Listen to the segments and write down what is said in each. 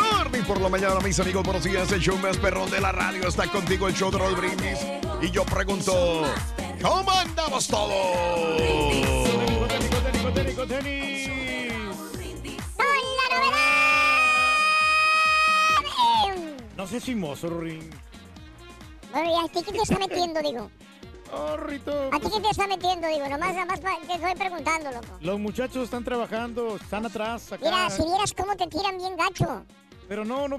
Morning por la mañana, mis amigos, buenos días. El show más perrón de la radio está contigo, el show de Raúl Brindis. Y yo pregunto, ¿cómo andamos todos? No sé si mozo, Ring. Bueno, ¿y a ti qué te está metiendo, digo? Oh, Rito. ¿A ti qué te está metiendo, digo? Nomás, nomás te estoy preguntando, loco. Los muchachos están trabajando, están atrás, acá. Mira, si vieras cómo te tiran bien gacho. Pero no, no,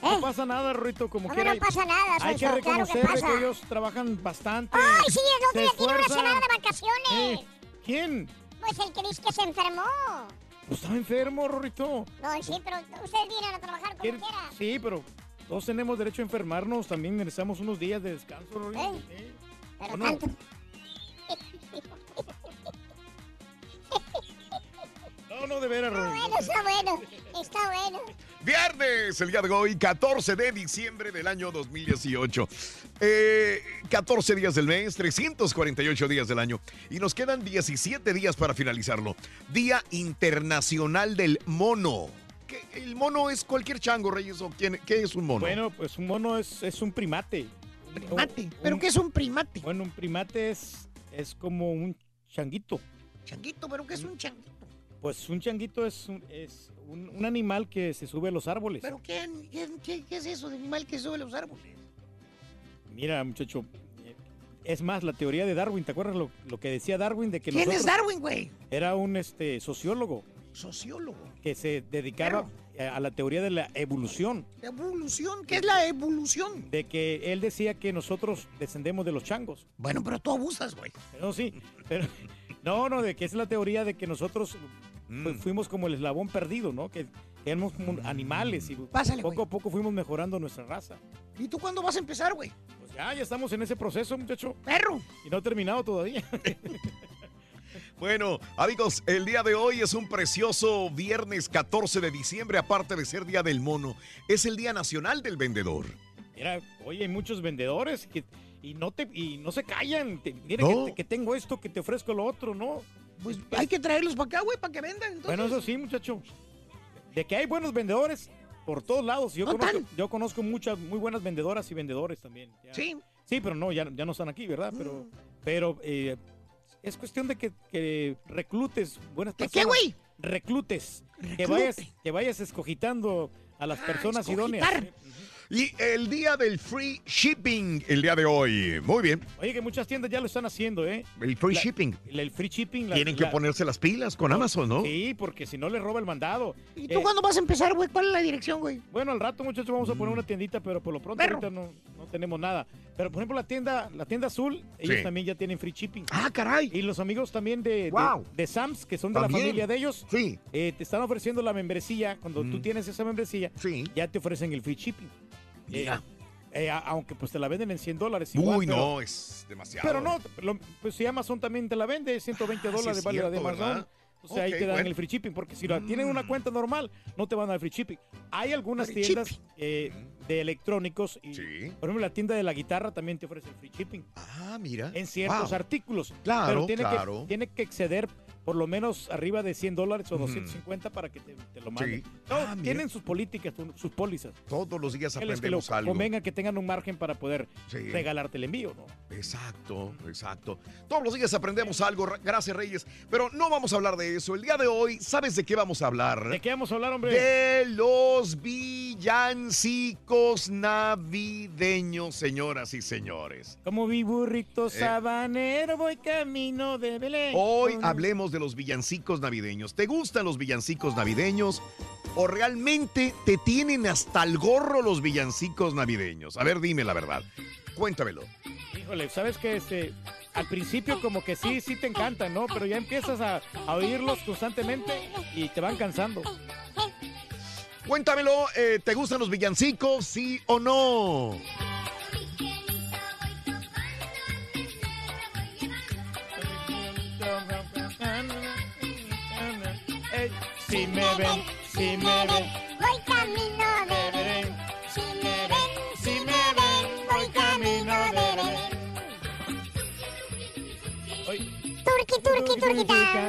no pasa nada, Rito, como ¿Cómo quiera. no pasa nada, Hay que? Claro que reconocer que ellos trabajan bastante. ¡Ay, sí! El otro día tiene una semana de vacaciones. Eh, ¿Quién? Pues el que dice que se enfermó. Pues estaba enfermo, Rorrito. No, sí, pero ustedes vienen a trabajar como ¿Quién? quiera. Sí, pero todos tenemos derecho a enfermarnos. También necesitamos unos días de descanso, Rorrito. ¿Eh? Sí. Pero ¿O no? tanto. No, no, de veras, Rorrito. Bueno, está bueno. Está bueno. Viernes, el día de hoy, 14 de diciembre del año 2018. Eh, 14 días del mes, 348 días del año. Y nos quedan 17 días para finalizarlo. Día Internacional del Mono. ¿Qué- ¿El mono es cualquier chango, Reyes? ¿O quién, qué es un mono? Bueno, pues un mono es, es un primate. ¿Primate? ¿Pero qué es un primate? Bueno, un primate es, es como un changuito. Changuito, ¿pero qué es un changuito? Pues un changuito es un, es un, un animal que se sube a los árboles. ¿Pero qué, qué, qué- es eso de animal que sube los árboles? Mira, muchacho, eh, es más, la teoría de Darwin, ¿te acuerdas lo, lo que decía Darwin de que ¿Quién es Darwin, güey? Era un este sociólogo Sociólogo. que se dedicaba a la teoría de la evolución, ¿Evolución? ¿Qué es la evolución? de que él decía que nosotros descendemos de los changos. Bueno, pero tú abusas, güey. No, sí, pero no, no, de que es la teoría de que nosotros Mm. fu- fuimos como el eslabón perdido, ¿no? Que éramos como animales y Pásale, poco a poco fuimos mejorando nuestra raza. ¿Y tú cuándo vas a empezar, güey? Pues ya, ya estamos en ese proceso, muchacho. Perro. Y no ha terminado todavía. Bueno, amigos, el día de hoy es un precioso viernes 14 de diciembre, aparte de ser Día del Mono, es el Día Nacional del Vendedor. Mira, oye, hay muchos vendedores que y no te y no se callan. Te- mira No. que, te- que tengo esto, que te ofrezco lo otro, ¿no? Pues hay que traerlos para acá, güey, para que vendan. Entonces. Bueno, eso sí, muchacho. De que hay buenos vendedores por todos lados. Yo, No conozco, tan. yo conozco muchas muy buenas vendedoras y vendedores también. ya. Sí. Sí, pero no, ya, ya no están aquí, ¿verdad? Pero, pero eh, es cuestión de que, que reclutes buenas ¿Qué, personas. qué, güey? Reclutes. Que vayas, que vayas escogitando a las Ah, personas idóneas. Y el Día del Free Shipping, el día de hoy. Muy bien, Oye, que muchas tiendas ya lo están haciendo, ¿eh? el Free La- Shipping. El, el free shipping. la- Tienen que ponerse las pilas con Amazon, ¿no? Sí, porque si no le roba el mandado. ¿Y tú Eh, cuándo vas a empezar, güey? ¿Cuál es la dirección, güey? Bueno, al rato, muchachos, vamos a Mm. poner una tiendita, pero por lo pronto ahorita no, no tenemos nada. Pero, por ejemplo, la tienda, la tienda azul, ellos Sí. también ya tienen free shipping. Ah, caray. Y los amigos también de, Wow. de, Sams, que son de También. la familia de ellos, Sí, eh, te están ofreciendo la membresía. Cuando tú Mm. tienes esa membresía, sí. ya te ofrecen el free shipping. Eh, Mira. eh, a- aunque pues te la venden en 100 dólares. igual, Uy, pero- no, es demasiado. Pero no, lo- pues si Amazon también te la vende, 120 Ah, sí dólares es vale la de Amazon. ¿Verdad? O sea, ahí te dan bueno. el free shipping, porque si lo tienen una cuenta normal, no te van a dar free shipping. Hay algunas Free tiendas eh, de electrónicos y, Sí. por ejemplo, la tienda de la guitarra también te ofrece free shipping Ah, mira. en ciertos Wow. artículos. Claro, pero tiene claro. Que, tiene que exceder por lo menos arriba de 100 dólares o 250 para que te, te lo manden. Sí. No, Ah, tienen sus políticas, sus pólizas. Todos los días les que aprendemos algo. convenga que tengan un margen para poder Sí. regalarte el envío, ¿no? Exacto, exacto. Todos los días aprendemos algo. Ra- Gracias, Reyes. Pero no vamos a hablar de eso. El día de hoy, ¿sabes de qué vamos a hablar? ¿De qué vamos a hablar, hombre? De los villancicos navideños, señoras y señores. Como mi burrito sabanero voy camino de Belén. Eh. Hoy hablemos de los villancicos navideños. ¿Te gustan los villancicos navideños? ¿O realmente te tienen hasta el gorro los villancicos navideños? A ver, dime la verdad. Cuéntamelo. Híjole, ¿sabes qué? Este, al principio como que sí, sí te encantan, ¿no? Pero ya empiezas a, a oírlos constantemente y te van cansando. Cuéntamelo, eh, ¿te gustan los villancicos? ¿Sí o no? Si me ven, si me ven, Voy camino de Belén. Si me ven, si me ven, voy camino de Belén. Turqui, turqui, turquita.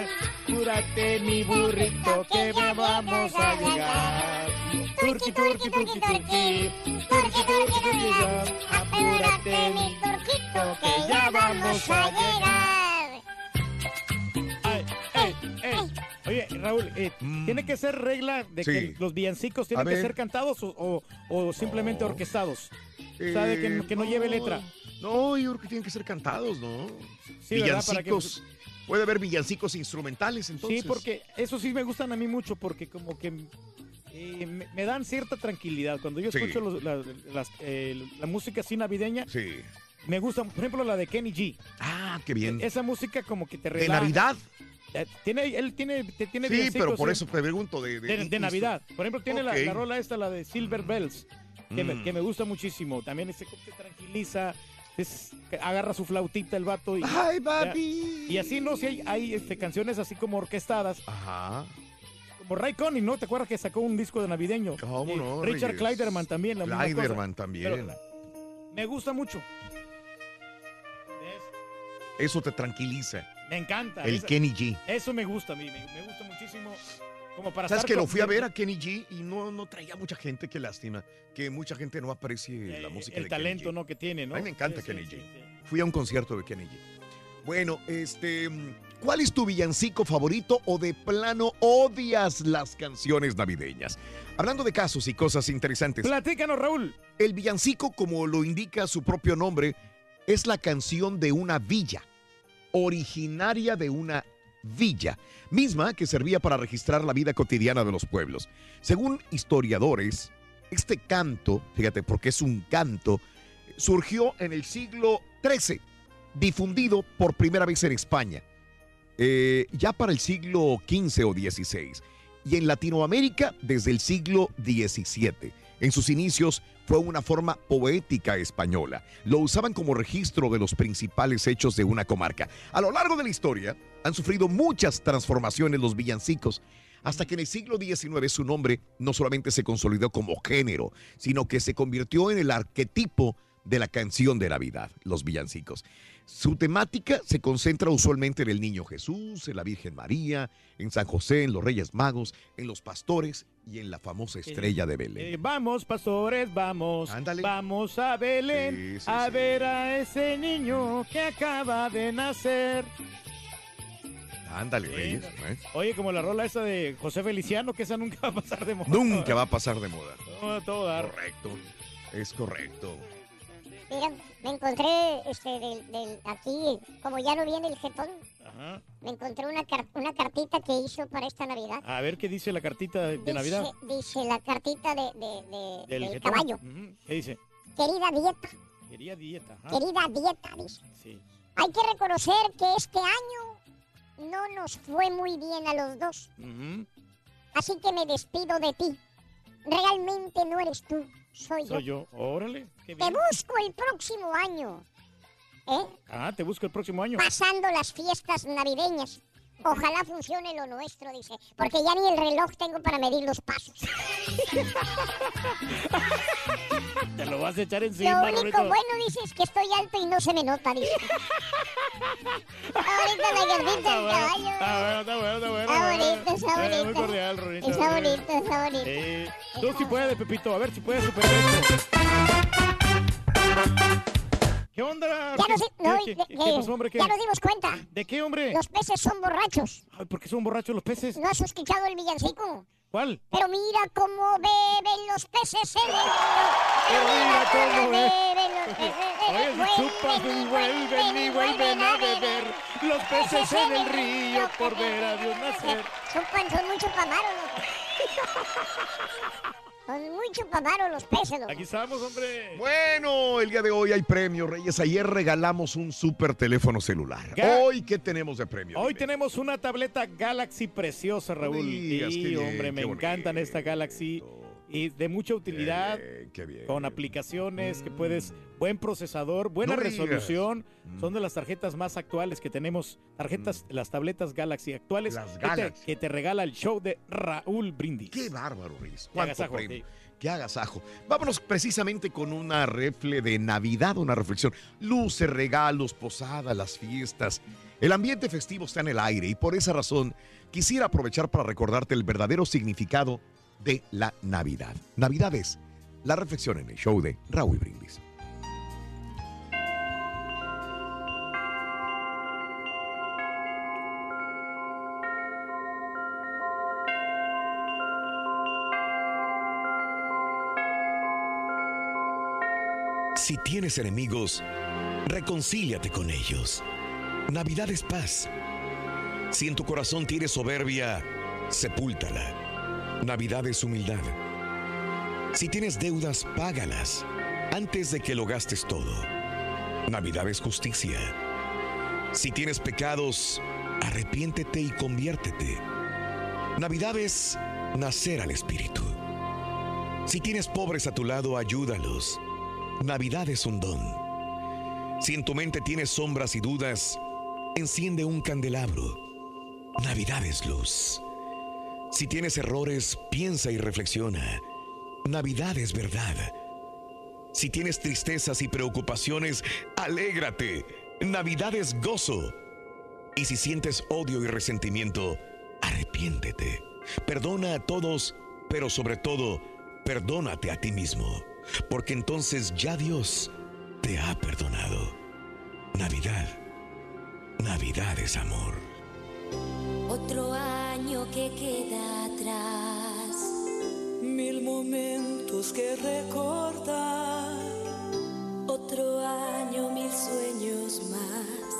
Cúrate mi burrito que ya vamos a llegar. Turqui, turqui, turqui, turqui. Turqui, turqui, turquita. Apúrate, mi turquito, que ya vamos a llegar. Oye, Raúl, eh, ¿tiene que ser regla de Sí. que los villancicos tienen que ser cantados o, o- o simplemente orquestados? O sea, de que, Eh, que no lleve letra. No, yo creo que tienen que ser cantados, ¿no? Sí, ¿verdad? Para que- villancicos. Puede haber villancicos instrumentales, entonces. Sí, porque eso sí me gustan a mí mucho, porque como que eh, me, me dan cierta tranquilidad. Cuando yo Sí. escucho los- la, las, la música así navideña, Sí. me gusta, por ejemplo, la de Kenny G. Ah, qué bien. Esa música como que te ¿De relaja. Navidad? Eh, Tiene, él tiene, tiene Sí, pero por ¿eh? eso te pregunto de... de, de Navidad. Por ejemplo, tiene la- la, rola esta, la de Silver Bells, que, me, Mm. que me gusta muchísimo. También este te tranquiliza, es- agarra su flautita el vato y... Ay, papi. Y así, no sé, hay, hay, este, canciones así como orquestadas. Ajá. Como Ray Connick, ¿no? ¿Te acuerdas que sacó un disco de navideño? ¿Cómo Y no, Richard Reyes? Kleiderman también. La cosa. Kleiderman también. Pero me gusta mucho. Eso te tranquiliza. Me encanta. El Esa- Kenny G. Eso me gusta a mí, me, me gusta muchísimo. Como para ¿Sabes que lo fui a ver a Kenny G y no, no traía mucha gente? Qué lástima. Que mucha gente no aprecie la música el de talento Kenny G. ¿no? que tiene, ¿no? A mí me encanta sí, Kenny sí, G. sí. Fui a un concierto de Kenny G. Bueno, este, ¿cuál es tu villancico favorito o de plano odias las canciones navideñas? Hablando de casos y cosas interesantes. Platícanos, Raúl. El villancico, como lo indica su propio nombre, es la canción de una villa, originaria de una villa, misma que servía para registrar la vida cotidiana de los pueblos. Según historiadores, este canto, fíjate, porque es un canto, surgió en el siglo XIII, difundido por primera vez en España, eh, ya para el siglo XV o XVI, y en Latinoamérica desde el siglo XVII. En sus inicios fue una forma poética española. Lo usaban como registro de los principales hechos de una comarca. A lo largo de la historia han sufrido muchas transformaciones los villancicos, hasta que en el siglo XIX su nombre no solamente se consolidó como género, sino que se convirtió en el arquetipo de la canción de Navidad, los villancicos. Su temática se concentra usualmente en el Niño Jesús, en la Virgen María, en San José, en los Reyes Magos, en los pastores y en la famosa estrella de Belén. Eh, vamos, pastores, vamos. Vamos a Belén Sí, sí, a sí. ver a ese niño que acaba de nacer. Ándale, Reyes. ¿eh? Oye, como la rola esa de José Feliciano, que esa nunca va a pasar de moda. Nunca va a pasar de moda. No, a todo dar. Correcto. Es correcto. Mira, me encontré este, del, del- aquí, como ya no viene el jetón, Ajá. me encontré una, car- una cartita que hizo para esta Navidad. A ver qué dice la cartita de, Dice- Navidad. Dice la cartita de, de- de- Del del caballo. ¿Qué dice? Querida dieta, Quería dieta. ajá. querida dieta, dice. Sí. Hay que reconocer que este año no nos fue muy bien a los dos. Ujú. Así que me despido de ti. Realmente no eres tú, soy yo. Soy yo. Órale. Qué Te busco el próximo año. ¿Eh? Ah, te busco el próximo año. Pasando las fiestas navideñas. Ojalá funcione lo nuestro, dice. Porque ya ni el reloj tengo para medir los pasos. Te lo vas a echar encima, Lo único Rorrito. bueno, dice, es que estoy alto y no se me nota, dice. Ahorita la gordita del caballo. Está bueno, está bueno, está bueno. Está bonito, está Eh, bonito. Muy cordial, Rorrito. Está bonito, está bonito. Eh, tú sí puedes, Pepito. A ver si puedes superar esto. ¿Qué onda? Ya ¿Qué, nos, no, qué- de- qué- de- qué pasó, hombre? ¿Qué? ya nos dimos cuenta. ¿De qué, hombre? Los peces son borrachos. Ay, ¿Por qué son borrachos los peces? ¿No has escuchado el villancico? ¿Cuál? Pero mira cómo beben los peces en el río. Pero mira cómo beben los peces en el y vuelven y vuelven a beber los peces en el río por ver a Dios nacer. Chupan, son muy chupamaros muy chupamaros los peces, loco. Aquí estamos, hombre. Bueno, el día de hoy hay premio, Reyes. Ayer regalamos un super teléfono celular. Ga- Hoy, ¿qué tenemos de premio? Hoy tenemos una tableta Galaxy preciosa, Raúl. digas, qué bien, hombre, me qué encantan esta Galaxy. Y de mucha utilidad, qué bien. con aplicaciones que puedes, buen procesador, buena No me digas. resolución. Son de las tarjetas más actuales que tenemos, tarjetas, las tabletas Galaxy actuales Las que te- Galaxy. Que, te, regala el show de Raúl Brindis. Qué bárbaro, Reyes. Qué Cuánto agasajo, sí. Qué agasajo. Vámonos precisamente con una refle de Navidad, una reflexión. Luces, regalos, posadas, las fiestas. El ambiente festivo está en el aire y por esa razón quisiera aprovechar para recordarte el verdadero significado de la Navidad. Navidad es la reflexión en el show de Raúl Brindis. Si tienes enemigos, reconcíliate con ellos. Navidad es paz. Si en tu corazón tienes soberbia, sepúltala. Navidad es humildad. Si tienes deudas, págalas antes de que lo gastes todo. Navidad es justicia. Si tienes pecados, arrepiéntete y conviértete. Navidad es nacer al Espíritu. Si tienes pobres a tu lado, ayúdalos. Navidad es un don. Si en tu mente tienes sombras y dudas, enciende un candelabro. Navidad es luz. Si tienes errores, piensa y reflexiona. Navidad es verdad. Si tienes tristezas y preocupaciones, alégrate. Navidad es gozo. Y si sientes odio y resentimiento, arrepiéntete. Perdona a todos, pero sobre todo, perdónate a ti mismo. Porque entonces ya Dios te ha perdonado. Navidad. Navidad es amor. Otro año que queda atrás. Mil momentos que recordar. Otro año, mil sueños más.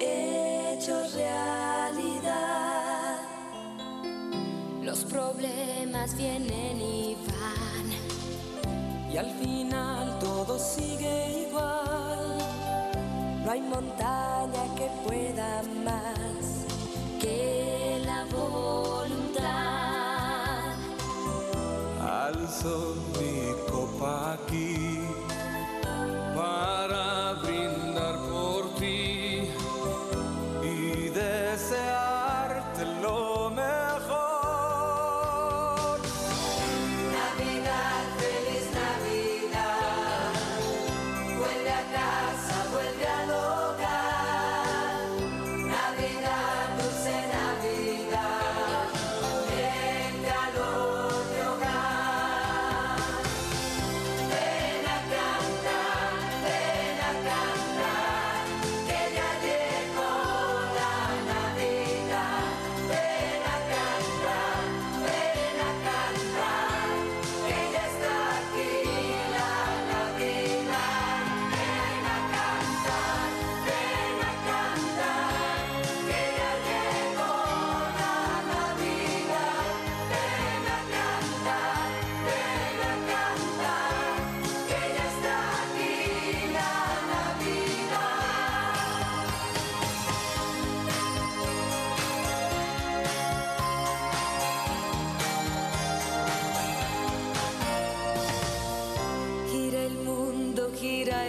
Hechos realidad. Los problemas vienen y van. Y al final todo sigue igual. No hay montaña que pueda más que la voluntad. Alzo mi copa aquí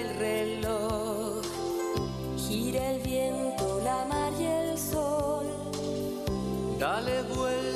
el reloj, gira el viento, la mar y el sol. Dale vuelta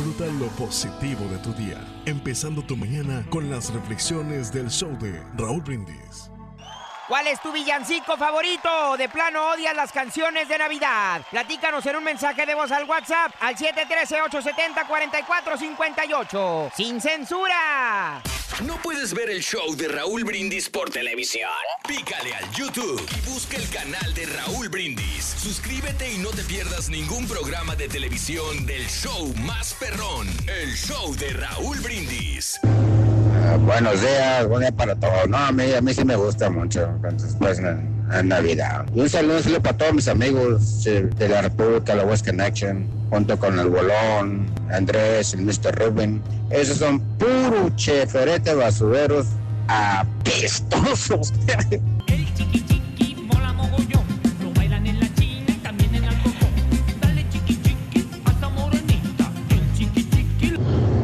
Disfruta lo positivo de tu día, empezando tu mañana con las reflexiones del show de Raúl Brindis. ¿Cuál es tu villancico favorito? De plano odias las canciones de Navidad. Platícanos en un mensaje de voz al WhatsApp al 713-870-4458. ¡Sin censura! ¿No puedes ver el show de Raúl Brindis por televisión? Pícale al YouTube y busca el canal de Raúl Brindis. Suscríbete y no te pierdas ningún programa de televisión del show más perrón, el show de Raúl Brindis. Ah, buenos días, buen día para todos. No, a mí, a mí sí me gusta mucho entonces, pues, en, en Navidad. Y un saludo, para todos mis amigos de la República, la West Connection, junto con el Bolón, Andrés, el Mr. Rubin. Esos son puro cheferete basureros apestosos.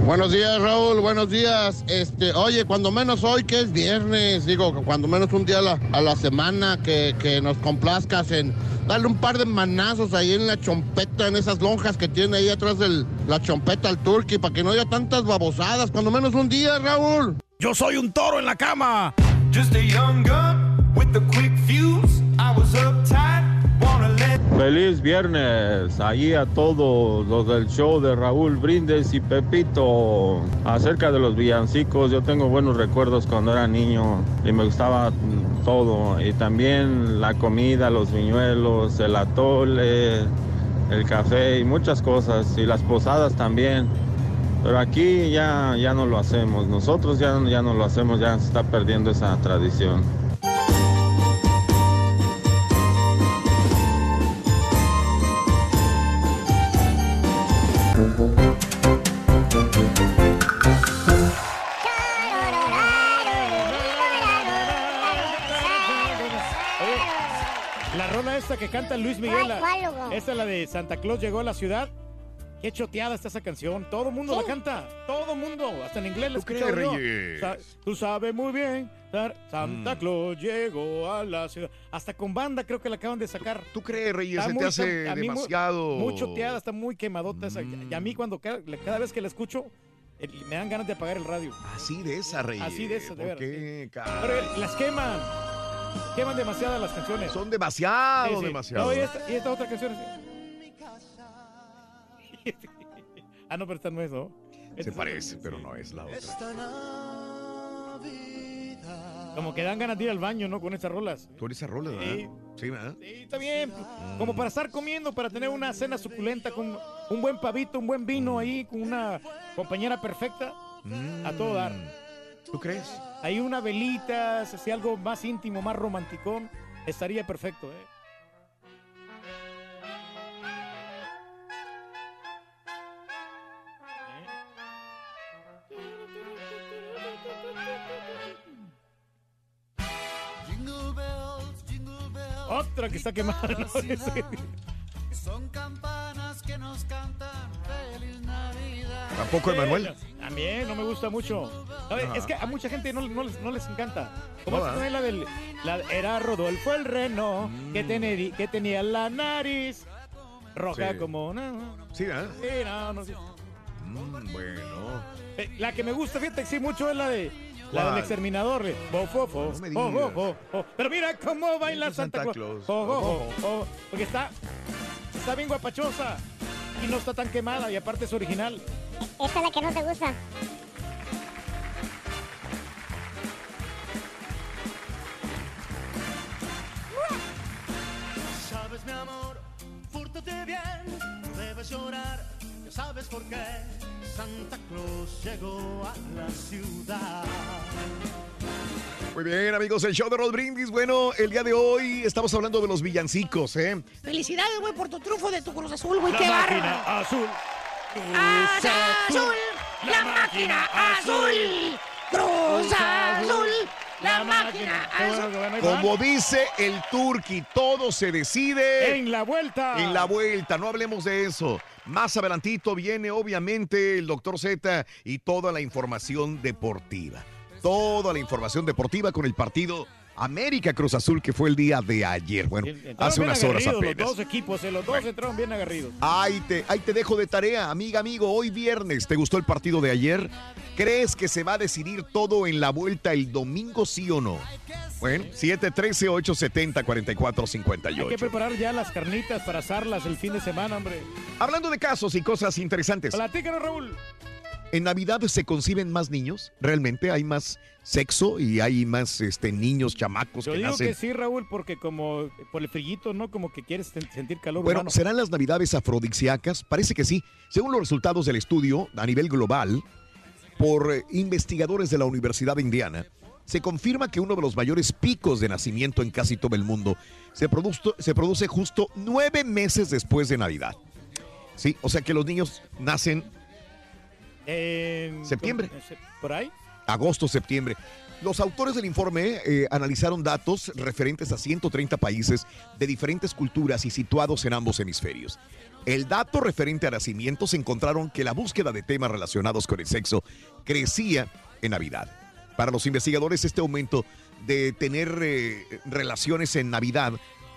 Buenos días, Raúl. Buenos días. Este, oye, cuando menos hoy que es viernes, digo, cuando menos un día a la, a la semana que, que nos complazcas en darle un par de manazos ahí en la chompeta, en esas lonjas que tiene ahí atrás de la chompeta al turkey, para que no haya tantas babosadas. Cuando menos un día, Raúl. Yo soy un toro en la cama. Just a young gun with a quick fuse. I was uptight, Feliz viernes, ahí a todos los del show de Raúl Brindes y Pepito. Acerca de los villancicos, yo tengo buenos recuerdos cuando era niño y me gustaba todo. Y también la comida, los viñuelos, el atole, el café y muchas cosas. Y las posadas también. Pero aquí ya, ya no lo hacemos. Nosotros ya, ya no lo hacemos, ya se está perdiendo esa tradición. Que canta Luis Miguel. la- es la de Santa Claus llegó a la ciudad. Qué choteada está esa canción. Todo el mundo la canta. Todo el mundo. Hasta en inglés la he ¿Tú escuchado crees, yo. Reyes? Sa- tú sabes muy bien. Santa Mm. Claus llegó a la ciudad. Hasta con banda creo que la acaban de sacar. ¿Tú crees, Reyes? Está Se te muy- hace a mí muy- demasiado- Muy choteada, está muy quemadota esa. Y a mí cuando cada, cada vez que la escucho, eh, me dan ganas de apagar el radio. Así de esa, Reyes. Así de esa, de ¿Por veras, qué, Pero las queman. Queman demasiadas las canciones. Son demasiado, demasiado. No, y, esta, y esta otra canción. es- ah, no, pero esta no es, ¿no? Esta Se es- parece, pero no es la otra. Como que dan ganas de ir al baño, ¿no? Con estas rolas. Tú eres esa rola, ¿verdad? Sí. Sí, ¿verdad? Sí, está bien. Como para estar comiendo, para tener una cena suculenta con un buen pavito, un buen vino ahí, con una compañera perfecta. A todo dar. ¿Tú crees? Hay una velita, así algo más íntimo, más romanticón, estaría perfecto, ¿eh? Otra que está quemada. ¿no? Son campanas que nos cantan feliz ¿Tampoco, Emanuel? También, no me gusta mucho. Ajá. Es que a mucha gente no, no les, no les encanta. Como No, esta la del. La, era Rodolfo el reno que, Mm. teneri- que tenía la nariz roja Sí. como. No, no, Sí, ¿verdad? sí, no, no, sí. Mm, bueno. Eh, La que me gusta, fíjate que sí, mucho es la de. La ¿Cuál? del exterminador. No. Pero mira cómo baila Santa Santa, Claus. Porque está. Está bien guapachosa. Y no está tan quemada. Y aparte es original. Esta es la que no te gusta. Sabes, mi amor, fúrtate bien, no debes llorar, ya sabes por qué. Santa Claus llegó a la ciudad. Muy bien, amigos, el show de Rod Brindis. Bueno, el día de hoy estamos hablando de los villancicos, ¿eh? Felicidades, güey, por tu triunfo de tu Cruz Azul, güey. La ¡Qué máquina bárbaro! azul. ¡Cruz Azul! ¡La máquina azul! ¡Cruz Azul! ¡La máquina azul! Como dice el Turqui, todo se decide En la vuelta. en la vuelta. No hablemos de eso. Más adelantito viene, obviamente, el doctor Z y toda la información deportiva. Toda la información deportiva con el partido América Cruz Azul que fue el día de ayer. Bueno, Entraron hace unas horas apenas. Los dos equipos, eh, los dos entraron bien agarridos. Ahí te, ahí te dejo de tarea, amiga, amigo. Hoy viernes, ¿te gustó el partido de ayer? ¿Crees que se va a decidir todo en la vuelta el domingo, sí o no? Bueno, 713-870-4458. Hay que preparar ya las carnitas para asarlas el fin de semana, hombre. Hablando de casos y cosas interesantes. Platícanos, Raúl. ¿En Navidad se conciben más niños? ¿Realmente hay más sexo y hay más este, niños, chamacos Yo que digo nacen? que sí, Raúl, porque como por el frillito, ¿no? Como que quieres sen- sentir calor Bueno, humano. ¿serán las navidades afrodisíacas? Parece que sí. Según los resultados del estudio a nivel global por eh, investigadores de la Universidad de Indiana, se confirma que uno de los mayores picos de nacimiento en casi todo el mundo se, produsto- se produce justo nueve meses después de Navidad. Sí, o sea que los niños nacen En- Septiembre. ¿Por ahí? agosto, septiembre. Los autores del informe eh, analizaron datos referentes a 130 países de diferentes culturas y situados en ambos hemisferios. El dato referente a nacimientos encontraron que la búsqueda de temas relacionados con el sexo crecía en Navidad. Para los investigadores, este aumento de tener eh, relaciones en Navidad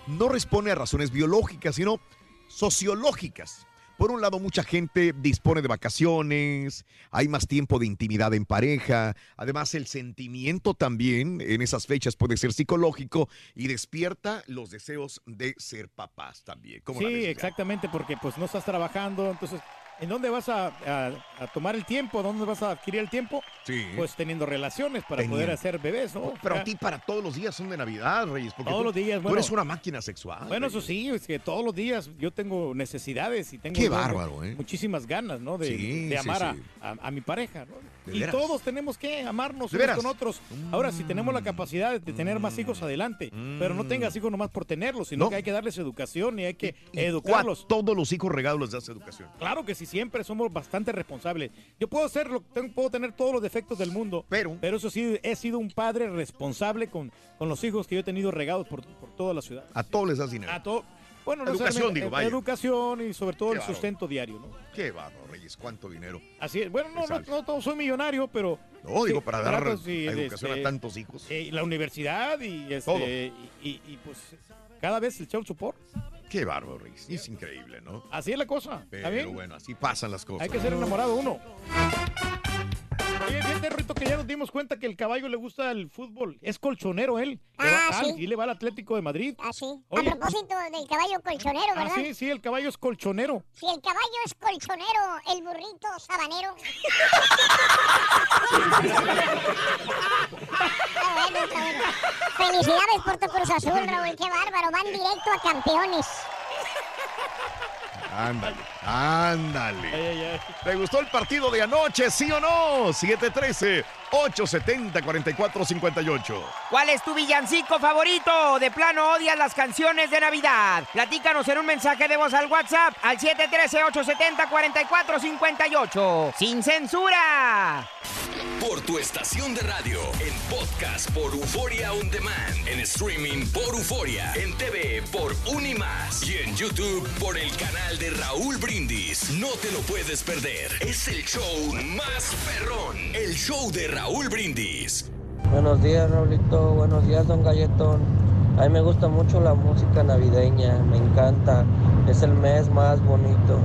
no responde a razones biológicas, sino sociológicas. Por un lado, mucha gente dispone de vacaciones, hay más tiempo de intimidad en pareja, además el sentimiento también en esas fechas puede ser psicológico y despierta los deseos de ser papás también. ¿Cómo la Sí, ves? exactamente, porque pues no estás trabajando, entonces, ¿en dónde vas a, a- a tomar el tiempo? ¿Dónde vas a adquirir el tiempo? Sí. Pues teniendo relaciones para poder hacer bebés, ¿no? Pero Ya. a ti para todos los días son de Navidad, Reyes. Porque Todos tú- los días, Tú bueno. eres una máquina sexual. Bueno, Reyes. eso sí, es que todos los días yo tengo necesidades y tengo Qué bárbaro, ¿eh? muchísimas ganas, ¿no? De, Sí, de amar sí. A, a- mi pareja, ¿no? ¿De Y todos tenemos que amarnos ¿De unos con otros. Ahora, si tenemos la capacidad de tener más hijos, adelante. Pero no tengas hijos nomás por tenerlos, sino Mm. No. que hay que darles educación y hay que ¿Y educarlos. cuá- Todos los hijos regalos les das educación. Claro que sí, siempre somos bastante responsables. Yo puedo ser, puedo tener todos los defectos del mundo, pero, pero eso sí, he sido un padre responsable con, con los hijos que yo he tenido regados por, por toda la ciudad. A todos les das dinero. A todo. Bueno, no Educación, digo, eh, vaya. Educación y sobre todo Qué el sustento diario, ¿no? Qué bárbaro, Reyes. ¿Cuánto dinero? Así es. Bueno, no, no, no, no soy millonario, pero. No, digo, para dar sí, educación este, a tantos hijos. eh, la universidad y, este, Todo. y, y- y, pues cada vez el child support. Qué bárbaro, Reyes. Es increíble, ¿no? Así es la cosa. ¿Está Pero bien? bueno, así pasan las cosas. Hay que ser enamorado uno. Oye, fíjate, Rito, que ya nos dimos cuenta que el caballo le gusta el fútbol. Es colchonero él. Le va- Ah, sí. y le va al Atlético de Madrid. Ah, sí. Oye, a propósito del caballo colchonero, Ah, ¿verdad? sí, sí, el caballo es colchonero. Si el caballo es colchonero, el burrito sabanero. Bueno, bueno. Felicidades por tu Cruz Azul, Raúl. Qué bárbaro. Van directo a campeones. Ándale, ándale. ¿Te gustó el partido de anoche, sí o no? 713-870-4458. ¿Cuál es tu villancico favorito? De plano odias las canciones de Navidad. Platícanos en un mensaje de voz al WhatsApp al 713-870-4458. ¡Sin censura! por tu estación de radio, en podcast por Euforia On Demand, en streaming por Euforia, en TV por Unimás y en YouTube por el canal de Raúl Brindis. No te lo puedes perder. Es el show más perrón, el show de Raúl Brindis. Buenos días, Raulito. Buenos días, don Galletón. A mí me gusta mucho la música navideña, me encanta. Es el mes más bonito.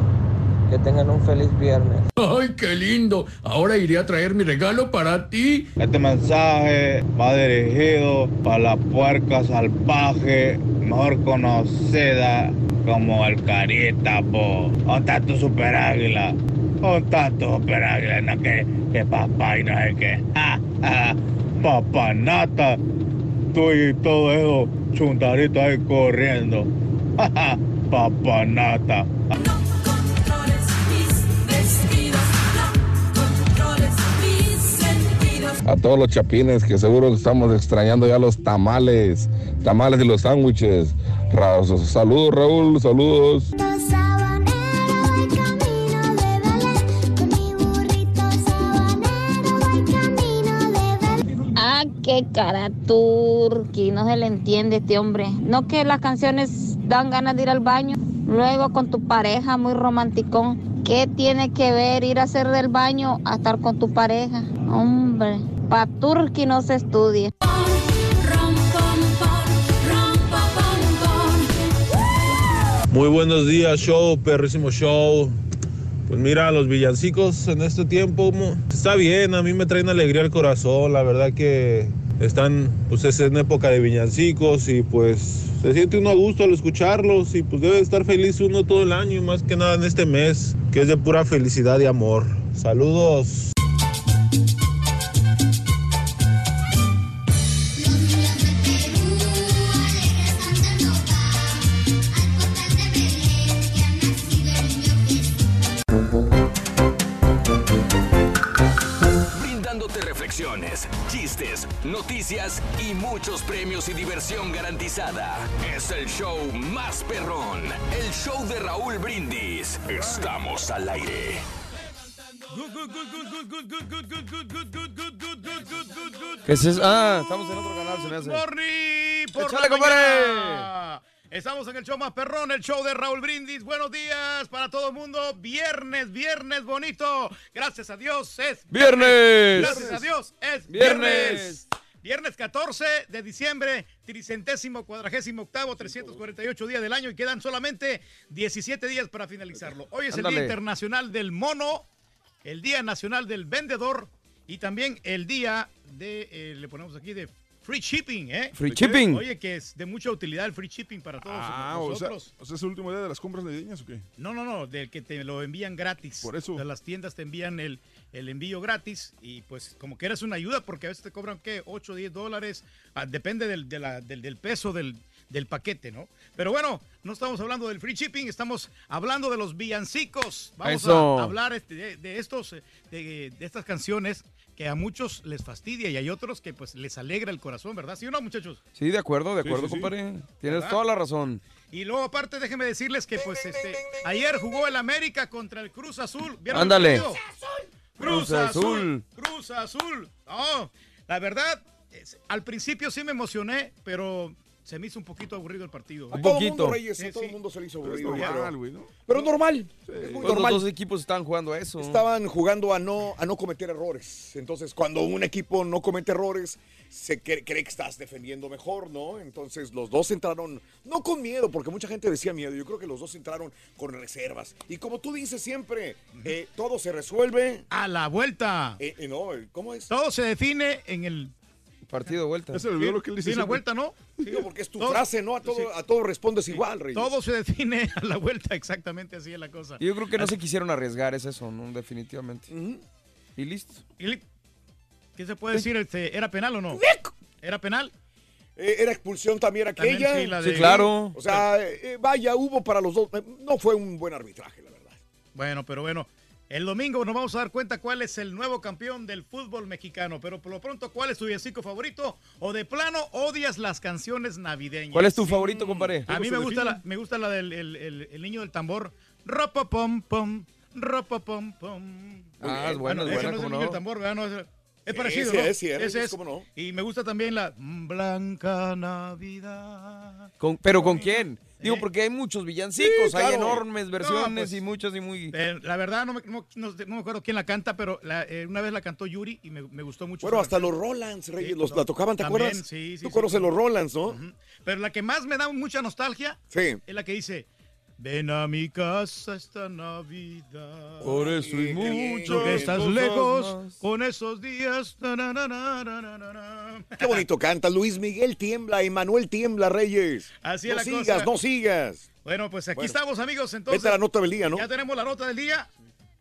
Que tengan un feliz viernes. ¡Ay, qué lindo! Ahora iré a traer mi regalo para ti. Este mensaje va dirigido para la puerca salvaje, mejor conocida como el carita, po. ¿Dónde está tu super águila? ¿Dónde está tu super águila? No, que, que papá y no sé qué. ¡Ah, ah! Papanata. Tú y todo eso chuntaritos ahí corriendo. ¡Ja, ja! Papanata. A todos los chapines que seguro estamos extrañando ya los tamales, tamales y los sándwiches. Saludos Raúl, saludos. Ah, qué cara turqui, no se le entiende este hombre. No que las canciones dan ganas de ir al baño. Luego con tu pareja muy romanticón. ¿Qué tiene que ver ir a hacer del baño a estar con tu pareja? Hombre, pa' turqui no se estudia. Muy buenos días, show, perrísimo show. Pues mira, los villancicos en este tiempo está bien, a mí me traen alegría al corazón, la verdad que están, pues es en época de villancicos y pues se siente uno a gusto al escucharlos y pues debe estar feliz uno todo el año, más que nada en este mes, que es de pura felicidad y amor. Saludos. Noticias y muchos premios y diversión garantizada. Es el show más perrón, el show de Raúl Brindis. Estamos al aire. ¿Qué es eso? Ah, estamos en otro canal, se me hace. Por ¡Échale, la mañana. Estamos en el show más perrón, el show de Raúl Brindis. Buenos días para todo el mundo. Viernes, viernes bonito. Gracias a Dios es ¡Viernes! Gracias a Dios es ¡Viernes! viernes. Viernes 14 de diciembre, tricentésimo, cuadragésimo octavo, 348 días del año y quedan solamente 17 días para finalizarlo. Hoy es el. Día Internacional del Mono, el Día Nacional del Vendedor y también el día de, eh, le ponemos aquí, de free shipping, ¿eh? Free shipping. Oye, que es de mucha utilidad el free shipping para todos Ah, o sea, nosotros. o sea, ¿es el último día de las compras navideñas o qué? No, no, no, del que te lo envían gratis. Por eso. las tiendas te envían el, el envío gratis y pues como que eres una ayuda porque a veces te cobran, ¿qué? 8 o 10 dólares. Ah, depende del, de la- del, del peso del, del paquete, ¿no? Pero bueno, no estamos hablando del free shipping, estamos hablando de los villancicos. Vamos Eso. a hablar este, de, de estos, eh, de, de estas canciones que a muchos les fastidia y hay otros que pues les alegra el corazón, ¿verdad? ¿Sí o no, muchachos? Sí, de acuerdo, de acuerdo, sí, sí. compadre. Tienes ¿Verdad? toda la razón. Y luego aparte déjenme decirles que pues este ayer jugó el América contra el Cruz Azul. ¿Vieron el Ándale. Cruz Cruz Azul. Cruz Azul. No, la verdad es- al principio sí me emocioné, pero se me hizo un poquito aburrido el partido. Un poquito. mundo, Reyes, Sí, a todo sí. el mundo se le hizo Pero es aburrido, normal, pero- güey, ¿no? Pero normal. Es los dos equipos estaban jugando a eso. Estaban jugando a no, a no cometer errores. Entonces, cuando un equipo no comete errores, se cree, cree que estás defendiendo mejor, ¿no? Entonces, los dos entraron, no con miedo, porque mucha gente decía miedo. Yo creo que los dos entraron con reservas. Y como tú dices siempre, eh, todo se resuelve. A la vuelta. Eh, eh, no, ¿cómo es? Todo se define en el partido de vuelta. Le olvidó lo que él dice Sí, en la vuelta, ¿no? Digo, porque es tu Todo- frase, ¿no? A todo, sí. a todo respondes igual, Reyes. Todo se define a la vuelta, exactamente así es la cosa. Y yo creo que no se quisieron arriesgar, es eso, ¿no? Definitivamente. Y listo. ¿Y li- ¿Qué se puede decir? Este, ¿Era penal o no? ¿Era penal? Eh, era expulsión también También, aquella. sí, la de- Sí, claro. O sea, eh, vaya, hubo para los dos. eh, No fue un buen arbitraje, la verdad. Bueno, pero bueno. El domingo nos vamos a dar cuenta cuál es el nuevo campeón del fútbol mexicano. Pero por lo pronto, ¿cuál es tu villancico favorito? O de plano odias las canciones navideñas. ¿Cuál es tu favorito, compadre? A mí me gusta, la, me gusta la del el, el- el niño del tambor. Ropa pom pom, ropa pom pom. Ah, es ese buena, no es el ¿cómo niño no? del tambor, ¿verdad? No, es el- Es parecido, Ese ¿no? es, sí, Ese es, es. ¿cómo no? Y me gusta también la Blanca Navidad. Con- ¿Pero con quién? Digo, porque hay muchos villancicos, Sí, hay enormes No, versiones pues, y muchas y muy... eh, la verdad, no me, no- no- no me acuerdo quién la canta, pero la- eh, una vez la cantó Yuri y me, me gustó mucho. Bueno, hasta los Rolands, Reyes, Sí, los, no, la tocaban, ¿te también, acuerdas? sí, sí, Tú sí. conoces los Rolands, ¿no? Pero la que más me da mucha nostalgia Sí. es la que dice: Ven a mi casa esta Navidad. Por eso y mucho. Porque estás lejos más. con esos días. na, na, na, na, na, na, na, na. Qué bonito canta. Luis Miguel tiembla, Emanuel tiembla, Reyes. Así no es la sigas, cosa. no sigas. Bueno, pues aquí Bueno. estamos, amigos. Entonces, Vete a la nota del día, ¿no? Ya tenemos la nota del día.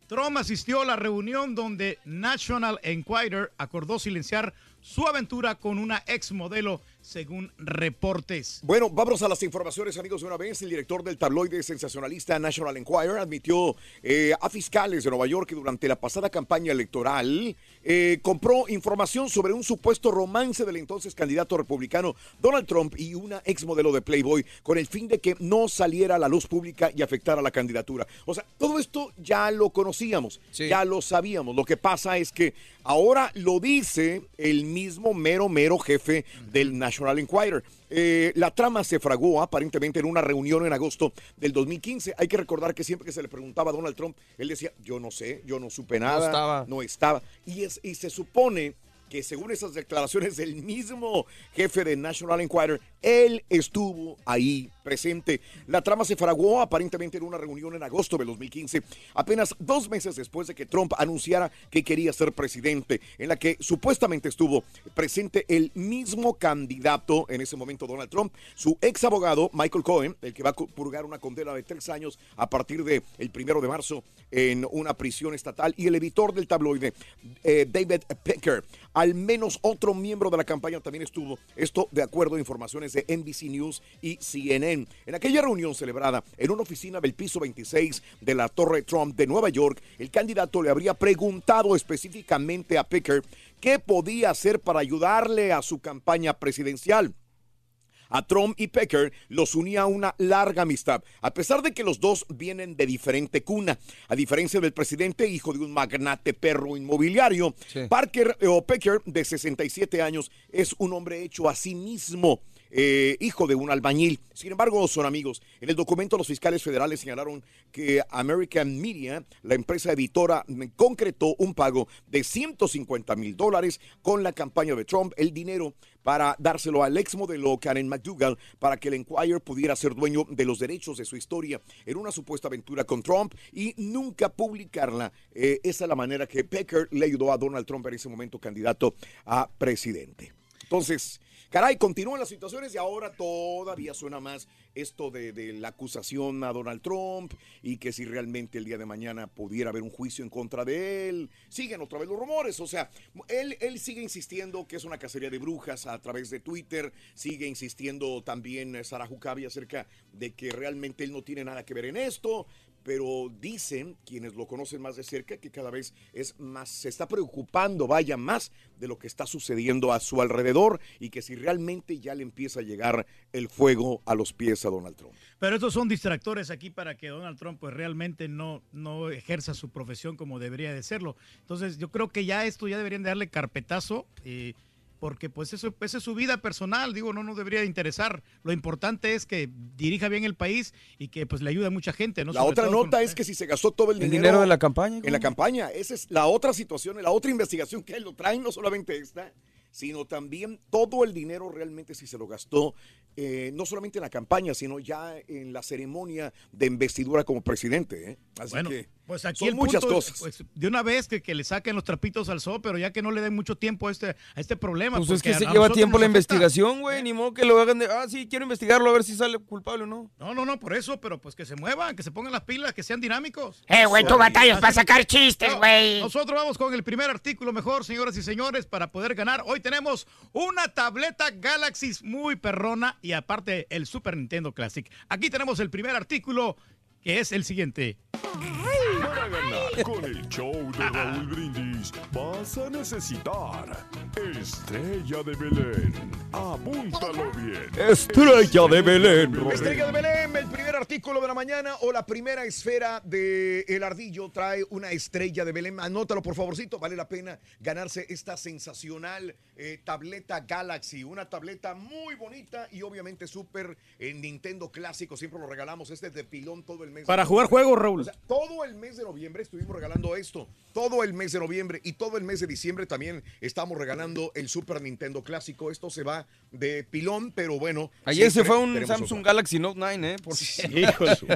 Trump asistió a la reunión donde National Enquirer acordó silenciar su aventura con una ex modelo, según reportes. Bueno, vamos a las informaciones, amigos, de una vez. El director del tabloide sensacionalista National Enquirer admitió eh, a fiscales de Nueva York que durante la pasada campaña electoral eh, compró información sobre un supuesto romance del entonces candidato republicano Donald Trump y una ex modelo de Playboy con el fin de que no saliera a la luz pública y afectara la candidatura. O sea, todo esto ya lo conocíamos, ya lo sabíamos. Lo que pasa es que ahora lo dice el mismo mero, mero jefe del National Enquirer. Eh, la trama se fraguó aparentemente en una reunión en agosto del 2015. Hay que recordar que siempre que se le preguntaba a Donald Trump, él decía, yo no sé, yo no supe nada, estaba. no estaba. Y, es, y se supone que según esas declaraciones del mismo jefe de National Enquirer, él estuvo ahí presente. La trama se fraguó aparentemente en una reunión en agosto de 2015, apenas dos meses después de que Trump anunciara que quería ser presidente, en la que supuestamente estuvo presente el mismo candidato en ese momento, Donald Trump, su ex abogado, Michael Cohen, el que va a purgar una condena de tres años a partir del el primero de marzo en una prisión estatal, y el editor del tabloide, eh, David Pecker. Al menos otro miembro de la campaña también estuvo, esto de acuerdo a informaciones de NBC News y CNN. En aquella reunión celebrada en una oficina del piso 26 de la Torre Trump de Nueva York, el candidato le habría preguntado específicamente a Pecker qué podía hacer para ayudarle a su campaña presidencial. A Trump y Pecker los unía una larga amistad, a pesar de que los dos vienen de diferente cuna. A diferencia del presidente, hijo de un magnate perro inmobiliario, Parker eh, o Pecker, de 67 años, es un hombre hecho a sí mismo. Eh, hijo de un albañil. Sin embargo, son amigos. En el documento, los fiscales federales señalaron que American Media, la empresa editora, concretó un pago de 150 mil dólares con la campaña de Trump. El dinero para dárselo al ex modelo Karen McDougall para que el Enquirer pudiera ser dueño de los derechos de su historia en una supuesta aventura con Trump y nunca publicarla. Eh, esa es la manera que Pecker le ayudó a Donald Trump en ese momento candidato a presidente. Entonces, caray, continúan las situaciones y ahora todavía suena más esto de, la acusación a Donald Trump y que si realmente el día de mañana pudiera haber un juicio en contra de él. Siguen otra vez los rumores, o sea, él, él sigue insistiendo que es una cacería de brujas a través de Twitter, sigue insistiendo también Sarah Huckabee acerca de que realmente él no tiene nada que ver en esto, pero dicen quienes lo conocen más de cerca que cada vez es más, se está preocupando, vaya, más de lo que está sucediendo a su alrededor y que si realmente ya le empieza a llegar el fuego a los pies a Donald Trump. Pero estos son distractores aquí para que Donald Trump pues realmente no, no ejerza su profesión como debería de serlo. Entonces yo creo que ya esto ya deberían de darle carpetazo. eh, porque pues eso esa es su vida personal, digo, no nos debería de interesar. Lo importante es que dirija bien el país y que pues le ayude a mucha gente. ¿no? La Sobre otra con- nota es que si se gastó todo el ¿El dinero, dinero de la campaña? En la campaña, esa es la otra situación, la otra investigación que lo traen, no solamente esta, sino también todo el dinero realmente si se lo gastó, eh, no solamente en la campaña, sino ya en la ceremonia de investidura como presidente. ¿eh? Así Bueno, que pues aquí son el muchas punto, cosas. pues, de una vez que, que le saquen los trapitos al sol, pero ya que no le den mucho tiempo a este, a este problema. Pues es que se lleva tiempo la investigación, güey. Ni modo que lo hagan de, ah, sí, quiero investigarlo a ver si sale culpable o no. No, no, no, por eso, pero pues que se muevan, que se pongan las pilas, que sean dinámicos. Eh, güey, tú batallas para sacar chistes, No, güey. Nosotros vamos con el primer artículo mejor, señoras y señores, para poder ganar. Hoy tenemos una tableta Galaxy muy perrona y aparte el Super Nintendo Classic. Aquí tenemos el primer artículo, que es el siguiente. Para ganar con el show de Raúl Brindis vas a necesitar Estrella de Belén. Apúntalo bien. Estrella de Belén. Estrella de Belén, el primer artículo de la mañana o la primera esfera de El Ardillo trae una estrella de Belén. Anótalo por favorcito, vale la pena ganarse esta sensacional eh, tableta Galaxy. Una tableta muy bonita y obviamente súper en Nintendo clásico. Siempre lo regalamos. Este es de pilón todo el mes. Para jugar juegos, Raúl. O sea, todo el mes de noviembre estuvimos regalando esto. Todo el mes de noviembre y todo el mes de diciembre también estamos regalando el Super Nintendo clásico. Esto se va de pilón, pero bueno. Ayer se fue un Samsung otra. Galaxy Note 9, ¿eh? Por su-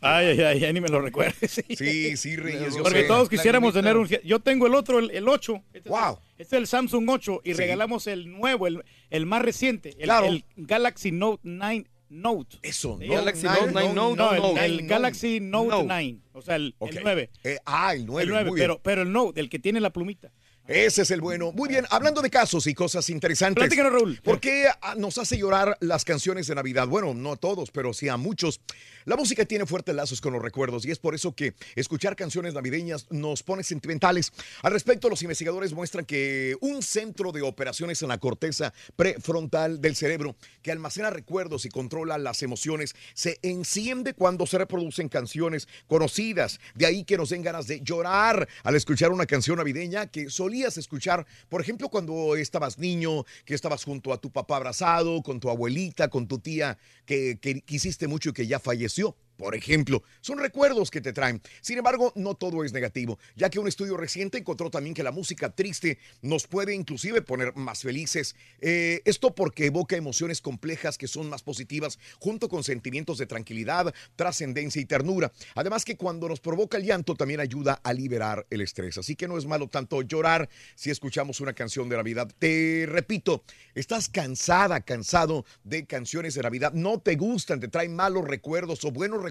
Ay, ay, ay, ya ni me lo recuerdes. Sí, sí, Reyes. yo Porque sé. todos quisiéramos tener un. Yo tengo el otro, el, el 8. Este Wow. Es el, este es el Samsung 8 y Sí. regalamos el nuevo, el, el más reciente, el, Claro. el Galaxy Note 9 Note. Eso, Sí. Galaxy Note 9 Note, No, el, Note. el. Galaxy Note, Note. 9. O sea, el, el Ok. 9. Eh, ah, el 9. el 9, muy bien. pero, pero el Note, el que tiene la plumita. Ese es el bueno. Muy bien, hablando de casos y cosas interesantes. Platícanos, Raúl. ¿Por qué ah, nos hace llorar las canciones de Navidad? Bueno, no a todos, pero sí a muchos. La música tiene fuertes lazos con los recuerdos y es por eso que escuchar canciones navideñas nos pone sentimentales. Al respecto, los investigadores muestran que un centro de operaciones en la corteza prefrontal del cerebro que almacena recuerdos y controla las emociones se enciende cuando se reproducen canciones conocidas. De ahí que nos den ganas de llorar al escuchar una canción navideña que solías escuchar, por ejemplo, cuando estabas niño, que estabas junto a tu papá abrazado, con tu abuelita, con tu tía que, quisiste mucho y que ya falleció. nació. Por ejemplo, son recuerdos que te traen. Sin embargo, no todo es negativo, ya que un estudio reciente encontró también que la música triste nos puede inclusive poner más felices. Eh, esto porque evoca emociones complejas que son más positivas, junto con sentimientos de tranquilidad, trascendencia y ternura. Además que cuando nos provoca el llanto también ayuda a liberar el estrés. Así que no es malo tanto llorar si escuchamos una canción de Navidad. Te repito, estás cansada, cansado de canciones de Navidad, no te gustan, te traen malos recuerdos o buenos recuerdos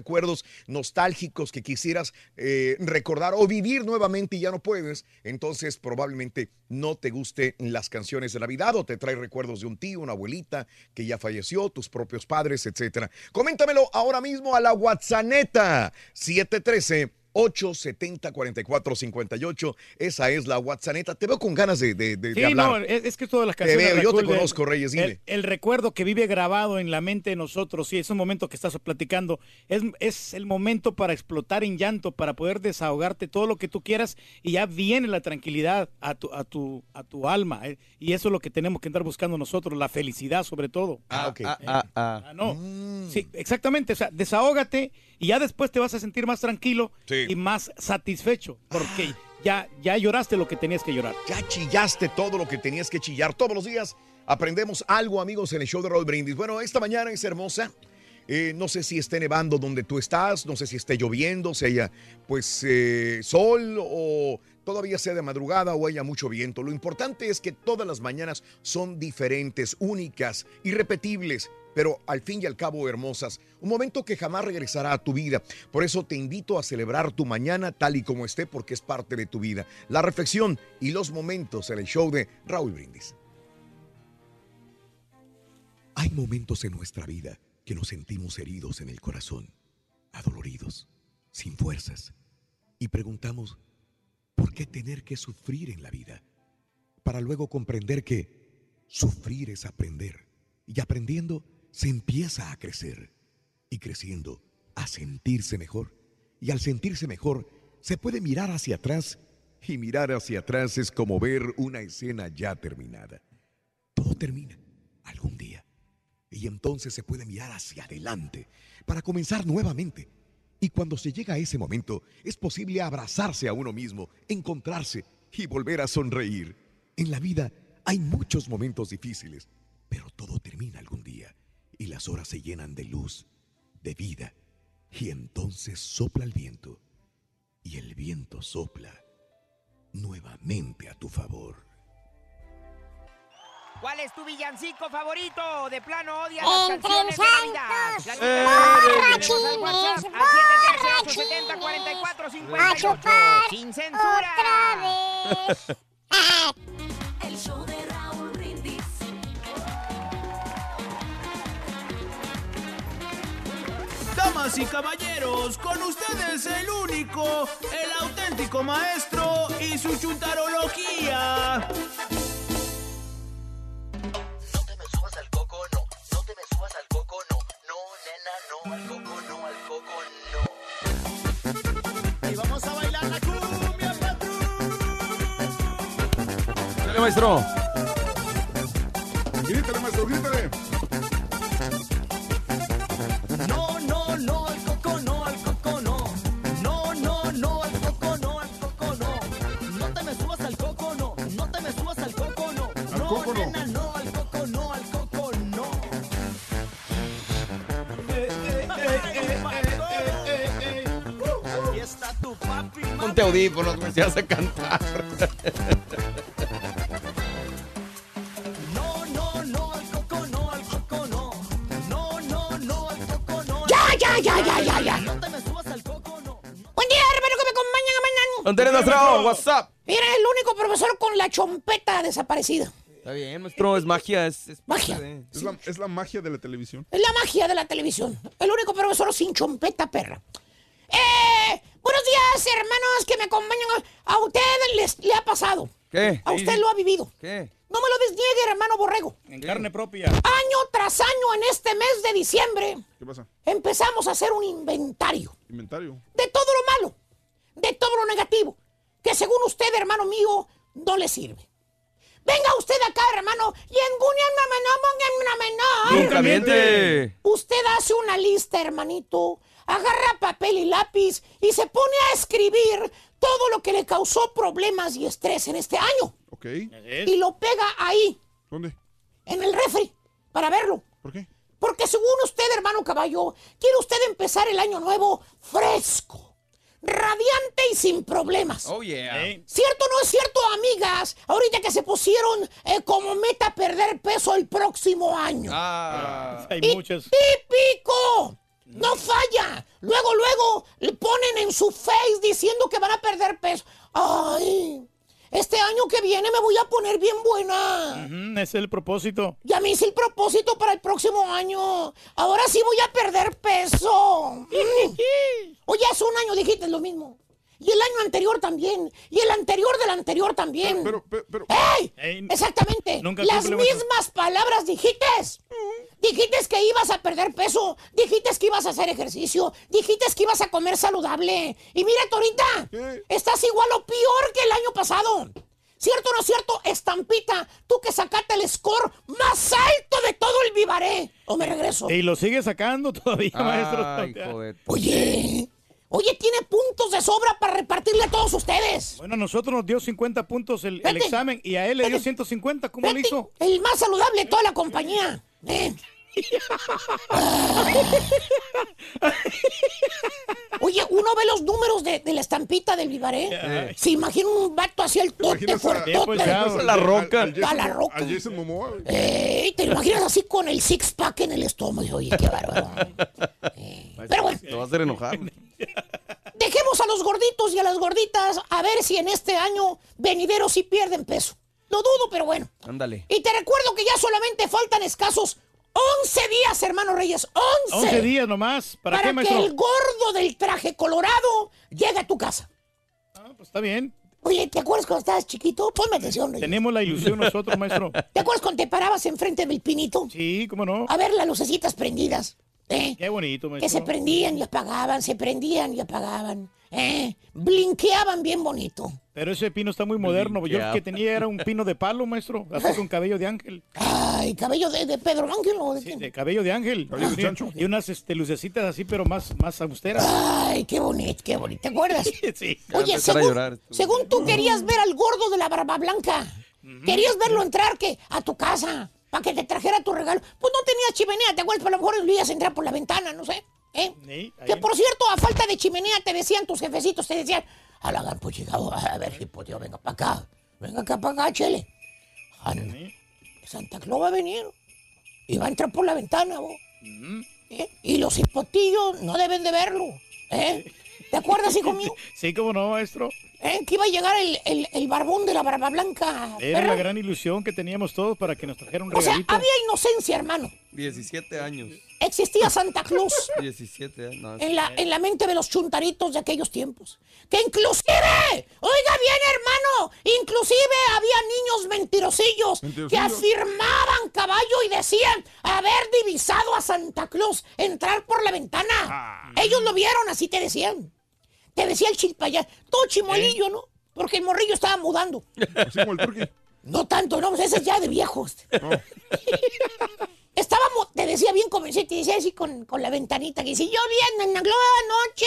nostálgicos que quisieras eh, recordar o vivir nuevamente y ya no puedes, entonces probablemente no te gusten las canciones de Navidad o te trae recuerdos de un tío, una abuelita que ya falleció, tus propios padres, etcétera. Coméntamelo ahora mismo a la WhatsApp 713 870-4458. Esa es la WhatsApp. Te veo con ganas de, de, de- de Sí, hablar. no, es, es que todas las Te canciones. veo, yo te conozco, Reyes, dime. El, el recuerdo que vive grabado en la mente de nosotros, sí, es un momento que estás platicando. Es, es el momento para explotar en llanto, para poder desahogarte todo lo que tú quieras y ya viene la tranquilidad a tu, a tu, a tu alma. eh, Y eso es lo que tenemos que andar buscando nosotros, la felicidad sobre todo. Ah, ok. Ah, ah, ah. Ah, no. Mm. Sí, exactamente. O sea, desahógate y ya después te vas a sentir más tranquilo Sí. y más satisfecho porque ya, ya lloraste lo que tenías que llorar. Ya chillaste todo lo que tenías que chillar. Todos los días aprendemos algo, amigos, en el show de Roll Brindis. Bueno, esta mañana es hermosa. Eh, no sé si esté nevando donde tú estás, no sé si esté lloviendo, si haya pues eh, sol o todavía sea de madrugada o haya mucho viento. Lo importante es que todas las mañanas son diferentes, únicas, irrepetibles, pero al fin y al cabo hermosas. Un momento que jamás regresará a tu vida. Por eso te invito a celebrar tu mañana tal y como esté porque es parte de tu vida. La reflexión y los momentos en el show de Raúl Brindis. Hay momentos en nuestra vida que nos sentimos heridos en el corazón, adoloridos, sin fuerzas, y preguntamos, ¿por qué tener que sufrir en la vida? Para luego comprender que sufrir es aprender, y aprendiendo se empieza a crecer, y creciendo a sentirse mejor, y al sentirse mejor se puede mirar hacia atrás, y mirar hacia atrás es como ver una escena ya terminada. Todo termina algún día. Y entonces se puede mirar hacia adelante para comenzar nuevamente. Y cuando se llega a ese momento, es posible abrazarse a uno mismo, encontrarse y volver a sonreír. En la vida hay muchos momentos difíciles, pero todo termina algún y las horas se llenan de luz, de vida. Y entonces sopla el viento y el viento sopla nuevamente a tu favor. ¿Cuál es tu villancico favorito? De plano odias Entre las canciones de Navidad. santos, borrachines, 713-870-4458. A chupar Sin censura. otra vez. Damas y caballeros, con ustedes el único, el auténtico maestro y su chuntarología. Y vamos a bailar la cumbia, Dale, maestro. Grítale, maestro, grítale. Ponte audífonos, me vas a cantar. No, no, no, al coco no, al coco no. No, no, no, al coco no. Ya, ya, ya, ya, ya, ya. No te me subas al coco no. Buen día, hermano, que me acompañan mañana. ¿Dónde eres, maestro? What's up? Mira, el único profesor con la chompeta desaparecida. Está bien, maestro, es magia. Es, es Magia. de- Es la, es la magia de la televisión. Es la magia de la televisión. El único profesor sin chompeta, perra. Eh, buenos días, hermanos que me acompañan. A usted les, le ha pasado. ¿Qué? A usted lo ha vivido. ¿Qué? No me lo desniegue, hermano Borrego. En carne propia. Año tras año en este mes de diciembre ¿Qué pasa? empezamos a hacer un inventario Inventario. de todo lo malo, de todo lo negativo, que según usted, hermano mío, no le sirve. Venga usted acá, hermano, y en ¡Nunca miente! Usted hace una lista, hermanito, agarra papel y lápiz y se pone a escribir todo lo que le causó problemas y estrés en este año. Ok. Y lo pega ahí, ¿Dónde? en el refri, para verlo. ¿Por qué? Porque según usted, hermano caballo, quiere usted empezar el año nuevo fresco, radiante y sin problemas. Oh, yeah. ¿Cierto o no es cierto, amigas? Ahorita que se pusieron eh, como meta perder peso el próximo año. Ah. Hay Y muchas. ¡Típico! No falla. Luego, luego le ponen en su face diciendo que van a perder peso. ¡Ay! Este año que viene me voy a poner bien buena. Es el propósito. Ya me hice el propósito para el próximo año. Ahora sí voy a perder peso. Mm. Oye, hace un año dijiste lo mismo. Y el año anterior también. Y el anterior del anterior también. Pero, pero, pero. ¡Ey! Ey, Exactamente. nunca Las mismas palabras dijiste. Dijiste que ibas a perder peso. Dijiste que ibas a hacer ejercicio. Dijiste que ibas a comer saludable. Y mírate ahorita. ¿Qué? Estás igual o peor que el año pasado. ¿Cierto o no es cierto? Estampita, tú que sacaste el score más alto de todo el Vivaré. ¿O me regreso? Y lo sigue sacando todavía, maestro. Ay, de... Oye, oye, tiene puntos de sobra para repartirle a todos ustedes. Bueno, a nosotros nos dio 50 puntos el, examen y a él le dio Vete. 150. ¿Cómo lo Vete, hizo? El más saludable de toda la compañía. Eh. Oye, uno ve los números de, de la estampita del Vivaré. Se imagina un vato así el tote imaginas a- fuertote. pues, ya, Al- La al- Roca. Jason- A la Roca. A Jason Momoa. güey. Eh, te lo imaginas así con el six pack en el estómago. Oye, qué bárbaro. Eh, Pero bueno, Te va a hacer enojar. Dejemos a los gorditos y a las gorditas a ver si en este año venideros sí pierden peso. Lo dudo, pero bueno. Ándale. Y te recuerdo que ya solamente faltan escasos 11 días, hermano Reyes. 11. 11 días nomás. ¿Para, para qué, que el gordo del traje colorado llegue a tu casa. Ah, pues está bien. Oye, ¿te acuerdas cuando estabas chiquito? Ponme atención, Reyes. Tenemos la ilusión nosotros, maestro. ¿Te acuerdas cuando te parabas enfrente del pinito? Sí, cómo no. A ver las lucecitas prendidas. ¿Eh? Qué bonito, Que se maestro. prendían y apagaban, se prendían y apagaban. ¿eh? Blinqueaban bien bonito. Pero ese pino está muy moderno. Yo el que tenía era un pino de palo, maestro. Así con cabello de ángel. Ay, cabello de, de Pedro Ángel o de Sí, quién? de cabello de ángel. Y unas este, lucecitas así, pero más, más austeras. Ay, qué bonito, qué bonito. ¿Te acuerdas? Sí. Oye, según, llorar. según tú querías ver al gordo de la barba blanca, querías verlo entrar que a tu casa para que te trajera tu regalo. Pues no tenías chimenea, ¿te acuerdas? Pero a lo mejor veías entrar por la ventana, no sé. ¿eh? Sí. Que por cierto, a falta de chimenea te decían tus jefecitos, te decían, halagan, pues llegado, a ver, hijo, tío, venga para acá, venga acá para acá, chele. Ah, Santa Claus va a venir y va a entrar por la ventana, vos. ¿Eh? Y los hipotillos no deben de verlo. ¿eh? ¿Te acuerdas, hijo mío? Sí, cómo no, maestro. ¿Eh? Que iba a llegar el, el- el barbón de la barba blanca. Era perro. la gran ilusión que teníamos todos para que nos trajera un O sea, regalito. había inocencia, hermano. 17 años. Existía Santa Claus 17 años. no, en la, en la mente de los chuntaritos de aquellos tiempos. Que inclusive, oiga bien hermano, inclusive había niños mentirosillos que afirmaban caballo y decían haber divisado a Santa Claus entrar por la ventana. Ellos lo vieron, así te decían. Te decía el chilpayá, todo chimolillo, ¿no? Porque el morrillo estaba mudando. Así como el turqui. No tanto, no, pues ese es ya de viejos. Estábamos, te decía bien convencido, te decía así con, con la ventanita que dice, yo vi en la anoche.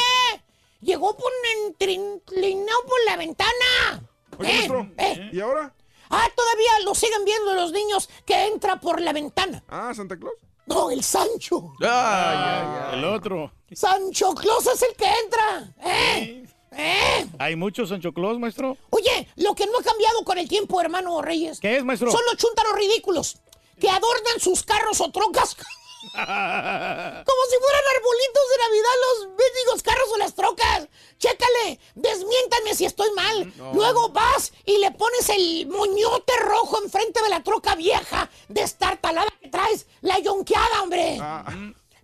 Llegó por un trinclinado por la ventana. Oye, Eh, eh. ¿y ahora? Ah, todavía lo siguen viendo los niños que entra por la ventana. Ah, Santa Claus. No, el Sancho. El otro. Sancho Claus es el que entra. ¿Eh? ¿Eh? Hay muchos Sancho Claus, maestro. Oye, lo que no ha cambiado con el tiempo, hermano Reyes. ¿Qué es, maestro? Son los chúntaros ridículos que adornan sus carros o trocas como si fueran arbolitos de Navidad los mendigos carros o las trocas. Chécale, desmiéntame si estoy mal. No. Luego vas y le pones el moñote rojo enfrente de la troca vieja destartalada que traes, la yonqueada, hombre.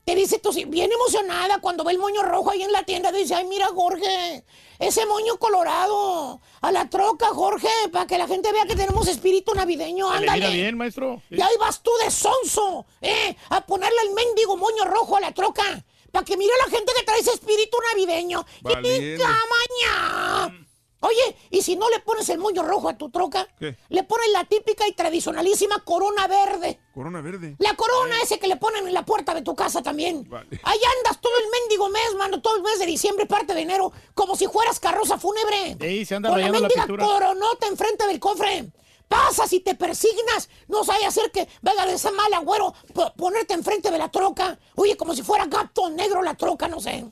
Te dice tú, bien emocionada cuando ve el moño rojo ahí en la tienda. Dice, ay, mira, Jorge, ese moño colorado. A la troca, Jorge, para que la gente vea que tenemos espíritu navideño. Ándale. mira bien, maestro. Y ahí vas tú de sonso, ¿eh? A ponerle el mendigo moño rojo a la troca. Para que mire la gente que trae ese espíritu navideño. Valiente. ¡Y camaña! Oye, ¿y si no le pones el moño rojo a tu troca? ¿Qué? Le pones la típica y tradicionalísima corona verde. Corona verde. La corona ese que le ponen en la puerta de tu casa también. Vale. Ahí andas todo el mendigo mes, mano, todo el mes de diciembre parte de enero, como si fueras carroza fúnebre. Sí, se anda Con la la mendiga pintura. coronota enfrente del cofre. Pasas y te persignas. No sabe hacer que venga de ese mal agüero po- ponerte enfrente de la troca. Oye, como si fuera gato negro la troca, no sé.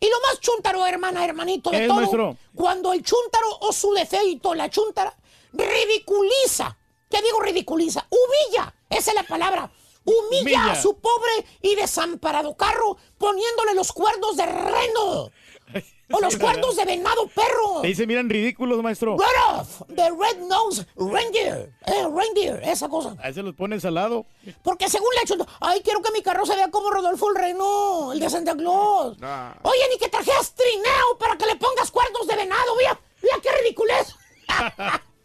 Y lo más chúntaro, hermana, hermanito, ¿Qué de todo, cuando el chúntaro o su defeito, la chúntara, ridiculiza. ¿Qué digo ridiculiza? Humilla, esa es la palabra. Humilla, Humilla. a su pobre y desamparado carro poniéndole los cuernos de reno. O los cuernos de venado perro. Te dice, miran ridículos, maestro. Rudolph, the red nose reindeer. Eh, reindeer, esa cosa. Ahí se los pones al lado. Porque según la chunta, ay, quiero que mi carro se vea como Rodolfo el Reno, el de Santa Claus. Oye, ni que trajeras trineo para que le pongas cuernos de venado. Mira, mira qué ridiculez.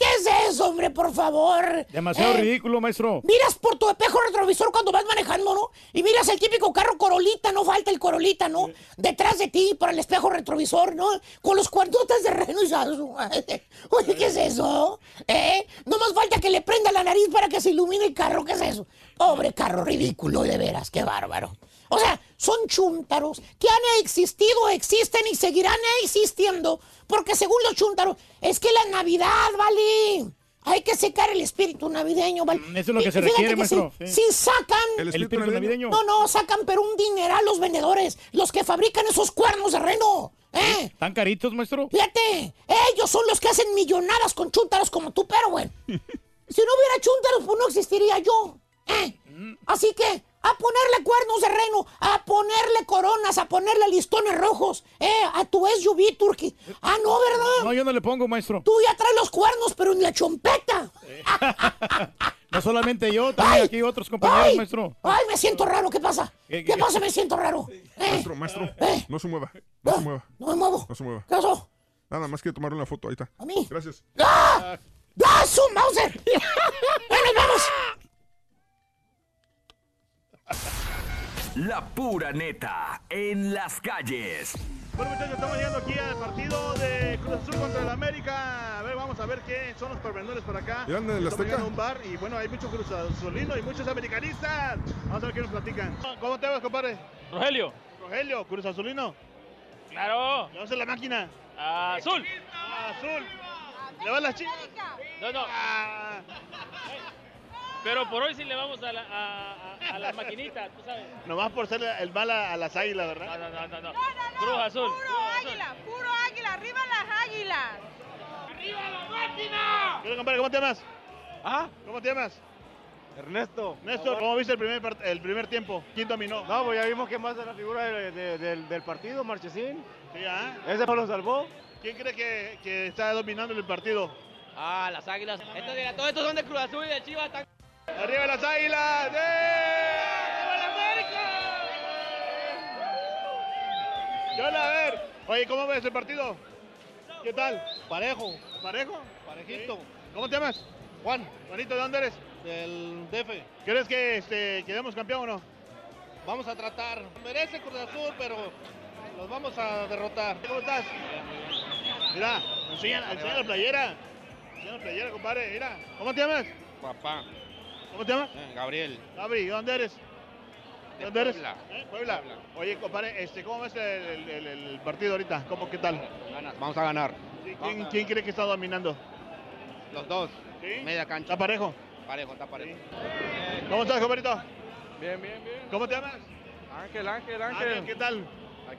¿Qué es eso, hombre, por favor? Demasiado Eh, ridículo, maestro. Miras por tu espejo retrovisor cuando vas manejando, ¿no? Y miras el típico carro Corolita, no falta el Corolita, ¿no? Detrás de ti, por el espejo retrovisor, ¿no? Con los cuartotes de reno y. Oye, ¿qué es eso? ¿Eh? No más falta que le prenda la nariz para que se ilumine el carro, ¿qué es eso? Pobre carro ridículo, de veras, qué bárbaro. O sea, son chúntaros que han existido, existen y seguirán existiendo. Porque según los chúntaros, es que la Navidad, ¿vale? Hay que secar el espíritu navideño, ¿vale? Mm, eso es lo que Y se requiere, que maestro, sí. sí sacan... El espíritu El espíritu navideño. No, no, sacan pero un dineral los vendedores, los que fabrican esos cuernos de reno. ¿Eh? ¿Tan caritos, maestro? Fíjate, ellos son los que hacen millonadas con chúntaros como tú, pero bueno. si no hubiera chúntaros, pues no existiría yo. ¿eh? Así que, a ponerle cuernos de reno, a ponerle coronas, a ponerle listones rojos, ¿eh? A tu SUV, Turkey. Ah, no, ¿verdad? No, yo no le pongo, maestro. Tú ya traes los cuernos, pero en la chompeta. No solamente yo, también aquí otros compañeros, ay, maestro. Ay, me siento raro, ¿qué pasa? ¿Qué- ¿Qué, qué- pasa? Me siento raro. Maestro, maestro. No se mueva. No se mueva. No me muevo. No se mueva. ¿Qué pasó? Nada más que tomar una foto. Ahí está. ¿A mí? Gracias. ¡Ah! ¡Ah, su Mauser! ¡Bueno, vamos! La pura neta en las calles. Bueno, muchachos, estamos llegando aquí al partido de Cruz Azul contra el América. A ver, vamos a ver qué son los pormenores por acá. ¿Ya andan en Estamos Azteca? llegando a un bar y bueno, hay muchos Cruz Azulinos y muchos americanistas. Vamos a ver qué nos platican. ¿Cómo te llamas, compadre? Rogelio. Rogelio, Cruz Azulino. Claro. ¿Le vas a la máquina? Azul. Ah, azul. ¿Le vas a las chivas? No, no. Pero por hoy sí le vamos a la, a, a- a la maquinita, tú sabes. Nomás por ser el mal a, a las águilas, ¿verdad? No, no, no, no. Cruz Azul. Puro águila, puro águila, arriba las águilas. ¡Arriba la máquina! ¿Qué compadre? ¿Cómo te llamas? ¿Ah? ¿Cómo te llamas? Ernesto. Néstor, ¿cómo viste el primer, el primer tiempo? ¿Quién dominó? No, pues ya vimos que más de la figura de- de- del, del partido, Marchesín. Sí, ¿ah? Ese lo salvó. ¿Quién cree que, que está dominando el partido? Ah, las águilas. Estos, mira, todos estos son de Cruz Azul y de Chivas. Están... Arriba las águilas. ¡Eh! ¡Arriba la América! Yola, a ver. Oye, ¿cómo ves el partido? ¿Qué tal? Parejo. ¿Parejo? Parejito. ¿Cómo te llamas? Juan. Juanito, ¿de dónde eres? Del DF. ¿Crees que este, quedemos campeón o no? Vamos a tratar. Merece Cruz Azul, pero los vamos a derrotar. ¿Cómo estás? Mira, enseña, enseña la playera. Enseña la playera, compadre. Mira. ¿Cómo te llamas? Papá. ¿Cómo te llamas? Gabriel. Gabri, ¿de dónde eres? ¿De dónde eres? Puebla. ¿Eh? Puebla. Oye, compadre, este, ¿cómo ves el, el- el- el partido ahorita? ¿Cómo, ¿Qué tal? Vamos a ganar. ¿Quién, quién cree que está dominando? Los dos. Media cancha. ¿Está parejo? Parejo, está parejo. ¿Cómo estás, compadrito? Bien, bien, bien. ¿Cómo te llamas? Ángel, Ángel, Ángel, ¿qué tal?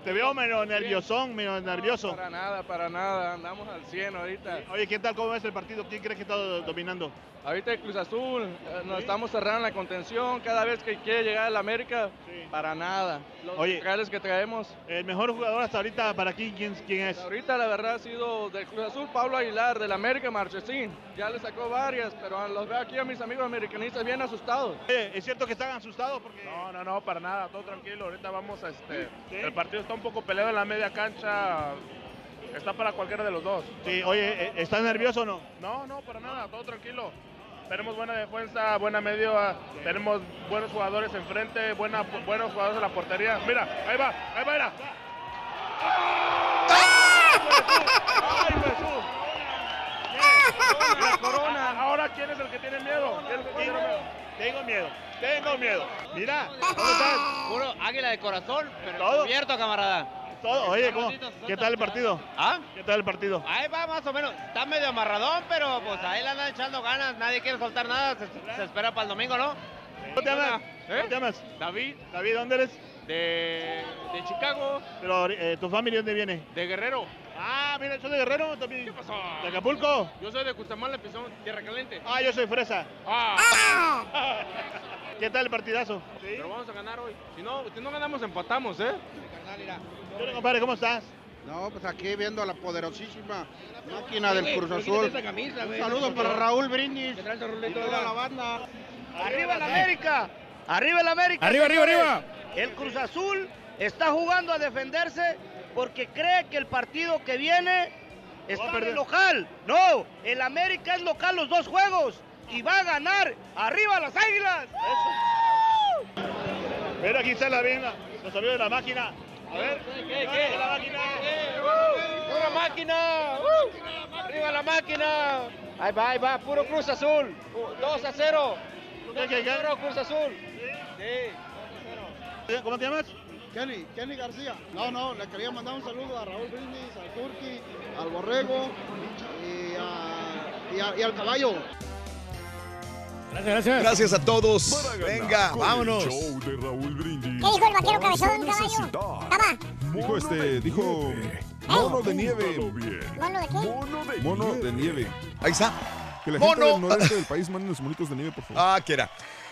Te veo medio nerviosón, medio nervioso. Para nada, para nada. Andamos al 100 ahorita. Oye, ¿qué tal? ¿Cómo ves el partido? ¿Quién crees que está dominando? Ahorita el Cruz Azul, eh, nos estamos cerrando la contención cada vez que quiere llegar al América. Para nada. Los Oye. locales que traemos. El mejor jugador hasta ahorita para aquí, ¿quién, quién es? Ahorita la verdad ha sido del Cruz Azul Pablo Aguilar, del América Marchesín. Ya le sacó varias, pero los veo aquí a mis amigos americanistas bien asustados. Oye, ¿es cierto que están asustados? Porque... No, no, no, para nada, todo tranquilo. Ahorita vamos a este. El partido está un poco peleado en la media cancha. Está para cualquiera de los dos. Sí, oye, ¿eh, ¿estás nervioso o no? No, no, para nada, todo tranquilo. Tenemos buena defensa, buena medio, ah, tenemos buenos jugadores enfrente, buena, buenos jugadores en la portería. Mira, ahí va, ahí va, mira. ¡Ay, Jesús! Corona. Ahora, ¿quién es el que tiene miedo? ¿Quién es el que tiene miedo? Tengo miedo, tengo miedo. Mira, ¿cómo estás? Puro águila de corazón, pero ¿Todo? cubierto, camarada. Todo. Oye, ¿cómo? ¿qué tal el partido? ¿Ah? ¿Qué tal el partido? Ahí va más o menos. Está medio amarradón, pero pues ahí le andan echando ganas. Nadie quiere soltar nada. Se, se espera para el domingo, ¿no? ¿Cómo te llamas? ¿Cómo te llamas? David. David, ¿dónde eres? De, de Chicago. Pero, eh, ¿tu familia dónde viene? De Guerrero. Ah, mira, yo soy de Guerrero también. ¿Qué pasó? ¿De Acapulco? Yo soy de Custamal, empezó Tierra Caliente. Ah, yo soy Fresa. Ah. ¿Qué tal el partidazo? Pero vamos a ganar hoy. Si no, si no ganamos, empatamos, ¿eh? Hola, compadre, ¿cómo estás? No, pues aquí viendo a la poderosísima máquina del Cruz Azul. camisa, Un saludo para Raúl Brindis y toda la banda. ¡Arriba el América! ¡Arriba el América! Arriba, arriba, arriba. El Cruz Azul está jugando a defenderse porque cree que el partido que viene está en el local. No, el América es local los dos juegos y va a ganar. ¡Arriba las águilas! Mira, aquí está la bien, los amigos de la máquina. A ver, ¿Qué, ¿dónde qué? la máquina? ¡Pura máquina! ¡Uh! ¡Arriba la máquina! Ahí va, ahí va, puro Cruz Azul. 2 a 0. ¿Qué, qué, qué? Puro Cruz Azul. Sí. ¿Cómo te llamas? Kenny, Kenny García. No, no, le quería mandar un saludo a Raúl Brindis, al Turqui, al Borrego y, a- y a- y al caballo. Gracias, gracias. Gracias a todos. Venga, vámonos. El show de Raúl Brindis. ¿Qué dijo el vaquero cabezón, caballo? Dijo este, dijo mono de nieve. ¿Mono de qué? Mono de Mono nieve. de nieve. Ahí está. Que la Mono. gente del noreste del país manden los monitos de nieve, por favor. Ah, que era.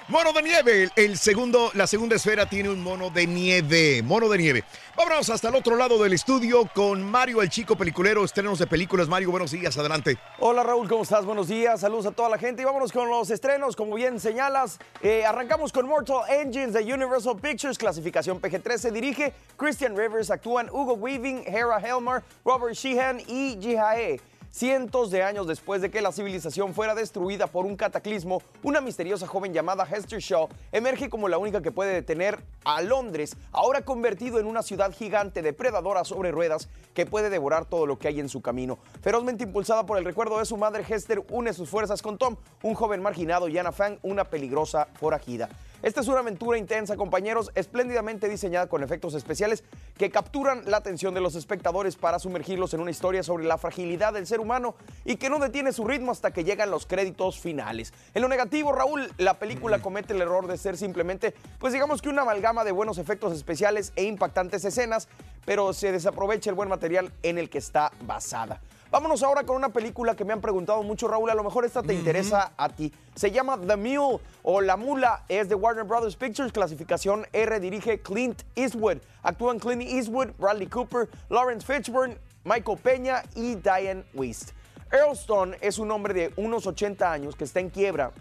Mono de nieve. El, segundo, la segunda esfera tiene un mono de nieve. Mono de nieve. Vámonos hasta el otro lado del estudio con Mario, el chico peliculero. Estrenos de películas. Mario, buenos días. Adelante. Hola Raúl, ¿cómo estás? Buenos días, saludos a toda la gente y vámonos con los estrenos, como bien señalas. Eh, arrancamos con Mortal Engines de Universal Pictures, clasificación PG-13, se dirige Christian Rivers, actúan Hugo Weaving, Hera Helmer, Robert Sheehan y Jihae. Cientos de años después de que la civilización fuera destruida por un cataclismo, una misteriosa joven llamada Hester Shaw emerge como la única que puede detener a Londres, ahora convertido en una ciudad gigante depredadora sobre ruedas que puede devorar todo lo que hay en su camino. Ferozmente impulsada por el recuerdo de su madre, Hester une sus fuerzas con Tom, un joven marginado, y Anna Fang, una peligrosa forajida. Esta es una aventura intensa, compañeros, espléndidamente diseñada con efectos especiales que capturan la atención de los espectadores para sumergirlos en una historia sobre la fragilidad del ser humano y que no detiene su ritmo hasta que llegan los créditos finales. En lo negativo, Raúl, la película comete el error de ser simplemente, pues digamos que una amalgama de buenos efectos especiales e impactantes escenas, pero se desaprovecha el buen material en el que está basada. Vámonos ahora con una película que me han preguntado mucho, Raúl. A lo mejor esta te interesa a ti. Se llama The Mule o La Mula. Es de Warner Brothers Pictures. Clasificación R. Dirige Clint Eastwood. Actúan Clint Eastwood, Bradley Cooper, Lawrence Fishburne, Michael Peña y Diane West. Earl Stone es un hombre de unos 80 años que está en quiebra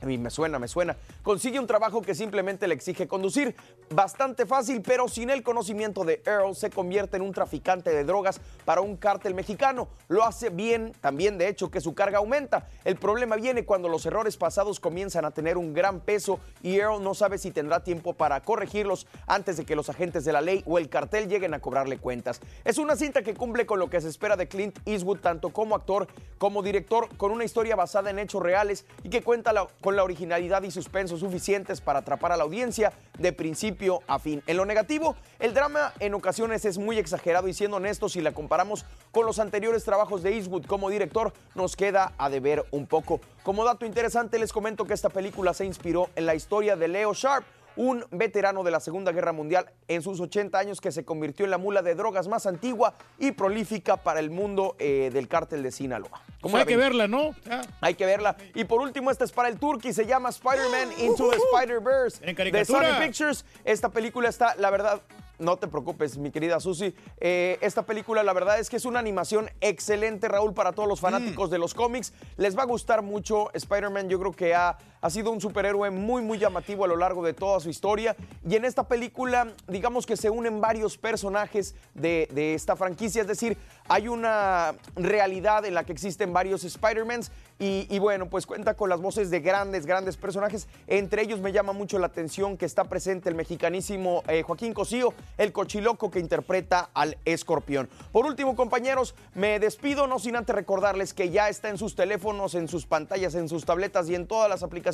A mí me suena, me suena. Consigue un trabajo que simplemente le exige conducir. Bastante fácil, pero sin el conocimiento de Earl se convierte en un traficante de drogas para un cártel mexicano. Lo hace bien, también de hecho que su carga aumenta. El problema viene cuando los errores pasados comienzan a tener un gran peso y Earl no sabe si tendrá tiempo para corregirlos antes de que los agentes de la ley o el cartel lleguen a cobrarle cuentas. Es una cinta que cumple con lo que se espera de Clint Eastwood tanto como actor como director, con una historia basada en hechos reales y que cuenta la- con la originalidad y suspenso suficientes para atrapar a la audiencia de principio a fin. En lo negativo, el drama en ocasiones es muy exagerado y siendo honestos, si la comparamos con los anteriores trabajos de Eastwood como director, nos queda a deber un poco. Como dato interesante, les comento que esta película se inspiró en la historia de Leo Sharp, un veterano de la Segunda Guerra Mundial en sus 80 años que se convirtió en la mula de drogas más antigua y prolífica para el mundo eh, del cártel de Sinaloa. Pues hay que verla, ¿no? Hay que verla. Y por último, esta es para el Turkey, se llama Spider-Man Into the Spider-Verse. De. Sony Pictures. Esta película está, la verdad, no te preocupes, mi querida Susi. Eh, esta película, la verdad es que es una animación excelente, Raúl, para todos los fanáticos de los cómics. Les va a gustar mucho. Spider-Man, yo creo que ha, ha sido un superhéroe muy, muy llamativo a lo largo de toda su historia. Y en esta película, digamos que se unen varios personajes de, de esta franquicia. Es decir, hay una realidad en la que existen varios Spider-Mans. Y, bueno, pues cuenta con las voces de grandes, grandes personajes. Entre ellos me llama mucho la atención que está presente el mexicanísimo eh, Joaquín Cosío, el cochiloco que interpreta al escorpión. Por último, compañeros, me despido, no sin antes recordarles que ya está en sus teléfonos, en sus pantallas, en sus tabletas y en todas las aplicaciones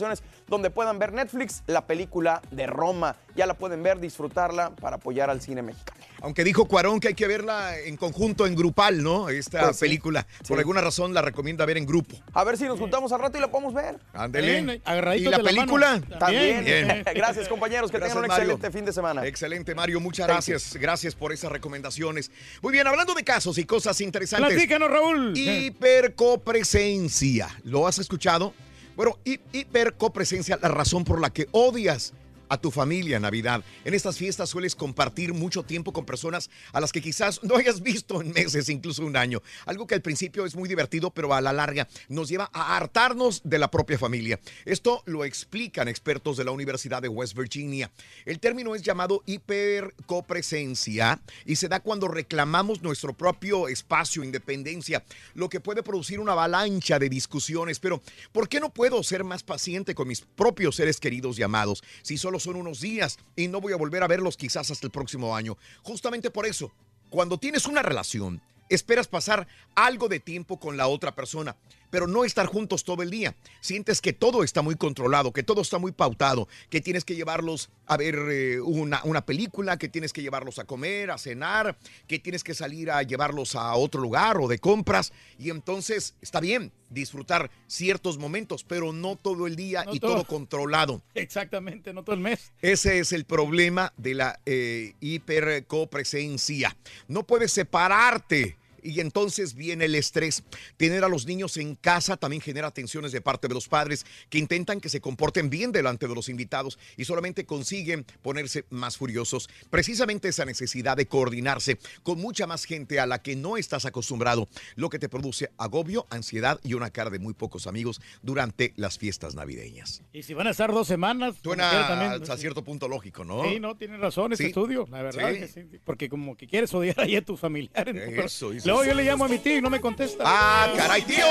donde puedan ver Netflix, la película de Roma. Ya la pueden ver, disfrutarla para apoyar al cine mexicano. Aunque dijo Cuarón que hay que verla en conjunto, en grupal, ¿no? Esta Pues sí. película. Por Sí. alguna razón la recomienda ver en grupo. A ver si nos juntamos al rato y la podemos ver. Ándele. Bien, agarraditos ¿Y la película? También. Bien. Gracias, compañeros. Que Gracias, tengan un Mario. excelente fin de semana. Excelente, Mario. Muchas Thank gracias. Gracias por esas recomendaciones. Muy bien, hablando de casos y cosas interesantes. Platícanos, Raúl. Hipercopresencia. ¿Lo has escuchado? Bueno, hi- hipercopresencia, la razón por la que odias a tu familia Navidad. En estas fiestas sueles compartir mucho tiempo con personas a las que quizás no hayas visto en meses, incluso un año. Algo que al principio es muy divertido, pero a la larga nos lleva a hartarnos de la propia familia. Esto lo explican expertos de la Universidad de West Virginia. El término es llamado hipercopresencia y se da cuando reclamamos nuestro propio espacio, independencia, lo que puede producir una avalancha de discusiones. Pero, ¿por qué no puedo ser más paciente con mis propios seres queridos y amados si solo son unos días y no voy a volver a verlos quizás hasta el próximo año? Justamente por eso, cuando tienes una relación, esperas pasar algo de tiempo con la otra persona, pero no estar juntos todo el día. Sientes que todo está muy controlado, que todo está muy pautado, que tienes que llevarlos a ver eh, una, una película, que tienes que llevarlos a comer, a cenar, que tienes que salir a llevarlos a otro lugar o de compras. Y entonces está bien disfrutar ciertos momentos, pero no todo el día No y todo. todo controlado. Exactamente, no todo el mes. Ese es el problema de la eh, hipercopresencia. No puedes separarte. Y entonces viene el estrés. Tener a los niños en casa también genera tensiones de parte de los padres que intentan que se comporten bien delante de los invitados y solamente consiguen ponerse más furiosos. Precisamente esa necesidad de coordinarse con mucha más gente a la que no estás acostumbrado, lo que te produce agobio, ansiedad y una cara de muy pocos amigos durante las fiestas navideñas. Y si van a estar dos semanas, Suena también. hasta cierto punto lógico, ¿no? Sí, no, tienes razón ese Sí. estudio, la verdad. Sí. que sí, porque como que quieres odiar ahí a tus familiares. ¿no? Eso, eso, Eso. yo le llamo a mi tío y no me contesta. ¡Ah, caray, tío!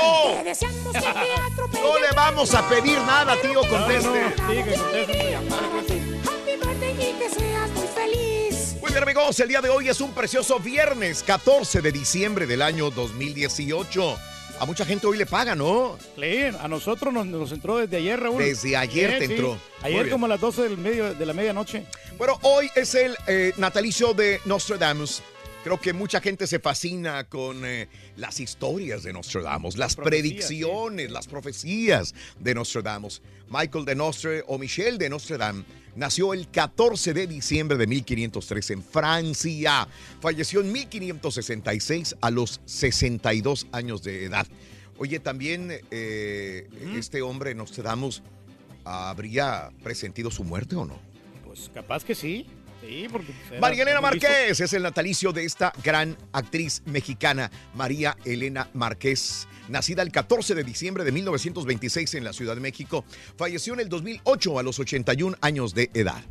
No le vamos a pedir nada, tío, conteste. Happy birthday y que seas muy feliz. Muy bien, amigos, el día de hoy es un precioso viernes, 14 de diciembre del año 2018. A mucha gente hoy le paga, ¿no? Sí, a nosotros nos, nos entró desde ayer, Raúl. Desde ayer Sí, te sí. entró. Ayer como a las 12 del medio, de la medianoche. Bueno, hoy es el eh, natalicio de Nostradamus. Creo que mucha gente se fascina con eh, las historias de Nostradamus, las profecías, predicciones, las profecías de Nostradamus. Michael de Nostre o Michel de Nostradam nació el 14 de diciembre de 1503 en Francia. Falleció en 1566 a los 62 años de edad. Oye, también eh, este hombre Nostradamus habría presentido su muerte o no? Pues capaz que sí. Sí, porque. pues, María Elena. Márquez es el natalicio de esta gran actriz mexicana, María Elena Márquez. Nacida el 14 de diciembre de 1926 en la Ciudad de México, falleció en el 2008 a los 81 años de edad.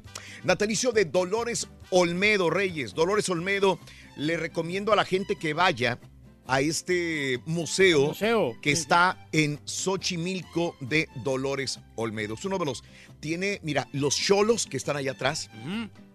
Natalicio de Dolores Olmedo Reyes. Dolores Olmedo, le recomiendo a la gente que vaya a este museo, que está en Xochimilco de Dolores Olmedo. Es uno de los, tiene, mira, los cholos que están allá atrás,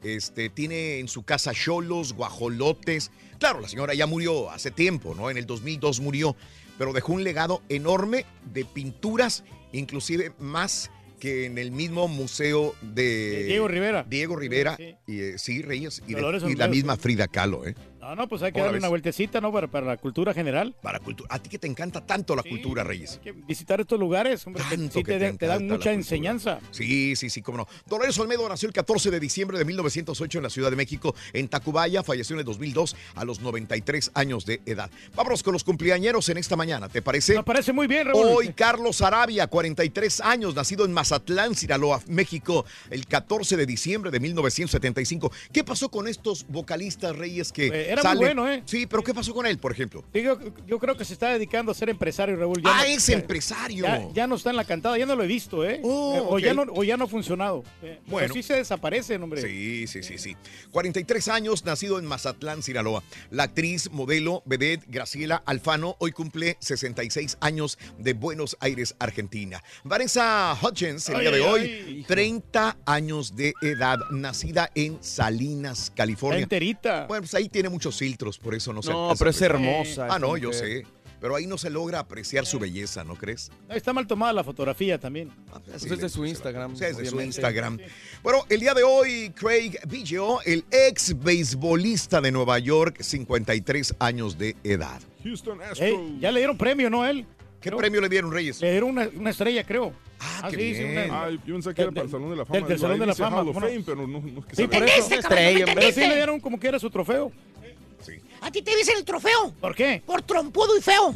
este, tiene en su casa cholos, guajolotes. Claro, la señora ya murió hace tiempo, ¿no? En el 2002 murió, pero dejó un legado enorme de pinturas, inclusive más que en el mismo museo de, Diego Rivera. Diego Rivera, y eh, sí, Reyes, y, de- y la misma sí. Frida Kahlo, ¿eh? No, no, pues hay que ¿Cómo la darle una vueltecita, ¿no? Para, para la cultura general. Para cultura. A ti que te encanta tanto la cultura, Reyes. Hay que visitar estos lugares, hombre, que Tanto sí que te, te de- te dan mucha enseñanza. Sí, sí, sí, cómo no. Dolores Olmedo nació el 14 de diciembre de 1908 en la Ciudad de México, en Tacubaya. Falleció en el 2002 a los 93 años de edad. Vámonos con los cumpleañeros en esta mañana, ¿te parece? Me parece muy bien, Raúl. Hoy Carlos Arabia, 43 años, nacido en Mazatlán, Sinaloa, México, el 14 de diciembre de 1975. ¿Qué pasó con estos vocalistas reyes que Eh, era muy salen? bueno, ¿eh? Sí, pero ¿qué pasó con él, por ejemplo? Yo, yo creo que se está dedicando a ser empresario, Raúl. Ah, no- es ya- empresario. Ya, ya no está en la cantada, ya no lo he visto, ¿eh? Oh, Eh, o, ya no, o ya no ha funcionado. Eh, pero Bueno. sí se desaparecen, hombre. Sí, sí, sí, sí. 43 años, nacido en Mazatlán, Sinaloa. La actriz, modelo, vedette Graciela Alfano hoy cumple 66 años de Buenos Aires, Argentina. Vanessa Hutchins, el Ay, día de ay, hoy, ay. 30 años de edad, nacida en Salinas, California. Enterita. Bueno, pues ahí tiene muchos filtros, por eso no se No, pero es apreciar. hermosa Ah, no, yo sé. Pero ahí no se logra apreciar su belleza, ¿no crees? Está mal tomada la fotografía también. Pues es de su Instagram. Sí, es de su. Instagram. Bueno, el día de hoy, Craig Biggio, el ex beisbolista de Nueva York, 53 años de edad. Houston Astros. Ya le dieron premio, ¿no? Él. ¿Qué premio le dieron, Reyes? Le dieron una, una estrella, creo. Ah, qué sí, sí, bien. una- Ah, yo pensé que era para el Salón de la Fama. Del, Salón de la Fama. Hall of ¿cómo no? Fame, pero no, no es que Sí, por eso. ¿No Pero sí le dieron como que era su trofeo. three A ti te dicen el trofeo. ¿Por qué? Por trompudo y feo.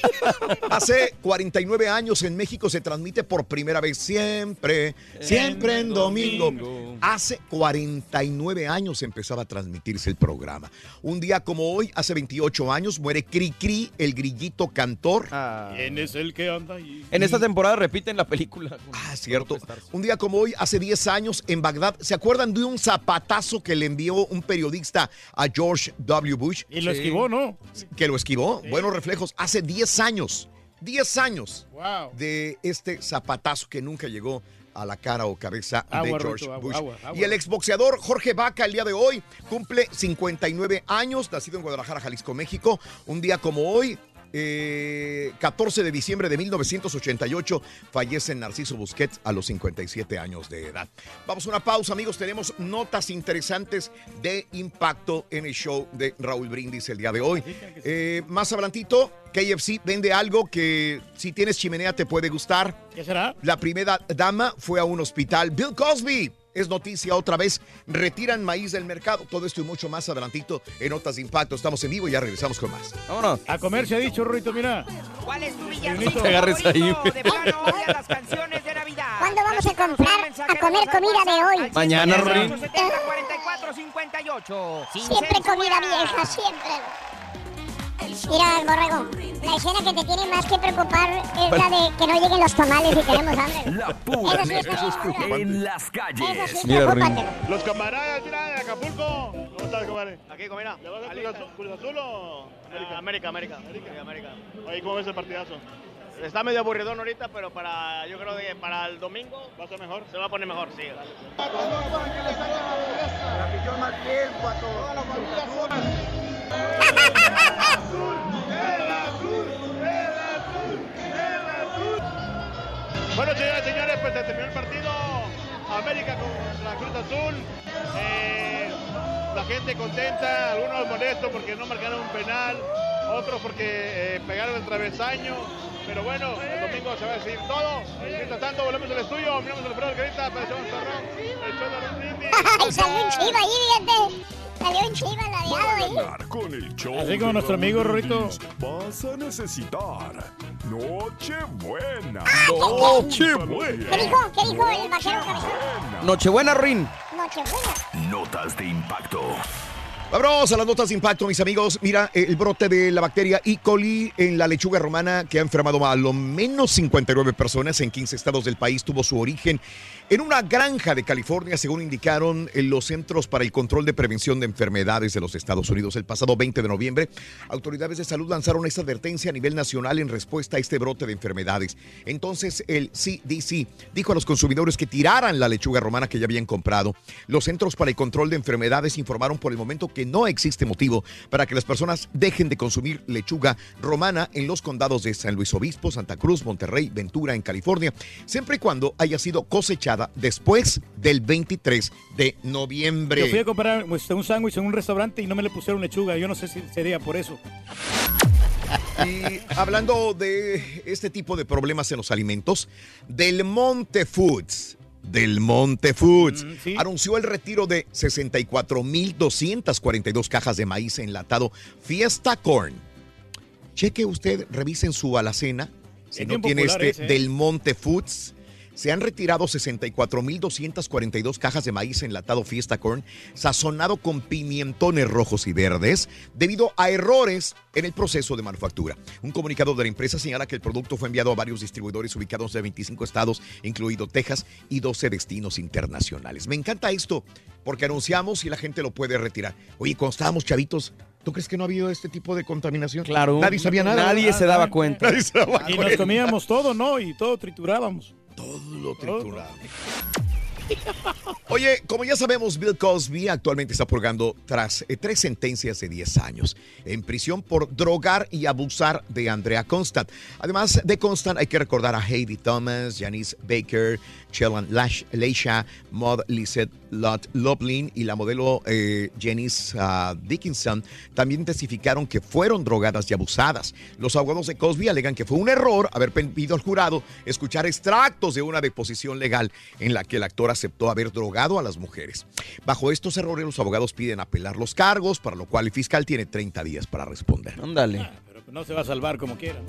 Hace 49 años en México se transmite por primera vez siempre, siempre en domingo. Hace 49 años empezaba a transmitirse el programa. Un día como hoy, hace 28 años, muere Cri Cri, el grillito cantor. ¿Quién es el que anda ahí? En esta temporada repiten la película. Ah, cierto. Un día como hoy, hace 10 años, en Bagdad, ¿se acuerdan de un zapatazo que le envió un periodista a George W. Bush? Y lo esquivó, ¿no? Que lo esquivó. Buenos reflejos. Hace 10 años. 10 años Wow. de este zapatazo que nunca llegó a la cara o cabeza de Agua, George Rucho, agua, Bush. agua, agua. Y el exboxeador Jorge Vaca el día de hoy cumple 59 años, nacido en Guadalajara, Jalisco, México. Un día como hoy, eh, 14 de diciembre de 1988, fallece Narciso Busquets a los 57 años de edad. Vamos a una pausa, amigos. Tenemos notas interesantes de impacto en el show de Raúl Brindis el día de hoy. Eh, más adelantito, KFC vende algo que si tienes chimenea te puede gustar. ¿Qué será? La primera dama fue a un hospital. Bill Cosby. Es noticia otra vez. Retiran maíz del mercado. Todo esto y mucho más adelantito en Notas de Impacto. Estamos en vivo y ya regresamos con más. Vámonos. A comer se ha dicho, Rorito, mira. ¿Cuál es tu villancico Te agarres ahí. De odia las canciones de Navidad. ¿Cuándo vamos a comprar a comer comida de hoy? Mañana. 4458. Siempre comida vieja, siempre. Mira, borrego, la escena que te tiene más que preocupar es la de que no lleguen los tamales y tenemos hambre. La pura Eso sí está preocupante. En las Eso calles. sí, Mira. Los camaradas, mira, de Acapulco. ¿Cómo estás, compadre? Aquí, comida. ¿Le vas a Cruz Azul, Cruz Azul o América? América, América. América. América. Oye, ¿cómo ves el partidazo? Está medio aburridón ahorita, pero para, yo creo que para el domingo ¿Va a ser mejor? se va a poner mejor, sí. Bueno, señoras y señores, pues se terminó el partido. América contra Cruz Azul. Eh, la gente contenta, algunos molestos porque no marcaron un penal. Otros porque eh, pegaron el travesaño. Pero bueno, el domingo se va a decidir todo. Mientras tanto, volvemos al estudio, miramos el programa que grita, apareció un zorrón, el salió un chiva ahí, fíjate. Salió un chiva ladeado ahí. Ganar con el show Así como nuestro amigo Rorrito. Vas a necesitar Nochebuena. ¿Qué dijo? ¿Qué dijo el vaquero cabezón? Nochebuena, Rin. Nochebuena. Notas de impacto. Vamos a las notas de impacto, mis amigos. Mira, el brote de la bacteria E. coli en la lechuga romana que ha enfermado a lo menos 59 personas en 15 estados del país tuvo su origen en una granja de California, según indicaron en los Centros para el Control de Prevención de Enfermedades de los Estados Unidos. El pasado 20 de noviembre, autoridades de salud lanzaron esta advertencia a nivel nacional en respuesta a este brote de enfermedades. Entonces, el CDC dijo a los consumidores que tiraran la lechuga romana que ya habían comprado. Los Centros para el Control de Enfermedades informaron por el momento que no existe motivo para que las personas dejen de consumir lechuga romana en los condados de San Luis Obispo, Santa Cruz, Monterrey, Ventura, en California, siempre y cuando haya sido cosechada después del 23 de noviembre. Yo fui a comprar pues, un sándwich en un restaurante y no me le pusieron lechuga. Yo no sé si sería por eso. Y hablando de este tipo de problemas en los alimentos, Del Monte Foods. Del Monte Foods anunció el retiro de 64.242 cajas de maíz enlatado Fiesta Corn. Cheque usted, revisen su alacena. Si Es no tiene este ese, ¿eh? Del Monte Foods, se han retirado 64.242 cajas de maíz enlatado Fiesta Corn, sazonado con pimientones rojos y verdes, debido a errores en el proceso de manufactura. Un comunicado de la empresa señala que el producto fue enviado a varios distribuidores ubicados en 25 estados, incluido Texas, y 12 destinos internacionales. Me encanta esto, porque anunciamos y la gente lo puede retirar. Oye, cuando estábamos chavitos, ¿tú crees que no ha habido este tipo de contaminación? Claro. Nadie sabía nada. Nadie se daba cuenta. Nadie se daba Y nos comíamos todo, ¿no? Y todo triturábamos. Todo lo triturado. Oye, como ya sabemos, Bill Cosby actualmente está purgando tras eh, tres sentencias de 10 años en prisión por drogar y abusar de Andrea Constant. Además de Constant, hay que recordar a Heidi Thomas, Janice Baker, Chelan Lash- Leisha, Maud Lizette Lott Loblin y la modelo eh, Janice ah, Dickinson también testificaron que fueron drogadas y abusadas. Los abogados de Cosby alegan que fue un error haber pedido al jurado escuchar extractos de una deposición legal en la que el actor aceptó haber drogado a las mujeres. Bajo estos errores, los abogados piden apelar los cargos, para lo cual el fiscal tiene 30 días para responder. Ándale. Pero no se va a salvar como quiera.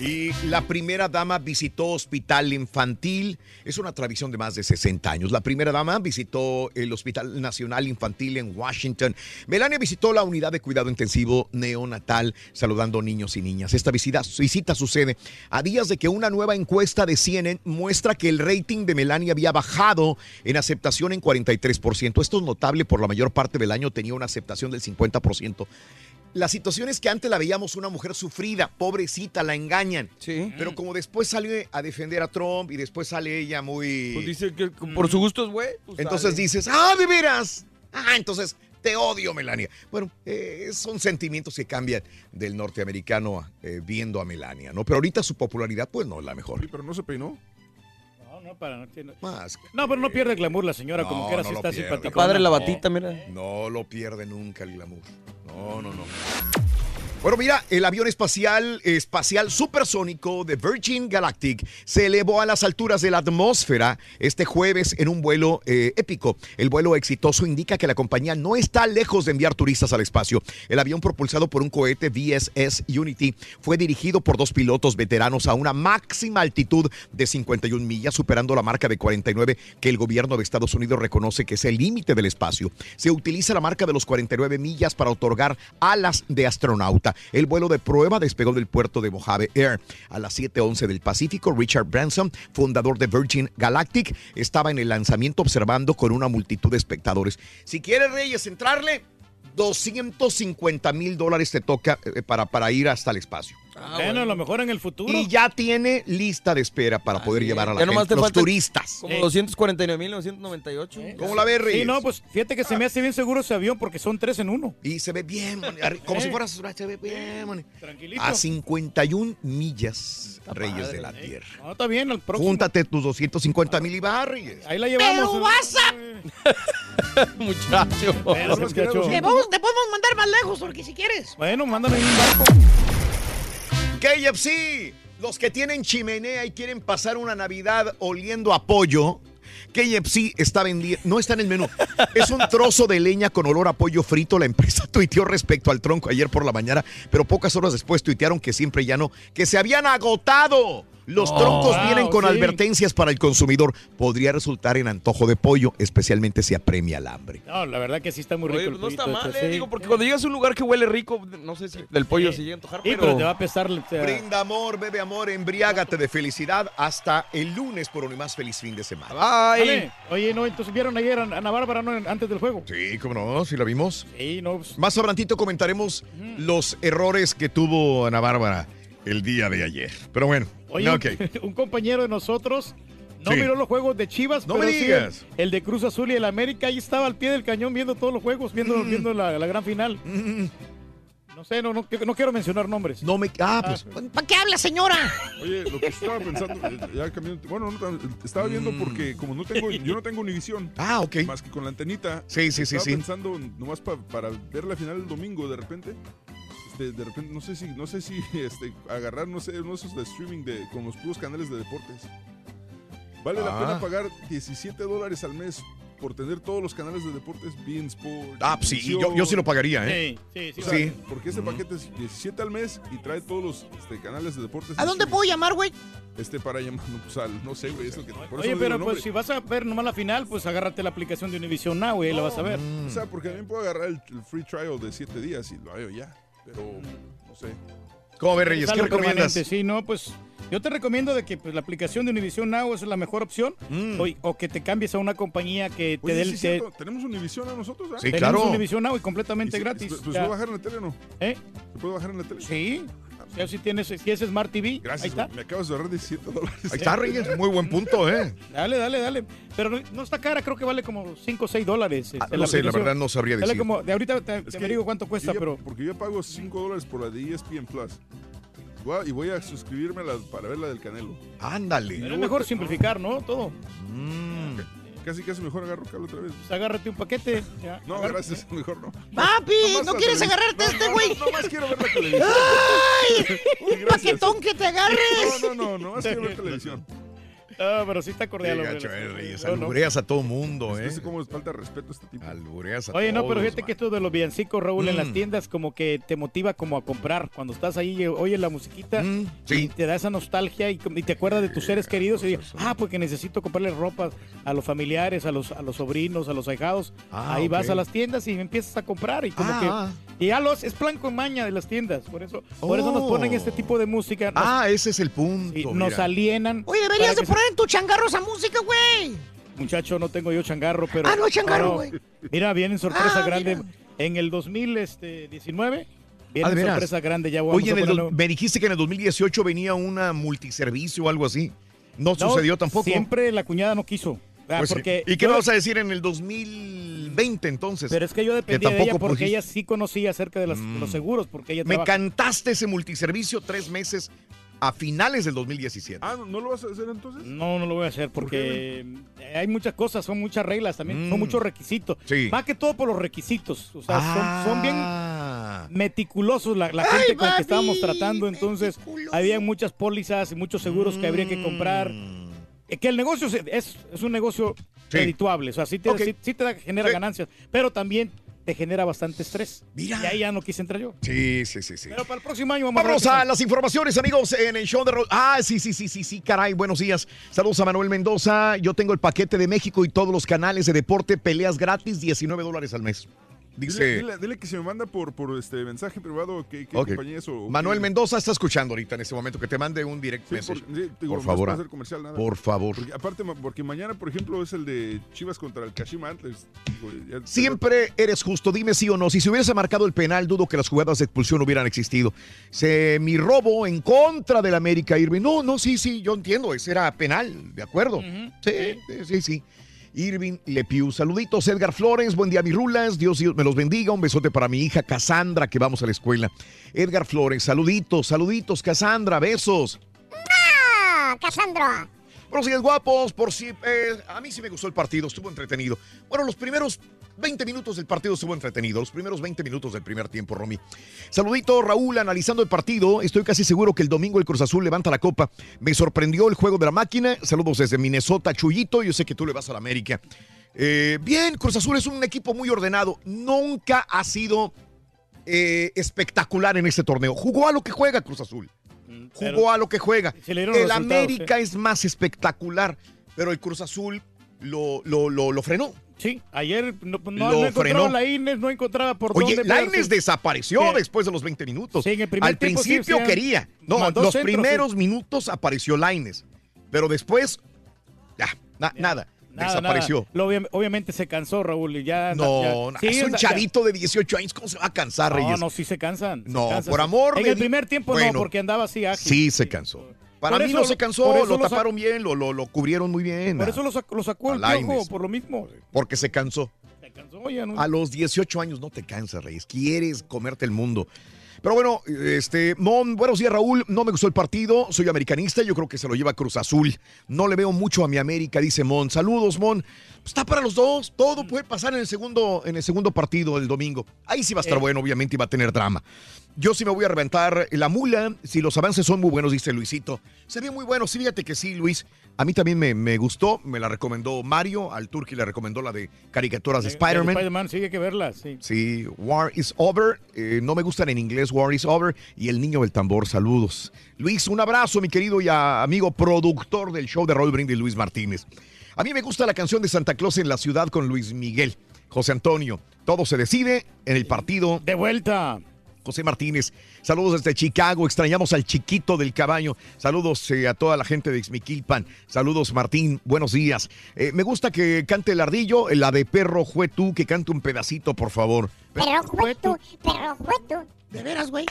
Y la primera dama visitó hospital infantil. Es una tradición de más de 60 años. La primera dama visitó el Hospital Nacional Infantil en Washington. Melania visitó la unidad de cuidado intensivo neonatal saludando niños y niñas. Esta visita, visita sucede a días de que una nueva encuesta de CNN muestra que el rating de Melania había bajado en aceptación en 43%. Esto es notable por la mayor parte del año tenía una aceptación del 50%. La situación es que antes la veíamos una mujer sufrida, pobrecita, la engañan. Sí. Pero como después sale a defender a Trump y después sale ella muy... Pues dice que por su gusto es güey. pues entonces sale. dices, ah, de veras. Ah, entonces te odio, Melania. Bueno, eh, son sentimientos que cambian del norteamericano eh, viendo a Melania, ¿no? Pero ahorita su popularidad, pues no es la mejor. pero no se peinó. No, no, para, no, tiene- Más. no, pero no pierde el glamour la señora, como quiera, no si está simpática. Padre la batita, mira. No lo pierde nunca el glamour. No, no, no. Bueno, mira, el avión espacial, espacial supersónico de Virgin Galactic se elevó a las alturas de la atmósfera este jueves en un vuelo eh, épico. El vuelo exitoso indica que la compañía no está lejos de enviar turistas al espacio. El avión propulsado por un cohete VSS Unity fue dirigido por dos pilotos veteranos a una máxima altitud de 51 millas, superando la marca de 49 que el gobierno de Estados Unidos reconoce que es el límite del espacio. Se utiliza la marca de los 49 millas para otorgar alas de astronauta. El vuelo de prueba despegó del puerto de Mojave Air a las 7:11 del Pacífico. Richard Branson, fundador de Virgin Galactic, estaba en el lanzamiento observando con una multitud de espectadores. Si quieres, Reyes, entrarle, 250 mil dólares te toca eh, para, para ir hasta el espacio. Bueno, a lo mejor en el futuro. Y ya tiene lista de espera para poder llevar a la Ya nomás gente, te los turistas. Como 249.998. ¿Cómo la ves, Reyes? Sí, no, pues fíjate que se me hace bien seguro ese avión porque son tres en uno. Y se ve bien, man, como Eh. si fuera se ve bien. man. Tranquilito. A 51 millas, Reyes de la Tierra. No, está bien, al próximo. Júntate tus 250 mil y va, Reyes. Ahí la llevamos. Pero vas a... Muchacho. Bueno, muchacho. Te, vamos- te podemos mandar más lejos, porque si quieres. Bueno, mándame un barco. KFC, los que tienen chimenea y quieren pasar una Navidad oliendo a pollo, KFC está vendiendo, no está en el menú. Es un trozo de leña con olor a pollo frito. La empresa tuiteó respecto al tronco ayer por la mañana, pero pocas horas después tuitearon que siempre ya no, que se habían agotado. Los Oh, troncos wow, vienen con sí. advertencias para el consumidor. Podría resultar en antojo de pollo, especialmente si apremia el hambre. No, la verdad que sí está muy rico. Oye, el pues no está mal, este, eh, sí. digo, porque cuando llegas a un lugar que huele rico, no sé si del pollo se llega a antojar, Sí, pero... pero te va a pesar. o sea, Brinda amor, bebe amor, embriágate de felicidad hasta el lunes por un más feliz fin de semana. Vale. Oye, no, entonces vieron ayer a Ana Bárbara ¿no? antes del juego. Sí, cómo no, sí la vimos. Sí, no. pues, Más adelantito comentaremos los errores que tuvo Ana Bárbara el día de ayer. Pero bueno, Oye, no, un- compañero de nosotros no Sí. miró los juegos de Chivas, No pero me digas. el, el de Cruz Azul y el América. Ahí estaba al pie del cañón viendo todos los juegos, viendo, Mm. viendo la, la gran final. No sé, no, no, no quiero mencionar nombres. No me. Ah, pues. ¿Para qué habla, señora? Oye, lo que estaba pensando, eh, ya cambiando, bueno, no tan- estaba viendo porque como no tengo, yo no tengo Univisión. Mm. Ah, ok. Más que con la antenita. Sí, sí, sí, estaba sí. pensando nomás pa- para ver la final el domingo de repente. Este, de repente, no sé si, no sé si este, agarrar, no sé, uno de esos de streaming de, con los puros canales de deportes. Vale la Ah. pena pagar 17 dólares al mes por tener todos los canales de deportes, Bean Sport. Ah, pues sí, yo, yo sí lo pagaría, ¿eh? Sí, sí, O sea, Sí. Porque ese paquete es 17 al mes y trae todos los este, canales de deportes. ¿A dónde puedo llamar, güey? Este para llamar, no, pues, al- no sé, güey, es lo que por Oye, no pero pues si vas a ver nomás la final, pues agárrate la aplicación de Univision Now y ahí la vas a ver. O sea, porque también puedo agarrar el, el free trial de 7 días y lo hago ya. Pero, no sé. ¿Cómo ves, Reyes? Es ¿Qué recomiendas? Sí, no, pues yo te recomiendo de que pues, la aplicación de Univision Now es la mejor opción Mm. o, o que te cambies a una compañía que te Oye, dé sí el... es te- tenemos Univisión a nosotros, ¿ah? Sí, tenemos claro. Univision Now y completamente Y se- gratis. ¿se puede bajar en la tele o no? ¿Eh? ¿Se puede bajar en la tele? Sí. Sea, si tienes, si es Smart TV, ahí Gracias, está. güey, me acabas de ahorrar 17 dólares. Ahí está, Reyes. Muy buen punto, ¿eh? Dale, dale, dale. Pero no, no está cara, creo que vale como 5 o 6 dólares. Ah, este, no sé, la verdad no sabría Dale decir. como, de ahorita te, averiguo cuánto cuesta, ya- pero... Porque yo pago 5 dólares por la de ESPN Plus. Y voy a suscribirme a la- para ver la del Canelo. Ándale. Es mejor simplificar, ¿no? Todo. Mm. Casi, casi mejor agarro cable otra vez. Pues agárrate un paquete. ya. No, Agarra- gracias, mejor no. Papi, ¿no quieres televisión. agarrarte a No, este no, güey? No, nomás quiero ver la televisión. ¡Ay! ¡Un paquetón que te agarres! No, no, no, nomás quiero ver televisión. Ah, pero sí está cordial. hombre. gacho, eh, Reyes. No, no. Albureas a todo mundo, ¿eh? No sé cómo les falta respeto a este tipo. Albureas a Oye, no, pero fíjate que esto de los villancicos, Raúl, en las Mm. tiendas como que te motiva como a comprar. Cuando estás ahí, eh, oyes la musiquita Mm, y te da esa nostalgia y, y te acuerdas de tus seres queridos y dices, ah, porque necesito comprarle ropa a los familiares, a los, a los sobrinos, a los ahijados. Ah, ahí vas a las tiendas y empiezas a comprar y como Ah. que... Y ya los, es plan con maña de las tiendas, por eso, por eso nos Oh. ponen este tipo de música. Nos, Ah, ese es el punto. y nos alienan. Oye, deberías de poner en tu changarro esa música, güey. Muchacho, no tengo yo changarro, pero... Ah, no, changarro, güey. Mira, vienen sorpresa Ah, grande. mira. En el 2019 Ah, viene ¿de veras? sorpresa grande. Ya Oye, a el me dijiste que en el 2018 venía una multiservicio o algo así. No, No, sucedió tampoco. Siempre la cuñada no quiso. Ah, Pues, porque ¿Y qué yo- me vas a decir en el 2020 entonces? Pero es que yo dependía Que de ella porque pusiste- ella sí conocía acerca de las- Mm. los seguros, porque ella Me trabaja. cantaste ese multiservicio tres meses a finales del 2017. Ah, ¿no, no lo vas a hacer entonces? No, no lo voy a hacer porque hay muchas cosas, son muchas reglas también, son Mm. muchos requisitos. Sí. Más que todo por los requisitos. O sea, son, son bien Ah. meticulosos la, la Ay, gente con la que estábamos tratando. Entonces, meticuloso. había muchas pólizas y muchos seguros que habría que comprar. Mm. Eh, Que el negocio es, es un negocio Sí. redituable, o sea, sí te, sí- sí te da- genera Sí. ganancias, pero también te genera bastante estrés. Mira. Y ahí ya no quise entrar yo. Sí, sí, sí, sí. Pero para el próximo año vamos Vámonos a ver a las informaciones, amigos, en el show de... Ah, sí, sí, sí, sí, sí, caray, buenos días. Saludos a Manuel Mendoza. Yo tengo el paquete de México y todos los canales de deporte, peleas gratis, 19 dólares al mes. Dice- Dile, dile- dile que se me manda por, por este mensaje privado qué, qué Ok. compañía es o- Manuel qué- Mendoza está escuchando ahorita en este momento que te mande un direct Sí, message. por, sí, digo, por no es favor. ah. hacer comercial, nada. Por favor. Porque, aparte, porque mañana, por ejemplo, es el de Chivas contra el Kashima Antlers. Digo, ya- Siempre eres justo, dime sí o no. Si se hubiese marcado el penal, dudo que las jugadas de expulsión hubieran existido. Se, mi robo en contra del América Irving. No, no, sí, sí, yo entiendo, ese era penal, de acuerdo. Sí, sí, sí, sí. Irving Lepiu, saluditos, Edgar Flores, buen día, mis rulas, Dios, Dios me los bendiga, un besote para mi hija Cassandra, que vamos a la escuela. Edgar Flores, saluditos, saluditos, Cassandra, besos. ¡Ah! Cassandra. Buenos días, guapos. Por si, eh, a mí sí me gustó el partido, estuvo entretenido. Bueno, los primeros 20 minutos del partido estuvo entretenido. Los primeros 20 minutos del primer tiempo, Romy. Saludito, Raúl, analizando el partido. Estoy casi seguro que el domingo el Cruz Azul levanta la copa. Me sorprendió el juego de la máquina. Saludos desde Minnesota, Chuyito. Yo sé que tú le vas a la América. Eh, bien, Cruz Azul es un equipo muy ordenado. Nunca ha sido eh, espectacular en este torneo. Jugó a lo que juega Cruz Azul. Jugó pero a lo que juega. El América es más espectacular, pero el Cruz Azul lo, lo, lo, lo frenó. Sí, ayer no, no, Lo no frenó. la Ines, no encontraba por Oye, dónde. Laines pegarse. desapareció Sí. después de los 20 minutos. Sí, en el primer Al tiempo principio quería. No, los centros, primeros minutos apareció Laines, pero después, ya, na- nada, Nada, desapareció. nada. Lo obvia- obviamente se cansó, Raúl, y ya. No, ya- no, sí, es un ya- chavito de 18 años, ¿cómo se va a cansar, No, Reyes? no, sí se cansan. se No, cansan, por amor En el primer tiempo Bueno, no, porque andaba así ágil. Sí, se cansó. Para Por mí no lo- se cansó, lo taparon bien, lo, lo, lo cubrieron muy bien. Por a- eso lo, sac- lo sacó el piojo, por lo mismo. Porque se cansó. Se cansó, ya no. A los 18 años no te cansas, Reyes. Quieres comerte el mundo. Pero bueno, este, Mon, buenos días, Raúl. No me gustó el partido. Soy americanista. Yo creo que se lo lleva Cruz Azul. No le veo mucho a mi América, dice Mon. Saludos, Mon. Está para los dos. Todo puede pasar en el segundo, en el segundo partido del domingo. Ahí sí va a estar Eh. bueno, obviamente, y va a tener drama. Yo sí me voy a reventar la mula. Si los avances son muy buenos, dice Luisito. Se ve muy bueno. Sí, fíjate que sí, Luis. A mí también me, me gustó. Me la recomendó Mario. Al Turki le recomendó la de caricaturas de Spider-Man. Spider-Man, sí, hay que verla, sí. Sí, War is Over. Eh, no me gustan en inglés, War is Over. Y El Niño del Tambor, saludos. Luis, un abrazo, mi querido y a- amigo productor del show de Roll Brindis, Luis Martínez. A mí me gusta la canción de Santa Claus en la ciudad con Luis Miguel. José Antonio, todo se decide en el partido. De vuelta. José Martínez, saludos desde Chicago, extrañamos al chiquito del caballo, saludos eh, a toda la gente de Ixmiquilpan, saludos Martín, buenos días. Eh, me gusta que cante el ardillo, la de Perro Jue tú, que cante un pedacito, por favor. Perro jueto, perro jueto. ¿De veras, güey?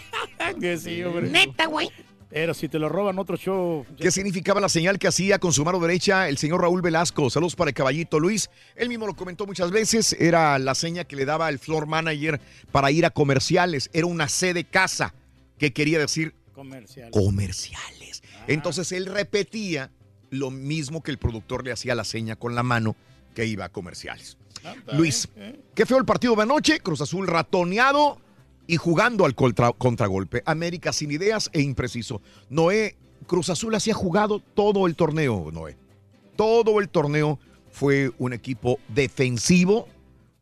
que sí, hombre. Neta, güey. Pero si te lo roban otro show. ¿Qué significaba la señal que hacía con su mano derecha el señor Raúl Velasco? Saludos para el caballito Luis. Él mismo lo comentó muchas veces. Era la seña que le daba el floor manager para ir a comerciales. Era una C de casa, que quería decir Comercial. comerciales. Entonces él repetía lo mismo que el productor le hacía la seña con la mano que iba a comerciales. Luis, qué feo el partido de anoche. Cruz Azul ratoneado y jugando al contra- contragolpe. América sin ideas e impreciso. Noé, Cruz Azul hacía jugado todo el torneo, Noé. Todo el torneo fue un equipo defensivo,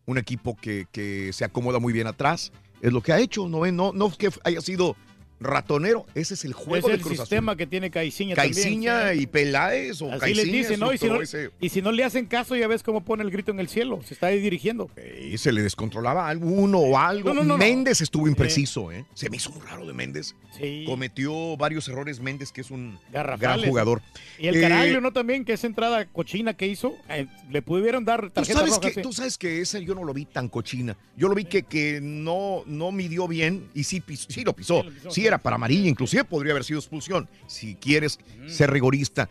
un equipo que, que se acomoda muy bien atrás. Es lo que ha hecho, Noé. No, no que haya sido ratonero. Ese es el juego es el Cruz sistema Azul. que tiene Caiciña Caiciña también. y Peláez o Así Caiciña les dicen, ¿no? Y si no, y si no le hacen caso, ya ves cómo pone el grito en el cielo. Se está ahí dirigiendo. Y se le descontrolaba alguno o algo. No. Méndez estuvo impreciso, ¿eh? Se me hizo muy raro de Méndez. Sí. Cometió varios errores Méndez, que es un gran jugador. Y el Eh, Caraglio, ¿no? También, que esa entrada cochina que hizo, eh, le pudieron dar Tú tarjeta sabes, roja. que, sí. tú sabes que ese yo no lo vi tan cochina. Yo lo vi que, que no, no midió bien y sí, pis- sí lo pisó. Sí era para amarilla, inclusive podría haber sido expulsión, si quieres ser rigorista.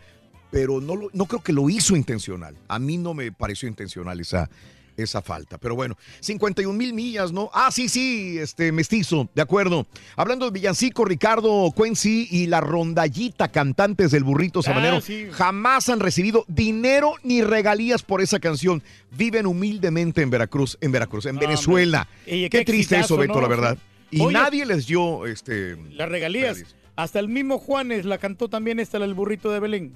Pero no, lo- no creo que lo hizo intencional. A mí no me pareció intencional esa, esa falta. Pero bueno, 51 mil millas, ¿no? Ah, sí, sí, este mestizo, de acuerdo. Hablando de Villancico, Ricardo Cuenci y la rondallita cantantes del burrito sabanero, sí. jamás han recibido dinero ni regalías por esa canción. Viven humildemente en Veracruz, en Veracruz, en No, Venezuela. Qué, qué triste exitazo, eso, Beto, ¿no? la verdad. Y Oye, nadie les dio este Las regalías. Hasta el mismo Juanes la cantó también esta, la del burrito de Belén.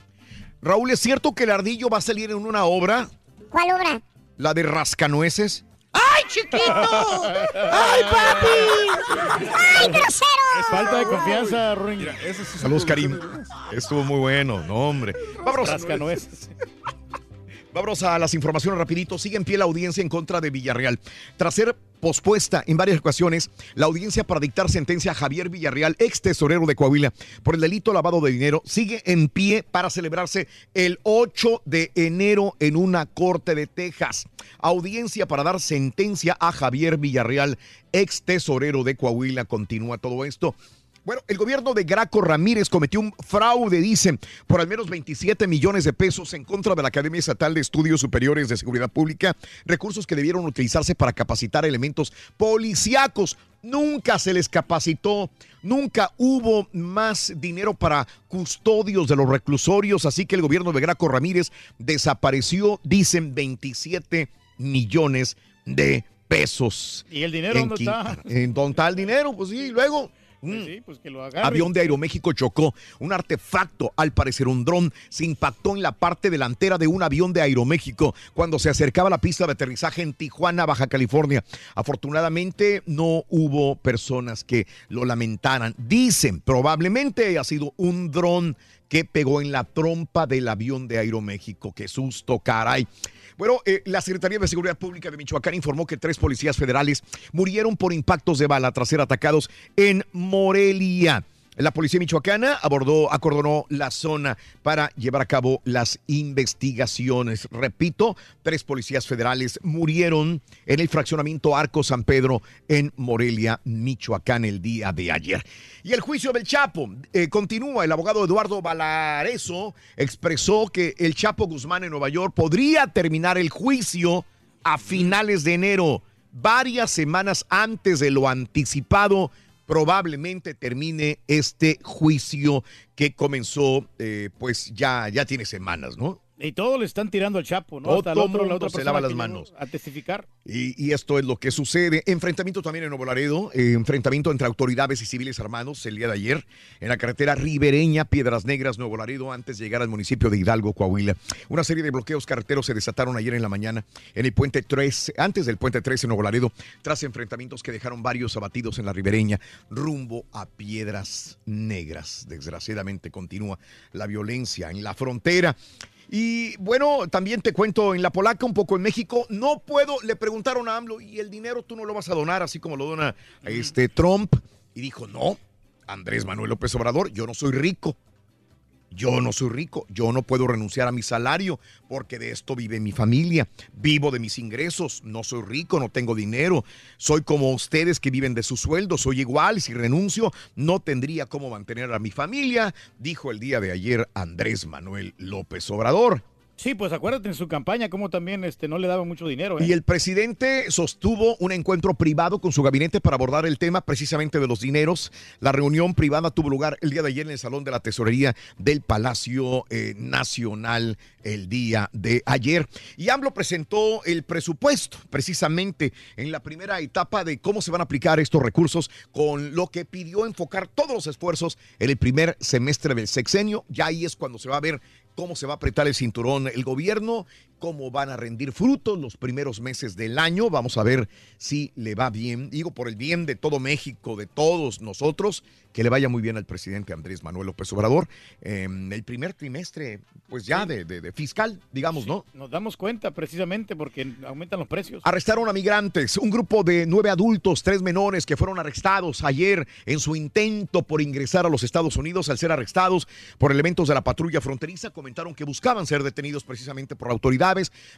Raúl, ¿es cierto que el ardillo va a salir en una obra? ¿Cuál obra? La de Rascanueces. ¡Ay, chiquito! ¡Ay, papi! ¡Ay, grosero! Es falta de confianza, Ruin. Saludos, Karim. Estuvo muy bueno, no, hombre. Vámonos. Rascanueces. A las informaciones rapidito. Sigue en pie la audiencia en contra de Villarreal. Tras ser pospuesta en varias ocasiones, la audiencia para dictar sentencia a Javier Villarreal, ex tesorero de Coahuila, por el delito lavado de dinero, sigue en pie para celebrarse el 8 de enero en una corte de Texas. Audiencia para dar sentencia a Javier Villarreal, ex tesorero de Coahuila. Continúa todo esto. Bueno, el gobierno de Graco Ramírez cometió un fraude, dicen, por al menos 27 millones de pesos en contra de la Academia Estatal de Estudios Superiores de Seguridad Pública, recursos que debieron utilizarse para capacitar elementos policíacos. Nunca se les capacitó, nunca hubo más dinero para custodios de los reclusorios, así que el gobierno de Graco Ramírez desapareció, dicen, 27 millones de pesos. ¿Y el dinero En dónde está? ¿En dónde está el dinero? Pues sí, luego. Pues mm, sí, pues que lo agarre. Avión de Aeroméxico chocó. Un artefacto, al parecer un dron, se impactó en la parte delantera de un avión de Aeroméxico cuando se acercaba a la pista de aterrizaje en Tijuana, Baja California. Afortunadamente no hubo personas que lo lamentaran. Dicen, probablemente ha sido un dron que pegó en la trompa del avión de Aeroméxico. Qué susto, caray. Bueno, eh, la Secretaría de Seguridad Pública de Michoacán informó que tres policías federales murieron por impactos de bala tras ser atacados en Morelia. La policía michoacana abordó, acordonó la zona para llevar a cabo las investigaciones. Repito, tres policías federales murieron en el fraccionamiento Arco San Pedro en Morelia, Michoacán, el día de ayer. Y el juicio del Chapo eh, continúa. El abogado Eduardo Valareso expresó que el Chapo Guzmán en Nueva York podría terminar el juicio a finales de enero, varias semanas antes de lo anticipado probablemente termine este juicio que comenzó, eh, pues ya, ya tiene semanas, ¿no? Y todos le están tirando al Chapo, ¿no? Todo el otro, la mundo otra se lava las manos. A testificar. Y, y esto es lo que sucede. Enfrentamiento también en Nuevo Laredo, eh, enfrentamiento entre autoridades y civiles armados el día de ayer en la carretera ribereña Piedras Negras, Nuevo Laredo, antes de llegar al municipio de Hidalgo, Coahuila. Una serie de bloqueos carreteros se desataron ayer en la mañana en el puente 3, antes del puente 3 en Nuevo Laredo, tras enfrentamientos que dejaron varios abatidos en la ribereña rumbo a Piedras Negras. Desgraciadamente continúa la violencia en la frontera. Y bueno, también te cuento en la polaca, un poco en México. No puedo, le preguntaron a AMLO, ¿y el dinero tú no lo vas a donar así como lo dona este Trump? Y dijo, no, Andrés Manuel López Obrador, yo no soy rico. Yo no soy rico, yo no puedo renunciar a mi salario porque de esto vive mi familia. Vivo de mis ingresos, no soy rico, no tengo dinero. Soy como ustedes que viven de su sueldo, soy igual. Si renuncio, no tendría cómo mantener a mi familia, dijo el día de ayer Andrés Manuel López Obrador. Sí, pues acuérdate en su campaña cómo también este, no le daba mucho dinero. ¿eh? Y el presidente sostuvo un encuentro privado con su gabinete para abordar el tema precisamente de los dineros. La reunión privada tuvo lugar el día de ayer en el Salón de la Tesorería del Palacio eh, Nacional el día de ayer. Y AMLO presentó el presupuesto precisamente en la primera etapa de cómo se van a aplicar estos recursos con lo que pidió enfocar todos los esfuerzos en el primer semestre del sexenio. Ya ahí es cuando se va a ver cómo se va a apretar el cinturón. El gobierno, cómo van a rendir frutos los primeros meses del año. Vamos a ver si le va bien, digo, por el bien de todo México, de todos nosotros, que le vaya muy bien al presidente Andrés Manuel López Obrador. Eh, el primer trimestre, pues ya de, de- de fiscal, digamos, ¿no? Nos damos cuenta precisamente porque aumentan los precios. Arrestaron a migrantes, un grupo de nueve adultos, tres menores que fueron arrestados ayer en su intento por ingresar a los Estados Unidos. Al ser arrestados por elementos de la patrulla fronteriza, comentaron que buscaban ser detenidos precisamente por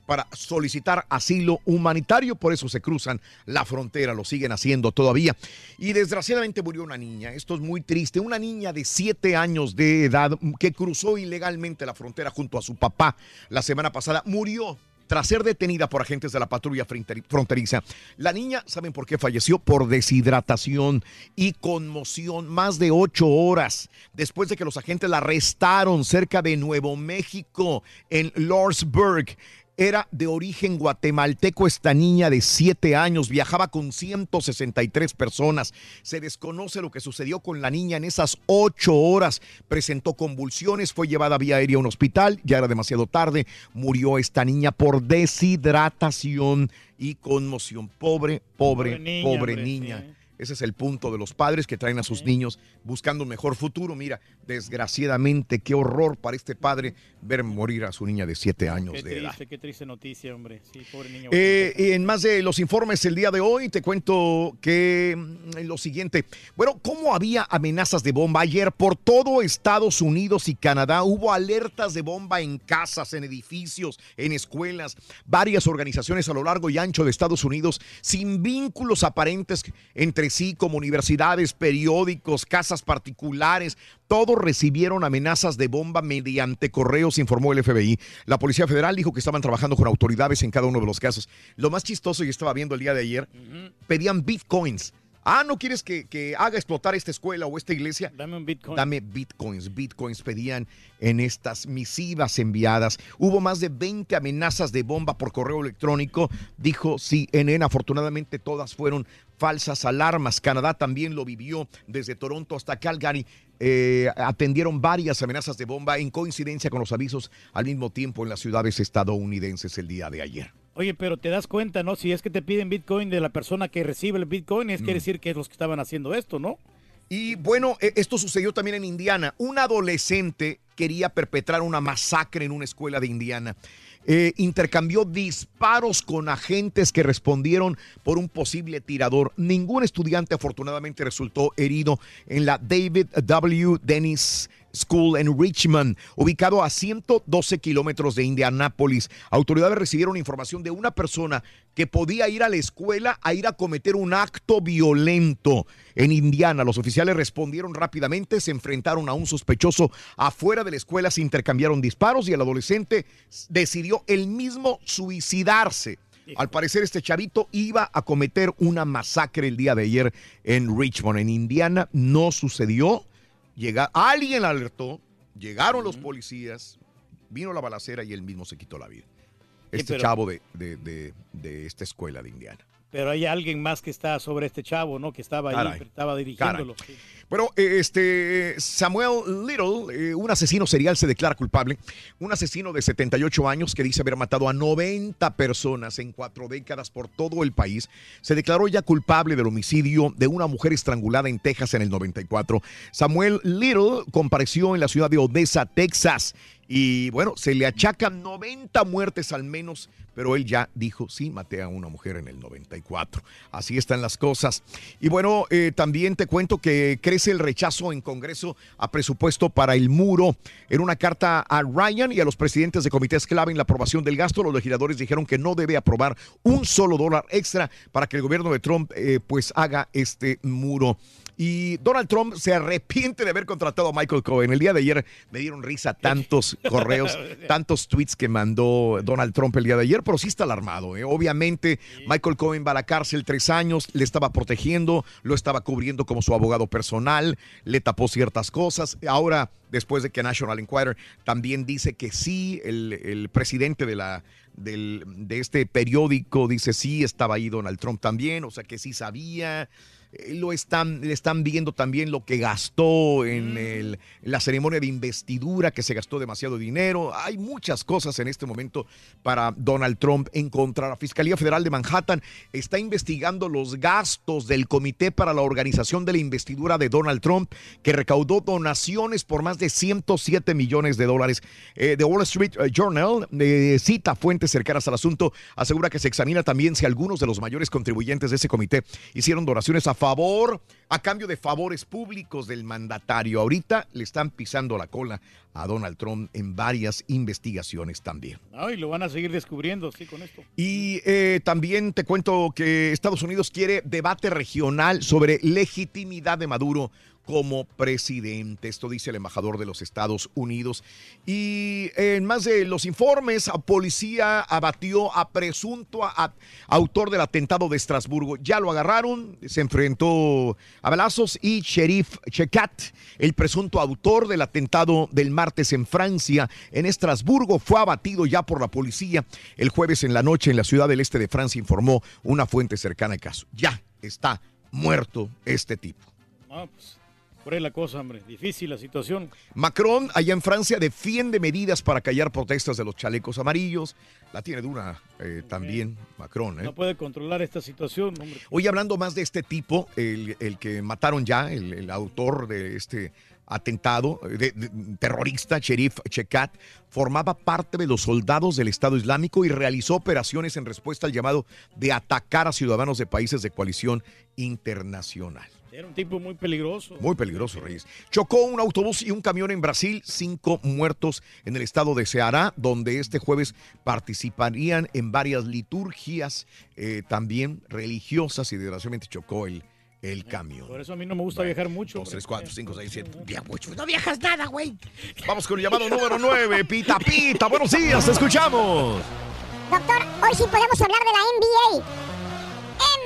para solicitar asilo humanitario. Por eso se cruzan la frontera, lo siguen haciendo todavía. Y desgraciadamente murió una niña. Esto es muy triste. Una niña de siete años de edad que cruzó ilegalmente la frontera junto a su papá la semana pasada. Murió tras ser detenida por agentes de la patrulla fronteri- fronteriza. La niña, ¿saben por qué falleció? Por deshidratación y conmoción. Más de ocho horas después de que los agentes la arrestaron cerca de Nuevo México, en Lordsburg. Era de origen guatemalteco esta niña de 7 años, viajaba con 163 personas. Se desconoce lo que sucedió con la niña en esas 8 horas. Presentó convulsiones, fue llevada vía aérea a un hospital, ya era demasiado tarde. Murió esta niña por deshidratación y conmoción. Pobre, pobre, Pobre niña, pobre hombre, niña. sí. Ese es el punto de los padres que traen a sus niños buscando un mejor futuro. Mira, desgraciadamente, qué horror para este padre ver morir a su niña de siete años Qué de edad. qué triste noticia, hombre. Sí, pobre niño. Eh, y en más de los informes el día de hoy, te cuento que mm, lo siguiente. Bueno, ¿cómo había amenazas de bomba ayer por todo Estados Unidos y Canadá? Hubo alertas de bomba en casas, en edificios, en escuelas, varias organizaciones a lo largo y ancho de Estados Unidos sin vínculos aparentes entre sí, como universidades, periódicos, casas particulares. Todos recibieron amenazas de bomba mediante correos, informó el FBI. La Policía Federal dijo que estaban trabajando con autoridades en cada uno de los casos. Lo más chistoso, y estaba viendo el día de ayer, pedían bitcoins. Ah, ¿no quieres que, que haga explotar esta escuela o esta iglesia? Dame un bitcoin. Dame bitcoins. Bitcoins pedían en estas misivas enviadas. Hubo más de 20 amenazas de bomba por correo electrónico, dijo CNN. Afortunadamente todas fueron falsas alarmas. Canadá también lo vivió desde Toronto hasta Calgary. Eh, atendieron varias amenazas de bomba en coincidencia con los avisos al mismo tiempo en las ciudades estadounidenses el día de ayer. Oye, pero te das cuenta, ¿no? Si es que te piden Bitcoin de la persona que recibe el Bitcoin, es Mm. quiere decir que es los que estaban haciendo esto, ¿no? Y bueno, e- esto sucedió también en Indiana. Un adolescente quería perpetrar una masacre en una escuela de Indiana. Eh, intercambió disparos con agentes que respondieron por un posible tirador. Ningún estudiante afortunadamente resultó herido en la David W. Dennis School en Richmond, ubicado a 112 kilómetros de Indianápolis. Autoridades recibieron información de una persona que podía ir a la escuela a ir a cometer un acto violento en Indiana. Los oficiales respondieron rápidamente, se enfrentaron a un sospechoso afuera de la escuela, se intercambiaron disparos y el adolescente decidió él mismo suicidarse. Al parecer este chavito iba a cometer una masacre el día de ayer en Richmond, en Indiana. No sucedió. Llega, alguien alertó, llegaron los policías, vino la balacera y él mismo se quitó la vida. Este pero- chavo de, de- de- de esta escuela de Indiana. Pero hay alguien más que está sobre este chavo, ¿no? Que estaba ahí, Caray. estaba dirigiéndolo. Caray. Bueno, eh, este Samuel Little, eh, un asesino serial, se declara culpable. Un asesino de 78 años que dice haber matado a 90 personas en cuatro décadas por todo el país, se declaró ya culpable del homicidio de una mujer estrangulada en Texas en el 94. Samuel Little compareció en la ciudad de Odessa, Texas. Y bueno, se le achacan 90 muertes al menos, pero él ya dijo, sí, maté a una mujer en el 94. Así están las cosas. Y bueno, eh, también te cuento que crece el rechazo en Congreso a presupuesto para el muro. En una carta a Ryan y a los presidentes de comités clave en la aprobación del gasto, los legisladores dijeron que no debe aprobar un solo dólar extra para que el gobierno de Trump eh, pues haga este muro. Y Donald Trump se arrepiente de haber contratado a Michael Cohen. El día de ayer me dieron risa tantos correos, tantos tweets que mandó Donald Trump el día de ayer, pero sí está alarmado. ¿eh? Obviamente, Michael Cohen va a la cárcel tres años, le estaba protegiendo, lo estaba cubriendo como su abogado personal, le tapó ciertas cosas. Ahora, después de que National Enquirer también dice que sí, el, el presidente de la del- de este periódico dice sí, estaba ahí Donald Trump también, o sea que sí sabía. Eh, Lo están, le están viendo también lo que gastó en, el- en la ceremonia de investidura, que se gastó demasiado dinero. Hay muchas cosas en este momento para Donald Trump en contra. La Fiscalía Federal de Manhattan está investigando los gastos del Comité para la Organización de la Investidura de Donald Trump, que recaudó donaciones por más de 107 millones de dólares. Eh, The Wall Street eh, Journal eh, cita fuentes cercanas al asunto, asegura que se examina también si algunos de los mayores contribuyentes de ese comité hicieron donaciones a favor, a cambio de favores públicos del mandatario. Ahorita le están pisando la cola a Donald Trump en varias investigaciones también. Ay, lo van a seguir descubriendo, sí, con esto. Y eh, también te cuento que Estados Unidos quiere debate regional sobre legitimidad de Maduro como presidente. Esto dice el embajador de los Estados Unidos. Y en más de los informes, a policía abatió a presunto autor del atentado de Estrasburgo. Ya lo agarraron, se enfrentó a balazos y Sheriff Checat, el presunto autor del atentado del martes en Francia, en Estrasburgo, fue abatido ya por la policía el jueves en la noche en la ciudad del este de Francia, informó una fuente cercana al caso. Ya está muerto este tipo. Ah, pues, la cosa, hombre. Difícil la situación. Macron, allá en Francia, defiende medidas para callar protestas de los chalecos amarillos. La tiene dura eh, también Macron. ¿eh? No puede controlar esta situación, hombre. Hoy hablando más de este tipo, el, el que mataron ya, el, el autor de este atentado de- de- terrorista, Sherif Chekat, formaba parte de los soldados del Estado Islámico y realizó operaciones en respuesta al llamado de atacar a ciudadanos de países de coalición internacional. Era un tipo muy peligroso. Muy peligroso, Reyes. Chocó un autobús y un camión en Brasil, cinco muertos en el estado de Ceará, donde este jueves participarían en varias liturgias eh, también religiosas y desgraciadamente chocó el, el camión. Por eso a mí no me gusta viajar mucho. Dos, tres, cuatro, cinco, seis, siete. Via- ocho. No viajas nada, güey. Vamos con el llamado número 9. Pita, pita. Buenos días, te escuchamos. Doctor, hoy sí podemos hablar de la NBA.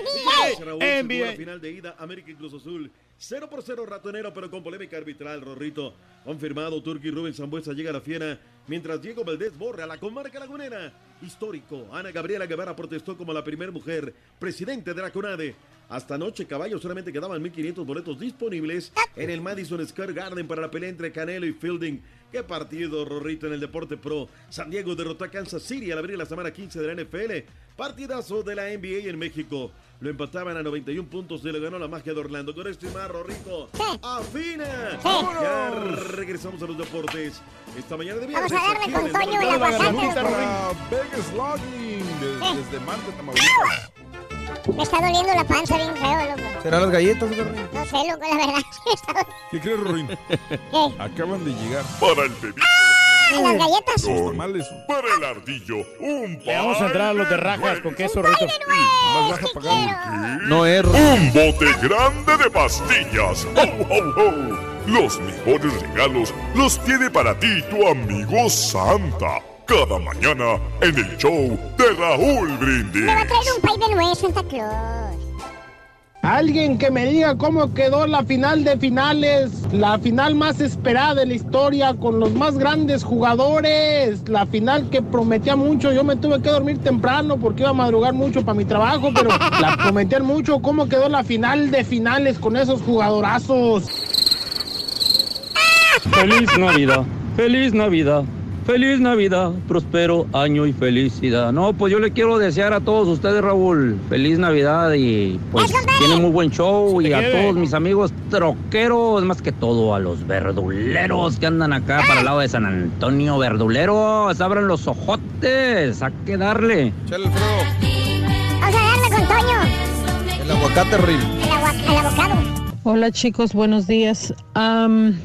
NBA. Raúl, la final de ida América y Cruz Azul. 0 por 0 ratonero, pero con polémica arbitral, Rorrito. Confirmado, Turki Rubén Zambuesa llega a la fiera, mientras Diego Valdés borre a la comarca lagunera. Histórico, Ana Gabriela Guevara protestó como la primera mujer presidente de la CONADE. Hasta anoche, caballo, solamente quedaban 1.500 boletos disponibles en el Madison Square Garden para la pelea entre Canelo y Fielding. Qué partido, Rorrito, en el Deporte Pro. San Diego derrotó a Kansas City al abrir la semana 15 de la NFL. Partidazo de la NBA en México. Lo empataban a 91 puntos y le ganó la magia de Orlando. Con esto y más, Rorrito. ¡Afina! Ya regresamos a los deportes. Esta mañana de viernes. Vamos a darle con Toño y aguacate. Vegas Logging, de- desde Marte, Tamaulipas. Me está doliendo la panza bien feo, loco. ¿Serán las galletas, Garrín? No sé, loco, la verdad. ¿Qué crees, Rorín? Acaban de llegar. Para el bebé. ¡Ah, las galletas! Los tamales. Para el ardillo, un Le vamos a entrar a los de rajas con queso, Rito. Más baja pagar. No es. Un bote grande de pastillas. ¡Ho, ho, ho! Los mejores regalos los tiene para ti tu amigo Santa. Cada mañana en el show de Raúl Brindis. Me va a traer un pay de nuez, Santa Claus. Alguien que me diga cómo quedó la final de finales, la final más esperada de la historia, con los más grandes jugadores, la final que prometía mucho. Yo me tuve que dormir temprano porque iba a madrugar mucho para mi trabajo, pero la prometían mucho. ¿Cómo quedó la final de finales con esos jugadorazos? Feliz Navidad, feliz Navidad, feliz Navidad, próspero año y felicidad. No, pues yo le quiero desear a todos ustedes, Raúl, feliz Navidad y pues tiene muy buen show y a quiere. todos mis amigos troqueros, más que todo a los verduleros que andan acá para el lado de San Antonio, verduleros, abran los ojotes, hay que darle. Chale, Alfredo. Vamos a darle con Toño. El aguacate, Rin. El, agua- el abocado. Hola chicos, buenos días. Am,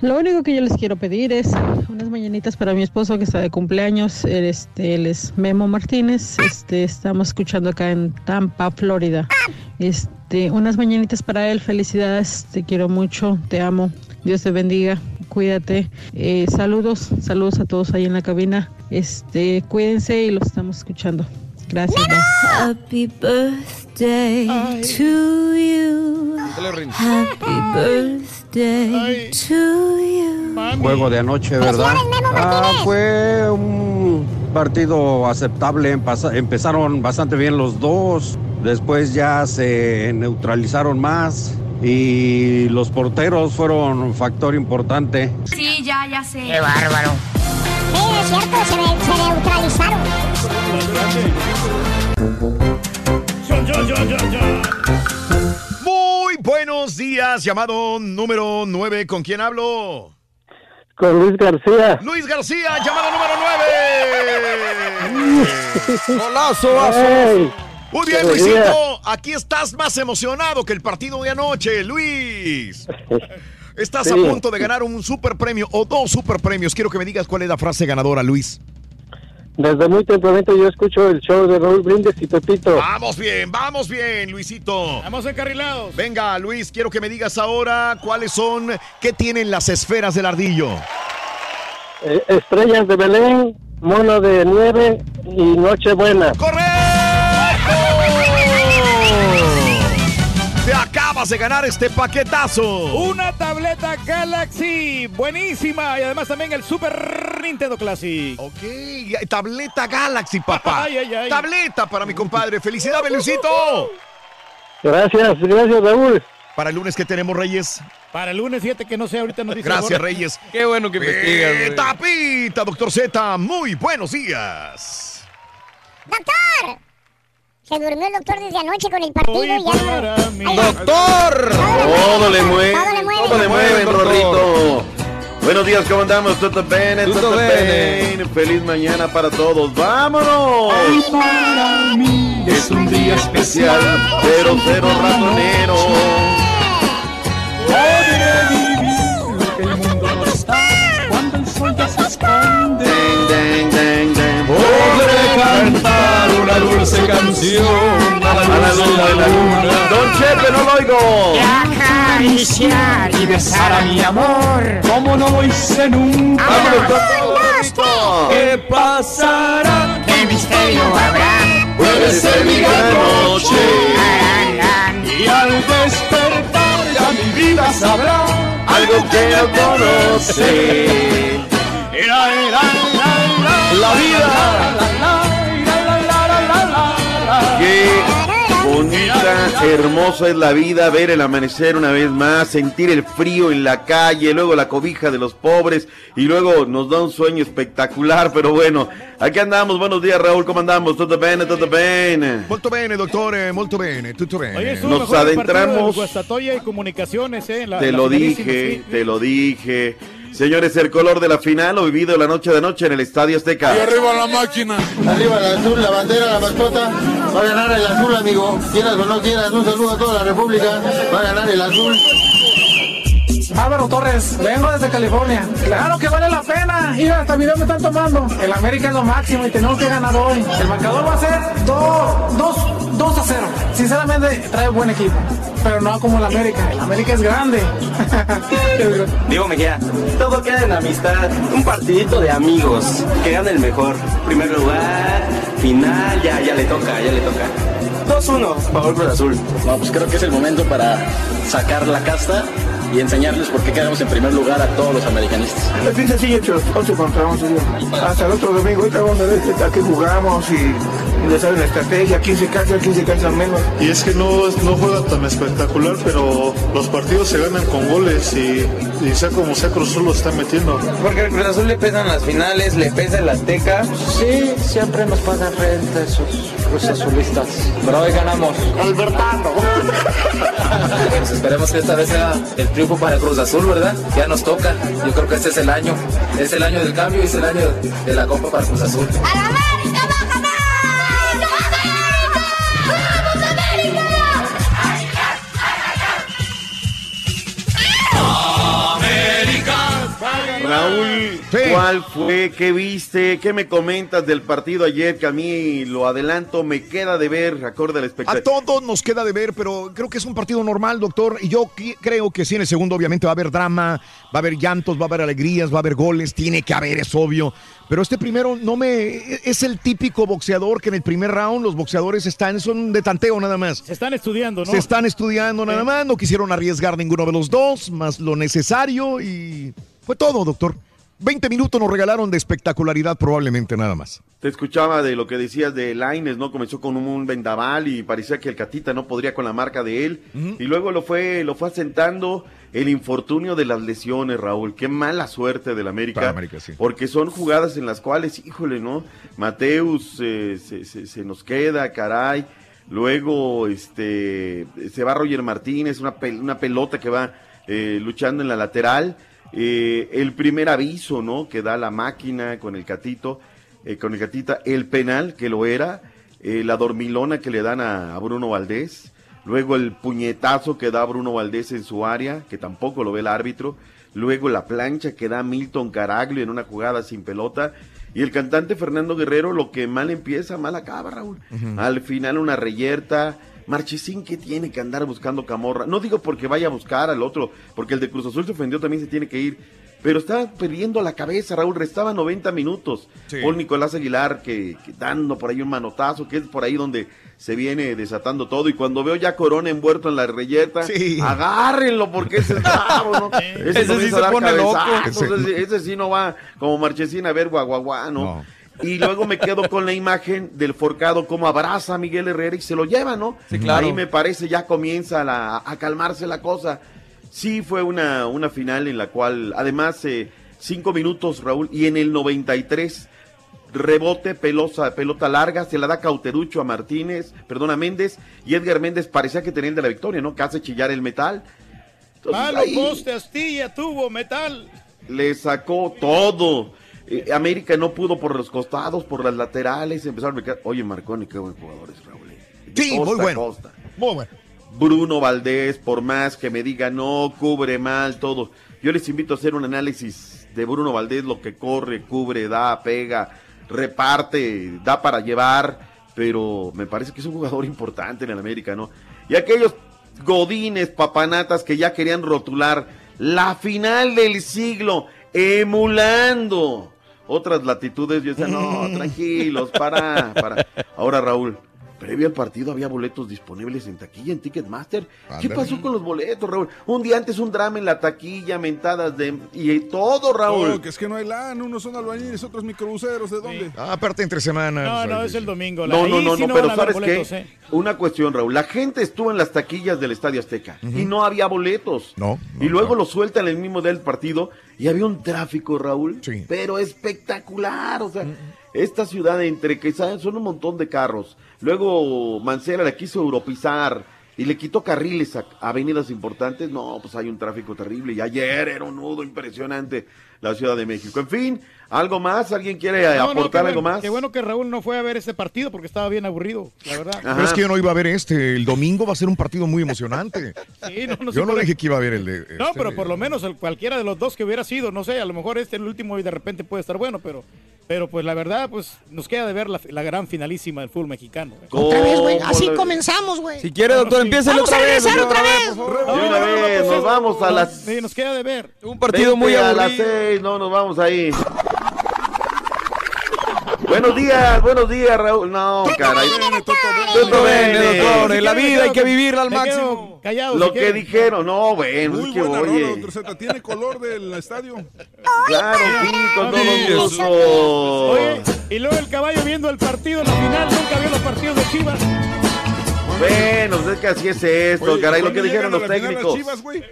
lo único que yo les quiero pedir es unas mañanitas para mi esposo que está de cumpleaños. Este, él es Memo Martínez. Este, estamos escuchando acá en Tampa, Florida. Este, unas mañanitas para él. Felicidades, te quiero mucho, te amo. Dios te bendiga, cuídate. Eh, saludos, saludos a todos ahí en la cabina. Este, cuídense y los estamos escuchando. Gracias. Happy birthday to you. Happy birthday to you. Juego de anoche, ¿verdad? Ah, fue un partido aceptable. Empezaron bastante bien los dos. Después ya se neutralizaron más. Y los porteros fueron un factor importante. Sí, ya, ya sé. Qué bárbaro. Sí, es cierto, se, ne- se neutralizaron. Muy buenos días, llamado número 9. ¿Con quién hablo? Con Luis García. Luis García, llamado número 9. Golazo, Ey, Muy bien, Luisito. Aquí estás más emocionado que el partido de anoche, Luis. Estás Sí. a punto de ganar un super premio o dos super premios. Quiero que me digas cuál es la frase ganadora, Luis. Desde muy tempranito yo escucho el show de Raúl Brindis y Pepito. Vamos bien, vamos bien, Luisito. Vamos encarrilados. Venga, Luis, quiero que me digas ahora cuáles son, qué tienen las esferas del ardillo. Eh, estrellas de Belén, mono de nieve y Nochebuena. Te acabas de ganar este paquetazo. Una tableta Galaxy, buenísima. Y además también el Super Nintendo Classic. Ok, tableta Galaxy, papá. Ay, ay, ay. Tableta para mi compadre. Felicidades, Luisito. Gracias, gracias Raúl. Para el lunes que tenemos, Reyes. Para el lunes, fíjate que no sé, ahorita nos dice. Gracias. Reyes. Qué bueno que investigas, Eh, tapita, doctor Z, muy buenos días. ¡Doctor! Se durmió el doctor desde anoche con el partido y ya. ¡Doctor! Todo le mueve, Todo le mueve. todo le mueve, doctor. Rorrito. Buenos días, ¿cómo andamos? Toto bene, Toto bene. Feliz mañana para todos. ¡Vámonos! Para mí es un día especial. Cero, cero, ratonero. Dulce canción a la luz de la luna. Don Chepe, no lo oigo. acariciar y besar a mi amor como no lo hice nunca. Rorrito. ¿Qué pasará? ¿Qué misterio habrá? Puede ser mi gran noche. Y al despertar ya mi vida sabrá Algo que no conoce. La vida. Hermosa es la vida, ver el amanecer una vez más, sentir el frío en la calle, luego la cobija de los pobres y luego nos da un sueño espectacular, pero bueno, aquí andamos, buenos días Raúl, ¿cómo andamos? ¿Todo bene, todo bene? Molto bene, dottore, molto bene, tutto bene. Oye, Nos adentramos- y Comunicaciones, ¿eh? la- Te la lo dije, sí. te lo dije. Señores, el color de la final, lo vivido la noche de noche en el Estadio Azteca. arriba la máquina. Arriba el azul, la bandera, la mascota. Va a ganar el azul, amigo. Quieras o no quieras, un saludo a toda la República. Va a ganar el azul. Álvaro Torres, vengo desde California. Claro que vale la pena. Mira, hasta video me están tomando. El América es lo máximo y tenemos que ganar hoy. El marcador va a ser 2 a 0. Sinceramente, trae buen equipo. Pero no como el América. El América es grande. Diego Mejía, todo queda en amistad, un partidito de amigos, que gane el mejor. Primer lugar, final, ya, ya le toca, ya le toca. 2-1, favor Cruz Azul. No, pues creo que es el momento para sacar la casta y enseñarles por qué quedamos en primer lugar a todos los americanistas. Es bien sencillo, chicos. 11 contra 11. Hasta el otro domingo, ahorita vamos a ver qué que jugamos y, y les saben la estrategia, quién se cansa, quién se cansa menos. Y es que no, no juega tan espectacular, pero los partidos se ganan con goles y, y sea como sea, Cruz Azul lo está metiendo. Porque el Cruz Azul le pesan las finales, le pesa el Azteca. Sí, siempre nos pagan renta esos Cruz Azulistas. Pero hoy ganamos. Albertano. Pues esperemos que esta vez sea el triunfo para Cruz Azul, ¿verdad? Ya nos toca. Yo creo que este es el año. Es el año del cambio y es el año de la Copa para Cruz Azul. Raúl, ¿cuál fue? ¿Qué viste? ¿Qué me comentas del partido ayer? Que a mí lo adelanto, me queda de ver, acorde al A espectáculo. todos nos queda de ver, pero creo que es un partido normal, doctor. Y yo creo que sí, en el segundo obviamente va a haber drama, va a haber llantos, va a haber alegrías, va a haber goles, tiene que haber, es obvio. Pero este primero no me... Es el típico boxeador que en el primer round los boxeadores están, son de tanteo nada más. Se están estudiando, ¿no? Se están estudiando nada más, no quisieron arriesgar ninguno de los dos, más lo necesario y fue todo, doctor. 20 minutos nos regalaron de espectacularidad probablemente nada más. Te escuchaba de lo que decías de Laines, ¿no? Comenzó con un, vendaval y parecía que el Catita no podría con la marca de él. Y luego lo fue, lo fue asentando el infortunio de las lesiones, Raúl. Qué mala suerte del América. Para América, sí. Porque son jugadas en las cuales, híjole, ¿no? Mateus eh, se, se- se nos queda, caray. Luego, este, se va Roger Martínez, una, pel- una pelota que va eh, luchando en la lateral. Eh, el primer aviso, ¿no? Que da la máquina con el catito, eh, con el catita, el penal que lo era, eh, la dormilona que le dan a, a Bruno Valdés, luego el puñetazo que da Bruno Valdés en su área, que tampoco lo ve el árbitro, luego la plancha que da Milton Caraglio en una jugada sin pelota, y el cantante Fernando Guerrero, lo que mal empieza, mal acaba, Raúl. Al final una reyerta. Marchesín que tiene que andar buscando camorra. No digo porque vaya a buscar al otro, porque el de Cruz Azul se ofendió, también se tiene que ir. Pero está perdiendo la cabeza, Raúl. Restaba 90 minutos. Sí. Paul Nicolás Aguilar que, que dando por ahí un manotazo, que es por ahí donde se viene desatando todo. Y cuando veo ya Corona envuelto en la reyerta, Sí. agárrenlo porque ese es bravo, ¿no? Ese sí se pone loco. Ese- Ese, ese sí no va como Marchesín a ver guaguaguá, ¿no? No. Y luego me quedo con la imagen del forcado como abraza a Miguel Herrera y se lo lleva, ¿no? Sí, claro. Ahí me parece ya comienza la- a calmarse la cosa. Sí fue una, una final en la cual, además, eh, cinco minutos, Raúl, y en el 93, rebote, pelosa, pelota larga, se la da Cauterucho a Martínez, perdón, a Méndez, y Edgar Méndez parecía que tenía el de la victoria, ¿no? Que hace chillar el metal. Entonces, Malo ahí poste, astilla, tubo, metal. le sacó todo. Eh, América no pudo por los costados, por las laterales, empezaron a meter- Oye, Marconi, qué buen jugador es, Raúl. De Sí, muy costa a bueno. costa. Muy bueno. Bruno Valdés, por más que me diga no, cubre mal, todo. Yo les invito a hacer un análisis de Bruno Valdés, lo que corre, cubre, da, pega, reparte, da para llevar, pero me parece que es un jugador importante en el América, ¿no? Y aquellos godines, papanatas que ya querían rotular la final del siglo, emulando otras latitudes, yo decía, no, tranquilos, para, para. Ahora, Raúl, previo al partido había boletos disponibles en taquilla, en Ticketmaster. ¿Qué pasó con los boletos, Raúl? Un día antes un drama en la taquilla, mentadas de... Y todo, Raúl. No, que es que no hay LAN, unos son albañiles, otros microbuseros, ¿de dónde? Ah, aparte entre semanas. No, no, es el domingo. No, no, no, sí no, pero ¿sabes boletos, qué? ¿eh? Una cuestión, Raúl. La gente estuvo en las taquillas del Estadio Azteca y no había boletos. No. y luego lo sueltan el mismo día del partido y había un tráfico, Raúl, Sí. pero espectacular. O sea, esta ciudad entre que son un montón de carros. Luego Mancera la quiso europizar y le quitó carriles a avenidas importantes. No, pues hay un tráfico terrible. Y ayer era un nudo impresionante la Ciudad de México. En fin, ¿algo más? ¿Alguien quiere No, no, aportar algo bueno- más? Qué bueno que Raúl no fue a ver ese partido porque estaba bien aburrido, la verdad. Pero es que yo no iba a ver este. El domingo va a ser un partido muy emocionante. Sí, no, no yo no por- dije que iba a ver el de. No, este, pero por lo menos el, cualquiera de los dos que hubiera sido, no sé, a lo mejor este el último y de repente puede estar bueno, pero, pero pues la verdad, pues nos queda de ver la, la gran finalísima del fútbol mexicano. Otra vez, güey. Así ¿Cómo le- comenzamos, güey. Si quiere, doctor, empieza Vamos otra a vez. otra a ver, vez. una vez, nos vamos a las Sí, nos queda de ver. Un partido muy 20 a las aburrido. seis, no, nos vamos ahí. Buenos días, buenos días, Raúl. No, caray. Bene, bene. doctor, la vida hay que vivirla al máximo. Callado. Lo que dijeron, no, bueno, Muy es que buena oye. ¿Tiene color del estadio? Claro, sí, con todo Oye, gusto. Oye, y luego el caballo viendo el partido, la final, nunca vio los partidos de Chivas. Bueno, pues es que así es esto, Oye, caray, lo ¿cuándo que dijeron los técnicos. Chivas, güey?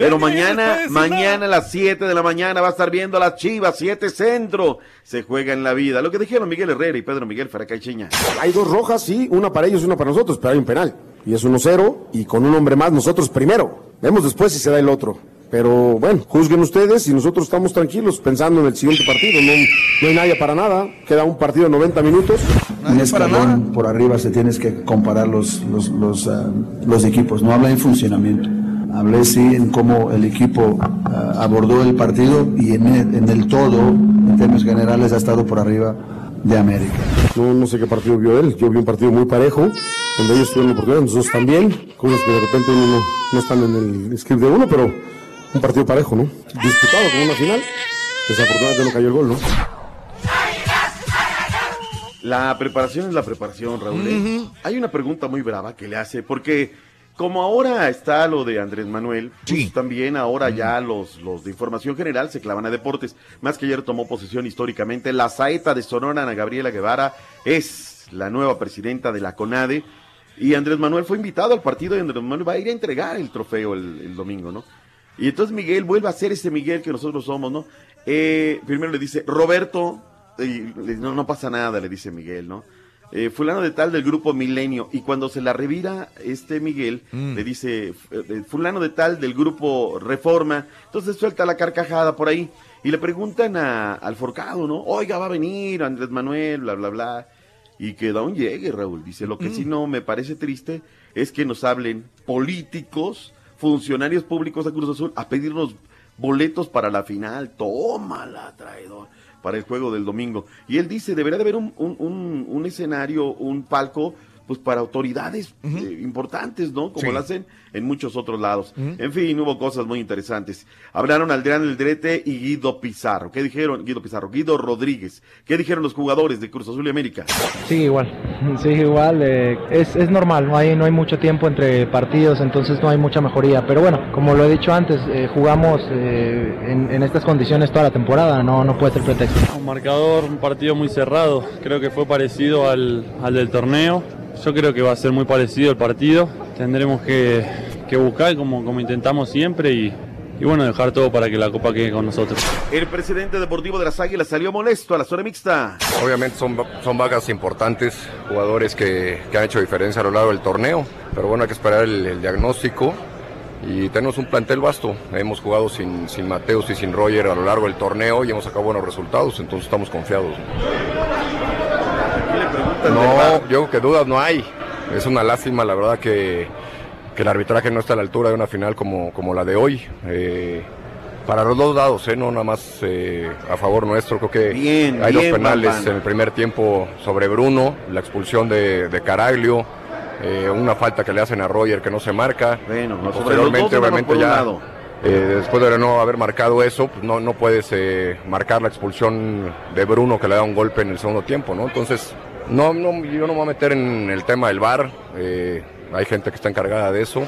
Pero no mañana, mañana a las 7 de la mañana va a estar viendo a las Chivas, 7 Centro. Se juega en la vida. Lo que dijeron Miguel Herrera y Pedro Miguel Faracaicheña. Hay dos rojas, sí, una para ellos y una para nosotros, pero hay un penal. Y es 1-0 y con un hombre más nosotros primero. Vemos después si se da el otro. Pero bueno, juzguen ustedes y nosotros estamos tranquilos pensando en el siguiente partido. No, no hay nadie para nada. Queda un partido de 90 minutos. Nadie para nada. por arriba se tienes que comparar los, los, los, ah, los equipos, no habla en funcionamiento. Hablé sí en cómo el equipo ah, abordó el partido y en el, en el todo, en términos generales, ha estado por arriba de América. No, no sé qué partido vio él. Yo vi un partido muy parejo, donde ellos tuvieron oportunidad, nosotros también. Cosas que de repente uno no, no están en el script de uno, pero un partido parejo, ¿no? Disputado como una final. Desafortunadamente no cayó el gol, ¿no? La preparación es la preparación, Raúl. ¿eh? Hay una pregunta muy brava que le hace, porque como ahora está lo de Andrés Manuel, pues también ahora ya los, los de información general se clavan a deportes. Más que ayer tomó posesión históricamente, la saeta de Sonora, Ana Gabriela Guevara, es la nueva presidenta de la CONADE. Y Andrés Manuel fue invitado al partido y Andrés Manuel va a ir a entregar el trofeo el, el domingo, ¿no? Y entonces Miguel vuelve a ser ese Miguel que nosotros somos, ¿no? Eh, primero le dice, Roberto, y le- no, no pasa nada, le dice Miguel, ¿no? Eh, fulano de tal del grupo Milenio. Y cuando se la revira este Miguel, le dice, eh, fulano de tal del grupo Reforma. Entonces suelta la carcajada por ahí. Y le preguntan a- al forcado, ¿no? Oiga, va a venir Andrés Manuel, bla, bla, bla. Y que da un llegue, Raúl. Dice, lo que sí no me parece triste es que nos hablen políticos, funcionarios públicos de Cruz Azul, a pedirnos boletos para la final. Tómala, traidor, para el juego del domingo. Y él dice, debería de haber un, un, un- un escenario, un palco pues para autoridades eh, importantes, ¿no? Como Sí. lo hacen en muchos otros lados. En fin, hubo cosas muy interesantes. Hablaron Adrián Eldrete y Guido Pizarro. ¿Qué dijeron? Guido Pizarro, Guido Rodríguez. ¿Qué dijeron los jugadores de Cruz Azul y América? Sí, igual. Sí, igual. eh, es, es normal, no hay, no hay mucho tiempo entre partidos, entonces no hay mucha mejoría. Pero bueno, como lo he dicho antes, eh, jugamos eh, en, en estas condiciones toda la temporada, no, no puede ser pretexto. Un marcador, un partido muy cerrado. Creo que fue parecido al, al del torneo. Yo creo que va a ser muy parecido el partido. Tendremos que, que buscar como, como intentamos siempre y, y bueno, dejar todo para que la Copa quede con nosotros. El presidente deportivo de las Águilas salió molesto a la zona mixta. Obviamente son, son vagas importantes, jugadores que, que han hecho diferencia a lo largo del torneo, pero bueno, hay que esperar el, el diagnóstico y tenemos un plantel vasto. Hemos jugado sin, sin Mateus y sin Roger a lo largo del torneo y hemos sacado buenos resultados, entonces estamos confiados. No, yo creo que dudas no hay. Es una lástima, la verdad, que, que el arbitraje no está a la altura de una final como, como la de hoy. Eh, para los dos lados, ¿eh? no nada más eh, a favor nuestro. Creo que Bien, hay bien, dos penales en el primer tiempo sobre Bruno, la expulsión de, de Caraglio, eh, una falta que le hacen a Roger que no se marca. Bueno, Posteriormente, obviamente, ya después de no haber marcado eso, pues no, no puedes marcar la expulsión de Bruno que le da un golpe en el segundo tiempo, ¿no? Entonces, no, no, yo no me voy a meter en el tema del VAR. eh, hay gente que está encargada de eso.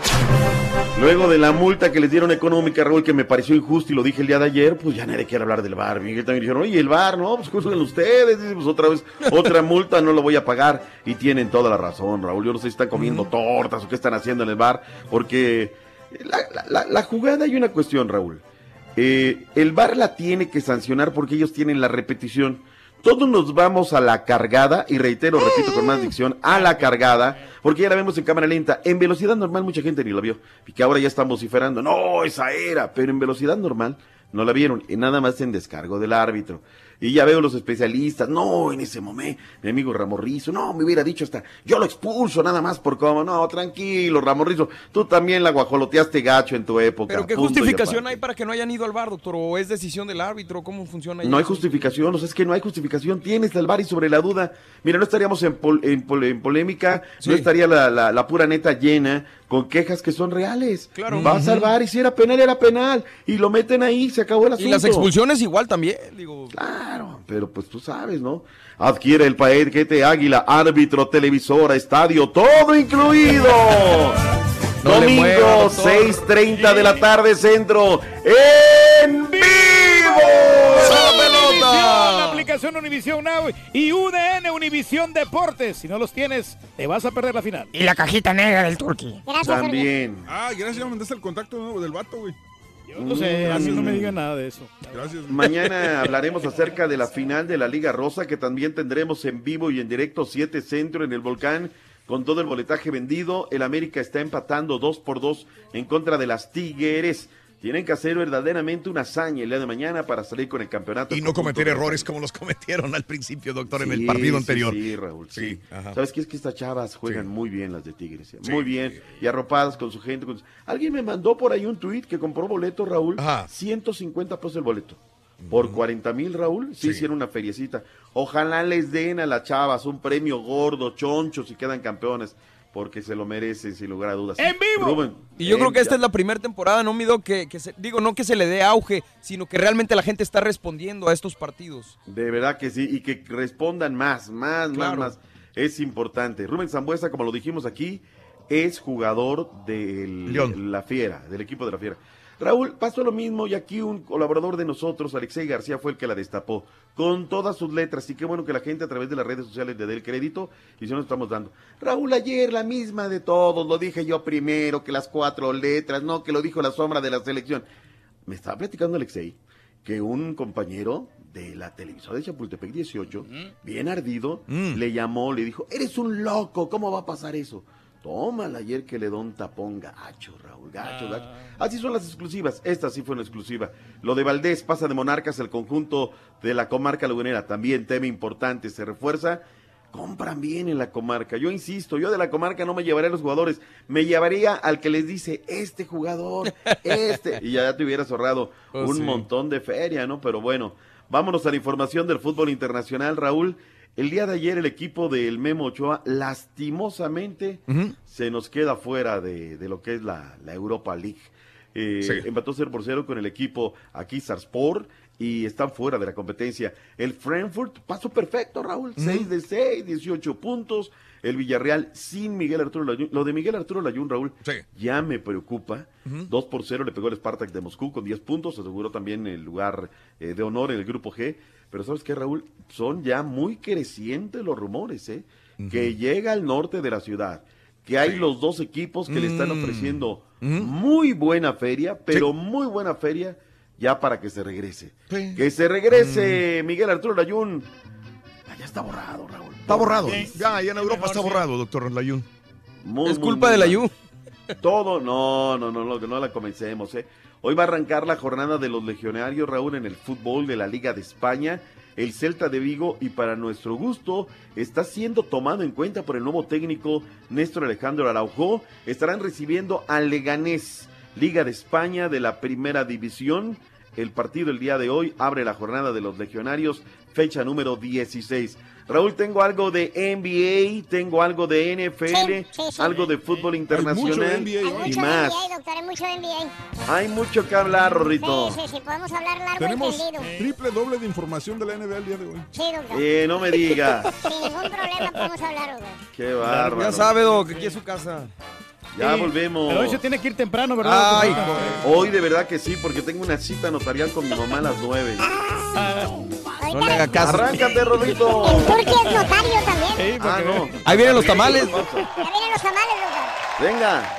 Luego de la multa que les dieron económica, Raúl, que me pareció injusto y lo dije el día de ayer, pues ya nadie quiere hablar del bar. Miguel también dijeron, oye, el bar, no, pues juzguen ustedes, Dice, pues otra vez, otra multa, no lo voy a pagar. Y tienen toda la razón, Raúl. Yo no sé si están comiendo tortas o qué están haciendo en el bar, porque la, la- la- la jugada hay una cuestión, Raúl. Eh, el bar la tiene que sancionar porque ellos tienen la repetición. Todos nos vamos a la cargada, y reitero, repito con más dicción, a la cargada, porque ya la vemos en cámara lenta. En velocidad normal mucha gente ni la vio, y que ahora ya están vociferando, no, esa era, pero en velocidad normal no la vieron, y nada más en descargo del árbitro. Y ya veo los especialistas, no, en ese momento, mi amigo Ramorrizo, no, me hubiera dicho hasta, yo lo expulso nada más por cómo, no, tranquilo, Ramorrizo, tú también la guajoloteaste gacho en tu época. Pero ¿qué justificación hay para que no hayan ido al bar, doctor? ¿O es decisión del árbitro? ¿Cómo funciona ahí No hay justificación, o sea, es que no hay justificación. Tienes el bar y sobre la duda. Mira, no estaríamos en, pol- en, pol- en polémica, no estaría la, la- la pura neta llena con quejas que son reales. Claro. Vas al Ujú. bar y si era penal, era penal. Y lo meten ahí, se acabó el asunto. Y las expulsiones igual también, digo. Claro, pero pues tú sabes, ¿no? Adquiere el paquete Águila, árbitro, televisora, estadio, todo incluido. No Domingo, doctor. 6.30 de la tarde, centro, en la aplicación Univisión Now y UDN Univisión Deportes. Si no los tienes, te vas a perder la final. Y la cajita negra del Turqui. También. Ah, gracias, me mandaste el contacto nuevo del vato, güey. Yo no sé, a mí no me digan nada de eso. Gracias. Mañana hablaremos acerca de la final de la Liga Rosa, que también tendremos en vivo y en directo 7 Centro en el Volcán, con todo el boletaje vendido. El América está empatando 2 por 2 en contra de las Tigres. Tienen que hacer verdaderamente una hazaña el día de mañana para salir con el campeonato. Y no cometer errores como los cometieron al principio, doctor, en el Sí, partido sí, anterior. Sí, Raúl, sí. ajá. ¿Sabes qué? Es que estas chavas juegan muy bien las de Tigres. eh, Sí. Muy bien. Y arropadas con su gente. con su- Alguien me mandó por ahí un tuit que compró boleto, Raúl. 150 pesos el boleto. Por 40 mil, Raúl, sí, hicieron una feriecita. Ojalá les den a las chavas un premio gordo, choncho, si quedan campeones, porque se lo merecen, sin lugar a dudas. ¡En vivo! Y yo creo que esta es la primera temporada, no mido que, que se- digo, no que se le dé auge, sino que realmente la gente está respondiendo a estos partidos. De verdad que sí, y que respondan más, más, Claro. más, más. Es importante. Rubén Zambuesa, como lo dijimos aquí, es jugador de la Fiera, del equipo de la Fiera. Raúl, pasó lo mismo y aquí un colaborador de nosotros, Alexei García, fue el que la destapó con todas sus letras. Y qué bueno que la gente a través de las redes sociales le dé el crédito y se nos estamos dando. Raúl, ayer la misma de todos, lo dije yo primero, que las cuatro letras, no, que lo dijo la sombra de la selección. Me estaba platicando Alexei que un compañero de la televisora de Chapultepec 18, bien ardido, le llamó, le dijo, eres un loco, ¿cómo va a pasar eso? Tómala ayer que le da un tapón gacho, Raúl, gacho, gacho. Así son las exclusivas, esta sí fue una exclusiva. Lo de Valdés pasa de Monarcas el conjunto de la comarca lagunera, también tema importante, se refuerza. Compran bien en la comarca. Yo insisto, yo de la comarca no me llevaría a los jugadores, me llevaría al que les dice, este jugador, este, y ya te hubieras ahorrado Oh, un sí. montón de feria, ¿no? Pero bueno, vámonos a la información del fútbol internacional, Raúl. El día de ayer el equipo del Memo Ochoa lastimosamente se nos queda fuera de, de lo que es la, la Europa League. Eh, Sí. Empató 0 por 0 con el equipo aquí Sarspor y están fuera de la competencia. El Frankfurt pasó perfecto, Raúl. 6 de 6, 18 puntos. El Villarreal sin Miguel Arturo Layún. Lo de Miguel Arturo Layún, Raúl, ya me preocupa. 2 por 0 le pegó el Spartak de Moscú con 10 puntos. Aseguró también el lugar eh, de honor en el grupo G. Pero ¿sabes qué, Raúl? Son ya muy crecientes los rumores, ¿eh? Que llega al norte de la ciudad. Que hay los dos equipos que le están Mm. ofreciendo muy buena feria, pero muy buena feria ya para que se regrese. Que se regrese Miguel Arturo Layún. Ah, ya está borrado, Raúl. Está borrado. Ya, ya en Europa está borrado, doctor Layún. Muy, Es muy, culpa muy de. Layún. Todo, no, no, no, no, que no la comencemos, ¿eh? Hoy va a arrancar la jornada de los legionarios, Raúl, en el fútbol de la Liga de España. El Celta de Vigo, y para nuestro gusto, está siendo tomado en cuenta por el nuevo técnico Néstor Alejandro Araujo. Estarán recibiendo al Leganés, Liga de España de la Primera División. El partido el día de hoy abre la jornada de los legionarios, fecha número 16. Raúl, tengo algo de NBA, tengo algo de NFL, Sí, sí, sí. algo de fútbol internacional Hay y mucho más. NBA, doctor, hay mucho NBA. Hay mucho que hablar, Rorrito. Sí, sí, sí, podemos hablar largo Tenemos y tendido. triple doble de información de la NBA el día de hoy. Sí, doctor. Eh, no me digas. Sin ningún problema podemos hablar, doctor. Qué bárbaro. Ya sabe, Doc, que aquí es su casa. Ya Sí, volvemos. Pero hoy se tiene que ir temprano, ¿verdad? Ay? Hoy de verdad que sí, porque tengo una cita notarial con mi mamá a las nueve. No le haga caso. Arráncate. El turqui es notario también. Ah, no. Ahí vienen los tamales. Ya vienen los tamales, doctor. Venga.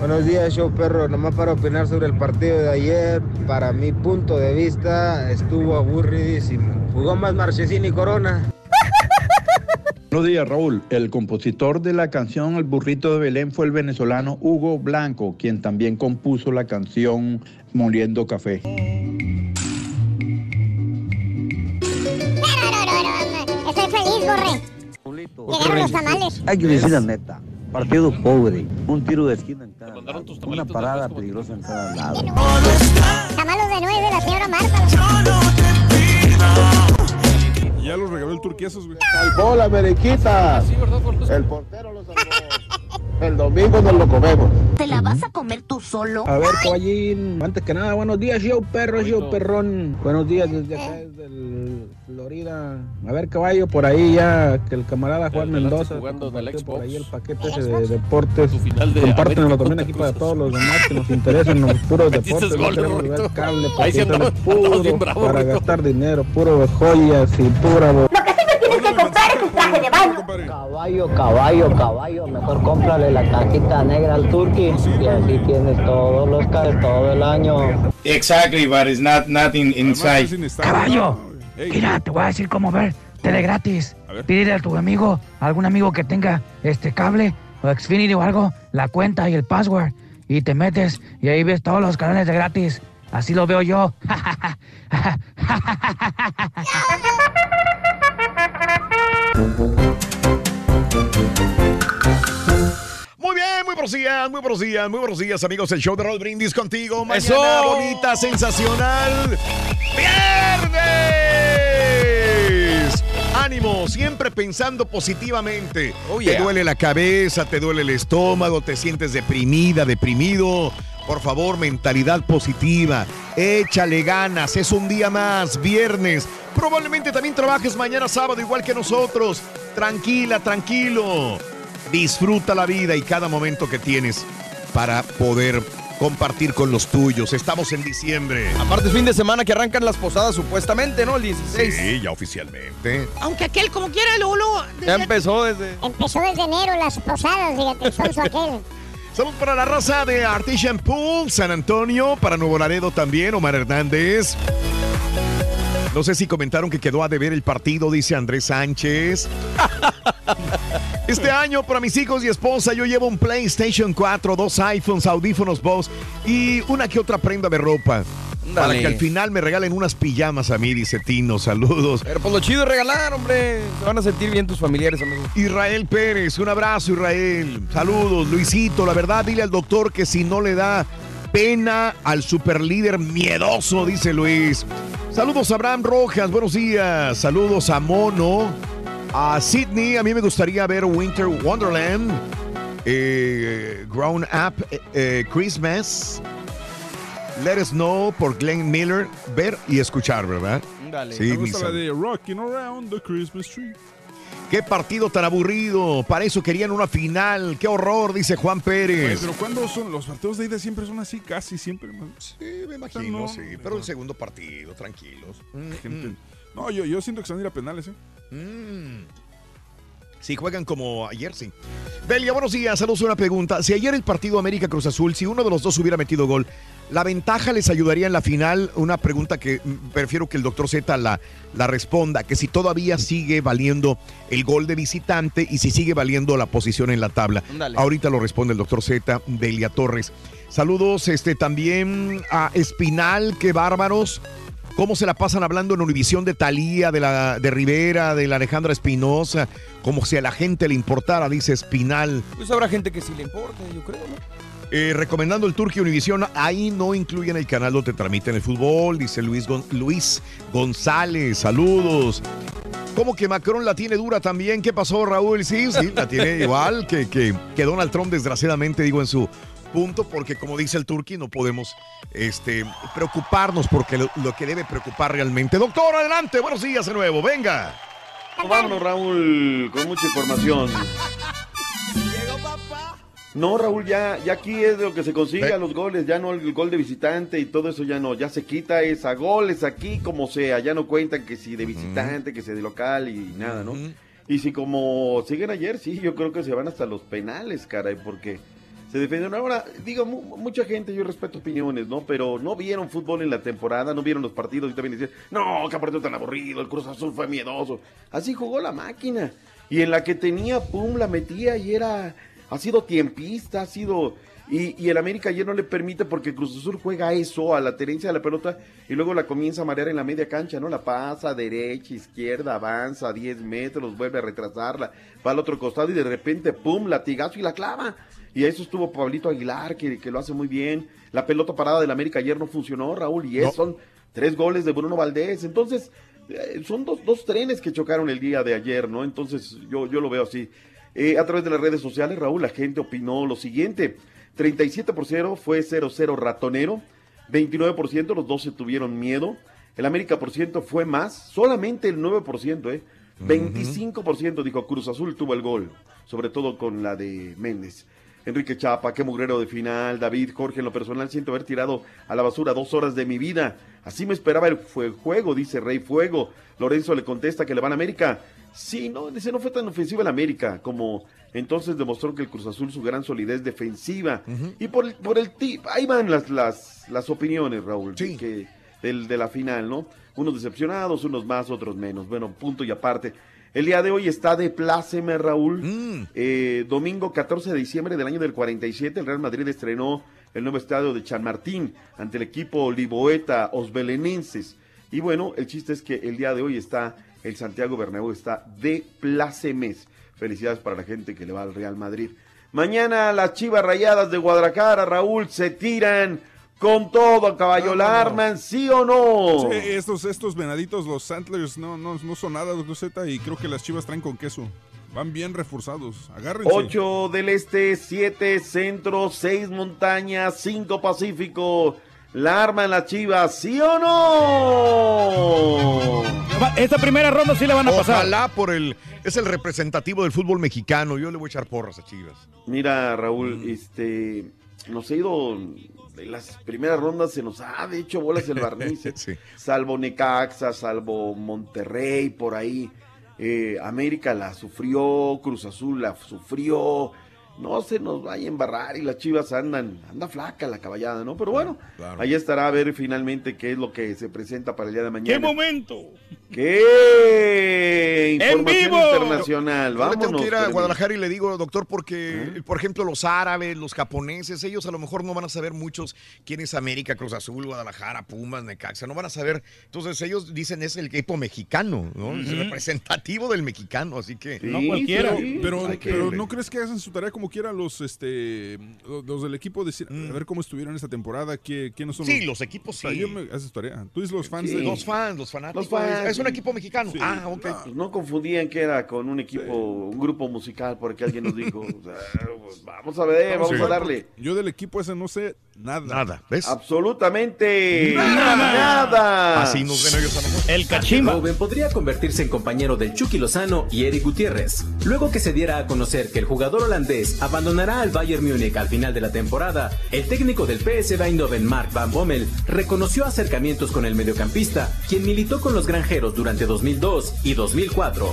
Buenos días, show perro. Nomás para opinar sobre el partido de ayer, para mi punto de vista, estuvo aburridísimo. Jugó más Marchesín y Corona. Buenos días, Raúl. El compositor de la canción El burrito de Belén fue el venezolano Hugo Blanco, quien también compuso la canción Moliendo Café. Estoy feliz, Borre. Llegaron los tamales. Hay que decir la neta. Partido pobre, un tiro de esquina en cada lado, una parada peligrosa en cada lado. Tamalos de nueve, la señora Marta. Ya los regaló el turquesos, güey. Salvó la merequita. El portero lo salvó. El domingo nos lo comemos. ¿Te la vas a comer tú solo? A ver, caballín, antes que nada, buenos días, yo perro, yo perrón. Buenos días desde acá, desde el Florida. A ver, caballo, por ahí ya que el camarada Juan Mendoza compartió por ahí el paquete ese de deportes. Compártenlo también aquí para todos los demás que nos interesan los puros deportes. No queremos ver cable, Ahí es puro andamos bien bravos, para Rito. gastar dinero, puro de joyas y pura... bo- que comprar tu traje de baño. Caballo, caballo, caballo, mejor cómprale la cajita negra al turqui y así tienes todos los carros todo el año. Exactly, but it's not nothing inside. Caballo, mira, te voy a decir cómo ver tele gratis. Pídele a tu amigo, a algún amigo que tenga este cable o Xfinity o algo, la cuenta y el password. Y te metes y ahí ves todos los canales de gratis. Así lo veo yo. Muy buenos días, muy buenos días, muy buenos días, amigos. El show de Roll Brindis contigo. Mañana ¡Eso! bonita, sensacional. ¡Viernes! Ánimo, siempre pensando positivamente. Oh, Te duele la cabeza, te duele el estómago, te sientes deprimida, deprimido. Por favor, mentalidad positiva. Échale ganas, es un día más, viernes. Probablemente también trabajes mañana sábado igual que nosotros. Tranquila, tranquilo. Disfruta la vida y cada momento que tienes para poder compartir con los tuyos. Estamos en diciembre. Aparte, es fin de semana que arrancan las posadas, supuestamente, ¿no? El 16. Sí, ya oficialmente. Aunque aquel como quiera, luego, Ya empezó desde. Empezó desde enero las posadas, fíjate, el sonso aquel. Saludos para la raza de Artisan Pool, San Antonio, para Nuevo Laredo también, Omar Hernández. No sé si comentaron que quedó a deber el partido, dice Andrés Sánchez. Este año para mis hijos y esposa yo llevo un PlayStation 4, dos iPhones, audífonos Bose y una que otra prenda de ropa. Para que al final me regalen unas pijamas a mí, dice Tino. Saludos. Pero pues lo chido es regalar, hombre. Se van a sentir bien tus familiares, amigo. Israel Pérez, un abrazo Israel. Saludos, Luisito. La verdad, dile al doctor que si no le da pena al superlíder miedoso, dice Luis. Saludos a Abraham Rojas, buenos días. Saludos a Mono. A Sydney, a mí me gustaría ver Winter Wonderland. eh, Grown Up eh, eh, Christmas. Let Us Know por Glenn Miller. Ver y escuchar, ¿verdad? Dale. Sí, Me gusta la de Rocking Around the Christmas Tree. Qué partido tan aburrido. Para eso querían una final. Qué horror, dice Juan Oye, Pérez. pero cuando son los partidos de ida siempre son así, casi siempre. man. Sí, me imagino, sí. Pero el segundo partido, tranquilos. Gente- No, yo, yo siento que se van a ir a penales, ¿eh? Mm. Si juegan como ayer, sí. Belia, buenos días. Saludos. Una pregunta. Si ayer el partido América Cruz Azul, si uno de los dos hubiera metido gol, ¿la ventaja les ayudaría en la final? Una pregunta que mm, prefiero que el doctor Z la, la responda. Que si todavía sigue valiendo el gol de visitante y si sigue valiendo la posición en la tabla. Ahorita lo responde el doctor Z, Belia Torres. Saludos este, también a Espinal, qué bárbaros. ¿Cómo se la pasan hablando en Univisión de Talía, de, la, de Rivera, de la Alejandra Espinosa? Como si a la gente le importara, dice Espinal. Pues habrá gente que sí le importa, yo creo, ¿no? Eh, recomendando el Turquía Univisión, ahí no incluyen el canal donde transmiten el fútbol, dice Luis, Gon- Luis González. Saludos. ¿Cómo que Macron la tiene dura también? ¿Qué pasó, Raúl? Sí, sí, la tiene igual que, que, que Donald Trump, desgraciadamente, digo, en su punto, porque como dice el Turqui, no podemos este, preocuparnos porque lo, lo que debe preocupar realmente. Doctor, adelante, buenos días de nuevo, venga. Vámonos, Raúl, con mucha información. No, Raúl, ya, ya aquí es de lo que se consigue a los goles, ya no el gol de visitante y todo eso ya no, ya se quita esa goles aquí como sea, ya no cuentan que si de visitante, que si de local y nada, ¿no? Y si como siguen ayer, sí, yo creo que se van hasta los penales, caray, porque se defendieron. Ahora, digo, mu- mucha gente, yo respeto opiniones, ¿no? Pero no vieron fútbol en la temporada, no vieron los partidos y también decían, no, qué partido tan aburrido, el Cruz Azul fue miedoso. Así jugó la máquina. Y en la que tenía, pum, la metía y era, ha sido tiempista, ha sido... Y, el América ayer no le permite porque Cruz Azul juega eso, a la tenencia de la pelota, y luego la comienza a marear en la media cancha, ¿no? La pasa derecha, izquierda, avanza 10 metros, vuelve a retrasarla, va al otro costado y de repente, pum, latigazo y la clava. Y a eso estuvo Pablito Aguilar, que, que lo hace muy bien. La pelota parada del América ayer no funcionó, Raúl, y es- son tres goles de Bruno Valdés. Entonces, eh, son dos, dos trenes que chocaron el día de ayer, ¿no? Entonces, yo, yo lo veo así. Eh, a través de las redes sociales, Raúl, la gente opinó lo siguiente. 37 por 0 fue 0-0 ratonero. 29% los 12 tuvieron miedo. El América por ciento fue más. Solamente el 9%, ¿eh? 25% dijo Cruz Azul tuvo el gol. Sobre todo con la de Méndez. Enrique Chapa, qué mugrero de final. David, Jorge, en lo personal siento haber tirado a la basura dos horas de mi vida. Así me esperaba el fue- juego, dice Rey Fuego. Lorenzo le contesta que le van a América. Sí, no, dice, no fue tan ofensiva el América como entonces demostró que el Cruz Azul su gran solidez defensiva. Y por, el- por el tip, ahí van las, las, las opiniones, Raúl, que, del, de la final, ¿no? Unos decepcionados, unos más, otros menos. Bueno, punto y aparte. El día de hoy está de pláceme, Raúl. Eh, domingo 14 de diciembre del año del 47, el Real Madrid estrenó el nuevo estadio de Chanmartín ante el equipo Liboeta Osbelenenses. Y bueno, el chiste es que el día de hoy está el Santiago Bernabéu está de plácemes. Felicidades para la gente que le va al Real Madrid. Mañana las Chivas Rayadas de Guadalajara, Raúl, se tiran con todo caballo la arman, ¿sí o no? Sí, estos, estos venaditos, los Antlers, no, no, no son nada, doctor Z, y creo que las chivas traen con queso. Van bien reforzados. Agárrense. 8 del este, 7 centro, 6 montañas, 5 pacífico. La arman las Chivas, ¿sí o no? Esta primera ronda sí la van a pasar. Ojalá por el. Es el representativo del fútbol mexicano. Yo le voy a echar porras a Chivas. Mira, Mm. Raúl, este, nos ha ido, en las primeras rondas se nos ha de hecho bolas el barniz. Sí. salvo Necaxa, salvo Monterrey, por ahí, eh, América la sufrió, Cruz Azul la sufrió, no se nos vaya a embarrar y las chivas andan, anda flaca la caballada, ¿no? Pero bueno, Claro. ahí estará a ver finalmente qué es lo que se presenta para el día de mañana. ¡Qué momento! ¡Qué información vivo! internacional! Vámonos. tengo que ir a. Guadalajara y le digo, doctor, porque, por ejemplo, los árabes, los japoneses, ellos a lo mejor no van a saber muchos quién es América, Cruz Azul, Guadalajara, Pumas, Necaxa, no van a saber. Entonces ellos dicen es el equipo mexicano, ¿no? Es representativo del mexicano, así que... Pero, pero, Hay que- pero ¿no crees que hacen su tarea como quieran los este los, los del equipo decir a ver cómo estuvieron esta temporada, qué, quiénes son Mm. Sí, los equipos O sea, sí. yo me haces tarea. Tú dices los fans Sí, de los fans, los fanáticos. Los fans, es un equipo mexicano. Ah, ok. Pues no confundían que era con un equipo, un grupo musical, porque alguien nos dijo. o sea, pues, vamos a ver, vamos Sí. a darle. Yo del equipo ese no sé nada. Nada, ¿ves? Absolutamente Nada. nada. Así nos ven ellos a nosotros. El cachimba. joven podría convertirse en compañero del Chucky Lozano y Eric Gutiérrez. Luego que se diera a conocer que el jugador holandés abandonará al Bayern Múnich al final de la temporada, el técnico del PSV Eindhoven, Mark Van Bommel, reconoció acercamientos con el mediocampista, quien militó con los granjeros durante 2002 y 2004.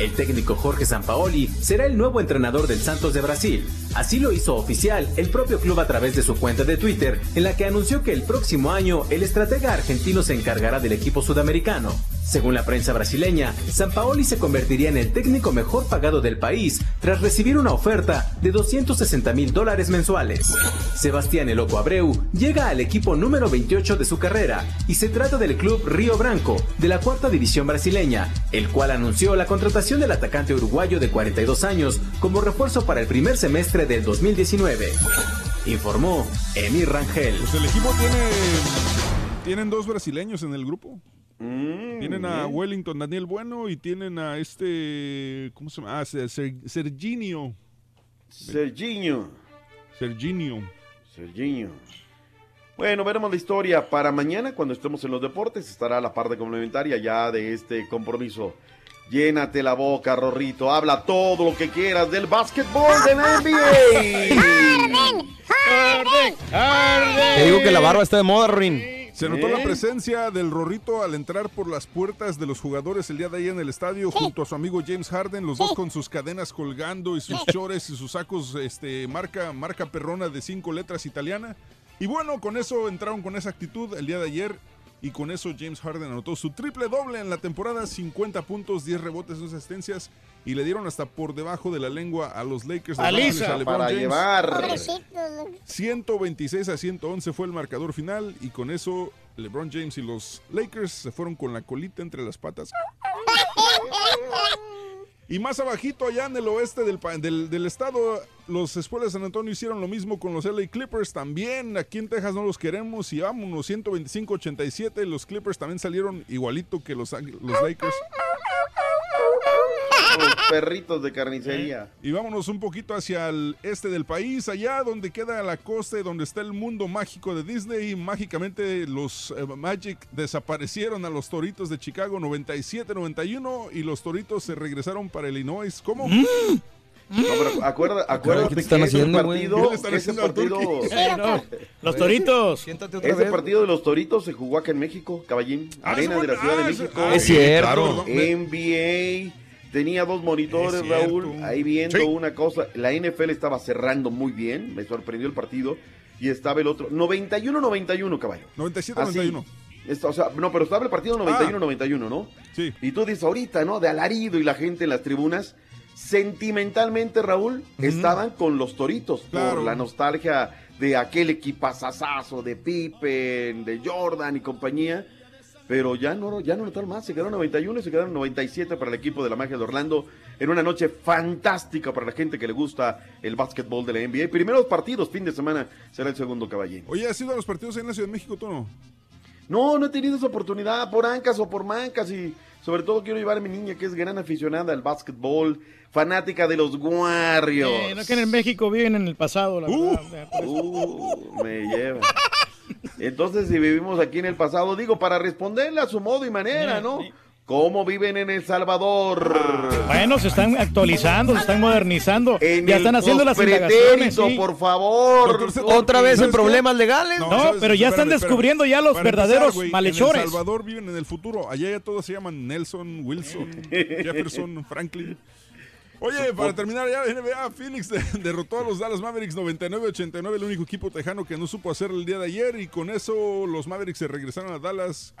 El técnico Jorge Sampaoli será el nuevo entrenador del Santos de Brasil. Así lo hizo oficial el propio club a través de su cuenta de Twitter, en la que anunció que el próximo año el estratega argentino se encargará del equipo sudamericano. Según la prensa brasileña, Sampaoli se convertiría en el técnico mejor pagado del país tras recibir una oferta de 260 mil dólares mensuales. Sebastián El Loco Abreu llega al equipo número 28 de su carrera y se trata del club Río Branco de la cuarta división brasileña, el cual anunció la contratación del atacante uruguayo de 42 años como refuerzo para el primer semestre del 2019. Informó Emir Rangel. Pues el equipo tiene tienen dos brasileños en el grupo. Mm, tienen a bien. Wellington Daniel Bueno y tienen a este ¿cómo se llama? Ah, Ser- Ser- Serginho. Serginho. Serginho. Serginho. Bueno, veremos la historia para mañana cuando estemos en los deportes. Estará la parte complementaria ya de este compromiso. Llénate la boca, Rorrito. Habla todo lo que quieras del básquetbol de la NBA. Te digo que la barba está de moda, Rin. Se notó la presencia del Rorrito al entrar por las puertas de los jugadores el día de ayer en el estadio junto a su amigo James Harden, los dos con sus cadenas colgando y sus chores y sus sacos este, marca, marca perrona de cinco letras italiana. Y bueno, con eso entraron con esa actitud el día de ayer y con eso James Harden anotó su triple doble en la temporada, 50 puntos, 10 rebotes, 2 asistencias y le dieron hasta por debajo de la lengua a los Lakers de Los Ángeles, a para James. llevar. Pobrecitos. 126 a 111 fue el marcador final y con eso LeBron James y los Lakers se fueron con la colita entre las patas. Y más abajito allá en el oeste del, del, del estado, los Espuelas de San Antonio hicieron lo mismo con los LA Clippers también. Aquí en Texas no los queremos y vámonos 125-87. Los Clippers también salieron igualito que los, los Lakers. Los perritos de carnicería. Y vámonos un poquito hacia el este del país, allá donde queda la costa y donde está el mundo mágico de Disney. mágicamente los eh, Magic desaparecieron a los Toritos de Chicago 97-91 y los Toritos se regresaron para Illinois. ¿Cómo? No, pero acuerda, acuérdate ¿qué que están ese haciendo, güey? partido, ¿Qué están ese haciendo partido? Eh, no, Los toritos. ese partido de los Toritos se jugó acá en México, Caballín, Ah, arena ese de la Ciudad de ah, ese- México. ah, Es cierto. claro. NBA, tenía dos monitores. Raúl, ahí viendo Sí. una cosa. La NFL estaba cerrando muy bien, me sorprendió el partido. Y estaba el otro, 91-91, caballo. 97-91. Está- o sea, no, pero estaba el partido 91-91, ¿no? Sí. Y tú dices ahorita, ¿no? De alarido y la gente en las tribunas. Sentimentalmente, Raúl, estaban con los toritos Claro. por la nostalgia de aquel equipazazazo de Pippen, de Jordan y compañía. Pero ya no, ya no notaron más, se quedaron 91 y se quedaron 97 para el equipo de la magia de Orlando en una noche fantástica para la gente que le gusta el básquetbol de la NBA. Primeros partidos, fin de semana, será el segundo caballín. Oye, ¿has ido a los partidos en la Ciudad de México tú no? No, no he tenido esa oportunidad por ancas o por mancas y sobre todo quiero llevar a mi niña que es gran aficionada al básquetbol, fanática de los Warriors. Eh, no que en México viven en el pasado, la verdad. Uh, me lleva. Entonces, si vivimos aquí en el pasado, digo, para responderle a su modo y manera, ¿no? ¿Cómo viven en El Salvador? Bueno, se están actualizando, se están modernizando. En ya están haciendo las indagaciones. sí. por favor. ¿Otra vez en problemas legales? No, ¿sabes? pero ya están espérame. descubriendo ya los Para empezar, verdaderos güey, malhechores. En El Salvador viven en el futuro. Allá ya todos se llaman Nelson, Wilson, Jefferson, Franklin. Oye, para terminar ya, NBA Phoenix de- derrotó a los Dallas Mavericks 99-89, el único equipo tejano que no supo hacer el día de ayer y con eso los Mavericks se regresaron a Dallas.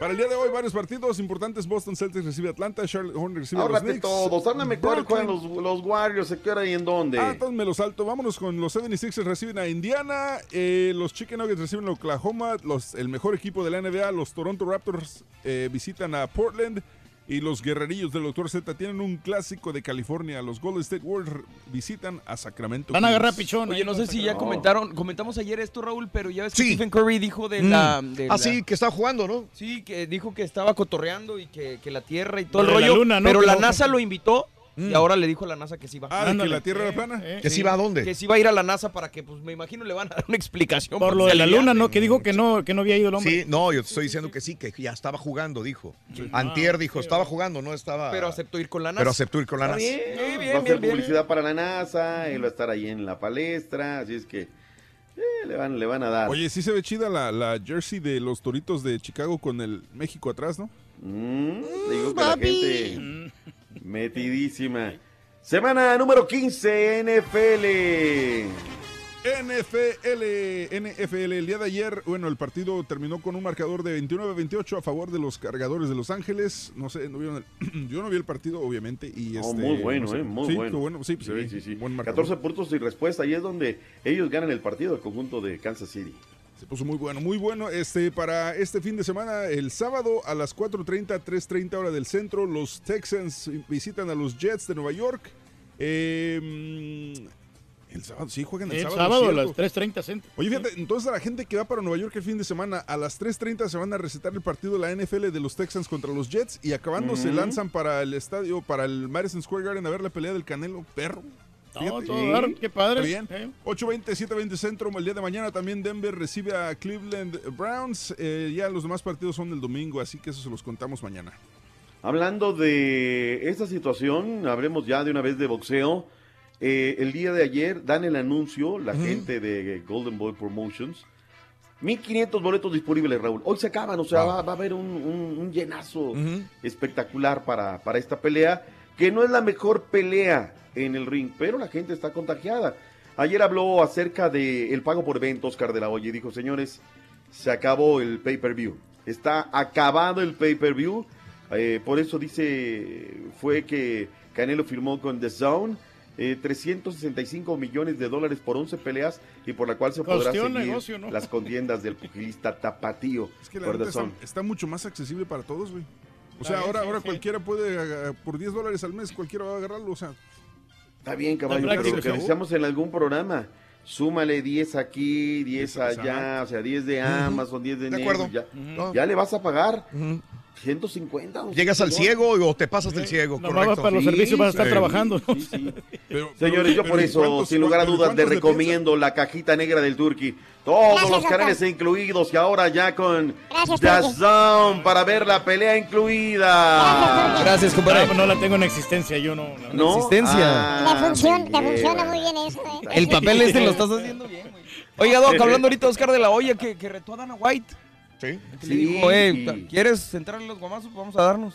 Para el día de hoy, varios partidos importantes. Boston Celtics recibe a Atlanta, Charlotte Hornets recibe a los Knicks. todos, háblame cuál juegan los, los Warriors, a qué hora y en dónde. Ah, entonces me lo salto. Vámonos con los 76ers reciben a Indiana, eh, los Chicken Nuggets reciben a Oklahoma, los, el mejor equipo de la NBA, los Toronto Raptors eh, visitan a Portland y los Guerrerillos del Dr. Z tienen un clásico de California. Los Golden State Warriors visitan a Sacramento. Van a agarrar pichón. Oye, no sé si ya comentaron, comentamos ayer esto, Raúl, pero ya ves que Sí. Stephen Curry dijo de Mm. la... de Ah, la- sí, que está jugando, ¿no? Sí, que dijo que estaba cotorreando y que, que la Tierra y todo el la rollo. luna, ¿no? Pero la NASA lo invitó Mm. y ahora le dijo a la NASA que sí va. Ah, que la Tierra era plana. Eh, ¿Que sí va a dónde? Que sí va a ir a la NASA para que, pues me imagino le van a dar una explicación. Por lo de la luna. ¿no? Que dijo que no, que no había ido el hombre. Sí, no, yo te estoy diciendo que sí, que ya estaba jugando, dijo. Antier dijo, estaba jugando, no estaba... Pero aceptó ir con la NASA. Pero aceptó ir con la NASA. bien, Sí, va bien, a hacer bien, bien. publicidad para la NASA, él va a estar ahí en la palestra, así es que eh, le, van, le van a dar. Oye, sí se ve chida la, la jersey de los Toritos de Chicago con el México atrás, ¿no? Mm, digo que la gente metidísima. Semana número 15, NFL. NFL, NFL, el día de ayer, bueno, el partido terminó con un marcador de 29-28 a favor de los cargadores de Los Ángeles. No sé, no vieron el- yo no vi el partido, obviamente. Y este, muy bueno, no sé. eh, muy sí, bueno. Sí, pues, Sí, sí, sí. buen marcador. 14 puntos y respuesta, y es donde ellos ganan el partido, el conjunto de Kansas City. Se puso muy bueno, muy bueno. Este, para este fin de semana, el sábado a las 4.30, 3.30 hora del centro, los Texans visitan a los Jets de Nueva York. Eh, mm, el sábado, sí, juegan el, El sábado. sábado a las 3.30 centro. Oye, fíjate, entonces a la gente que va para Nueva York el fin de semana, a las 3.30 se van a recetar el partido de la NFL de los Texans contra los Jets y acabando se lanzan para el estadio, para el Madison Square Garden a ver la pelea del Canelo Perro. Fíjate. todo dar, qué padre. Está bien. Eh. 8.20, 7.20 centro. El día de mañana también Denver recibe a Cleveland Browns. Eh, ya los demás partidos son el domingo, así que eso se los contamos mañana. Hablando de esta situación, hablemos ya de una vez de boxeo. Eh, el día de ayer dan el anuncio, la gente de Golden Boy Promotions. 1500 boletos disponibles, Raúl. Hoy se acaban, o sea, Wow. va, va a haber un, un- un llenazo espectacular para, para esta pelea, que no es la mejor pelea en el ring, pero la gente está contagiada. Ayer habló acerca del pago por eventos, Oscar de la Hoya, y dijo, señores, se acabó el pay-per-view. Está acabado el pay-per-view. Eh, por eso dice, fue que Canelo firmó con The Zone. eh, 365 millones de dólares por 11 peleas y por la cual se podrá seguir negocio, ¿no? las contiendas del pugilista tapatío Es que la por The está, Zone. está mucho más accesible para todos, güey. O sea, bien, ahora, sí, ahora sí. cualquiera puede, eh, por 10 dólares al mes, cualquiera va a agarrarlo. O sea, Está bien, caballo, pero lo que decíamos en algún programa, súmale 10 aquí, 10 Diez, allá, o sea, 10 de Amazon, 10 de, De Netflix, acuerdo. Ya, No. ya le vas a pagar Ujú. 150. o Llegas al 150. ciego o te pasas del ciego, Nomás correcto. para los Sí, servicios vas a estar sí. trabajando. ¿no? Sí, sí. pero- Señores, yo por ¿y eso, sin lugar a dudas, de recomiendo la cajita negra del Turqui. Todos Gracias, los doctor. canales incluidos y ahora ya con. Zone para ver la pelea incluida. Gracias, Ah, compadre. pues no la tengo en existencia, yo no. la- ¿No? existencia. Ah, funciona, me le funciona muy bien eso, eh. El papel este lo estás haciendo bien, güey. Oiga, Doc, hablando ahorita de Oscar de la Hoya, que, que retó a Dana White. Sí. Sí, le dijo, eh, y- ¿quieres entrar en los guamazos? Vamos a darnos.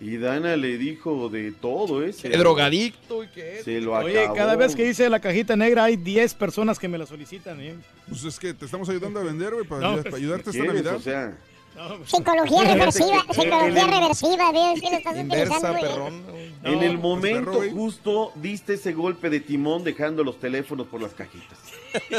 Y Dana le dijo de todo ese. Que drogadicto y que Se lo Oye, acabó. cada vez que dice la cajita negra hay 10 personas que me la solicitan. ¿eh? pues es que te estamos ayudando a vender, güey, para, No, ayudar- para ayudarte esta. Navidad. O sea, No, pues, Psicología reversiva, psicología reversiva, Dios, que lo estás Inversa, perrón. No, en el pues, momento perro, ¿eh? justo diste ese golpe de timón dejando los teléfonos por las cajitas.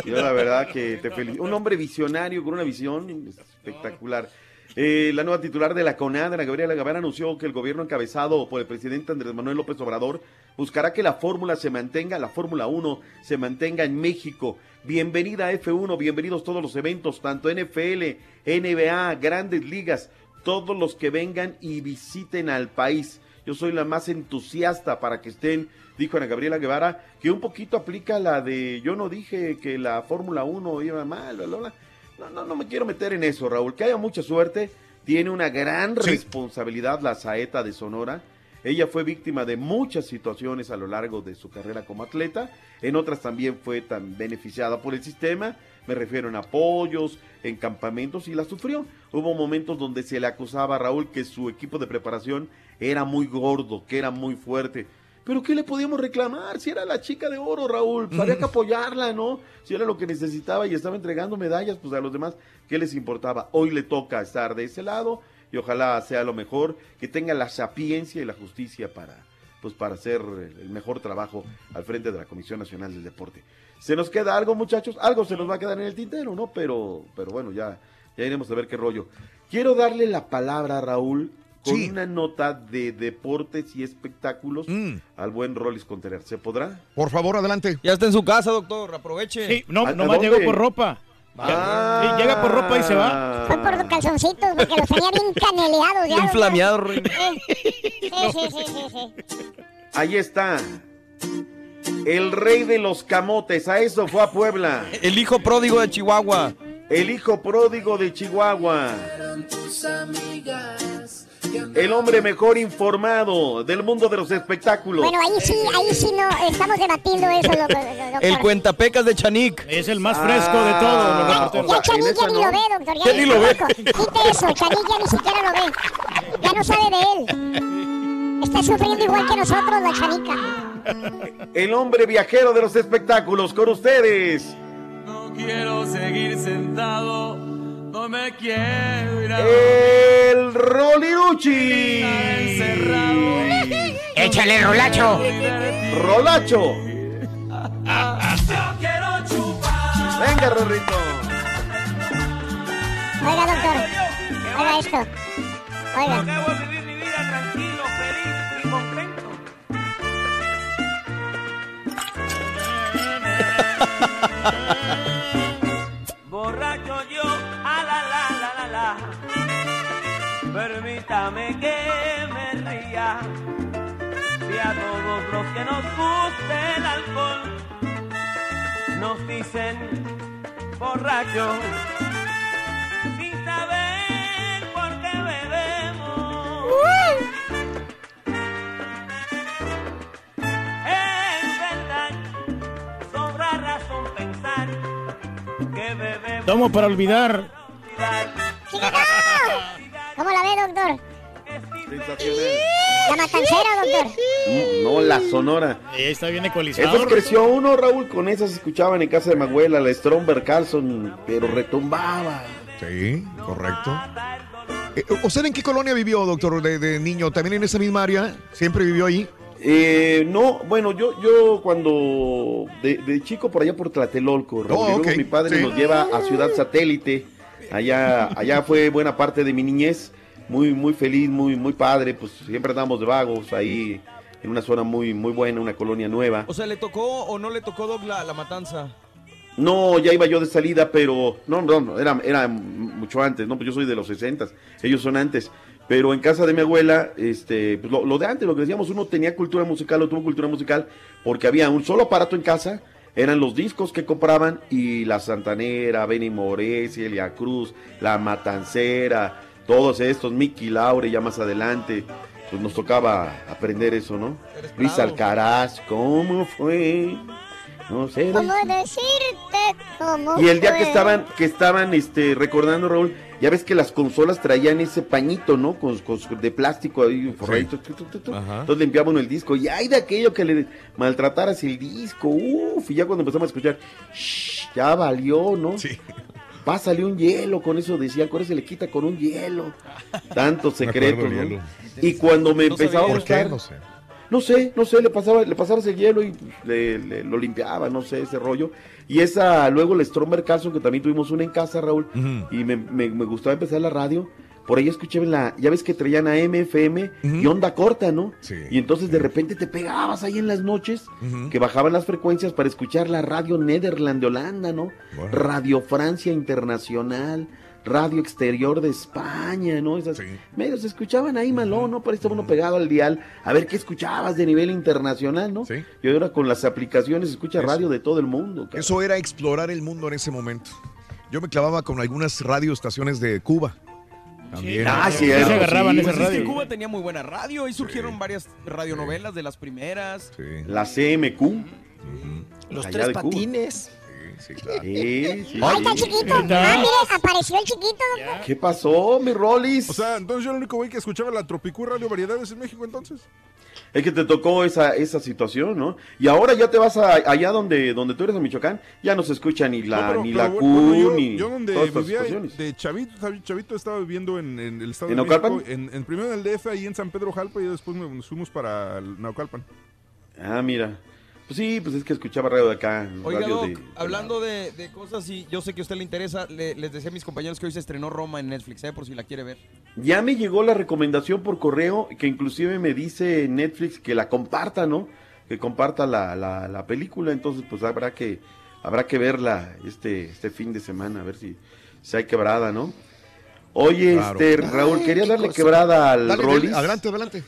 Yo la verdad que te felicito. Un hombre visionario con una visión espectacular. Eh, la nueva titular de la CONAD, Ana Gabriela Guevara, anunció que el gobierno encabezado por el presidente Andrés Manuel López Obrador buscará que la fórmula se mantenga, la Fórmula 1 se mantenga en México. Bienvenida a F1, bienvenidos todos los eventos, tanto NFL, NBA, grandes ligas, todos los que vengan y visiten al país. Yo soy la más entusiasta para que estén, dijo Ana Gabriela Guevara, que un poquito aplica la de yo no dije que la Fórmula 1 iba mal, bla, bla, bla. No, no, no me quiero meter en eso, Raúl. Que haya mucha suerte. Tiene una gran Sí. responsabilidad la Saeta de Sonora. Ella fue víctima de muchas situaciones a lo largo de su carrera como atleta. En otras también fue tan beneficiada por el sistema. Me refiero en apoyos, en campamentos y la sufrió. Hubo momentos donde se le acusaba a Raúl que su equipo de preparación era muy gordo, que era muy fuerte. Pero ¿qué le podíamos reclamar? Si era la chica de oro, Raúl, pues había que apoyarla, ¿no? Si era lo que necesitaba y estaba entregando medallas, pues a los demás, ¿qué les importaba? Hoy le toca estar de ese lado y ojalá sea lo mejor, que tenga la sapiencia y la justicia para, pues, para hacer el mejor trabajo al frente de la Comisión Nacional del Deporte. ¿Se nos queda algo, muchachos? Algo se nos va a quedar en el tintero, ¿no? Pero, pero bueno, ya, ya iremos a ver qué rollo. Quiero darle la palabra a Raúl con una nota de deportes y espectáculos al buen Rollis Contreras. ¿Se podrá? Por favor, adelante. Ya está en su casa, doctor. Aproveche. Sí, no, ¿A- a nomás llegó por ropa. Ah. Sí, llega por ropa y se va. Fue por los calzoncitos, porque los tenía bien caneleados. Bien flameado, Ruin. Sí, sí, sí, sí, sí. Ahí está. El rey de los camotes. A eso fue a Puebla. El hijo pródigo de Chihuahua. El hijo pródigo de Chihuahua. El hombre mejor informado del mundo de los espectáculos. Bueno, ahí sí, ahí sí no, estamos debatiendo eso, lo- lo-. El cuentapecas de Chanik. Es el más fresco de todos los reporteros. Ya Chanik ya ni lo ve, doctor. Ya, Ya ni lo ve. Quite eso, Chanik ya ni siquiera lo ve. Ya no sabe de él. Está sufriendo igual que nosotros, la Chanica. El hombre viajero de los espectáculos con ustedes. No quiero seguir sentado, no me quiero ir a El Roliruchi. Échale, Rolacho. Rolacho. quiero chupar. Venga, Rorrito. Oiga, doctor. Oiga esto. Oiga. Debo vivir mi vida tranquilo, feliz y contento. Permítame que me ría. Si a todos los que nos gusta el alcohol nos dicen borracho sin saber por qué bebemos. Es verdad, sobra razón pensar que bebemos. Tomo para olvidar. ¿Cómo la ve, doctor? La matancera, doctor. Mm, No, la sonora. Está bien ecualizado. Entonces creció uno, Raúl, con esas escuchaban en casa de mi abuela, la Stromberg Carlson, pero retumbaba. Sí, correcto. Eh, ¿Usted en qué colonia vivió, doctor, de, de niño? ¿También en esa misma área? ¿Siempre vivió ahí? Eh, no, bueno, yo, yo cuando de, de chico por allá por Tlatelolco, Raúl, Oh, mi padre sí. nos lleva a Ciudad Satélite. Allá, allá fue buena parte de mi niñez, muy, muy feliz, muy, muy padre, pues siempre andamos de vagos ahí en una zona muy, muy buena, una colonia nueva. O sea, ¿le tocó o no le tocó Doc la, la matanza? No, ya iba yo de salida, pero no, no, no, era, era mucho antes, no, pues yo soy de los 60, ellos son antes. Pero en casa de mi abuela, este, pues lo, lo de antes, lo que decíamos, uno tenía cultura musical o tuvo cultura musical porque había un solo aparato en casa, eran los discos que compraban y la Santanera, Benny Morés, Elia Cruz, la Matancera, todos estos, Mickey Laure ya más adelante, pues nos tocaba aprender eso, ¿no? Luis. Alcaraz, ¿cómo fue? No sé. ¿Cómo decirte cómo Y el día que estaban, que estaban este, recordando, Raúl, ya ves que las consolas traían ese pañito, ¿no? Con, con- de plástico ahí, forradito. tu, tu, tu, tu. Entonces limpiaban uno el disco. Y ay de aquello que le maltrataras el disco. Uf, y ya cuando empezamos a escuchar, "Shh, ya valió, ¿no? Sí. Pásale un hielo, con eso decía, con eso se le quita con un hielo. Secretos, del ¿no? Y cuando me No empezaba a ¿Por qué? gustar, No sé. No sé, no sé, le pasaba, le pasabas el hielo y le- le- lo limpiaba, no sé, ese rollo. Y esa, luego la Stromberg Carlson, que también tuvimos una en casa, Raúl, y me, me- me gustaba empezar la radio. Por ahí escuché la, ya ves que traían a MFM y onda corta, ¿no? Y entonces de repente te pegabas ahí en las noches, que bajaban las frecuencias para escuchar la radio Nederland de Holanda, ¿no? Radio Francia Internacional, Radio Exterior de España, ¿no? Esas medios se escuchaban ahí malón, ¿no? Parece uno pegado al dial a ver qué escuchabas de nivel internacional, ¿no? Y ahora con las aplicaciones escucha Eso. radio de todo el mundo. cabrón. Eso era explorar el mundo en ese momento. Yo me clavaba con algunas radioestaciones de Cuba. También. Ah, cierto, Se agarraban Pues esa es que radio. Cuba tenía muy buena radio. Ahí surgieron varias radionovelas de las primeras. La CMQ. Los Allá tres Cuba. Sí, sí. Ahí está el chiquito. Ah, mire, apareció el chiquito. doctor. ¿Qué pasó, mi Rolis? O sea, entonces yo el único güey que escuchaba la Tropicú Radio Variedades en México entonces. Es que te tocó esa, esa situación, ¿no? Y ahora ya te vas a, allá donde, donde tú eres en Michoacán, ya no se escucha ni la, No, pero- ni pero la bueno, Q, yo, ni yo donde todas vivía situaciones. de Chavito, Chavi- Chavito estaba viviendo en, en el estado ¿En de México, Naucalpan? en, en primero en el DF, ahí en San Pedro Jalpa, y después me- nos fuimos para Naucalpan. Ah, mira. Pues sí, pues es que escuchaba radio de acá, Oiga, radio Doc, de... hablando de, de cosas y yo sé que a usted le interesa, le- les decía a mis compañeros que hoy se estrenó Roma en Netflix, ¿eh? por si la quiere ver. Ya me llegó la recomendación por correo, que inclusive me dice Netflix que la comparta, ¿no? Que comparta la, la, la película, entonces pues habrá que, habrá que verla este, este fin de semana, a ver si, si hay quebrada, ¿no? Oye, Claro. este, Raúl, Ay, quería darle cosa. quebrada al Dale, Rollis. adelante, adelante.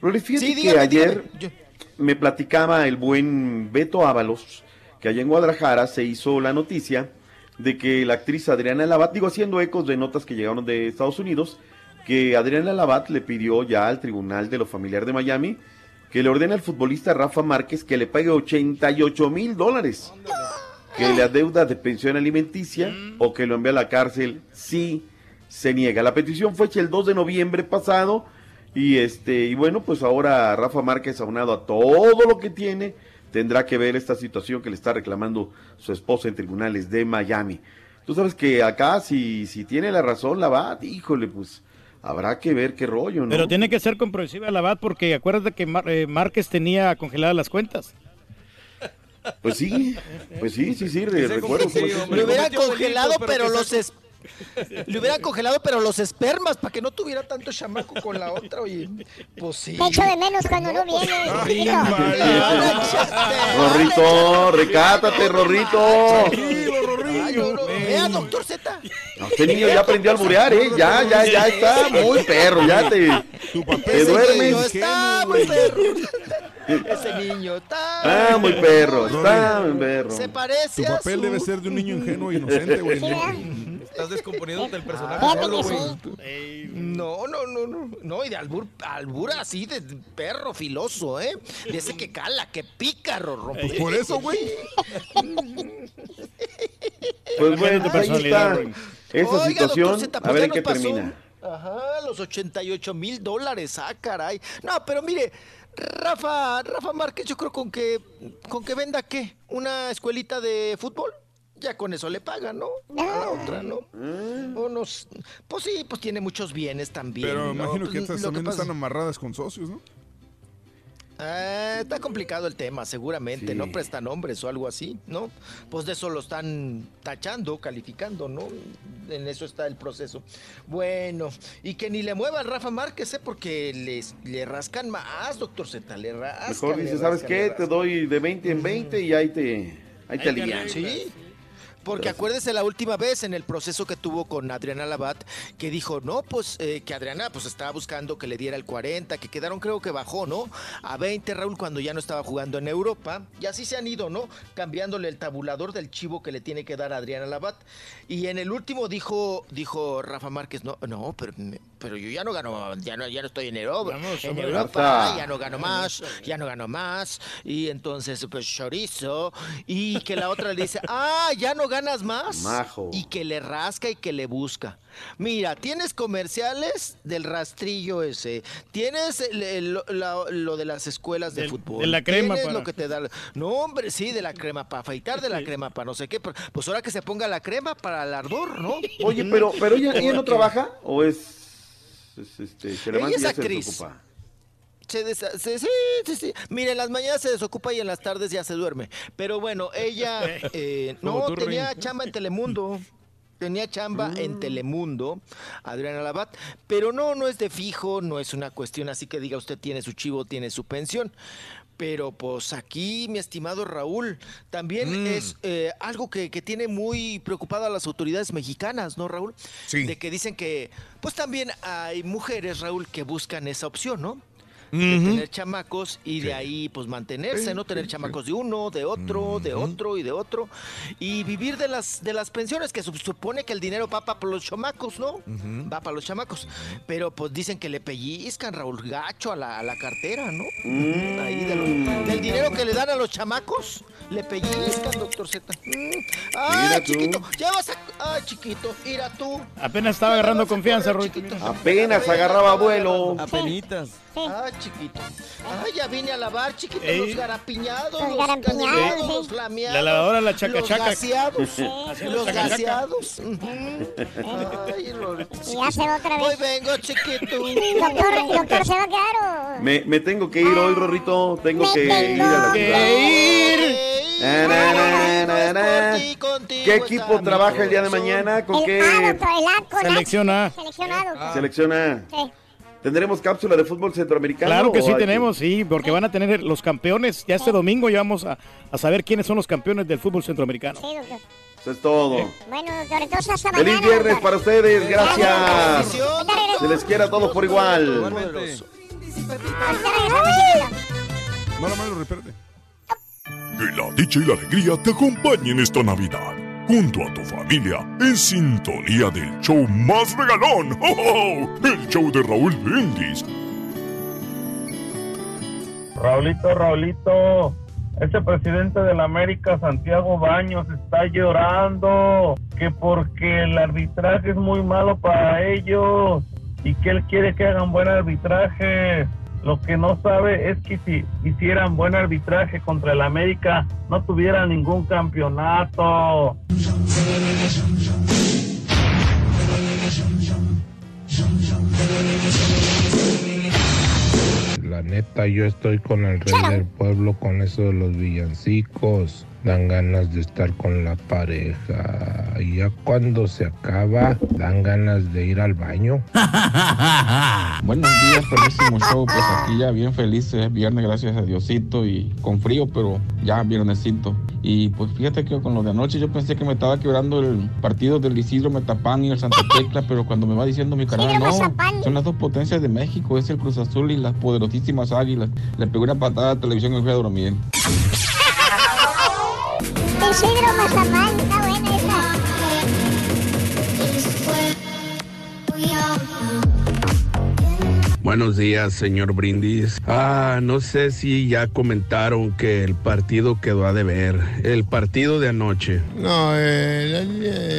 Rollis, fíjate Sí, que ayer dígame. Me platicaba el buen Beto Ábalos, que allá en Guadalajara se hizo la noticia de que la actriz Adriana Labat, digo haciendo ecos de notas que llegaron de Estados Unidos, que Adriana Labat le pidió ya al Tribunal de lo Familiar de Miami que le ordene al futbolista Rafa Márquez que le pague 88 mil dólares, que le adeuda de pensión alimenticia o que lo envíe a la cárcel si se niega. La petición fue hecha el 2 de noviembre pasado y este y bueno, pues ahora Rafa Márquez aunado a todo lo que tiene tendrá que ver esta situación que le está reclamando su esposa en tribunales de Miami. Tú sabes que acá si si tiene la razón la va, híjole, pues habrá que ver qué rollo, ¿no? Pero tiene que ser comprensiva la VAT porque acuérdate que Mar- eh, Márquez tenía congeladas las cuentas. Pues sí, pues sí, sí, sí, re- recuerdo. hubieran cometió congelado, pero pero los Le hubieran congelado, pero los espermas, para que no tuviera tanto chamaco con la otra, oye. Pues sí. Te echo de menos cuando no, pues, viene. Rorrito, recátate, Rorrito. No, no. Vea, doctor Z. No, Este niño ya aprendió a alburear, ¿eh? Ya, ya, ya está muy perro, ya te, te Ese duermes. niño está muy perro. Ese niño está. Ah, muy perro, está muy perro. Se parece Tu a papel su- debe ser de un niño ingenuo e inocente, güey. Estás descomponiéndote el personaje Fíjate solo, güey. No, no, no, no. No, y de albur, albur así, de perro filoso, ¿eh? De ese que cala, que pica, Rorro. Pues por eso, güey. Pues bueno, tu ahí está esa Oiga, situación, doctor Zeta, a pues ver ya en qué pasó. termina. Ajá, los 88 mil dólares, ah, caray. No, pero mire, Rafa, Rafa Márquez, yo creo con que, con que venda qué, una escuelita de fútbol. Ya con eso le pagan, ¿no? A la otra, ¿no? O nos- pues sí, pues tiene muchos bienes también. Pero ¿no? imagino Pues que estas también pasa- están amarradas con socios, ¿no? Ah, está complicado el tema, seguramente, Sí. ¿no? Prestan nombres o algo así, ¿no? Pues de eso lo están tachando, calificando, ¿no? En eso está el proceso. Bueno, y que ni le mueva al Rafa Márquez, ¿eh? Porque les, le rascan más, doctor Z, le rascan. Mejor dice, ¿sabes rascan, qué? Te doy de 20 en 20 y ahí te, ahí te alivian. Sí. Porque acuérdese la última vez en el proceso que tuvo con Adriana Labat, que dijo, no, pues eh, que Adriana pues estaba buscando que le diera el 40, que quedaron, creo que bajó, ¿no? A 20, Raúl, cuando ya no estaba jugando en Europa. Y así se han ido, ¿no? Cambiándole el tabulador del chivo que le tiene que dar a Adriana Labat. Y en el último dijo, dijo Rafa Márquez, no, no, pero, pero yo ya no gano, ya no, ya no estoy en Europa. Vamos, en. Europa ya no gano más, ya no gano más. Y entonces, pues chorizo. Y que la otra le dice, ah, ya no ganas más. Majo. Y que le rasca y que le busca. Mira, tienes comerciales del rastrillo ese. Tienes el- el- lo, la- lo de las escuelas de Del- fútbol. de la crema Tienes para- lo que te da. No, hombre, sí, de la crema para afeitar, de la crema para no sé qué. pero- Pues ahora que se ponga la crema para el ardor, ¿no? Oye, pero, pero ella, ella no trabaja o es, es, este, se levanta es se actriz. Se desa- se- sí, sí, sí. Mire, en las mañanas se desocupa y en las tardes ya se duerme. Pero bueno, ella eh, no tenía Rin. chamba en Telemundo. Tenía chamba Mm. en Telemundo, Adriana Labat, pero no, no es de fijo, no es una cuestión así que diga usted tiene su chivo, tiene su pensión. Pero pues aquí, mi estimado Raúl, también Mm. es eh, algo que, que tiene muy preocupado a las autoridades mexicanas, ¿no, Raúl? Sí. De que dicen que, pues también hay mujeres, Raúl, que buscan esa opción, ¿no? De tener chamacos y de ahí pues mantenerse, ¿no? Tener chamacos de uno, de otro, de otro y de otro y vivir de las de las pensiones que supone que el dinero va para los chamacos, ¿no? Va para los chamacos, pero pues dicen que le pellizcan Raúl Gacho a la, a la cartera, ¿no? Ahí de lo- del dinero que le dan a los chamacos, le pellizcan, doctor Z. Mm. Ay, Mira tú. chiquito, ya vas a... Ay, chiquito, mira tú. Apenas estaba agarrando confianza, mira. Apenas agarraba vuelo. Apenitas. Ay, chiquito. Ay, ya vine a lavar, chiquito, Ey. los garapiñados, Los los garapiñados, los flameados. La lavadora, la chaca Los chaca. gaseados. Los gaseados. Ay, Rorito. Y ya se va otra Hoy vengo, chiquito. Doctor, doctor, ¿se va a quedar o...? Me, me tengo que ir hoy, Rorrito. Tengo Me que tengo ir a la ciudad. Na, na, na, na, na. ¿Qué equipo trabaja el día de mañana? ¿Con qué doctor, el A con A. Selección A. Seleccionado. doctor. selecciona? Sí. ¿Tendremos cápsula de fútbol centroamericano? Claro que sí hay tenemos, sí, porque van a tener los campeones. Ya este domingo ya vamos a, a saber quiénes son los campeones del fútbol centroamericano. Sí, doctor. Eso es todo. Bueno, doctor, entonces hasta Feliz mañana. viernes doctor. para ustedes. Gracias. Se les quiera a todos por igual. No la mano, reparte. Que la dicha y la alegría te acompañen esta Navidad. Junto a tu familia, en sintonía del show más regalón. ¡Oh, oh! El show de Raúl Brindis. Raulito, Raulito, ese presidente de la América, Santiago Baños, está llorando que porque el arbitraje es muy malo para ellos y que él quiere que hagan buen arbitraje. Lo que no sabe es que si hicieran buen arbitraje contra el América, no tuviera ningún campeonato. La neta, yo estoy con el rey del pueblo con eso de los villancicos. Dan ganas de estar con la pareja. Y ya cuando se acaba, dan ganas de ir al baño. Buenos días, felicísimo show. Pues aquí ya bien feliz, es viernes, gracias a Diosito y con frío, pero ya viernesito. Y pues fíjate que con lo de anoche yo pensé que me estaba quebrando el partido del Isidro Metapán y el Santa Tecla, pero cuando me va diciendo mi canal, no, son las dos potencias de México, es el Cruz Azul y las poderosísimas Águilas. Le pegó una patada a la televisión y me fui a dormir. Isidro Mazapán, está buena esa. Buenos días, señor Brindis. Ah, no sé si ya comentaron que el partido quedó a deber. El partido de anoche. No, eh,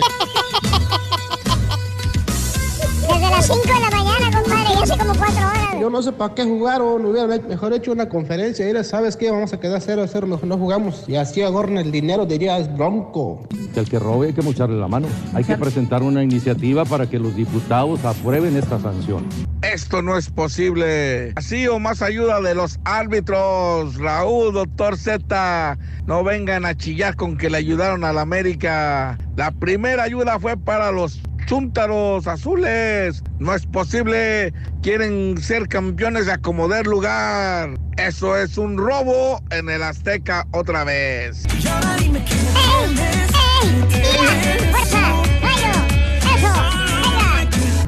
Desde las 5 de la mañana, compadre, ya hace como 4 horas. Yo no sé para qué jugaron, hubieran mejor hecho una conferencia. Mira, ¿sabes qué? Vamos a quedar 0 a 0, mejor no jugamos. Y así agorran el dinero, diría es bronco. El que robe hay que mocharle la mano. Hay que presentar una iniciativa para que los diputados aprueben esta sanción. Esto no es posible. Así o más ayuda de los árbitros. Raúl, doctor Z, no vengan a chillar con que le ayudaron a la América. La primera ayuda fue para los chúntaros azules. No es posible. Quieren ser campeones de acomodar lugar. Eso es un robo en el Azteca otra vez.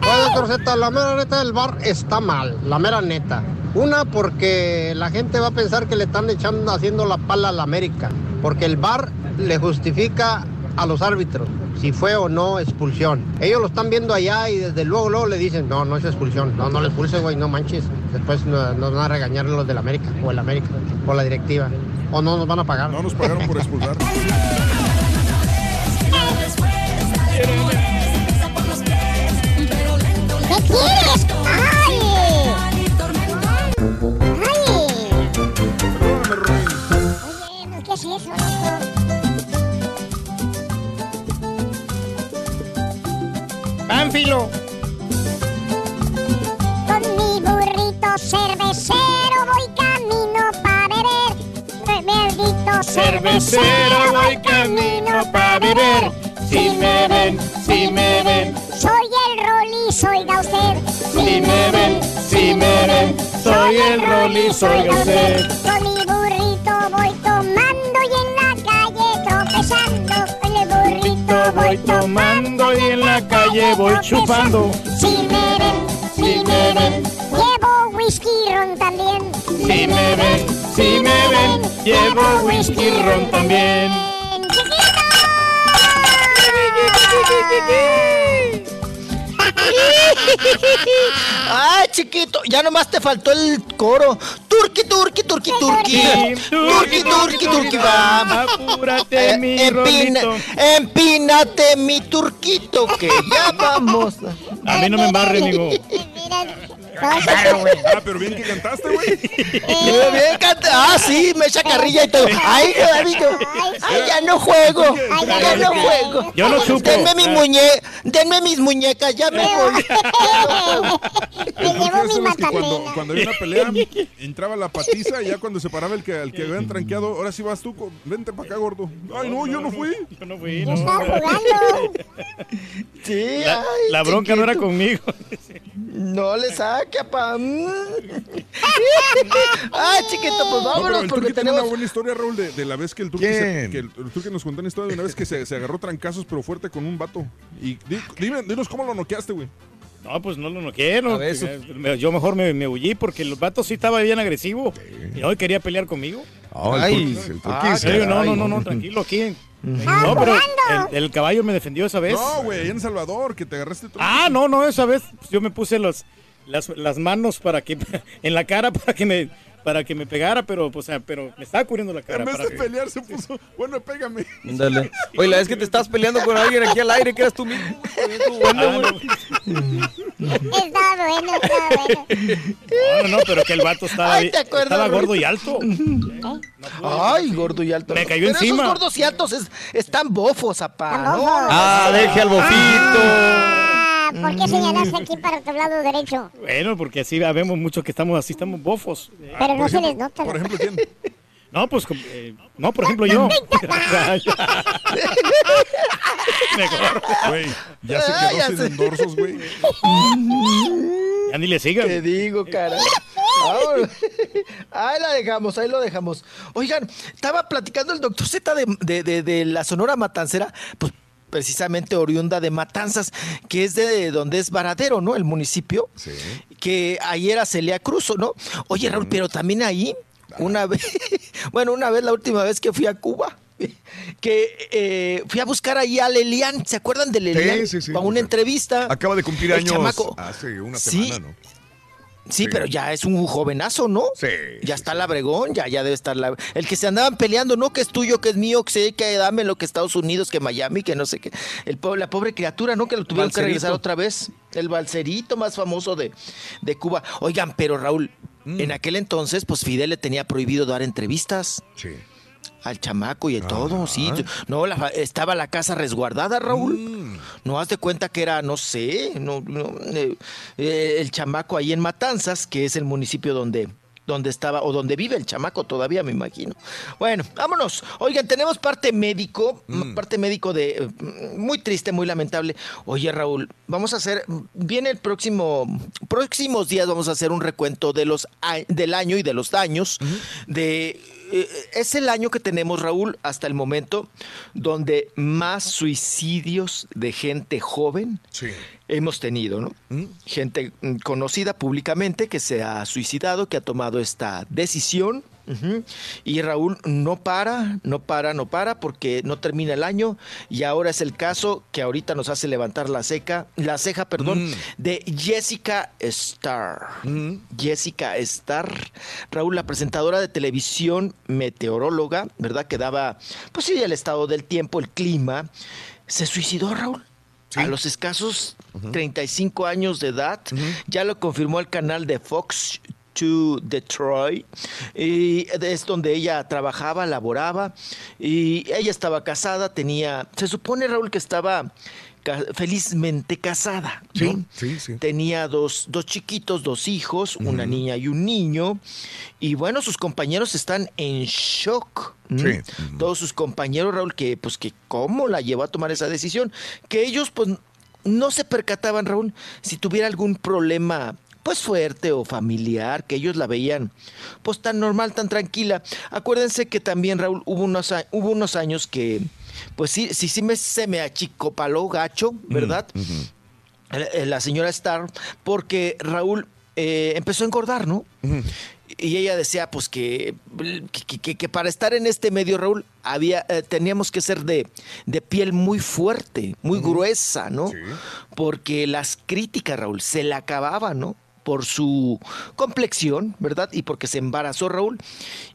Oye, Z, la mera neta del bar está mal, la mera neta. Una, porque la gente va a pensar que le están echando, haciendo la pala a la América. Porque el bar le justifica a los árbitros si fue o no expulsión. Ellos lo están viendo allá y desde luego, luego le dicen, no, no es expulsión. No, no le expulsen, güey, no manches. Después no- nos van a regañar los del América o el América o la directiva. O no nos van a pagar. No nos pagaron por expulsar. ¿Qué quieres? ¡Ay! ¡Ay! Oye, ¿qué es eso, ¡Pánfilo! Con mi burrito cervecero voy camino pa' beber. Bendito Cervecero voy camino pa' beber. Si me ven, si me ven, Soy el Rollis, oiga usted. si me ven, si me ven, soy el Rollis, oiga usted. Con mi burrito voy tomando y en Voy tomando y en la calle voy chupando. Si me ven, si me ven, llevo whisky ron también. Si me ven, si me ven, llevo whisky ron también. ¡Ay, chiquito! Ya nomás te faltó el coro. Turqui, turqui, turqui, turqui. Turqui, turqui, turqui, vamos. Apúrate, Eh, mi empínate, mi turquito, que ya vamos. A mí no me embarre, amigo. Ah, pero bien que cantaste, güey. Muy bien, canta. Ah, sí, me echa carrilla y todo. Ay, Davidito. Ay, ya no juego. ya no juego. Yo no chupo. Denme mi muñe, denme mis muñecas, ya me voy. El de los que cuando, cuando había una pelea, entraba la patiza y ya cuando se paraba el que, al que habían tranqueado, ahora sí vas tú, vente para acá, gordo. Ay, no, yo no fui. Yo no fui, no. Sí, La, ay, la bronca no era conmigo. No le saque, papá. Mm. Ay, chiquito, pues No, vámonos el porque tenemos. una buena historia, Raúl, de, de la vez que el Turqui, se- que el, el nos contó una historia de una vez que se, se agarró trancazos, pero fuerte con un vato. Y di- dime, dinos cómo lo noqueaste, güey. No, pues no, no ver, eso- Me- Yo mejor me, me huí porque el vato sí estaba bien agresivo. Y hoy quería pelear conmigo. El Ay. El Ah, Turquis, sí, no, no, no, no, tranquilo aquí. No, pero el, el caballo me defendió esa vez. No, güey, en Salvador, que te agarraste tú. Ah, no, no, esa vez yo me puse los, las, las manos para que en la cara para que me para que me pegara, pero o sea, pero me estaba cubriendo la cara. En vez de que- pelear se puso, bueno, pégame. Dale. Oye, la vez que te estabas peleando con alguien aquí al aire, que eras tú mismo. Estuvo bueno, Ah. Está bueno, está bueno. No, no, pero que el vato estaba, Ay, ¿te acuerdas, estaba gordo y alto. Ay, gordo y alto. Me cayó Pero encima. Esos gordos y altos es- están bofos, apá. No, Ah, deje al bofito. Ah, ¿por qué señalaste aquí para tu lado derecho? Bueno, porque así vemos muchos que estamos así, estamos bofos. Pero no se les nota. Por ejemplo, ¿quién? No, pues, eh, no, por ejemplo, yo. Mejor. Güey, ya se Ah, quedó ya sin sé. endorsos, güey. Ya ni le sigan. Te digo, cara. Ahí la dejamos, ahí lo dejamos. Oigan, estaba platicando el doctor Z de, de- de- de la Sonora Matancera, pues precisamente oriunda de Matanzas, que es de donde es Varadero, ¿no? El municipio. Sí. Que ahí era Celia Cruz, ¿no? Oye, Raúl, pero también ahí, una vez, bueno, una vez, la última vez que fui a Cuba. Que eh, fui a buscar ahí a Lelian, ¿se acuerdan de Lelian? sí, sí. Para una entrevista. Acaba de cumplir años hace una Sí. semana, ¿no? Sí, Sí. pero ya es un jovenazo, ¿no? Sí. Ya está Labregón, ya, ya debe estar la... El que se andaban peleando, no que es tuyo, que es mío, que sé que dame lo que Estados Unidos, que Miami, que no sé qué. El, la pobre criatura, ¿no? Que lo tuvieron que regresar otra vez. El balserito más famoso de, de Cuba. Oigan, pero Raúl, en aquel entonces, pues Fidel le tenía prohibido dar entrevistas Sí. Al chamaco y de todo, sí. No, la estaba la casa resguardada, Raúl. Mm. No haz de cuenta que era, no sé, no, no, eh, eh, el chamaco ahí en Matanzas, que es el municipio donde donde estaba o donde vive el chamaco todavía, me imagino. Bueno, vámonos. Oigan, tenemos parte médico, Mm. parte médico de eh, muy triste, muy lamentable. Oye, Raúl, vamos a hacer viene el próximo próximos días vamos a hacer un recuento de los a- del año y de los daños de es el año que tenemos, Raúl, hasta el momento, donde más suicidios de gente joven Sí. hemos tenido, ¿no? Gente mm, conocida públicamente que se ha suicidado, que ha tomado esta decisión. Y Raúl no para, no para, no para, porque no termina el año. Y ahora es el caso que ahorita nos hace levantar la ceja, la ceja, perdón, Mm. de Jessica Starr. Jessica Starr, Raúl, la presentadora de televisión, meteoróloga, ¿verdad? Que daba, pues sí, el estado del tiempo, el clima. Se suicidó, Raúl. A los escasos 35 años de edad, ya lo confirmó el canal de Fox to Detroit, y es donde ella trabajaba, laboraba, y ella estaba casada, tenía, se supone Raúl que estaba felizmente casada. ¿no? Sí, sí, sí. Tenía dos, dos chiquitos, dos hijos, una niña y un niño. Y bueno, sus compañeros están en shock. Sí. Todos sus compañeros, Raúl, que pues que cómo la llevó a tomar esa decisión. Que ellos pues no se percataban, Raúl, si tuviera algún problema pues fuerte o familiar, que ellos la veían pues tan normal, tan tranquila. Acuérdense que también, Raúl, hubo unos, hubo unos años que pues sí, sí, sí me, se me achicopaló gacho, ¿verdad? Eh, la señora Star, porque Raúl eh, empezó a engordar, ¿no? Y ella decía, pues, que, que, que- que para estar en este medio, Raúl, había, eh, teníamos que ser de, de piel muy fuerte, muy gruesa, ¿no? Porque las críticas, Raúl, se la acababan, ¿no? Por su complexión, ¿verdad? Y porque se embarazó Raúl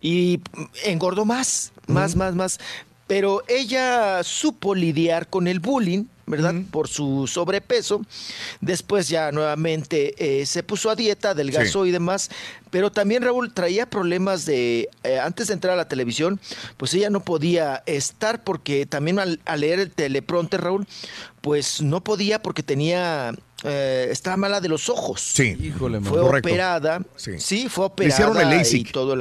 y engordó más, más, más, más. Pero ella supo lidiar con el bullying, ¿verdad? Por su sobrepeso. Después ya nuevamente eh, se puso a dieta, adelgazó Sí. y demás. Pero también Raúl traía problemas de, eh, antes de entrar a la televisión, pues ella no podía estar porque también al, al leer el teleprompter, Raúl, pues no podía porque tenía, eh, estaba mala de los ojos. Sí. Híjole, Fue Correcto. operada. Sí. Sí. fue operada. hicieron el Y LASIK. todo el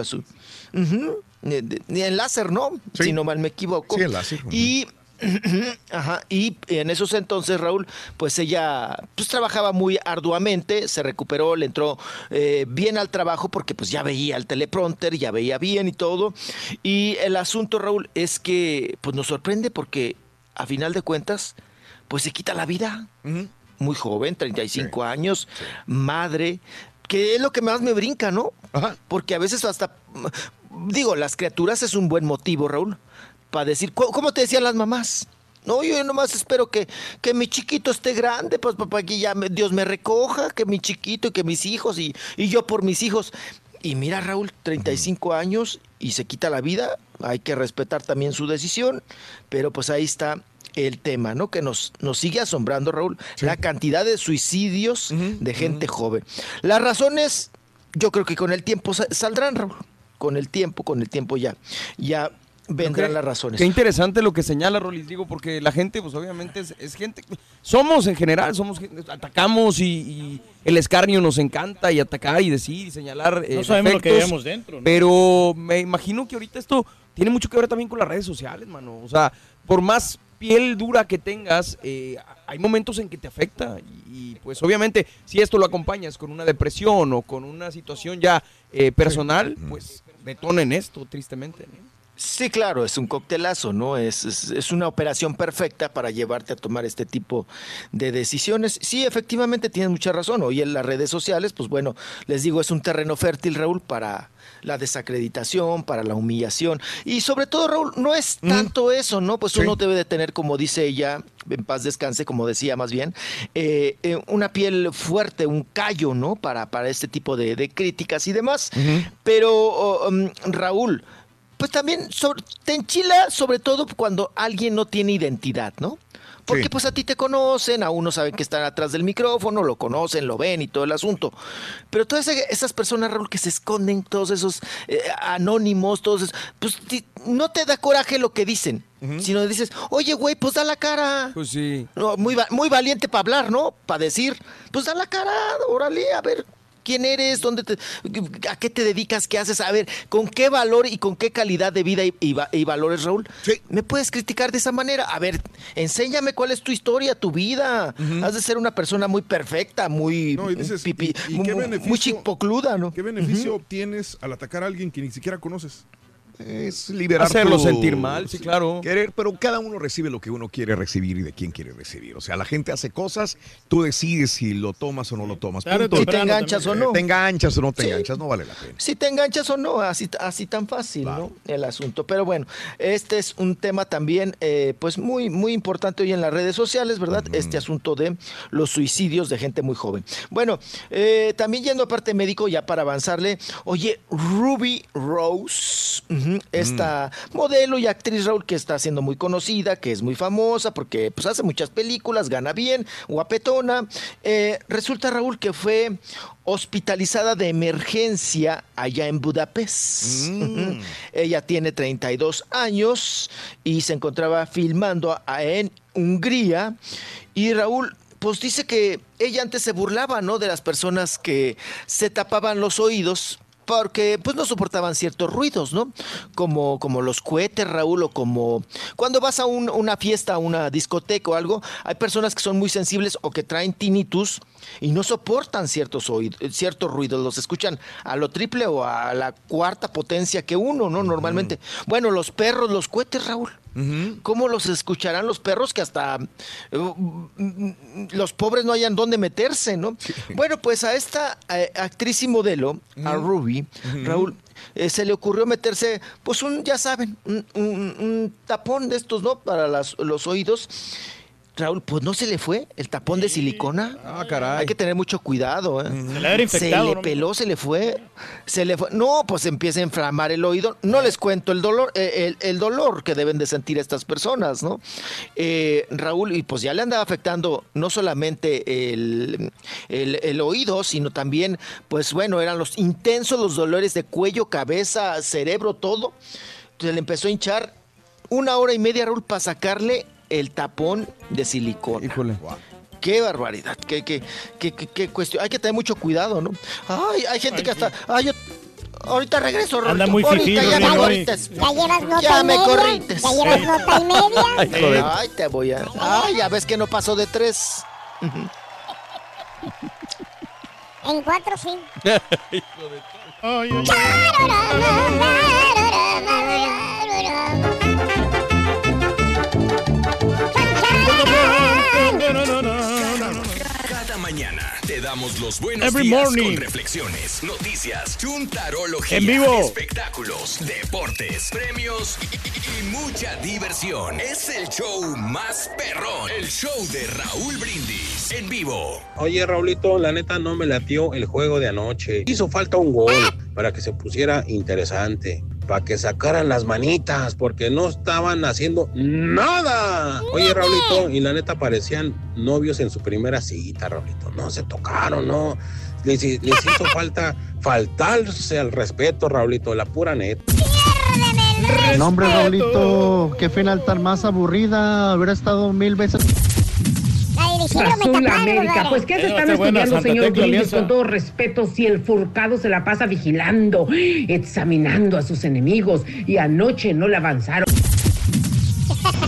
de- Ni en láser, ¿no? Sí. Si no mal me equivoco. Sí, el láser. Y Ajá, y en esos entonces, Raúl, pues ella pues trabajaba muy arduamente, se recuperó, le entró eh, bien al trabajo porque pues ya veía el teleprompter, ya veía bien y todo. Y el asunto, Raúl, es que pues nos sorprende porque a final de cuentas, pues se quita la vida. Muy joven, 35 años, madre, que es lo que más me brinca, ¿no? Porque a veces hasta, digo, las criaturas es un buen motivo, Raúl, para decir, ¿cómo cómo te decían las mamás? No, yo nomás espero que, que mi chiquito esté grande, pues papá, que ya me- Dios me recoja, que mi chiquito y que mis hijos y, y yo por mis hijos. Y mira, Raúl, 35 años y se quita la vida, hay que respetar también su decisión, pero pues ahí está el tema, ¿no? Que nos, nos sigue asombrando, Raúl, la cantidad de suicidios de gente joven. Las razones, yo creo que con el tiempo sa- saldrán, Raúl. Con el tiempo, con el tiempo ya, ya vendrán las razones. Qué interesante lo que señala Rolis, digo, porque la gente, pues obviamente es, es gente, somos en general, somos gente- atacamos y, y el escarnio nos encanta y atacar y decir y señalar. eh, No sabemos lo que llevamos dentro, ¿no? Pero me imagino que ahorita esto tiene mucho que ver también con las redes sociales, mano. O sea, por más piel dura que tengas, eh, hay momentos en que te afecta y, y, pues obviamente si esto lo acompañas con una depresión o con una situación ya eh, personal, pues detona en esto, tristemente. ¿no? Sí, claro, es un coctelazo, ¿no? Es, es, es una operación perfecta para llevarte a tomar este tipo de decisiones. Sí, efectivamente tienes mucha razón. Hoy en las redes sociales, pues bueno, les digo, es un terreno fértil, Raúl, para la desacreditación, para la humillación. Y sobre todo, Raúl, no es tanto eso, ¿no? Pues uno debe de tener, como dice ella, en paz descanse, como decía más bien, eh, eh, una piel fuerte, un callo, ¿no? Para, para este tipo de, de críticas y demás. Pero, oh, um, Raúl, pues también sobre- te enchila sobre todo cuando alguien no tiene identidad, ¿no? Porque pues a ti te conocen, a uno saben que están atrás del micrófono, lo conocen, lo ven y todo el asunto. Pero todas ese- esas personas, Raúl, que se esconden, todos esos eh, anónimos, todos esos, pues ti- no te da coraje lo que dicen, sino dices, oye, güey, pues da la cara. Pues sí. No, muy, muy valiente para hablar, ¿no? Para decir, pues da la cara, órale, a ver. ¿Quién eres? ¿Dónde te, ¿A qué te dedicas? ¿Qué haces? A ver, ¿con qué valor y con qué calidad de vida y, y va- y valores, Raúl? ¿Me puedes criticar de esa manera? A ver, enséñame cuál es tu historia, tu vida. Has de ser una persona muy perfecta, muy, No, y dices, pipi- ¿y muy, muy chipocluda, ¿no? ¿Qué beneficio obtienes al atacar a alguien que ni siquiera conoces? Es liberar Hacerlo tu- sentir mal, sí, claro. Querer, pero cada uno recibe lo que uno quiere recibir y de quién quiere recibir. O sea, la gente hace cosas, tú decides si lo tomas o no lo tomas. Tarde o Punto. temprano Si te enganchas también. o no. Te enganchas o no te Sí. enganchas, no vale la pena. si te enganchas o no, así, así tan fácil, ¿no? El asunto. Pero bueno, este es un tema también, eh, pues muy, muy importante hoy en las redes sociales, ¿verdad? Este asunto de los suicidios de gente muy joven. Bueno, eh, también yendo a parte médico, ya para avanzarle, oye, Ruby Rose, esta modelo y actriz Raúl que está siendo muy conocida, que es muy famosa porque pues hace muchas películas, gana bien, guapetona. Eh, resulta Raúl que fue hospitalizada de emergencia allá en Budapest. Ujú. Ella tiene 32 años y se encontraba filmando en Hungría. Y Raúl, pues dice que ella antes se burlaba, ¿no? De las personas que se tapaban los oídos porque pues no soportaban ciertos ruidos, ¿no? Como, como los cohetes, Raúl, o como cuando vas a un- una fiesta, a una discoteca o algo, hay personas que son muy sensibles o que traen tinnitus y no soportan ciertos, oídos, ciertos ruidos, los escuchan a lo triple o a la cuarta potencia que uno, ¿no? Normalmente. Bueno, los perros, los cohetes, Raúl. ¿Cómo los escucharán los perros que hasta eh, los pobres no hayan dónde meterse, ¿no? Bueno, pues a esta eh, actriz y modelo, a Ruby, Raúl, eh, se le ocurrió meterse, pues un, ya saben, un, un- un tapón de estos, ¿no? Para las- los oídos. Raúl, pues no se le fue el tapón de silicona. Ah, caray. Hay que tener mucho cuidado, ¿eh? Se le había infectado, Se le ¿no? peló, se le fue. Se le fue. No, pues empieza a inflamar el oído. No les cuento el dolor, eh, el, el dolor que deben de sentir estas personas, ¿no? Eh, Raúl, y pues ya le andaba afectando no solamente el, el- el oído, sino también, pues bueno, eran los intensos los dolores de cuello, cabeza, cerebro, todo. Entonces le empezó a hinchar una hora y media, Raúl, para sacarle el tapón de silicona. Híjole. Qué barbaridad, qué, qué, qué, qué- qué cuestión. Hay que tener mucho cuidado, ¿no? Ay, hay gente que hasta. Ay, yo. Ahorita regreso, Anda muy Ahorita fifí, ya me corrites. Ya llevas nota Ya y me media. corrites. Ya llevas nota y media. Ay, te voy a. Ay, ya ves que no pasó de tres. En cuatro sí. Ay, ay, te damos los buenos Every días morning. con reflexiones, noticias, chuntarología, En vivo. espectáculos, deportes, premios y, y- y mucha diversión. Es el show más perrón, el show de Raúl Brindis en vivo. Oye, Raulito, la neta no me latió el juego de anoche. Hizo falta un gol para que se pusiera interesante, para que sacaran las manitas, porque no estaban haciendo nada. Oye, Raulito, y la neta parecían novios en su primera cita, Raulito. No se tocaron, no. Les, les hizo falta faltarse al respeto, Raulito, la pura neta. No, hombre, Raulito, qué final tan más aburrida. Hubiera estado mil veces. Azul América. Pues, ¿qué se están estudiando, señor Brindis? Con todo respeto, si el furcado se la pasa vigilando, examinando a sus enemigos y anoche no le avanzaron.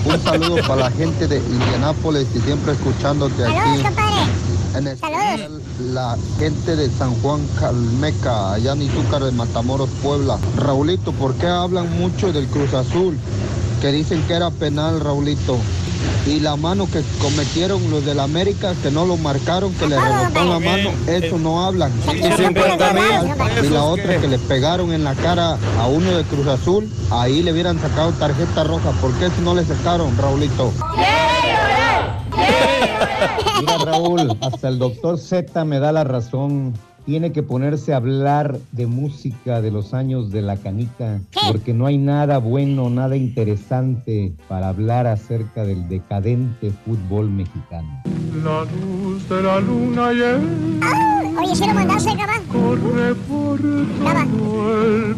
Un saludo para la gente de Indianápolis y siempre escuchándote aquí. En especial la gente de San Juan Calmeca, allá en Izúcar de Matamoros, Puebla. Raulito, ¿por qué hablan mucho del Cruz Azul? Que dicen que era penal, Raulito. Y la mano que cometieron los del América, que no lo marcaron, que le rebotaron la mano, eso no hablan. Y la otra que le pegaron en la cara a uno de Cruz Azul, ahí le hubieran sacado tarjeta roja. ¿Por qué eso no le sacaron, Raulito? Mira, Raúl, hasta el doctor Z me da la razón. Tiene que ponerse a hablar de música de los años de la canica, porque no hay nada bueno, nada interesante para hablar acerca del decadente fútbol mexicano. La luz de la luna y el Oye, ¿sí lo mandaste, Gaba? corre por todo el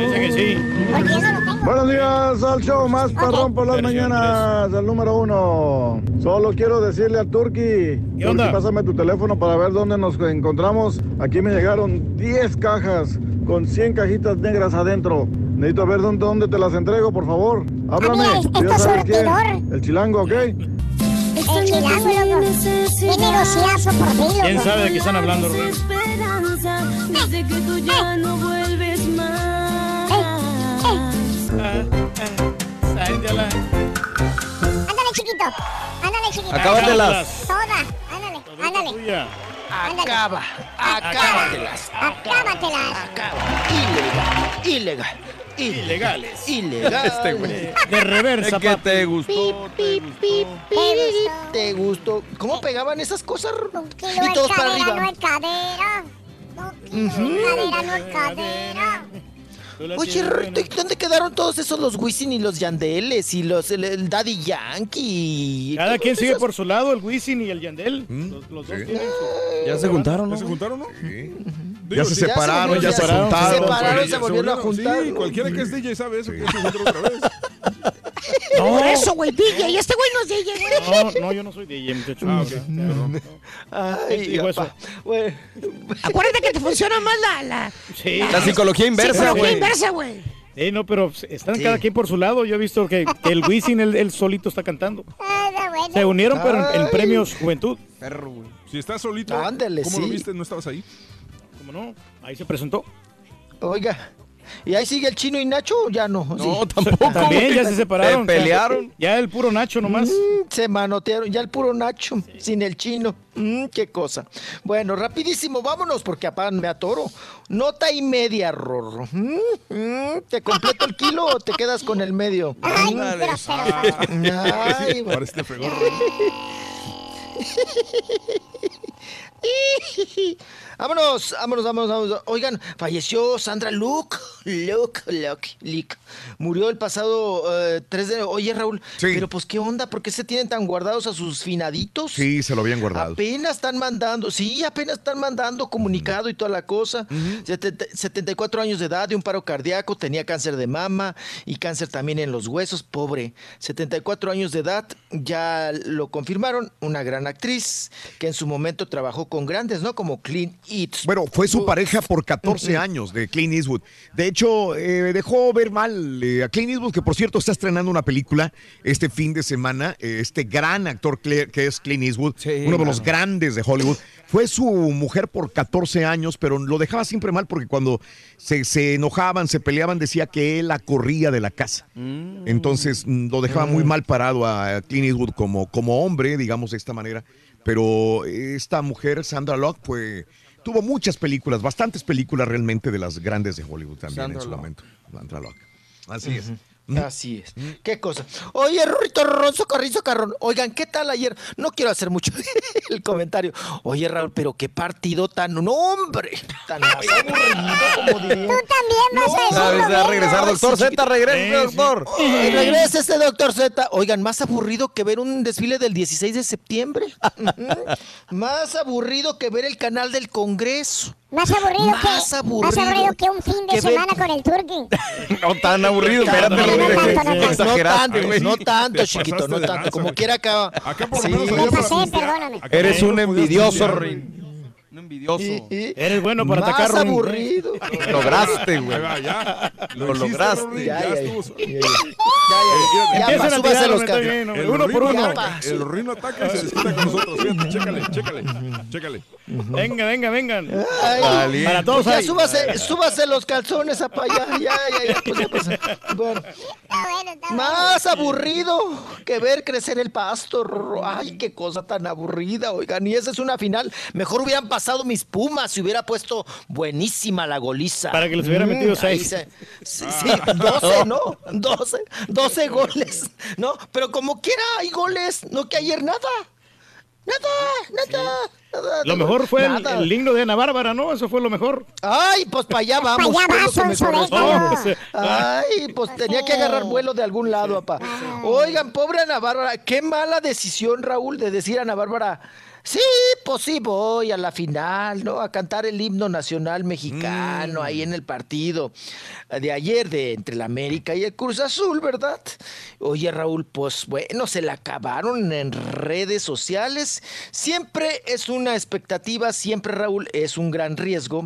Dice que sí. Porque yo no lo tengo. Buenos días al show más perrón por las mañanas, el número uno. Solo quiero decirle a Turki, onda? pásame tu teléfono para ver dónde nos encontramos. Aquí me llegaron 10 cajas con 100 cajitas negras adentro. Necesito ver dónde, dónde te las entrego, por favor. Háblame. Tú ya esto sabes quién. El chilango, ¿ok? El chilango, loco. Qué negociazo, por fin, loco. ¿Quién sabe de qué están hablando, Rubén? esperanza desde que tú ya no vuelves más. Ándale, chiquito. Ándale, chiquito. Acábatelas. Toda. Ándale. Acaba, acábatelas. Acábatelas. Ilegal, ilegal. Ilegales. Ilegal. Este güey. De reversa, que papi. te gustó. ¿Te gustó? ¿Cómo pegaban esas cosas? Y todos para cadera, no arriba. es cadera. No, kilo es cadera, no es cadera. Oye, Rorrito, ¿y ¿dónde quedaron todos esos los Wisin y los Yandeles y los el, el Daddy Yankee? Cada quien sigue esos? por su lado, el Wisin y el Yandel. Los, los dos tienen su... Ya se juntaron, ¿no? ¿Ya se juntaron, no? Ya se separaron, ya se separaron. juntaron. Se separaron, pues. se volvieron a juntar. Sí, cualquiera que es DJ sabe eso, que otra vez. Por eso, güey, DJ. Este güey no es DJ, güey. No, no, yo no soy DJ, muchacho. Ah, ok. Ay, ¿Quién dijo papá. Bueno, Acuérdate que te funciona más la, la, Sí. La psicología inversa, psicología güey. inversa, güey. Eh, no, pero están Sí. cada quien por su lado. Yo he visto que, que el Wisin, él, él solito está cantando. Ah. Se unieron, pero en, premios Juventud. Perro, güey. Si estás solito, Ándale, ¿cómo lo sí. viste? ¿No estabas ahí? ¿Cómo no? Ahí se presentó. oiga, ¿Y ahí sigue el chino y Nacho o ya no? No, tampoco. También ya se separaron. Se pelearon. Ya el puro Nacho nomás. Mm, se manotearon, ya el puro Nacho, sin el chino. Mm, qué cosa. Bueno, rapidísimo, vámonos, porque apá me atoro. Nota y media, Rorro. Mm, mm, ¿Te completo el kilo o te quedas con el medio? Ay, grosero. Ay, bueno. Parece. Vámonos, vámonos, vámonos, vámonos. Oigan, falleció Sandra Luke. Luke, Luke, Luke. Murió el pasado eh, 3 de... Oye, Raúl, pero pues qué onda, ¿por qué se tienen tan guardados a sus finaditos? Sí, se lo habían guardado. Apenas están mandando, sí, apenas están mandando comunicado y toda la cosa. Setenta- 74 años de edad, de un paro cardíaco, tenía cáncer de mama y cáncer también en los huesos, pobre. 74 años de edad, ya lo confirmaron, una gran actriz que en su momento trabajó con grandes, ¿no? Como Clint Eastwood. Bueno, fue su pareja por 14 años de Clint Eastwood. De hecho, eh, dejó ver mal eh, a Clint Eastwood, que por cierto está estrenando una película este fin de semana. Eh, este gran actor que es Clint Eastwood, uno de los grandes de Hollywood. Fue su mujer por 14 años, pero lo dejaba siempre mal porque cuando se, se enojaban, se peleaban, decía que él la corría de la casa. Entonces mm, lo dejaba muy mal parado a Clint Eastwood como, como hombre, digamos de esta manera. Pero esta mujer, Sandra Locke, fue, tuvo muchas películas, bastantes películas realmente de las grandes de Hollywood también Sandra en su momento. Sandra. Así es. Así es. Qué cosa. Oye, Rorrito Ronzo Carrizo Carrón. Oigan, ¿qué tal ayer? No quiero hacer mucho el comentario. Oye, Raúl, pero qué partido tan. No, hombre. Tan más aburrido, como diría. Tú también vas a A regresar, doctor Z, regresa, doctor. Ay, regresa este doctor Z. Oigan, más aburrido que ver un desfile del 16 de septiembre. Más aburrido que ver el canal del Congreso. Más aburrido, Más que, más aburrido aburrido que un fin de semana con el turqui. No tan aburrido, espérate. No, no, no, güey. tanto, no, no. Exageraste, no tanto, güey. no tanto, Te chiquito, no tanto. Como quiera acá. Acá por lo Sí. menos Me pasé, perdóname. Eres un envidioso. Rin. Envidioso. Eres bueno para más atacar, aburrido. Lograste, Ahí güey. ya. Lo hiciste, lograste. Ya, Ya ya, estuvo. ya, ya, ya, a tirarlo, los está ca- bien, hombre. El Uno por uno. El Rino ataca y se desquita con nosotros. Fíjate, chécale, chécale. Chécale. Venga, venga, vengan. Para todos ya súbase, súbase los calzones apa, ya, ya, ya, ya, pues ya, pues. Bueno, más aburrido que ver crecer el pasto. Ay, qué cosa tan aburrida, oigan. Y esa es una final. Mejor hubieran pasado mis pumas si hubiera puesto buenísima la goliza. Para que les hubiera metido ahí seis. se- sí, sí, 12, ¿no? 12, 12 goles, ¿no? Pero como quiera hay goles, no que ayer nada. Nada, nada. nada, Lo mejor fue el, el himno de Ana Bárbara, ¿no? Eso fue lo mejor. Ay, pues para allá vamos. allá fue lo vas. Ay, pues tenía que agarrar vuelo de algún lado, papá. Oigan, pobre Ana Bárbara, qué mala decisión, Raúl, de decir a Ana Bárbara. Sí, pues sí voy a la final, ¿no? A cantar el himno nacional mexicano ahí en el partido de ayer de entre la América y el Cruz Azul, ¿verdad? Oye, Raúl, pues bueno, se la acabaron en redes sociales. Siempre es una expectativa, siempre, Raúl, es un gran riesgo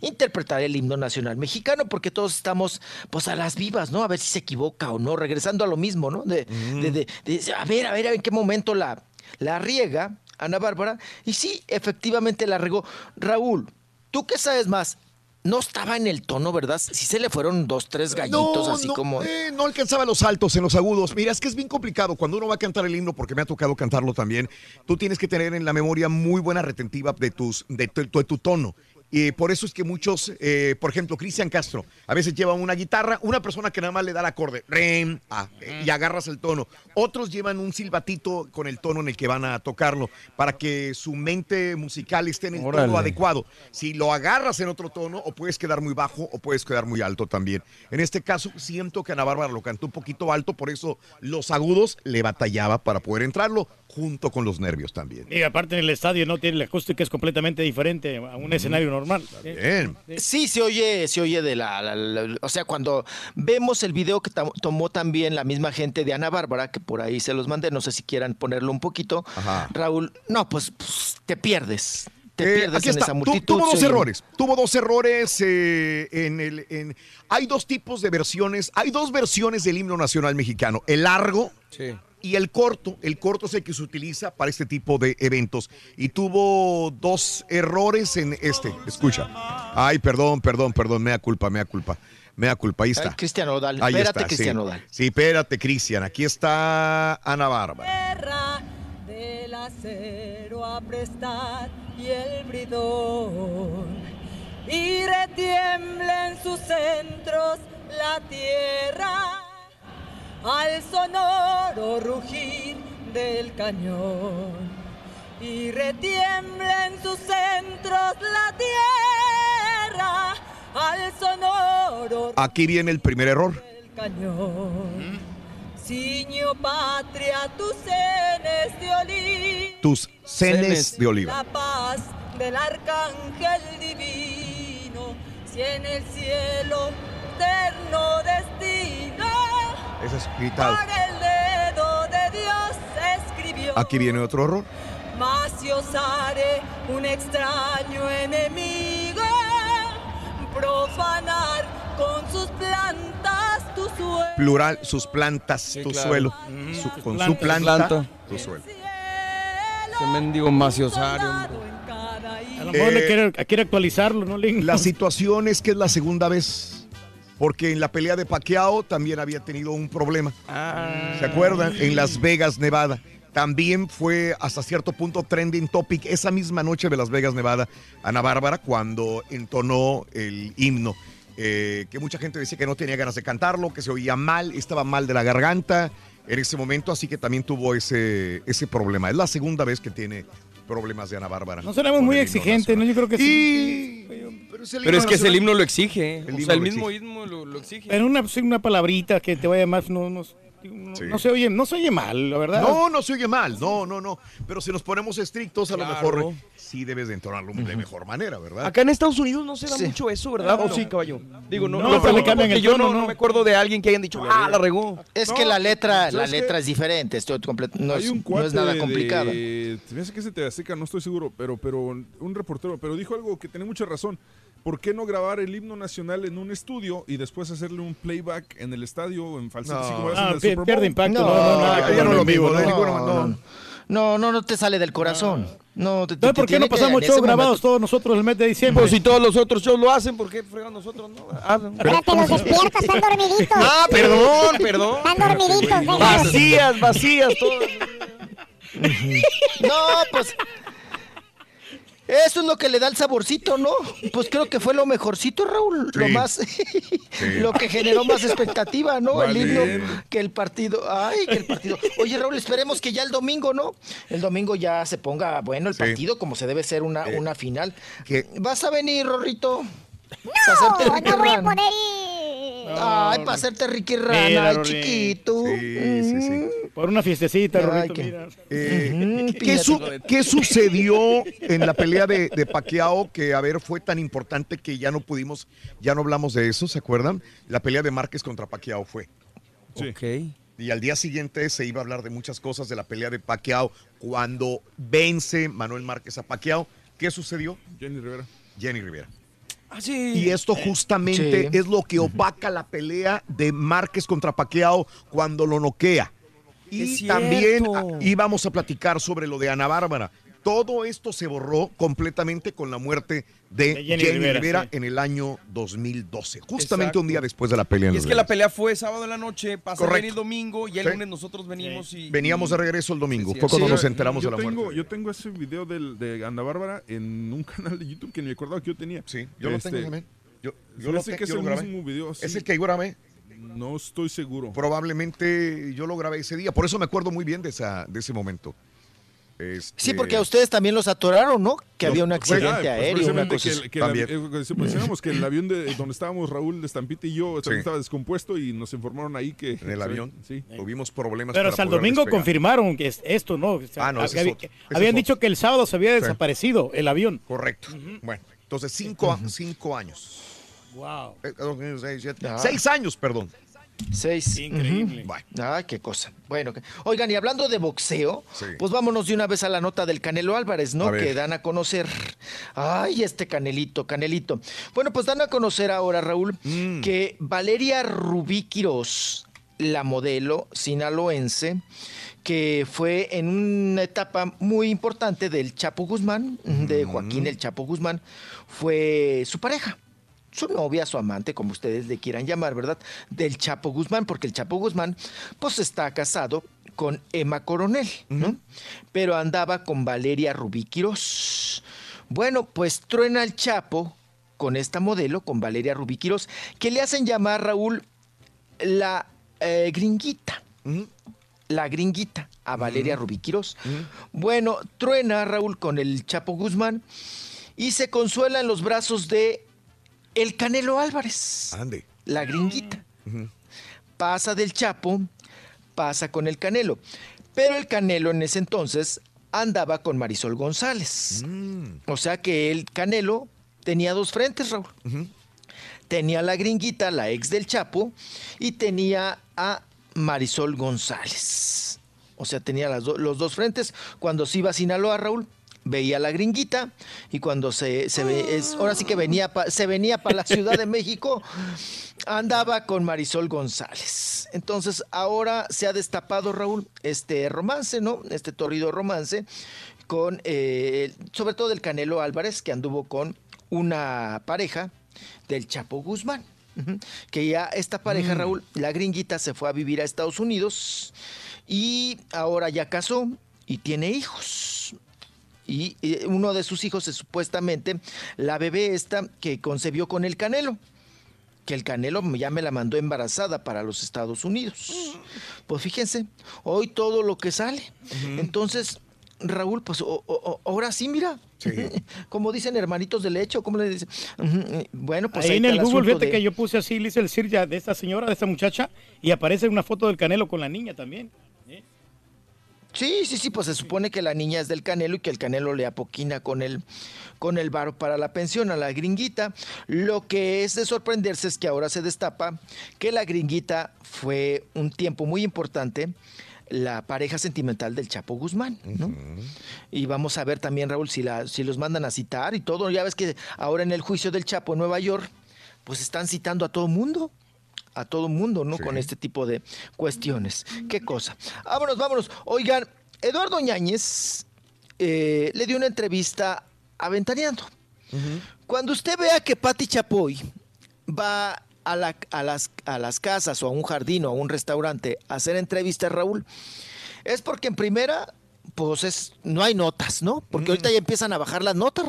interpretar el himno nacional mexicano, porque todos estamos pues a las vivas, ¿no? A ver si se equivoca o no, regresando a lo mismo, ¿no? De, de- de- de- a ver, a ver, en qué momento la, la riega Ana Bárbara. Y sí, efectivamente la regó. Raúl, ¿tú qué sabes más? No estaba en el tono, ¿verdad? Sí se le fueron dos, tres gallitos, así no, como... eh, no alcanzaba los altos en los agudos. Mira, es que es bien complicado. Cuando uno va a cantar el himno, porque me ha tocado cantarlo también, tú tienes que tener en la memoria muy buena retentiva de, tus, de, tu, de tu tono. Y por eso es que muchos, eh, por ejemplo, Cristian Castro, a veces lleva una guitarra, una persona que nada más le da el acorde, rem, ah, eh, y agarras el tono. Otros llevan un silbatito con el tono en el que van a tocarlo, para que su mente musical esté en el Órale. tono adecuado. Si lo agarras en otro tono, o puedes quedar muy bajo, o puedes quedar muy alto también. En este caso, siento que Ana Bárbara lo cantó un poquito alto, por eso los agudos le batallaba para poder entrarlo, junto con los nervios también. Y aparte en el estadio no tiene la acústica, es completamente diferente a un escenario normal. Bien. Sí, se oye, se oye de la, la- la- O sea, cuando vemos el video que tam- tomó también la misma gente de Ana Bárbara, que por ahí se los mandé, no sé si quieran ponerlo un poquito. Ajá. Raúl, no, pues, pues, te pierdes. Te Eh, pierdes aquí en está. esa Tu- multitud. tuvo dos errores. Tuvo dos errores eh, en el. en- hay dos tipos de versiones. Hay dos versiones del himno nacional mexicano: el largo Sí. Y el corto. El corto es el que se utiliza para este tipo de eventos. Y tuvo dos errores en este. Escucha. Ay, perdón, perdón, perdón. Mea culpa, mea culpa. Mea culpa, ahí está. Ay, Cristian Odal. Ahí Espérate, está, Cristian sí. Odal. Sí, espérate, Cristian. Aquí está Ana Bárbara. tierra del acero a prestar y el bridón y retiembla en sus centros la tierra al sonoro rugir del cañón y retiembla en sus centros la tierra al sonoro Aquí viene el primer error. del cañón. Ciño patria, tus cenes de oliva. Tus cenes de oliva. La paz del arcángel divino, si en el cielo eterno destino, Ese es gritado. por el dedo de Dios escribió. Aquí viene otro error. Mas si osare un extraño enemigo profanar con sus plantas tu suelo. Plural, sus plantas, tu claro. suelo. Su- con su plantas. planta, Planta. tu suelo. Ese mendigo maciosario. A lo mejor le Eh, quiere, quiere actualizarlo, ¿no, Link? La situación es que es la segunda vez. Porque en la pelea de Pacquiao también había tenido un problema. Ah. ¿Se acuerdan? En Las Vegas, Nevada. También fue hasta cierto punto trending topic esa misma noche de Las Vegas, Nevada, Ana Bárbara, cuando entonó el himno. eh, que mucha gente decía que no tenía ganas de cantarlo, que se oía mal, estaba mal de la garganta en ese momento, así que también tuvo ese, ese problema. Es la segunda vez que tiene problemas de Ana Bárbara. No seremos muy exigentes, ¿no? Yo creo que sí. Pero es que ese himno lo exige. El o sea, el mismo himno lo, lo exige. Pero una, una palabrita que te vaya más, no, no, no- Sí. no se oye, no se oye mal, la verdad. No, no se oye mal, no, no, no. Pero si nos ponemos estrictos, a lo Claro. mejor sí debes de entonarlo de mejor manera, ¿verdad? Acá en Estados Unidos no se da Sí. mucho eso, ¿verdad? ¿O sí, caballo? Digo, no, No, le cambian el yo no, ¿no? no me acuerdo de alguien que hayan dicho, ah, la regó. Es No, que la letra, la letra es diferente, esto complet- no, es, no es nada. Se me hace que es de TV Azteca, no estoy seguro, pero, pero un reportero, pero dijo algo que tenía mucha razón. ¿Por qué no grabar el himno nacional en un estudio y después hacerle un playback en el estadio o en falsete? así como No. Ah, en el pierde impacto, no, no, no lo vivo, ¿no? no. No, no, te sale del corazón. No, te, Entonces, ¿por qué no pasamos shows grabados todos nosotros el mes de diciembre? Pues si todos los otros shows lo hacen, ¿por qué fregan nosotros no? Ah, Espérate, los despiertas, están dormiditos. Ah, perdón, perdón. Están dormiditos. Vacías, vacías, todas. No, pues. Eso es lo que le da el saborcito, ¿no? Pues creo que fue lo mejorcito, Raúl. Lo Sí. más. lo que generó más expectativa, ¿no? Vale. El himno que el partido. Ay, que el partido. Oye, Raúl, esperemos que ya el domingo, ¿no? El domingo ya se ponga bueno el Sí. partido, como se debe ser una, Eh, una final. ¿Vas a venir, Rorrito? No, no voy a poder ir. Ay, para hacerte Ricky Rana, Mira, ay, chiquito. Sí, sí, sí. Por una fiestecita, Ay, Rorrito, qué- mira. Eh, ¿qué, su- qué sucedió en la pelea de, de Pacquiao que, a ver, fue tan importante que ya no pudimos, ya no hablamos de eso, ¿se acuerdan? La pelea de Márquez contra Pacquiao fue. Ok. Y al día siguiente se iba a hablar de muchas cosas de la pelea de Pacquiao cuando vence Manuel Márquez a Pacquiao. ¿Qué sucedió? Jenny Rivera. Jenny Rivera. Ah, sí. Y esto justamente Sí. es lo que opaca la pelea de Márquez contra Pacquiao cuando lo noquea. Y también íbamos a platicar sobre lo de Ana Bárbara. Todo esto se borró completamente con la muerte de, De Jenny, Jenny Rivera, Rivera, sí. en el año 2012, justamente Exacto. un día después de la pelea. en Y es que la pelea fue sábado en la noche, pasó el domingo y el Sí. lunes nosotros venimos y... Veníamos de regreso el domingo, Sí, fue cuando sí. nos enteramos yo de la tengo, muerte. Yo tengo ese video del, de Ana Bárbara en un canal de YouTube que ni me acordaba que yo tenía. Sí, yo lo Este, tengo también. Yo, yo lo, te- que es el mismo video. Es el que yo grabé. No estoy seguro. Probablemente yo lo grabé ese día, por eso me acuerdo muy bien de, esa, de ese momento. Este, Sí, porque a ustedes también los atoraron, ¿no? Que había un accidente pues, aéreo, una cosa que, que También. eh, pues, mencionamos que el avión de donde estábamos Raúl de Estampita y yo también Sí. estaba descompuesto y nos informaron ahí que En el avión. Sí. Tuvimos problemas. Pero hasta el domingo despegar. confirmaron que es esto, ¿no? O sea, Ah, no, ese es había- otro. Ese habían es dicho otro. que el sábado se había Sí. desaparecido el avión. Correcto. Bueno, entonces cinco, cinco años. Wow. Eh, seis, siete- Ah. Seis años, perdón. Seis. Increíble. Ujú. Ay, qué cosa. Bueno, que- oigan, y hablando de boxeo, Sí. pues vámonos de una vez a la nota del Canelo Álvarez, ¿no? Que dan a conocer. Ay, este Canelito, Canelito. Bueno, pues dan a conocer ahora, Raúl, Mm. que Valeria Rubí Quirós, la modelo sinaloense, que fue en una etapa muy importante del Chapo Guzmán, de Joaquín el Chapo Guzmán, fue su pareja. Su novia, su amante, como ustedes le quieran llamar, ¿verdad? Del Chapo Guzmán, porque el Chapo Guzmán, pues está casado con Emma Coronel, ¿no? Pero andaba con Valeria Rubí Quirós. Bueno, pues truena el Chapo con esta modelo, con Valeria Rubí Quirós, que le hacen llamar Raúl la eh, gringuita. La gringuita a Valeria Rubí Quirós. Bueno, truena Raúl con el Chapo Guzmán y se consuela en los brazos de el Canelo Álvarez. Ande. La gringuita. Pasa del Chapo, pasa con el Canelo. Pero el Canelo en ese entonces andaba con Marisol González. O sea que el Canelo tenía dos frentes, Raúl. Tenía a la gringuita, la ex del Chapo, y tenía a Marisol González. O sea, tenía las do- los dos frentes. Cuando se iba a Sinaloa, Raúl, veía a la gringuita y cuando se, se ve, es, ahora sí que venía pa- se venía para la Ciudad de México, andaba con Marisol González. Entonces, ahora se ha destapado, Raúl, este romance, ¿no? Este torrido romance con, eh, sobre todo el Canelo Álvarez, que anduvo con una pareja del Chapo Guzmán. Que ya esta pareja, Raúl, la gringuita se fue a vivir a Estados Unidos y ahora ya casó y tiene hijos. Y eh, uno de sus hijos es supuestamente la bebé esta que concebió con el Canelo. Que el Canelo ya me la mandó embarazada para los Estados Unidos. Pues fíjense, hoy todo lo que sale. Entonces, Raúl, pues o- ahora sí, mira. Como dicen hermanitos de leche, o como le dicen. Ujú, Bueno, pues ahí, ahí en el Google, fíjate de- que yo puse así, le hice el Sirja de esta señora, de esta muchacha, y aparece una foto del Canelo con la niña también. Sí, sí, sí, pues se supone que la niña es del Canelo y que el Canelo le apoquina con el, con el varo para la pensión a la gringuita. Lo que es de sorprenderse es que ahora se destapa que la gringuita fue un tiempo muy importante la pareja sentimental del Chapo Guzmán, ¿no? Y vamos a ver también, Raúl, si, la, si los mandan a citar y todo. Ya ves que ahora en el juicio del Chapo en Nueva York, pues están citando a todo mundo a todo mundo, ¿no? Con este tipo de cuestiones. ¿Qué cosa? Vámonos, vámonos. Oigan, Eduardo Ñañez eh, le dio una entrevista a Ventaneando. Cuando usted vea que Patti Chapoy va a, la- a las, a las casas o a un jardín o a un restaurante a hacer entrevistas, Raúl, es porque en primera, pues es, no hay notas, ¿no? Porque ahorita ya empiezan a bajar las notas,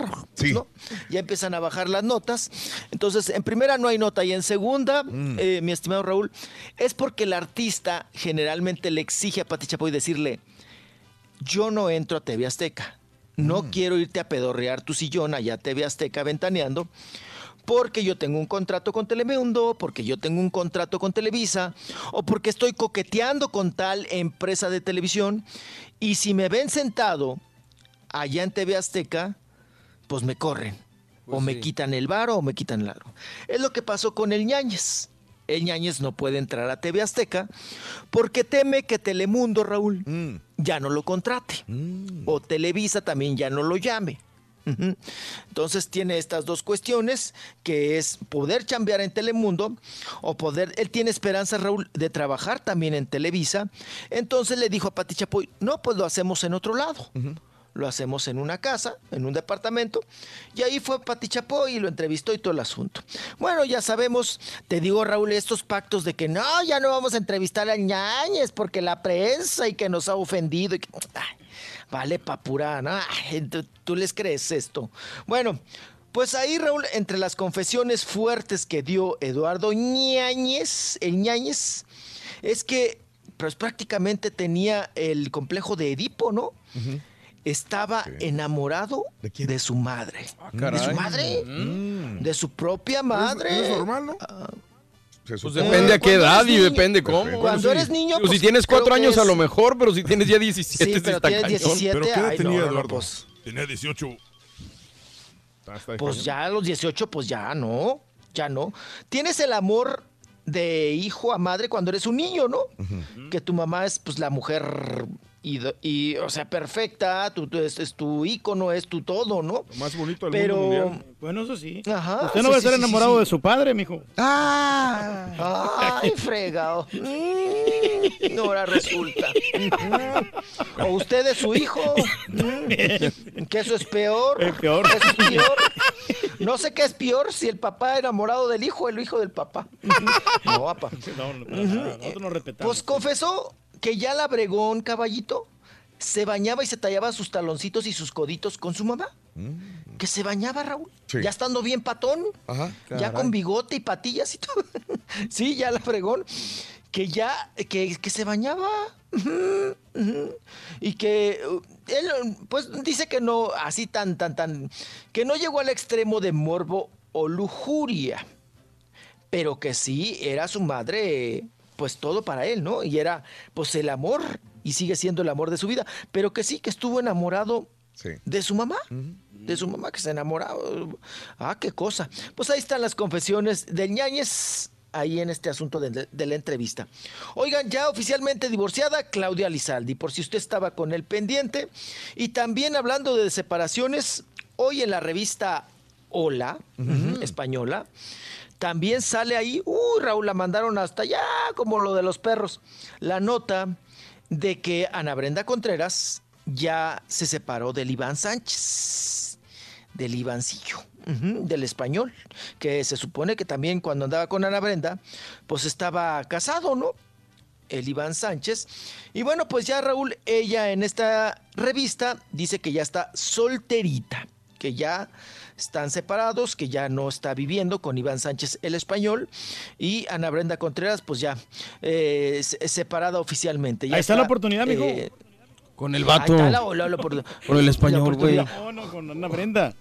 ¿no? Ya empiezan a bajar las notas. Entonces, en primera no hay nota y en segunda, eh, mi estimado Raúl, es porque el artista generalmente le exige a Pati Chapoy decirle, yo no entro a TV Azteca, no quiero irte a pedorrear tu sillón allá a TV Azteca ventaneando, porque yo tengo un contrato con Telemundo, porque yo tengo un contrato con Televisa, o porque estoy coqueteando con tal empresa de televisión, y si me ven sentado allá en TV Azteca, pues me corren, o me quitan el varo o me quitan el aro. Es lo que pasó con el Ñañez. El Ñañez no puede entrar a TV Azteca porque teme que Telemundo, Raúl, ya no lo contrate. O Televisa también ya no lo llame. Entonces tiene estas dos cuestiones, que es poder chambear en Telemundo o poder, él tiene esperanza, Raúl, de trabajar también en Televisa. Entonces le dijo a Pati Chapoy, no, pues lo hacemos en otro lado. Lo hacemos en una casa, en un departamento. Y ahí fue Pati Chapoy y lo entrevistó y todo el asunto. Bueno, ya sabemos, te digo, Raúl, estos pactos de que no, ya no vamos a entrevistar a Ñañez porque la prensa y que nos ha ofendido. Y que, ay, vale, papura, ¿no? ¿tú, les crees esto? Bueno, pues ahí, Raúl, entre las confesiones fuertes que dio Eduardo Ñañez, el Ñañez, es que pues prácticamente tenía el complejo de Edipo, ¿no? Estaba enamorado ¿De, su madre. ¿De su Ah, madre? Mm. De su propia madre. es normal, ¿no? Pues depende a qué edad y depende cómo. Cuando eres niño, pues, si tienes cuatro años a lo mejor, pero si tienes ya 17 Sí, sí pero está tienes cañón. 17, ¿Pero qué edad ay, tenía no, no, Eduardo? pues. Tenía 18. Ah, está Pues cañón. ya a los 18, pues ya no, ya no. Tienes el amor de hijo a madre cuando eres un niño, ¿no? Que tu mamá es pues la mujer y, y, o sea, perfecta, tú, tú- es, es tu ícono, es tu todo, ¿no? más bonito del Pero, mundo mundial. Bueno, eso sí. Ajá, Usted no sí, va a sí, sí, enamorado sí. de su padre, mijo. Ah, ay, fregado. Mm, ahora resulta. Mm, O usted es su hijo. Mm, Que eso es peor. Es peor. Eso es peor. No sé qué es peor, si el papá enamorado del hijo o el hijo del papá. No, papá. No, no, nada. Nosotros nos respetamos. Pues confesó que ya la bregón, caballito, se bañaba y se tallaba sus taloncitos y sus coditos con su mamá. Que se bañaba, Raúl. Sí. Ya estando bien patón. Ajá. Ya con bigote y patillas y todo. sí, ya la fregón. Que ya, que, que se bañaba. Y que uh, él, pues, dice que no, así tan, tan, tan, que no llegó al extremo de morbo o lujuria. Pero que sí, era su madre, pues todo para él, ¿no? Y era, pues, el amor, y sigue siendo el amor de su vida. Pero que sí, que estuvo enamorado Sí. de su mamá. De su mamá que se enamoraba. Ah, qué cosa. Pues ahí están las confesiones del ñañez ahí en este asunto de, de la entrevista. Oigan, ya oficialmente divorciada Claudia Lizaldi, por si usted estaba con el pendiente. Y también hablando de separaciones, hoy en la revista Hola, española, también sale ahí, uy, Raúl, la mandaron hasta allá, como lo de los perros, la nota de que Ana Brenda Contreras ya se separó del Iván Sánchez, del Ivancillo, del español, que se supone que también cuando andaba con Ana Brenda, pues estaba casado, ¿no? El Iván Sánchez. Y bueno, pues ya Raúl, ella en esta revista dice que ya está solterita, que ya están separados, que ya no está viviendo con Iván Sánchez el español y Ana Brenda Contreras pues ya eh, se- separada oficialmente. Ya Ahí está la oportunidad, mijo. Con el vato. está la- la- la opor- Con el español, güey. No, no, con Ana Brenda.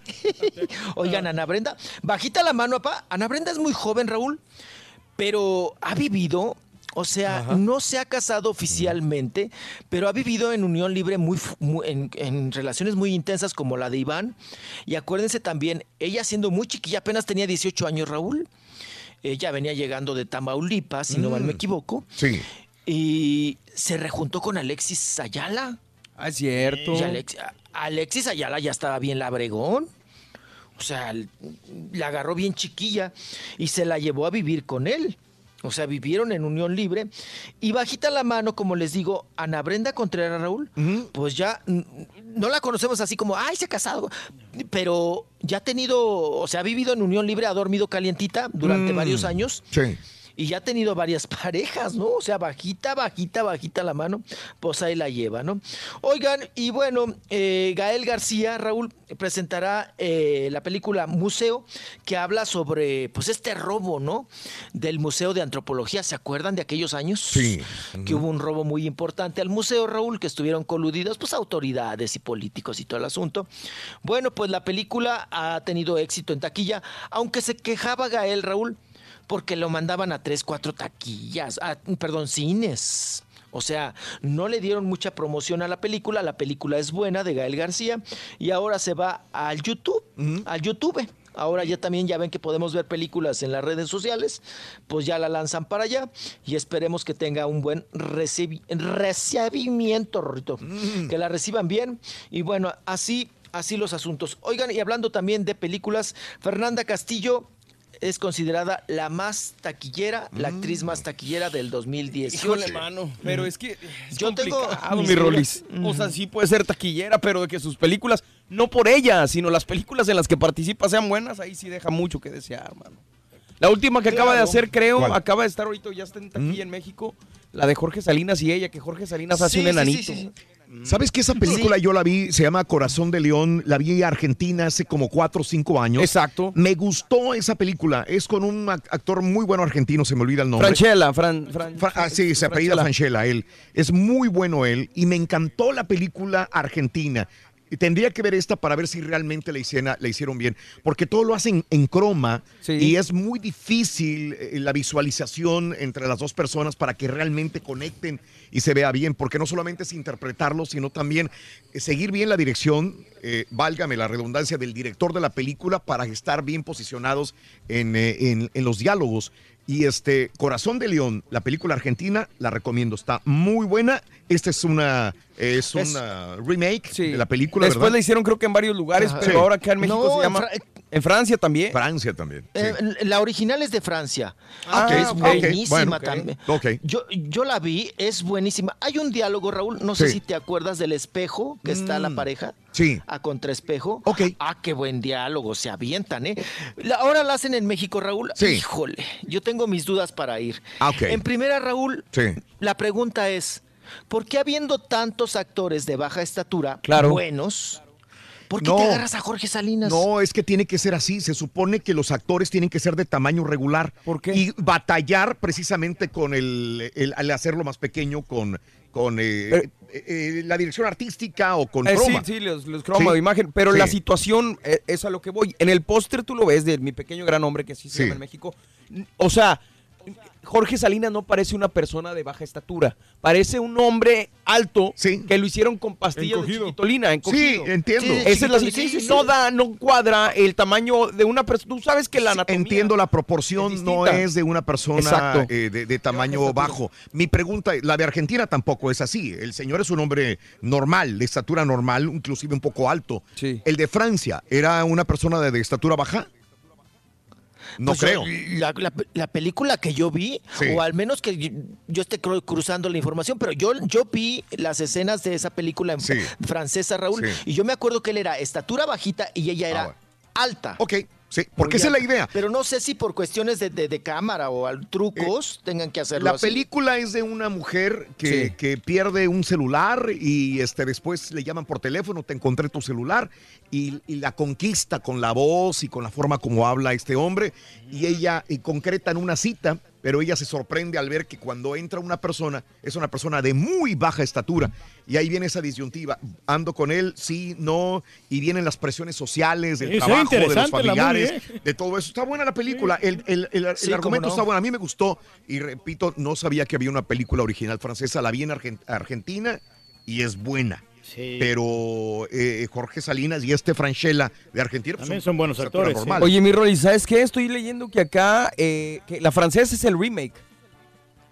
Oigan, Ana Brenda, bajita la mano, papá. Ana Brenda es muy joven, Raúl, pero ha vivido, o sea, no se ha casado oficialmente, pero ha vivido en unión libre muy, muy- en, en relaciones muy intensas como la de Iván. Y acuérdense también, ella siendo muy chiquilla, apenas tenía 18 años, Raúl. Ella venía llegando de Tamaulipas, si no mal me equivoco. Sí. Y se rejuntó con Alexis Ayala. Ah, es cierto. Y Alex- a- Alexis Ayala ya estaba bien labregón. O sea, la agarró bien chiquilla y se la llevó a vivir con él. O sea, vivieron en unión libre. Y bajita la mano, como les digo, Ana Brenda Contreras Raúl, pues ya no la conocemos así como, ay, se ha casado. Pero ya ha tenido, o sea, ha vivido en unión libre, ha dormido calientita durante Mm. varios años. Sí. Y ya ha tenido varias parejas, ¿no? O sea, bajita, bajita, bajita la mano, pues ahí la lleva, ¿no? Oigan, y bueno, eh, Gael García, Raúl, presentará eh, la película Museo, que habla sobre, pues, este robo, ¿no? Del Museo de Antropología, ¿se acuerdan de aquellos años? Sí. Que hubo un robo muy importante al museo, Raúl, que estuvieron coludidos, pues, autoridades y políticos y todo el asunto. Bueno, pues la película ha tenido éxito en taquilla, aunque se quejaba Gael, Raúl, porque lo mandaban a tres, cuatro taquillas, a- perdón, cines. O sea, no le dieron mucha promoción a la película. La película es buena de Gael García y ahora se va al YouTube, al YouTube. Ahora ya también ya ven que podemos ver películas en las redes sociales, pues ya la lanzan para allá y esperemos que tenga un buen recibi- recibimiento, Rorrito, que la reciban bien y bueno, así así los asuntos. Oigan, y hablando también de películas, Fernanda Castillo es considerada la más taquillera, la actriz más taquillera del 2018. Híjole, mano, pero es que es Yo tengo mi. Rolis. O sea, sí puede ser taquillera, pero de que sus películas, no por ella, sino las películas en las que participa sean buenas, ahí sí deja mucho que desear, mano. La última que acaba de hacer, creo, ¿Cuál? acaba de estar ahorita, ya está en taquilla en México, la de Jorge Salinas y ella, que Jorge Salinas hace Sí, un enanito. sí, sí. ¿Sabes que esa película yo la vi? Se llama Corazón de León. La vi en Argentina hace como cuatro o cinco años. Exacto. Me gustó esa película. Es con un ac- actor muy bueno argentino, se me olvida el nombre. Franchella, Fran, Fran- Fra- ah, sí, se apellida Franchella, él. Es muy bueno él y me encantó la película argentina. Y Tendría que ver esta para ver si realmente la, hiciera- la hicieron bien, porque todo lo hacen en croma Sí. y es muy difícil eh, la visualización entre las dos personas para que realmente conecten y se vea bien, porque no solamente es interpretarlo, sino también eh, seguir bien la dirección, eh, válgame la redundancia, del director de la película para estar bien posicionados en, eh, en- en los diálogos. Y este, Corazón de León, la película argentina, la recomiendo, está muy buena. Esta es una, es Es- una remake Sí. de la película, Después ¿verdad? la hicieron creo que en varios lugares, Ajá. pero Sí. ahora acá en México No, se en llama Fra- En Francia también. Francia también. Eh, la original es de Francia. Ah, es ok, buenísima bueno, ok, también. ok. Yo, yo la vi, es buenísima. Hay un diálogo, Raúl, no sé Sí. si te acuerdas del espejo que está la Mm. pareja. Sí. A contraespejo. Ok. Ah, qué buen diálogo, se avientan, ¿eh? La- ahora la hacen en México, Raúl. Sí. Híjole, yo tengo mis dudas para ir. Ah, ok. En primera, Raúl, Sí. la pregunta es, ¿por qué habiendo tantos actores de baja estatura Claro. buenos, por qué No. te agarras a Jorge Salinas? No, es que tiene que ser así. Se supone que los actores tienen que ser de tamaño regular. ¿Por qué? Y batallar precisamente con el, el- al hacerlo más pequeño con, con eh, eh, eh, la dirección artística o con Eh, croma. Sí, sí, los, los croma Sí. de imagen. Pero Sí. la situación eh, es a lo que voy. En el póster tú lo ves de mi pequeño gran hombre, que así se Sí. llama en México. O sea, Jorge Salinas no parece una persona de baja estatura. Parece un hombre alto que lo hicieron con pastillas Encogido. de chiquitolina, encogido. Sí, entiendo. Sí, Esa es la sí, sí, sí. no da, no cuadra el tamaño de una persona. Tú sabes que la anatomía Entiendo la proporción, no es de una persona eh, de, de tamaño bajo. Mi pregunta, la de Argentina tampoco es así. El señor es un hombre normal, de estatura normal, inclusive un poco alto. El de Francia, ¿era una persona de, de estatura baja? No Pues yo- creo. La, la- la película que yo vi, Sí. o al menos que yo, yo esté cru- cruzando la información, pero yo, yo vi las escenas de esa película en Sí. francesa, Raúl, Sí. y yo me acuerdo que él era estatura bajita y ella era Ah, bueno. alta. Ok, sí, porque esa es la idea. Pero no sé si por cuestiones de, de- de cámara o al- trucos tengan que hacerlo Eh, La así. película es de una mujer que, Sí. que pierde un celular y este, después le llaman por teléfono, te encontré tu celular y, y la conquista con la voz y con la forma como habla este hombre y ella y concretan una cita, pero ella se sorprende al ver que cuando entra una persona es una persona de muy baja estatura y ahí viene esa disyuntiva, ando con él, sí, no, y vienen las presiones sociales, del Sí, trabajo, de los familiares, movie, ¿eh? de todo eso. Está buena la película, el, el- el- el Sí, argumento no. está bueno, a mí me gustó y repito, no sabía que había una película original francesa, la vi en Argen- Argentina y es buena. Pero eh, Jorge Salinas y este Franchella de Argentina pues, También son buenos estatura actores, sí. Oye, mi Rolly, ¿sabes qué? Estoy leyendo que acá eh, que la francesa es el remake.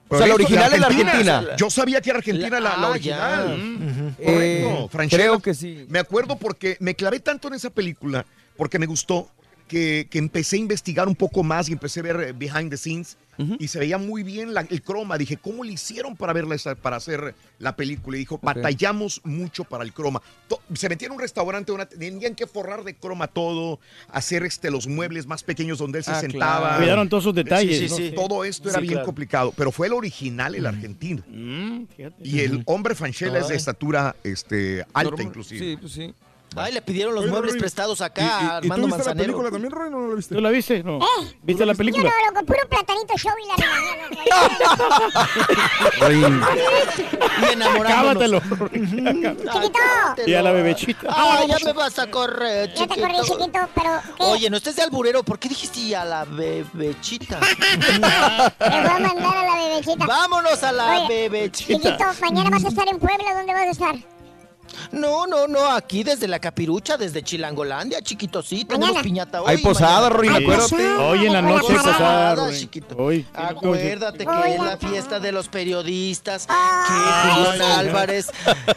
O sea, la original es la Argentina. Yo sabía que era Argentina la, la Ah, original. Mm, Eh, Correcto, Franchella. creo que sí. Me acuerdo porque me clavé tanto en esa película, porque me gustó, que, que empecé a investigar un poco más y empecé a ver eh, behind the scenes. Y se veía muy bien la- el croma. Dije, ¿cómo le hicieron para verla para hacer la película? Y dijo, batallamos mucho para el croma. To- se metieron en un restaurante, una- tenían que forrar de croma todo, hacer este, los muebles más pequeños donde él se Ah, sentaba. claro. Cuidaron todos sus detalles, Sí, sí, ¿no? sí. Sí. Todo esto era bien claro. complicado, pero fue el original, el argentino. Mm, Y el hombre Fanchella es de estatura este, alta, Normal. inclusive. Sí, pues sí. Ay, le pidieron los Oye, muebles prestados acá ¿Y- y- a y Armando tú viste la Manzanero. película también, Roy? ¿No la viste? ¿Tú la viste? No. ¿Eh? ¿Viste la Yo película? no, loco, puro platanito show y la Y Cábatelo. Chiquito. Y a la bebechita. Ay, ya me vas a correr, Ya te corrí, chiquito, pero ¿qué? Oye, no estés de alburero. ¿Por qué dijiste y a la bebechita? Te voy a mandar a la bebechita. Vámonos a la Oye, bebechita. Chiquito, mañana vas a estar en Puebla, ¿dónde vas a estar? No, no, no, aquí desde la capirucha, desde Chilangolandia, chiquito, sí, tenemos Mañana. piñata hoy. Hay posada, Rory, acuérdate. Hoy en la noche Posada, Rory. chiquito. Hoy. Acuérdate que es la fiesta de los periodistas, que Julián sí. Álvarez,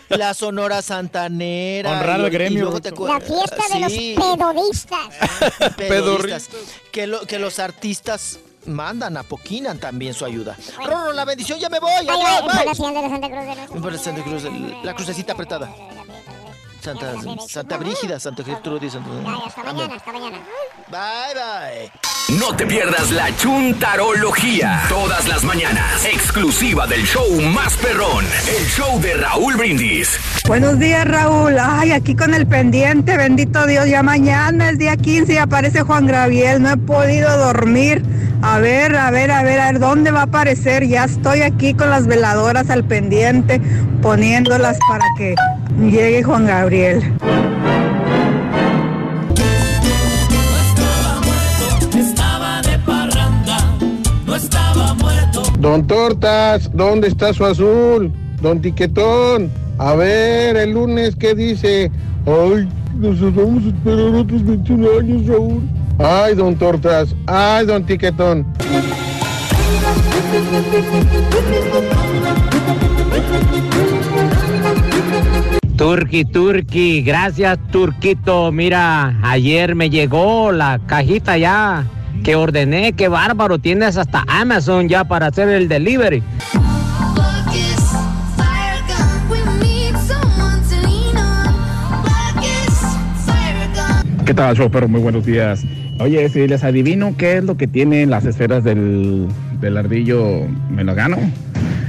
la Sonora Santanera. Honrar al gremio, y luego te Rucho. La fiesta de Sí, los pedodistas. periodistas. Que, lo- que los artistas mandan, apoquinan también su ayuda. Rorro, la bendición, ya me voy. Adiós, por la bye. señal de la Santa Cruz de nuestra Por el Santa Cruz, el- la crucecita apretada. Santa, Santa Brígida, Santa Gertrudis, Santa... Hasta mañana, hasta mañana. Bye, bye. No te pierdas la chuntarología. Todas las mañanas. Exclusiva del show más perrón. El show de Raúl Brindis. Buenos días, Raúl. Ay, aquí con el pendiente, bendito Dios. Ya mañana es día 15 y aparece Juan Graviel. No he podido dormir. A ver, a ver, a ver, a ver, ¿dónde va a aparecer? Ya estoy aquí con las veladoras al pendiente, poniéndolas para que llegue Juan Gabriel. Don Tortas, ¿dónde está su azul? Don Tiquetón, a ver, el lunes, ¿qué dice? Ay, nos vamos a esperar otros 21 años, Raúl. Ay, don Tortas, ay, don Tiquetón. Turki, Turki, gracias Turquito. Mira, ayer me llegó la cajita ya que ordené. Qué bárbaro, tienes hasta Amazon ya para hacer el delivery. ¿Qué tal, Chopper? Muy buenos días. Oye, si les adivino qué es lo que tienen las esferas del, del ardillo, ¿me lo gano?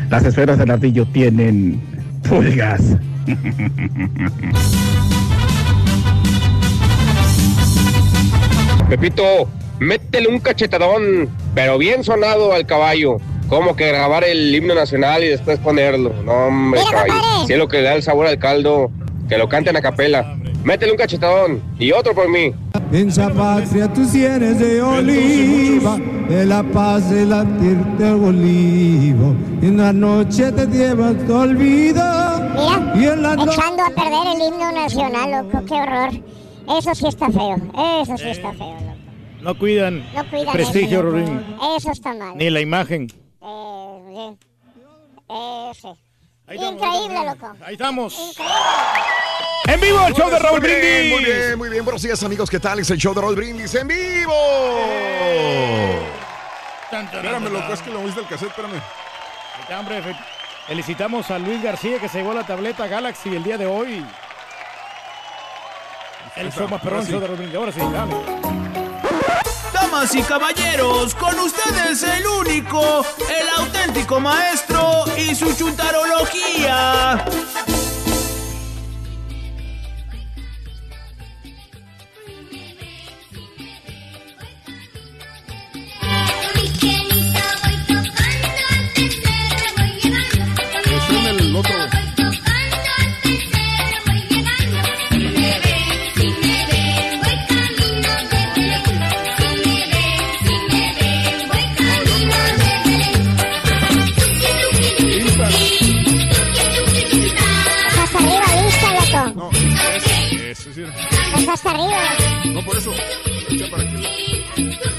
Las esferas del ardillo tienen pulgas. Pepito, métele un cachetadón, pero bien sonado al caballo. Como que grabar el himno nacional y después ponerlo. No, hombre, caballo. Si es lo que le da el sabor al caldo, que lo canten a capela. Métele un cachetadón y otro por mí. En esa patria tú eres de oliva, de la paz de latir del olivo. En la noche te llevas tu olvido. Y en la no- Echando a perder el himno nacional, loco, qué horror. Eso sí está feo, eso sí está feo, loco. No cuidan No cuidan prestigio, eso. Rorín. Eso está mal. Ni la imagen. Eh, bien. Ese. Increíble, loco. Ahí estamos. En vivo el show de Raúl muy bien, Brindis. Muy bien, muy bien. Buenos días, amigos. ¿Qué tal? Es el show de Raúl Brindis en vivo. Espérame, loco, es que lo oíste el cassette, espérame. Ya, hombre, fe- felicitamos a Luis García que se llevó la tableta Galaxy el día de hoy. El show más perrón sí. de Brindis. Ahora sí, dale. Damas y caballeros, con ustedes el único, el auténtico maestro y su chuntarología. Hasta arriba. No, por eso. Echa para que-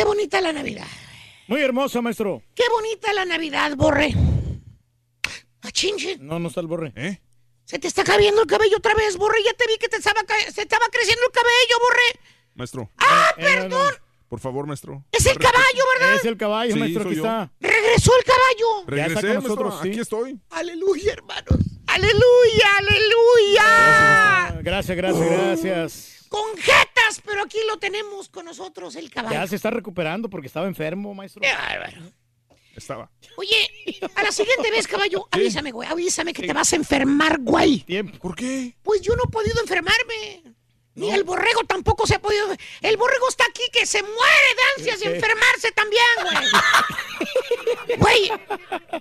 ¡Qué bonita la Navidad! Muy hermoso, maestro. ¡Qué bonita la Navidad, Borre! ¡A chinche! No, no está el borre. ¿Eh? Se te está cayendo el cabello otra vez, Borre. Ya te vi que te estaba se estaba creciendo el cabello, Borre. Maestro, ¡Ah, Eh, perdón! por favor, maestro. Es el caballo, ¿verdad? Es el caballo, Sí, maestro. Aquí yo. está. ¡Regresó el caballo! Ya está Regresé, con maestro. nosotros, sí. Aquí estoy. ¡Aleluya, hermanos! ¡Aleluya, aleluya! Gracias, gracias, gracias. Con jetas, pero aquí lo tenemos con nosotros, el caballo. Ya se está recuperando porque estaba enfermo, maestro. Qué bárbaro. Estaba. Oye, a la siguiente vez, caballo, avísame, güey, avísame que te vas a enfermar, güey. Tiempo. ¿Por qué? Pues yo no he podido enfermarme. Ni el borrego tampoco se ha podido. El borrego está aquí que se muere de ansias de enfermarse también, güey. Güey,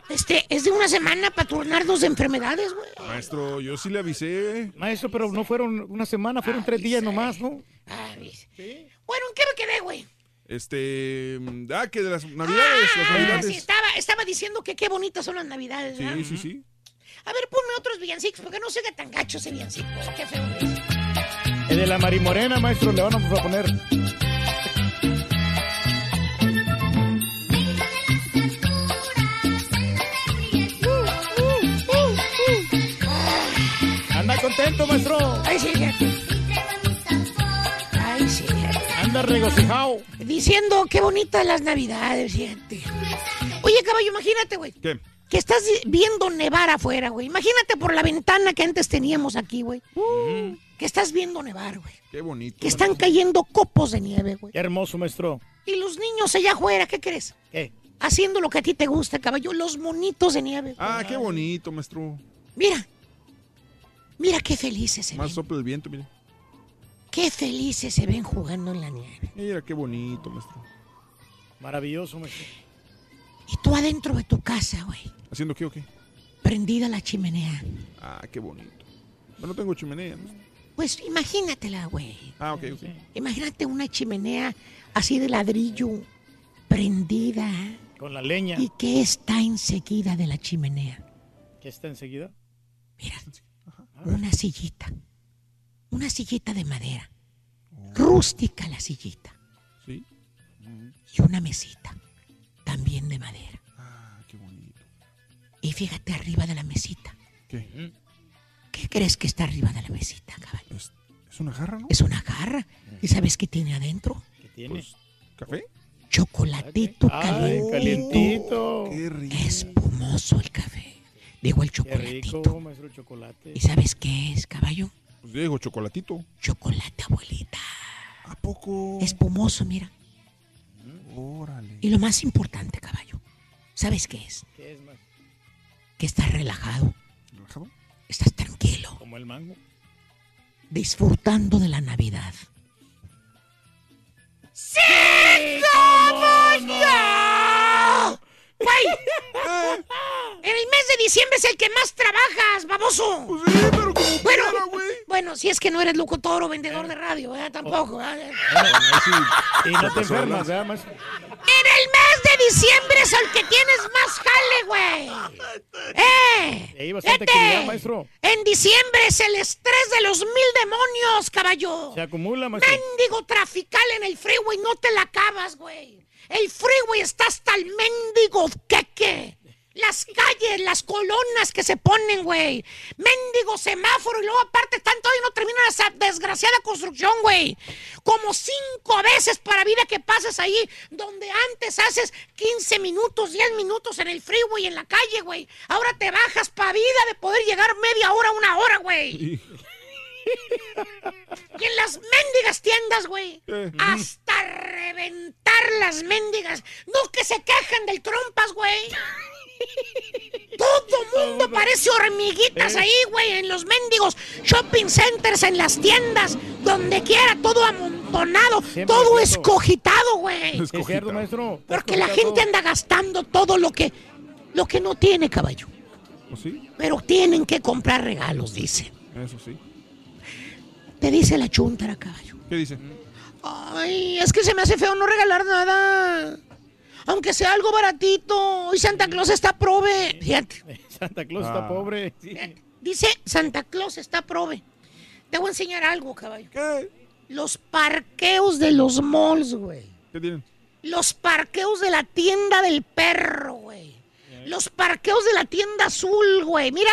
este, es de una semana para turnarnos de enfermedades, güey. Maestro, yo sí le avisé. Maestro, pero no fueron una semana, fueron tres días nomás, ¿no? Bueno, ¿en qué me quedé, güey? Este. Ah, que de las navidades, las Ah, navidades. sí, estaba, estaba diciendo que qué bonitas son las navidades, ¿verdad? Sí, sí, sí. A ver, ponme otros villancicos, porque no se ve tan gacho ese villancico. Qué feo es. El de la marimorena, maestro, le vamos a poner. Anda contento, maestro. Ay, sí. Ay, sí. Anda regocijado. Diciendo qué bonitas las navidades, fíjate. Oye, caballo, imagínate, güey. ¿Qué? Que estás viendo nevar afuera, güey. Imagínate por la ventana que antes teníamos aquí, güey. Que estás viendo nevar, güey. Qué bonito. Que están cayendo copos de nieve, güey. Qué hermoso, maestro. Y los niños allá afuera, ¿qué crees? ¿Qué? Haciendo lo que a ti te gusta, caballo. Los monitos de nieve. güey. Ah, qué bonito, maestro. Mira. Mira qué felices se Más ven. sopla el viento, mire. Qué felices se ven jugando en la nieve. Mira, qué bonito, maestro. Maravilloso, maestro. Y tú adentro de tu casa, güey. ¿Haciendo qué o qué? Prendida la chimenea. Ah, qué bonito. Yo no tengo chimenea, ¿no? Pues imagínatela, güey. Ah, ok, ok. Imagínate una chimenea así de ladrillo, prendida. Con la leña. ¿Y qué está enseguida de la chimenea? ¿Qué está enseguida? Una sillita. Una sillita de madera. Rústica la sillita. Sí. Y una mesita. También de madera. Ah, qué bonito. Y fíjate arriba de la mesita. ¿Qué? ¿Qué crees que está arriba de la mesita, caballo? ¿Es, es una jarra, no? Es una jarra. ¿Y sabes qué tiene adentro? ¿Qué tiene? ¿Café? Chocolatito Ay, calientito. calientito. Qué rico. Espumoso el café. Digo el Qué chocolatito. rico, maestro chocolate. ¿Y sabes qué es, caballo? Pues digo, chocolatito. Chocolate, abuelita. ¿A poco? Espumoso, mira. Órale. Y lo más importante, caballo. ¿Sabes qué es? ¿Qué es más? Que estás relajado. Estás tranquilo. Como el mango. Disfrutando de la Navidad. ¡Sí! ¿Cómo no? ¡Güey! En el mes de diciembre es el que más trabajas, baboso. Pues sí, pero como Bueno, quiera, güey. bueno, si es que no eres locutor o vendedor de radio, ¿eh? Tampoco. ¿eh? Y no te enfermas, ¿verdad, maestro? Diciembre es el que tienes más jale, güey. ¡Eh! Ahí bastante actividad, maestro. En diciembre es el estrés de los mil demonios, caballo. Se acumula, maestro. Mendigo trafical en el freeway, no te la acabas, güey. El freeway está hasta el mendigo queque. Las calles, las colonas que se ponen, güey. Mendigo semáforo y luego aparte están todo y no terminan esa desgraciada construcción, güey. Como cinco veces para vida que pases ahí, donde antes haces 15 minutos, 10 minutos en el freeway en la calle, güey. Ahora te bajas para vida de poder llegar media hora, una hora, güey. Y en las mendigas tiendas, güey. Hasta reventar las mendigas. No que se quejan del trompas, güey. Todo mundo parece hormiguitas ahí, güey, en los mendigos shopping centers, en las tiendas, donde quiera, todo amontonado, Siempre todo es escogitado, güey. Es cierto, maestro. Porque la gente anda gastando todo lo que, lo que no tiene, caballo. ¿Pues sí? Pero tienen que comprar regalos, dice. Eso sí. Te dice la chuntara, caballo. ¿Qué dice? Ay, es que se me hace feo no regalar nada. Aunque sea algo baratito. Hoy Santa Claus está prove. Fíjate. Santa Claus está Ah. pobre. Sí. Dice Santa Claus está prove. Te voy a enseñar algo, caballo. ¿Qué? Los parqueos de los malls, güey. ¿Qué tienen? Los parqueos de la tienda del perro, güey. Los parqueos de la tienda azul, güey. Mira,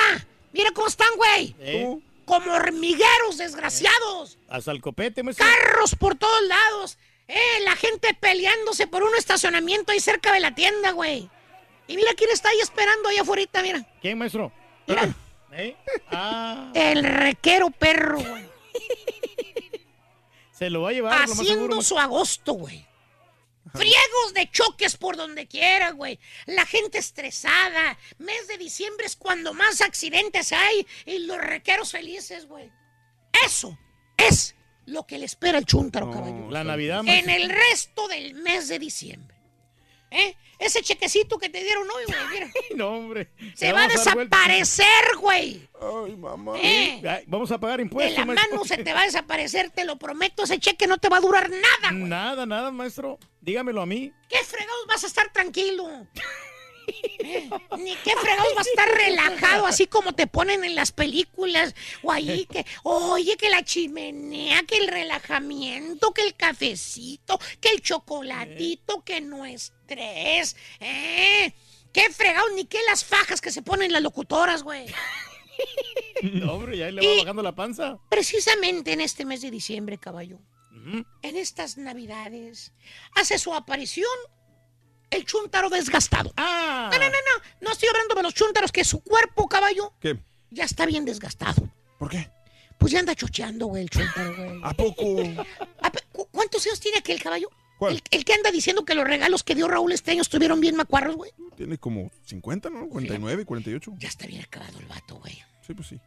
mira cómo están, güey. ¿Eh? Como hormigueros desgraciados. Hasta el copete, maestro. Carros por todos lados. Eh, la gente peleándose por un estacionamiento ahí cerca de la tienda, güey. Y mira quién está ahí esperando allá afuera, mira. ¿Quién, maestro? Mira, ¿Eh? Ah, el requero perro, güey. se lo va a llevar. Haciendo su agosto, güey. Friegos de choques por donde quiera, güey. La gente estresada. Mes de diciembre es cuando más accidentes hay y los requeros felices, güey. Eso es lo que le espera el chúntaro, caballo. La Navidad, En maestro. el resto del mes de diciembre. ¿Eh? Ese chequecito que te dieron hoy, güey, mira. No, hombre. Se va a desaparecer, güey. Ay, mamá. ¿Eh? Ay, Vamos a pagar De impuestos, la maestro. mano se te va a desaparecer, te lo prometo. Ese cheque no te va a durar nada, güey. Nada, nada, maestro. Dígamelo a mí. ¿Qué fregados vas a estar tranquilo? ¿Eh? Ni qué fregados vas a estar relajado, así como te ponen en las películas. O ahí que, oye, que la chimenea, que el relajamiento, que el cafecito, que el chocolatito, que no estrés. ¿Eh? ¿Qué fregados? Ni qué las fajas que se ponen las locutoras, güey. No, hombre, ya le va Y- bajando la panza. Precisamente en este mes de diciembre, caballo. En estas navidades hace su aparición el chúntaro desgastado. Ah. No, no, no, no. No estoy hablando de los chúntaros, que su cuerpo, caballo, ¿Qué? ya está bien desgastado. ¿Por qué? Pues ya anda chocheando, güey, el chúntaro, güey. ¿A poco? Cu- ¿Cuántos años tiene aquel caballo? ¿Cuál? El, el que anda diciendo que los regalos que dio Raúl este año estuvieron bien macuarros, güey. Tiene como 50, ¿no? 49, 48. Ya está bien acabado el vato, güey. Sí, pues sí.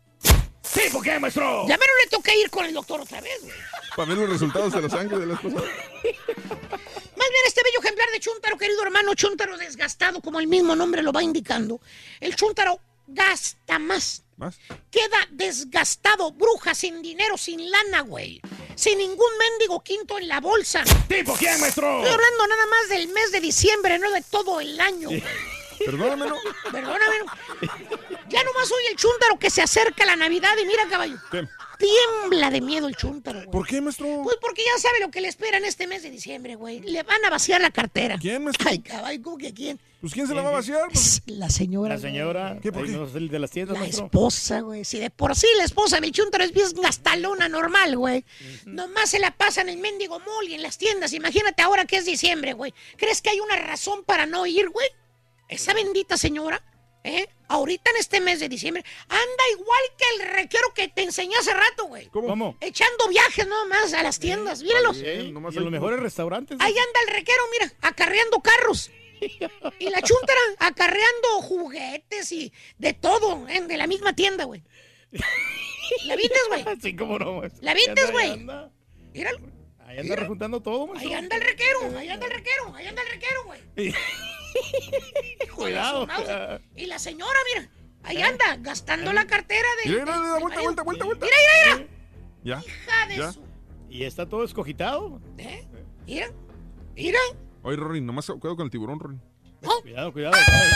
¿Sí, por qué, maestro? Ya menos le toca ir con el doctor otra vez, güey. Para ver los resultados de la sangre de la esposa. Más bien este bello ejemplar de chúntaro, querido hermano, chúntaro desgastado, como el mismo nombre lo va indicando. El chúntaro gasta más Queda desgastado, bruja, sin dinero, sin lana, güey. Sin ningún mendigo quinto en la bolsa. ¿Tipo quién, maestro? Estoy hablando nada más del mes de diciembre, no de todo el año. Perdóname, ¿no? Perdóname. no. Ya nomás oye el chúntaro que se acerca la Navidad y mira, caballo. ¿Qué? Tiembla de miedo el chúntaro, güey. ¿Por qué, maestro? Pues porque ya sabe lo que le espera en este mes de diciembre, güey. Le van a vaciar la cartera. ¿Quién, maestro? Ay, caballo, ¿cómo que quién? Pues ¿quién se la va a vaciar? Pues, La señora. La señora. ¿Qué, por qué? no el de las tiendas, La maestro. esposa, güey. Si de por sí la esposa del chúntaro es bien gastalona normal, güey. Nomás se la pasan en mendigo mall y en las tiendas. Imagínate ahora que es diciembre, güey. ¿Crees que hay una razón para no ir, güey? Esa bendita señora, ¿eh? Ahorita en este mes de diciembre, anda igual que el requero que te enseñé hace rato, güey. ¿Cómo? Echando viajes nomás a las tiendas, míralos. Bien, y en los mejores restaurantes. Ahí anda el requero, mira, acarreando carros. Y la chuntara acarreando juguetes y de todo, ¿eh? de la misma tienda, güey. ¿La viste, güey? Sí, cómo no, maestro. ¿La Ahí viste, güey? Míralo. Ahí anda rejuntando todo, maestro. Ahí anda el requero, ahí anda el requero, ahí anda el requero, güey. Cuidado. Hijo de su mouse. Y la señora, mira, ahí anda, gastando la cartera de. Mira, mira, mira, vuelta, vuelta, vuelta, vuelta. Mira, mira, mira. Ya. Hija de Ya. su. Y está todo escogitado. ¿Eh? Mira, mira. Oye, Rory, nomás cuidado con el tiburón, Rory. Cuidado, cuidado. cuidado.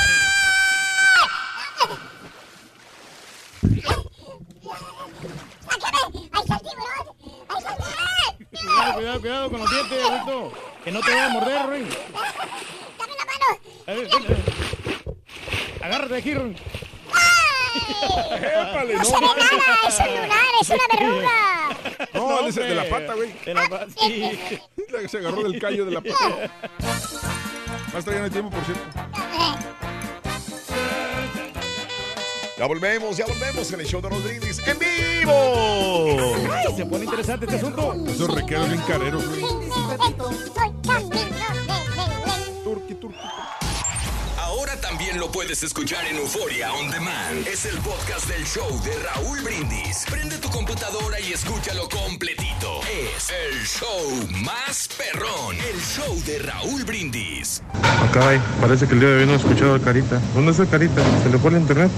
Cuidado, cuidado, cuidado con los dientes, adulto. Que no te vaya a morder, Ruin. Dame la mano. Agárrate aquí, Ruin. Épale, No se ve nada, es un lunar, es una verruga. No, ese es de la pata, güey. De la pata, sí. Se agarró del callo de la pata. Maestra, ya no hay tiempo, por cierto. Ya volvemos, ya volvemos en el show de los brindis en vivo. Ay, se pone interesante este asunto. Esos requeros bien careros. Soy lo puedes escuchar en Euforia On Demand. Es el podcast del show de Raúl Brindis. Prende tu computadora y escúchalo completito. Es el show más perrón. El show de Raúl Brindis. Ah, caray, parece que el día de hoy no he escuchado a Carita. ¿Dónde está Carita? ¿Se le fue el internet?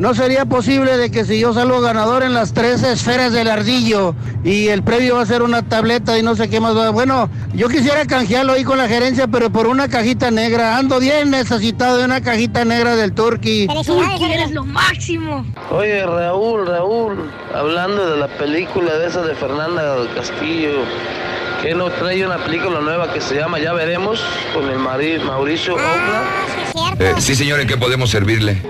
No sería posible de que si yo salgo ganador en las tres esferas del ardillo y el premio va a ser una tableta y no sé qué más va. Bueno, yo quisiera canjearlo ahí con la gerencia, pero por una cajita negra. Ando bien necesitado de una cajita negra del Turkey. Turqui, eres lo máximo. Oye, Raúl, Raúl, hablando de la película de esa de Fernanda del Castillo, que no trae una película nueva que se llama Ya Veremos, con el Mauricio Ogla. Eh, sí, señor, ¿en qué podemos servirle?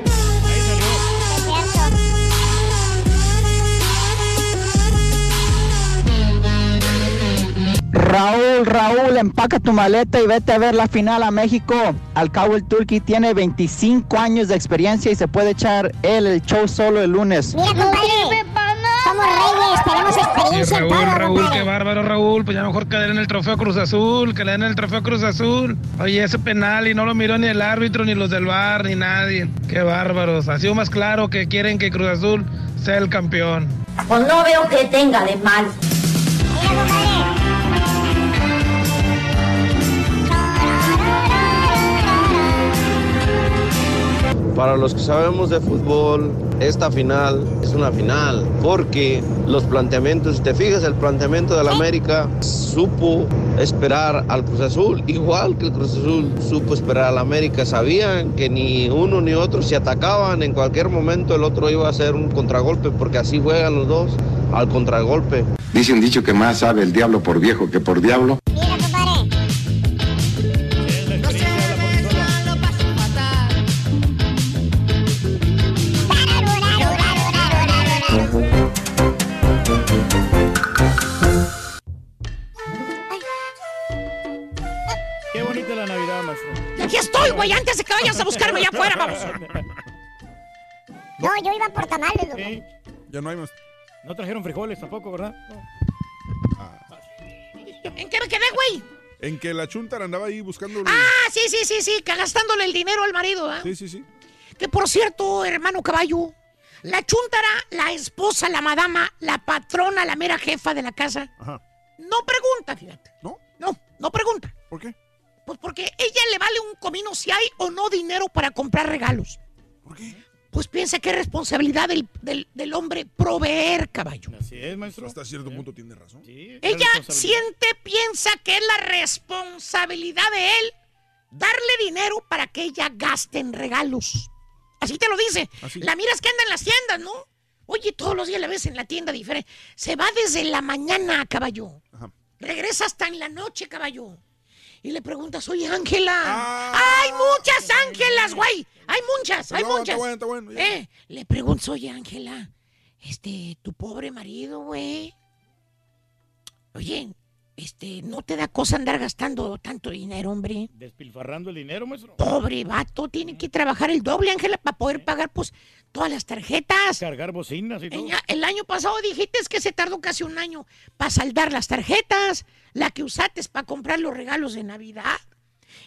Raúl, Raúl, empaca tu maleta y vete a ver la final a México. Al cabo el Turkey tiene 25 años de experiencia y se puede echar él el show solo el lunes. Mira, compadre. Somos reyes, tenemos experiencia en todo, compadre. bárbaro, Raúl. Pues ya mejor que le den el trofeo Cruz Azul, que le den el trofeo Cruz Azul. Oye, ese penal y no lo miró ni el árbitro, ni los del bar, ni nadie. Qué bárbaros. Ha sido más claro que quieren que Cruz Azul sea el campeón. Pues no veo que tenga de mal. Para los que sabemos de fútbol, esta final es una final, porque los planteamientos, si te fijas, el planteamiento del América supo esperar al Cruz Azul, igual que el Cruz Azul supo esperar al América. Sabían que ni uno ni otro se atacaban, en cualquier momento el otro iba a hacer un contragolpe, porque así juegan los dos, al contragolpe. Dice un dicho que más sabe el diablo por viejo que por diablo. A buscarme allá afuera, vamos. No, yo iba por tamales, loco. Ya no hay más. No trajeron frijoles tampoco, ¿verdad? ¿En qué me quedé, güey? En que la chuntara andaba ahí buscando. Ah, sí, sí, sí, sí, que gastándole el dinero al marido, ¿ah? Sí, sí, sí. Que por cierto, hermano caballo, la chuntara, la esposa, la madama, la patrona, la mera jefa de la casa, Ajá. no pregunta, fíjate. ¿No? No, no pregunta. ¿Por qué? Pues porque ella le vale un comino si hay o no dinero para comprar regalos. ¿Por qué? Pues piensa que es responsabilidad del, del- del hombre proveer, caballo. Así es, maestro. Hasta cierto punto tiene razón. Ella siente, piensa que es la responsabilidad de él darle dinero para que ella gaste en regalos. Así te lo dice. La miras que anda en las tiendas, ¿no? Oye, todos los días la ves en la tienda diferente. Se va desde la mañana, caballo. Regresa hasta en la noche, caballo. Y le preguntas, oye, Ángela. hay muchas Ángelas, güey. Hay muchas, hay muchas. está bueno, está bueno, ya. Eh, le preguntas, oye, Ángela, este, tu pobre marido, güey. Oye, este, ¿no te da cosa andar gastando tanto dinero, hombre? Despilfarrando el dinero, maestro. Pobre vato, tiene que trabajar el doble, Ángela, para poder pagar, pues, todas las tarjetas. Cargar bocinas y todo. El, el año pasado dijiste que se tardó casi un año para saldar las tarjetas, la que usaste para comprar los regalos de Navidad.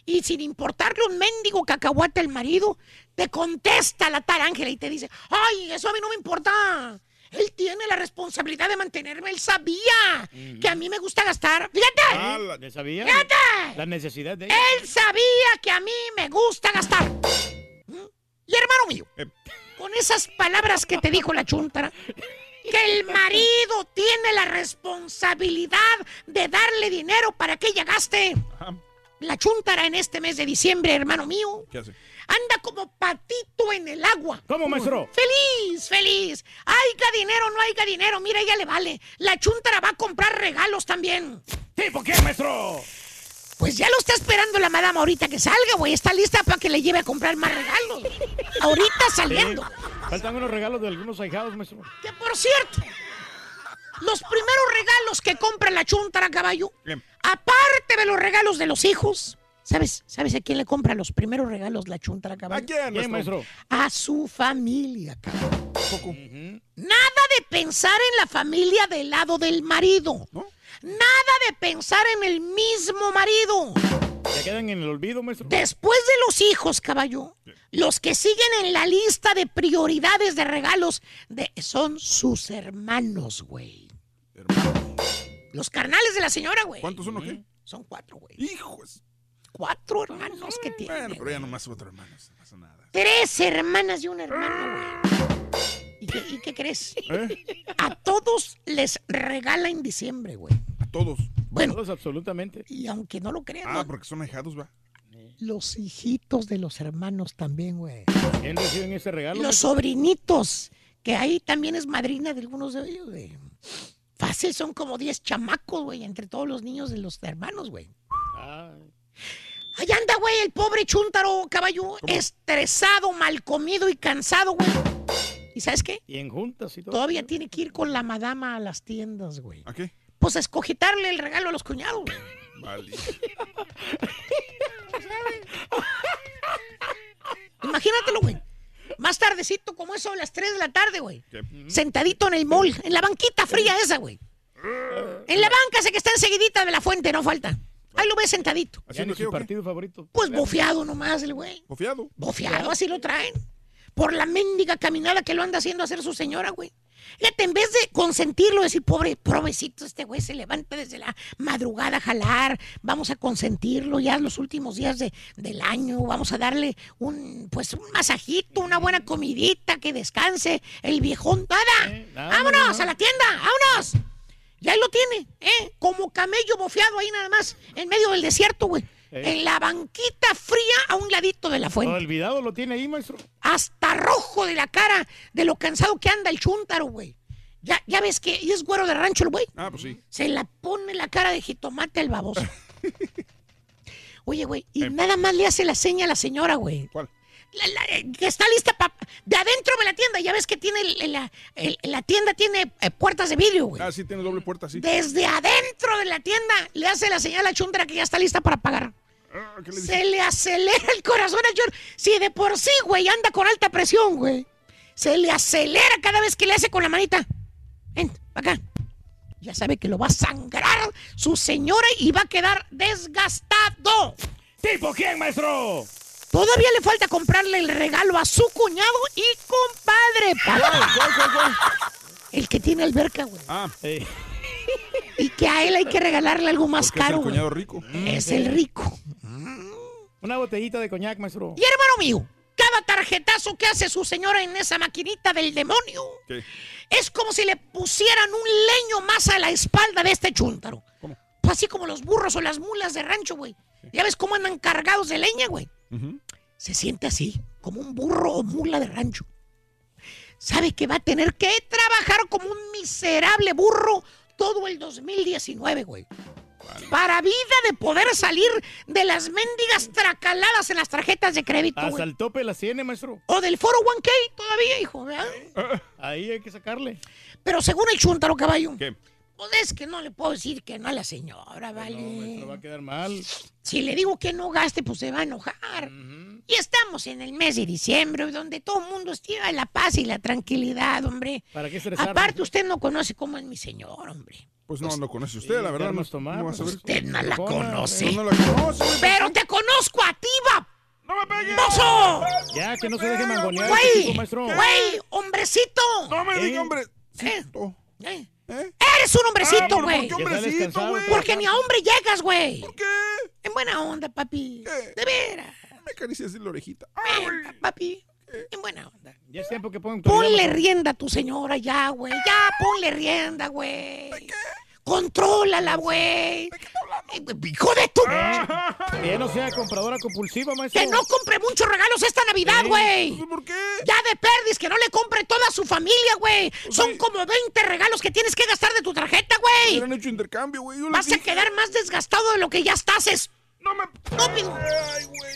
Y sin importarle un mendigo cacahuate al marido, te contesta la tal Ángela y te dice, ay, eso a mí no me importa. Él tiene la responsabilidad de mantenerme, él sabía que a mí me gusta gastar. Fíjate. Ah, la- ¿le sabía? Fíjate. La necesidad de ella. Él sabía que a mí me gusta gastar. ¿Mm? Y hermano mío, con esas palabras que te dijo la chuntara, que el marido tiene la responsabilidad de darle dinero para que ella gaste. La chuntara en este mes de diciembre, hermano mío, ¿Qué hace? Anda como patito en el agua. ¿Cómo, maestro? Feliz, feliz. Haiga dinero, no haiga dinero. Mira, ella le vale. La chuntara va a comprar regalos también. ¿Tipo qué, maestro? Pues ya lo está esperando la madama ahorita que salga, güey. Está lista para que le lleve a comprar más regalos. Ahorita saliendo. Sí. Faltan unos regalos de algunos ahijados, maestro. Que por cierto, los primeros regalos que compra la chuntara caballo, aparte de los regalos de los hijos, ¿sabes? ¿Sabes a quién le compra los primeros regalos la chuntara caballo? ¿A quién, ¿Quién, maestro? A su familia, caballo. Nada de pensar en la familia del lado del marido. Nada de pensar en el mismo marido. Ya quedan en el olvido, maestro. Después de los hijos, caballo, los que siguen en la lista de prioridades de regalos de, son sus hermanos, güey. Los carnales de la señora, güey. ¿Cuántos son o qué? Son cuatro, güey. Hijos. Cuatro hermanos que tiene. Bueno, pero ya nomás otro hermano, no pasa nada. Tres hermanas y un hermano, güey. ¿Y qué, y qué crees? ¿Eh? A todos les regala en diciembre, güey. A todos. Bueno. Todos absolutamente. Y aunque no lo crean, Ah, ¿no? porque son ahijados, va. los hijitos de los hermanos también, güey. ¿Quién reciben ese regalo? Los sobrinitos, que ahí también es madrina de algunos de ellos, güey. Fácil, son como 10 chamacos, güey, entre todos los niños de los hermanos, güey. Ahí anda, güey, el pobre chúntaro, caballo, estresado, mal comido y cansado, güey. ¿Y sabes qué? Y en juntas y todo. Todavía tiene que ir con la madama a las tiendas, güey. ¿A qué? Pues a escogitarle el regalo a los cuñados. Vale. Imagínatelo, güey. Más tardecito, como eso, a las 3 de la tarde, güey. Sentadito en el mall, en la banquita fría esa, güey. En la banca esa que está enseguidita de la fuente, no falta. Ahí lo ves sentadito. Ya ¿Haciendo ni qué su qué? partido favorito. Pues bofeado nomás el güey. ¿Confiado? Bofeado, así lo traen. Por la mendiga caminada que lo anda haciendo hacer su señora, güey. Fíjate, en vez de consentirlo, decir, pobre, provecito, este güey se levanta desde la madrugada a jalar, vamos a consentirlo ya los últimos días de- del año, vamos a darle un, pues, un masajito, una buena comidita, que descanse el viejón. ¡Nada! nada, ¡Vámonos a la tienda! ¡Vámonos! Ya ahí lo tiene, ¿eh? Como camello bofeado ahí nada más, en medio del desierto, güey. Eh. En la banquita fría a un ladito de la fuente Olvidado lo tiene ahí, maestro. hasta rojo de la cara de lo cansado que anda el chúntaro, güey. Ya, ya ves que y es güero de rancho el güey. Ah, pues sí. Se la pone la cara de jitomate al baboso. Oye, güey, Eh. y nada más le hace la seña a la señora, güey. ¿Cuál? La- la- eh, que está lista para... De adentro de la tienda, ya ves que tiene... el- el- la, el- la tienda tiene eh, puertas de vidrio, güey. Ah, sí, tiene doble puerta, sí. Desde adentro de la tienda le hace la señal a la chuntara que ya está lista para pagar. Ah, ¿qué le dice? Se le acelera el corazón a John. Si de por sí, güey, anda con alta presión, güey. Se le acelera cada vez que le hace con la manita. Ven, acá. Ya sabe que lo va a sangrar su señora y va a quedar desgastado. ¿Tipo quién, maestro? Todavía le falta comprarle el regalo a su cuñado y compadre. papá. ¿Cuál, cuál, cuál? El que tiene alberca, güey. Ah, Eh, Y que a él hay que regalarle algo más porque es caro, el güey. rico. Es el rico. una botellita de coñac, maestro. Y hermano mío, cada tarjetazo que hace su señora en esa maquinita del demonio es como si le pusieran un leño más a la espalda de este chúntaro. Pues así como los burros o las mulas de rancho, güey. Ya ves cómo andan cargados de leña, güey. Se siente así, como un burro o mula de rancho. Sabe que va a tener que trabajar como un miserable burro todo el 2019, güey. Para vida de poder salir de las mendigas tracaladas en las tarjetas de crédito, Hasta güey. el tope las tiene, maestro. O del foro 1K todavía, hijo, ¿verdad? Ahí hay que sacarle. Pero según el chuntaro caballo, ¿Qué? Pues es que no le puedo decir que no a la señora, ¿vale? Maestro, va a quedar mal. Si le digo que no gaste, pues se va a enojar. Y estamos en el mes de diciembre, donde todo el mundo estima la paz y la tranquilidad, hombre. ¿Para qué estresarnos? Aparte, usted no conoce cómo es mi señor, hombre. Pues no lo conoce usted, la verdad. No, no va a saber. Usted no la conoce. No, no la conoce. Pero te conozco a ti, va. ¡No me pegues! ¡Mozo! Ya, que no se deje mangonear. este Güey, maestro. güey, hombrecito. No me diga, ¿Eh? hombre. ¿Eh? ¿Eh? Eres un Ah, hombrecito, pero güey. ¿por qué hombrecito, güey? Porque ni a hombre llegas, güey. ¿Por qué? En buena onda, papi. De veras. Me acaricias de la orejita. Papi. En buena onda. Ya es tiempo que pongan Ponle rienda a tu señora ya, güey. Ya, ponle rienda, güey. Contrólala, güey. Hijo de tu... Que ya no sea compradora compulsiva, maestro. Que no compre muchos regalos esta Navidad, ¿Eh? güey. ¿Por qué? Ya de perdis, que no le compre toda su familia, güey. Son como 20 regalos que tienes que gastar de tu tarjeta, güey. Hubieran hecho intercambio, güey. Vas a quedar más desgastado de lo que ya estás. Es... No me. Estúpido.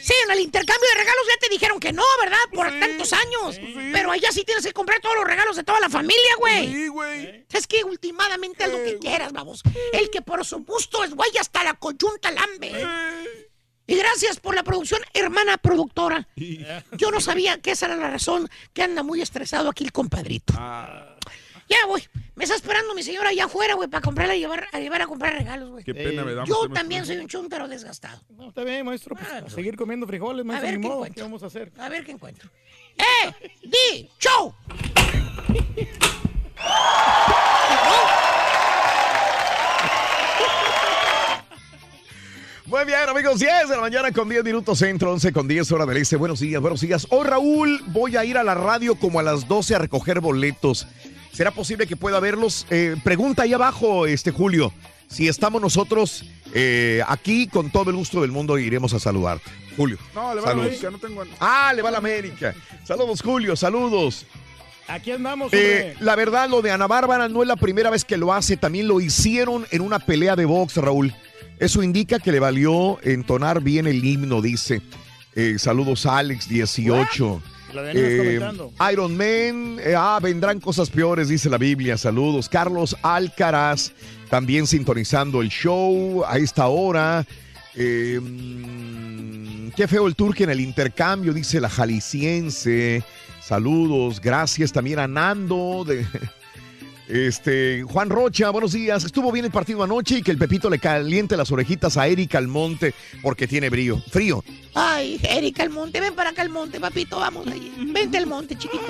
Sí, en el intercambio de regalos ya te dijeron que no, ¿verdad? Por tantos años. Pero allá sí tienes que comprar todos los regalos de toda la familia, güey. Sí, güey. Es que últimamente haz lo que quieras, vamos. El que por su gusto es güey hasta la coyunta lambe. Y gracias por la producción, hermana productora. Yo no sabía que esa era la razón que anda muy estresado aquí el compadrito. Ya, voy. Me está esperando mi señora allá afuera, güey, para comprarla y llevar, a llevar a comprar regalos, güey. Qué pena me da. Yo también soy un chúntaro desgastado. No, está bien, maestro. Pues, a seguir comiendo frijoles, maestro. ver ni qué modo. encuentro. ¿Qué vamos a hacer? A ver qué encuentro. ¡Eh! ¡Di! ¡Show! Muy bien, amigos, 10 de la mañana con 10 minutos centro, 11 con 10 hora del este. Buenos días, buenos días. Hoy, Raúl, voy a ir a la radio como a las 12 a recoger boletos. ¿Será posible que pueda verlos? Eh, pregunta ahí abajo, este Julio. Si estamos nosotros eh, aquí, con todo el gusto del mundo, iremos a saludar. Julio. No, le va a la saludos. América, no tengo. Ah, le va a la América. Saludos, Julio, saludos. Aquí andamos, Eh, la verdad, lo de Ana Bárbara no es la primera vez que lo hace. También lo hicieron en una pelea de box, Raúl. Eso indica que le valió entonar bien el himno, dice. Eh, saludos, Alex, 18. Lo Eh. Iron Man, eh, ah, vendrán cosas peores, dice la Biblia. Saludos. Carlos Alcaraz, también sintonizando el show a esta hora. Eh, mm, qué feo el turque en el intercambio, dice la jalisciense. Saludos, gracias también a Nando de este Juan Rocha, buenos días. Estuvo bien el partido anoche y que el Pepito le caliente las orejitas a Erika Almonte porque tiene brío, frío. Ay, Erika Almonte, ven para acá al monte, papito, vamos allí. Vente al monte, chiquito.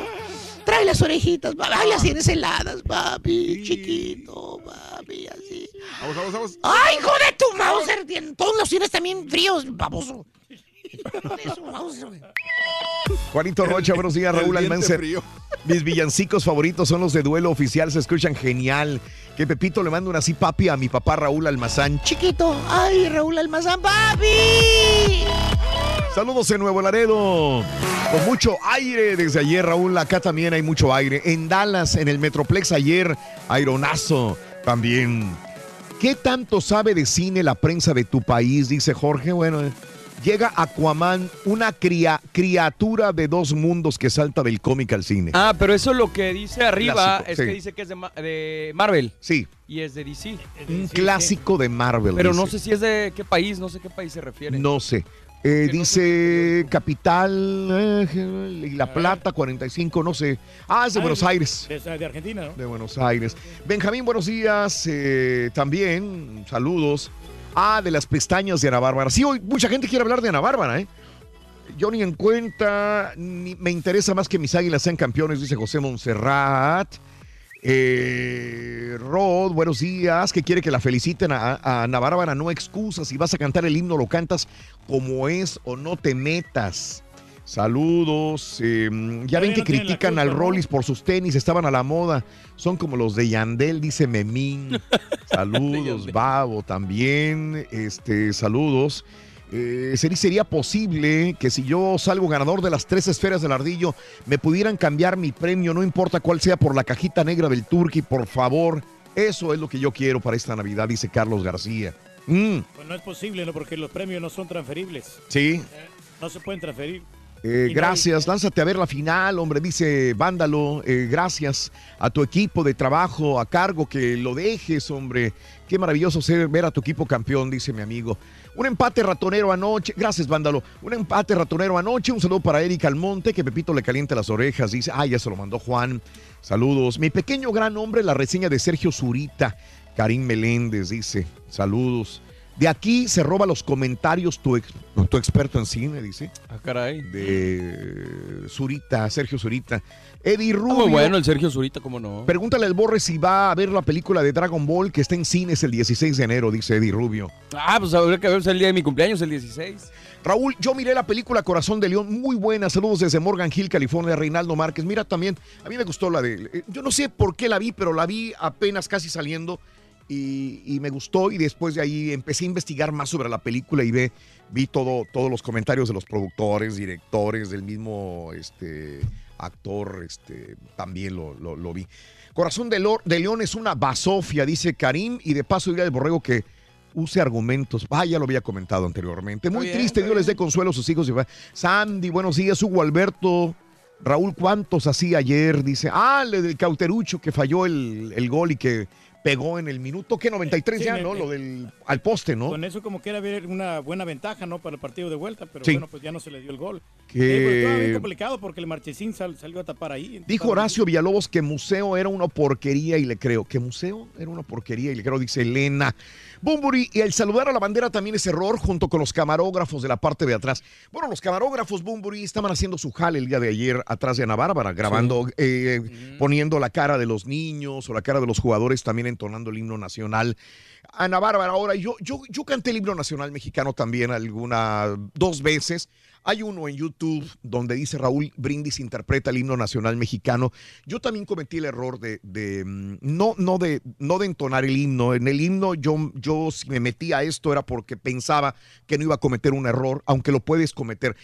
Trae las orejitas, papi. Ay, las tienes heladas, papi. Chiquito, papi, así. Vamos, vamos, vamos. Ay, hijo de tu Mauser. tien- Todos los tienes también fríos, baboso. Juanito Rocha, buenos días, Raúl Almancer. Mis villancicos favoritos son los de duelo oficial, se escuchan genial. Que Pepito le mande una así papi a mi papá Raúl Almazán. Chiquito. Ay, Raúl Almazán, papi. Saludos en Nuevo Laredo. Con mucho aire desde ayer, Raúl. Acá también hay mucho aire. En Dallas, en el Metroplex ayer, aironazo también. ¿Qué tanto sabe de cine la prensa de tu país? Dice Jorge. Bueno, eh, llega Aquaman, una cria- criatura de dos mundos que salta del cómic al cine. Ah, pero eso lo que dice arriba Clásico, es sí. que dice que es de, Ma- de Marvel. Sí, Y es de DC. un clásico de Marvel. Pero dice. no sé si es de qué país, no sé qué país se refiere. No sé. Eh, dice Capital eh, y La Plata, 45, no sé. Ah, es de Ah, Buenos Aires. De, de Argentina, ¿no? De Buenos Aires. Benjamín, buenos días. eh, también, saludos. Ah, de las pestañas de Ana Bárbara. Sí, hoy mucha gente quiere hablar de Ana Bárbara, ¿eh? Yo ni en cuenta, ni me interesa más que mis águilas sean campeones, dice José Monserrat. Eh, Rod, buenos días. Que quiere que la feliciten a, a Ana Bárbara. No excusas. Si vas a cantar el himno, lo cantas como es o no te metas. Saludos. eh, ya ven que critican culpa, al. Rollis por sus tenis, estaban a la moda. Son como los de Yandel, dice Memín. Saludos, Babo también. Este, saludos. Eh, ¿sería, posible que si yo salgo ganador de las tres esferas del ardillo, me pudieran cambiar mi premio, no importa cuál sea, por la cajita negra del Turqui, por favor. Eso es lo que yo quiero para esta Navidad, dice Carlos García. Mm, Pues no es posible, ¿no? Porque los premios no son transferibles. sí. No se pueden transferir. Eh, gracias, lánzate a ver la final, hombre, dice Vándalo. Eh, gracias a tu equipo de trabajo a cargo, que lo dejes, hombre. Qué maravilloso ser ver a tu equipo campeón, dice mi amigo. Un empate ratonero anoche. Gracias, Vándalo. Un empate ratonero anoche. Un saludo para Eric Almonte, que Pepito le calienta las orejas. Dice, ah, ya se lo mandó Juan. Saludos. Mi pequeño gran hombre, la reseña de Sergio Zurita. Karim Meléndez dice, saludos. De aquí se roba los comentarios tu, ex- tu experto en cine, dice. Ah, caray. De Zurita, Sergio Zurita. Eddie Ah, Rubio. muy bueno el Sergio Zurita, cómo no. Pregúntale al Borre si va a ver la película de Dragon Ball que está en cines el 16 de enero, dice Eddie Rubio. Ah, pues habrá que ver el día de mi cumpleaños, el 16. Raúl, yo miré la película Corazón de León, muy buena. Saludos desde Morgan Hill, California, Reinaldo Márquez. Mira también, a mí me gustó la de. eh, Yo no sé por qué la vi, pero la vi apenas casi saliendo y, y me gustó. Y después de ahí empecé a investigar más sobre la película y ve, vi todo, todos los comentarios de los productores, directores, del mismo este, actor, este, también lo, lo- lo vi. Corazón de, Lo- de León es una basofia, dice Karim, y de paso diré al borrego que use argumentos. Ah, ya lo había comentado anteriormente. Muy bien, triste, Dios les dé consuelo a sus hijos. Sandy, buenos días. Hugo Alberto. Raúl, ¿cuántos hacía ayer? Dice, ah, el del Cauterucho que falló el, el gol y que pegó en el minuto, que 93 Sí, ya, ¿no? Lo del al poste, ¿no? Con eso como que era ver una buena ventaja, ¿no? Para el partido de vuelta, pero Sí. bueno, pues ya no se le dio el gol. Que- Eh, pues, estaba bien complicado porque el Marchesín sal- salió a tapar ahí. Dijo Horacio Villalobos que museo era una porquería y le creo. ¿Que museo era una porquería y le creo? Dice Elena. Bumburi, y el saludar a la bandera también es error junto con los camarógrafos de la parte de atrás. Bueno, los camarógrafos Bumburi estaban haciendo su jale el día de ayer atrás de Ana Bárbara, grabando, eh, poniendo la cara de los niños o la cara de los jugadores, también entonando el himno nacional. Ana Bárbara, ahora yo, yo, yo canté el himno nacional mexicano también alguna, dos veces. Hay uno en YouTube donde dice Raúl Brindis interpreta el himno nacional mexicano. Yo también cometí el error de, de, mm, no, no, de, no de entonar el himno. En el himno yo, yo si me metí a esto era porque pensaba que no iba a cometer un error, aunque lo puedes cometer.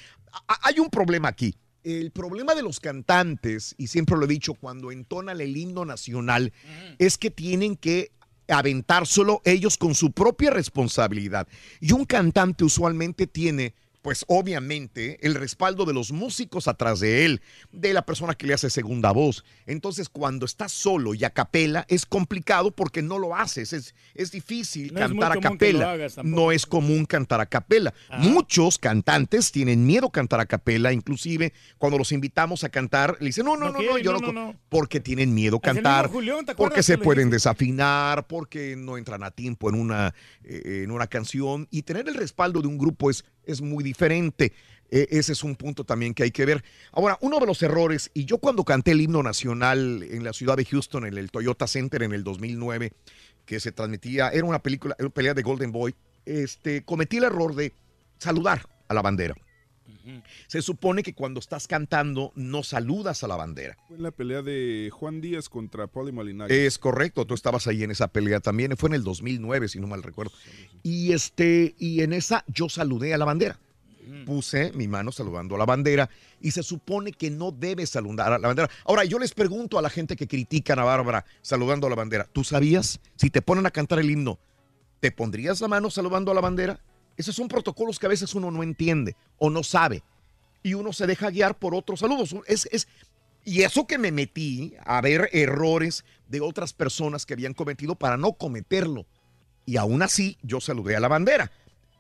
A- hay un problema aquí. El problema de los cantantes, y siempre lo he dicho, cuando entonan el himno nacional, es que tienen que aventar solo ellos con su propia responsabilidad. Y un cantante usualmente tiene, pues obviamente, el respaldo de los músicos atrás de él, de la persona que le hace segunda voz. Entonces, cuando estás solo y a capela, es complicado porque no lo haces. Es, es difícil No es cantar a que lo capela. No es común cantar a capela. Muchos cantantes tienen miedo a cantar a capela, inclusive cuando los invitamos a cantar, le dicen, no, no, No no, yo no, no, no, co-", porque tienen miedo a cantar, Julián, ¿te acuerdas porque se pueden dice? desafinar, porque no entran a tiempo en una, eh, en una canción y tener el respaldo de un grupo es, es muy diferente. Eh, ese es un punto también que hay que ver. Ahora, uno de los errores, y yo cuando canté el himno nacional en la ciudad de Houston, en el Toyota Center en el 2009, que se transmitía, era una película, era una pelea de Golden Boy, este, cometí el error de saludar a la bandera. Se supone que cuando estás cantando no saludas a la bandera. Fue en la pelea de Juan Díaz contra Poli Malinagui. Es correcto, tú estabas ahí en esa pelea también, fue en el 2009 si no mal recuerdo. Y este y en esa yo saludé a la bandera. Puse mi mano saludando a la bandera y se supone que no debes saludar a la bandera. Ahora, yo les pregunto a la gente que critican a Bárbara saludando a la bandera, ¿tú sabías? Si te ponen a cantar el himno, ¿te pondrías la mano saludando a la bandera? Esos son protocolos que a veces uno no entiende o no sabe y uno se deja guiar por otros saludos. Es, es, y eso que me metí a ver errores de otras personas que habían cometido para no cometerlo. Y aún así yo saludé a la bandera.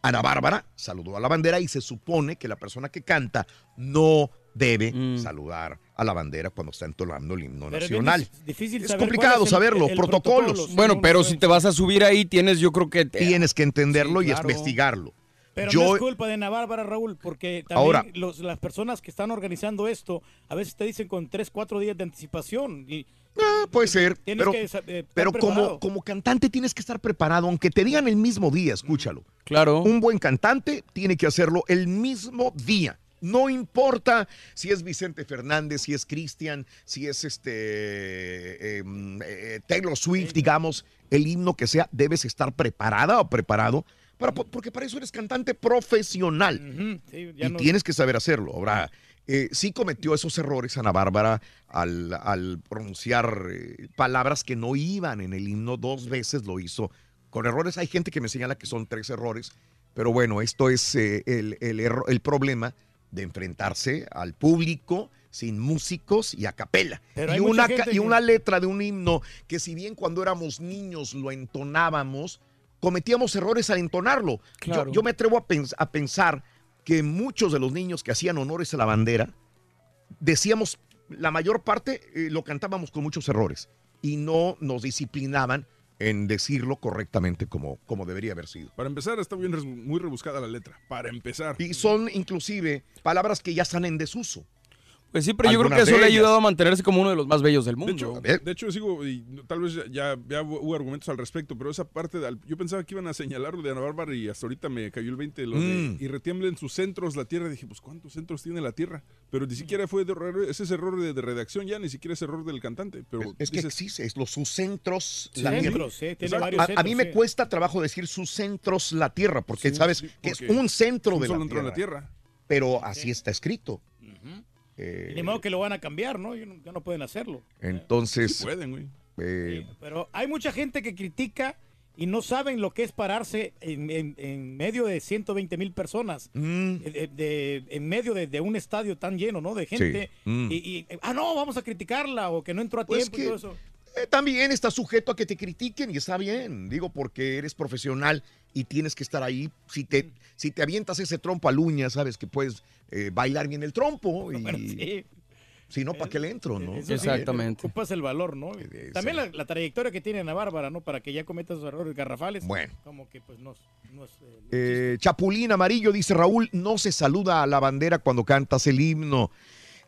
Ana Bárbara saludó a la bandera y se supone que la persona que canta no debe Mm. saludar a la bandera cuando está entonando el himno Pero es nacional. dif- difícil Es saber complicado es el- saberlo, el protocolos. protocolo, Bueno, no, pero si te vas a subir ahí, tienes yo creo que... Tienes que entenderlo Sí, y investigarlo. Pero yo, no es culpa de Ana Bárbara, Raúl, porque también Ahora- los- las personas que están organizando esto a veces te dicen con tres, cuatro días de anticipación. Y, Ah, puede ser, Tienes pero, que eh, pero como, como cantante tienes que estar preparado, aunque te digan el mismo día, escúchalo. Claro. Un buen cantante tiene que hacerlo el mismo día. No importa si es Vicente Fernández, si es Cristian, si es este eh, eh, Taylor Swift, digamos, el himno que sea, debes estar preparada o preparado para, porque para eso eres cantante profesional Sí, ya y no- tienes que saber hacerlo. Ahora, eh, sí cometió esos errores Ana Bárbara al, al pronunciar eh, palabras que no iban en el himno. Dos veces lo hizo con errores. Hay gente que me señala que son tres errores, pero bueno, esto es eh, el, el el problema de enfrentarse al público sin músicos y a capela. Pero Y una, ca- y una letra de un himno que si bien cuando éramos niños lo entonábamos, cometíamos errores al entonarlo. Yo-. Yo, me atrevo a, pens- a pensar que muchos de los niños que hacían honores a la bandera, decíamos, la mayor parte eh, lo cantábamos con muchos errores y no nos disciplinaban en decirlo correctamente como, como debería haber sido. Para empezar, está bien muy rebuscada la letra. Para empezar. Y son inclusive palabras que ya están en desuso. Pues sí, pero yo creo que eso le ha ayudado a mantenerse como uno de los más bellos del De mundo. hecho, de hecho, sigo, y tal vez ya, hubo argumentos al respecto, pero esa parte, de, al- yo pensaba que iban a señalar lo de Ana Bárbara y hasta ahorita me cayó el 20, lo de, Mm. y retiemblen sus centros la tierra. Dije, pues ¿cuántos centros tiene la tierra? Pero ni siquiera fue de error, ese es error de, de redacción ya, ni siquiera es error del cantante. Pero Es que dices- existe, es los sus centros, Sí, la tierra. varios a, mí me sí. cuesta trabajo decir sus centros la tierra, porque Sí, sabes sí, que es un centro un de la, solo centro tierra, de la tierra. Pero así está escrito. Eh, Y Ni modo que lo van a cambiar, ¿no? Ya no, ya no pueden hacerlo. entonces. Sí pueden, güey. eh, Pero hay mucha gente que critica y no saben lo que es pararse en, en- en medio de 120 mil personas, Mm. de- de- en medio de, de un estadio tan lleno, ¿no? De gente. Mm. Y, y, ah, no, vamos a criticarla o que no entró a Pues tiempo y que- todo eso. Eh, también está sujeto a que te critiquen y está bien, digo, porque eres profesional y tienes que estar ahí. Si te, si te avientas ese trompo al uña, sabes que puedes eh, bailar bien el trompo y Bueno, sí. si no, ¿para qué le entro? ¿no? Eso sí, ocupas el valor, ¿no? También la, la trayectoria que tiene Ana Bárbara, ¿no? Para que ya cometa esos errores garrafales. Bueno. Como que pues no, es- no es... eh, Eh, Chapulín Amarillo dice Raúl, no se saluda a la bandera cuando cantas el himno.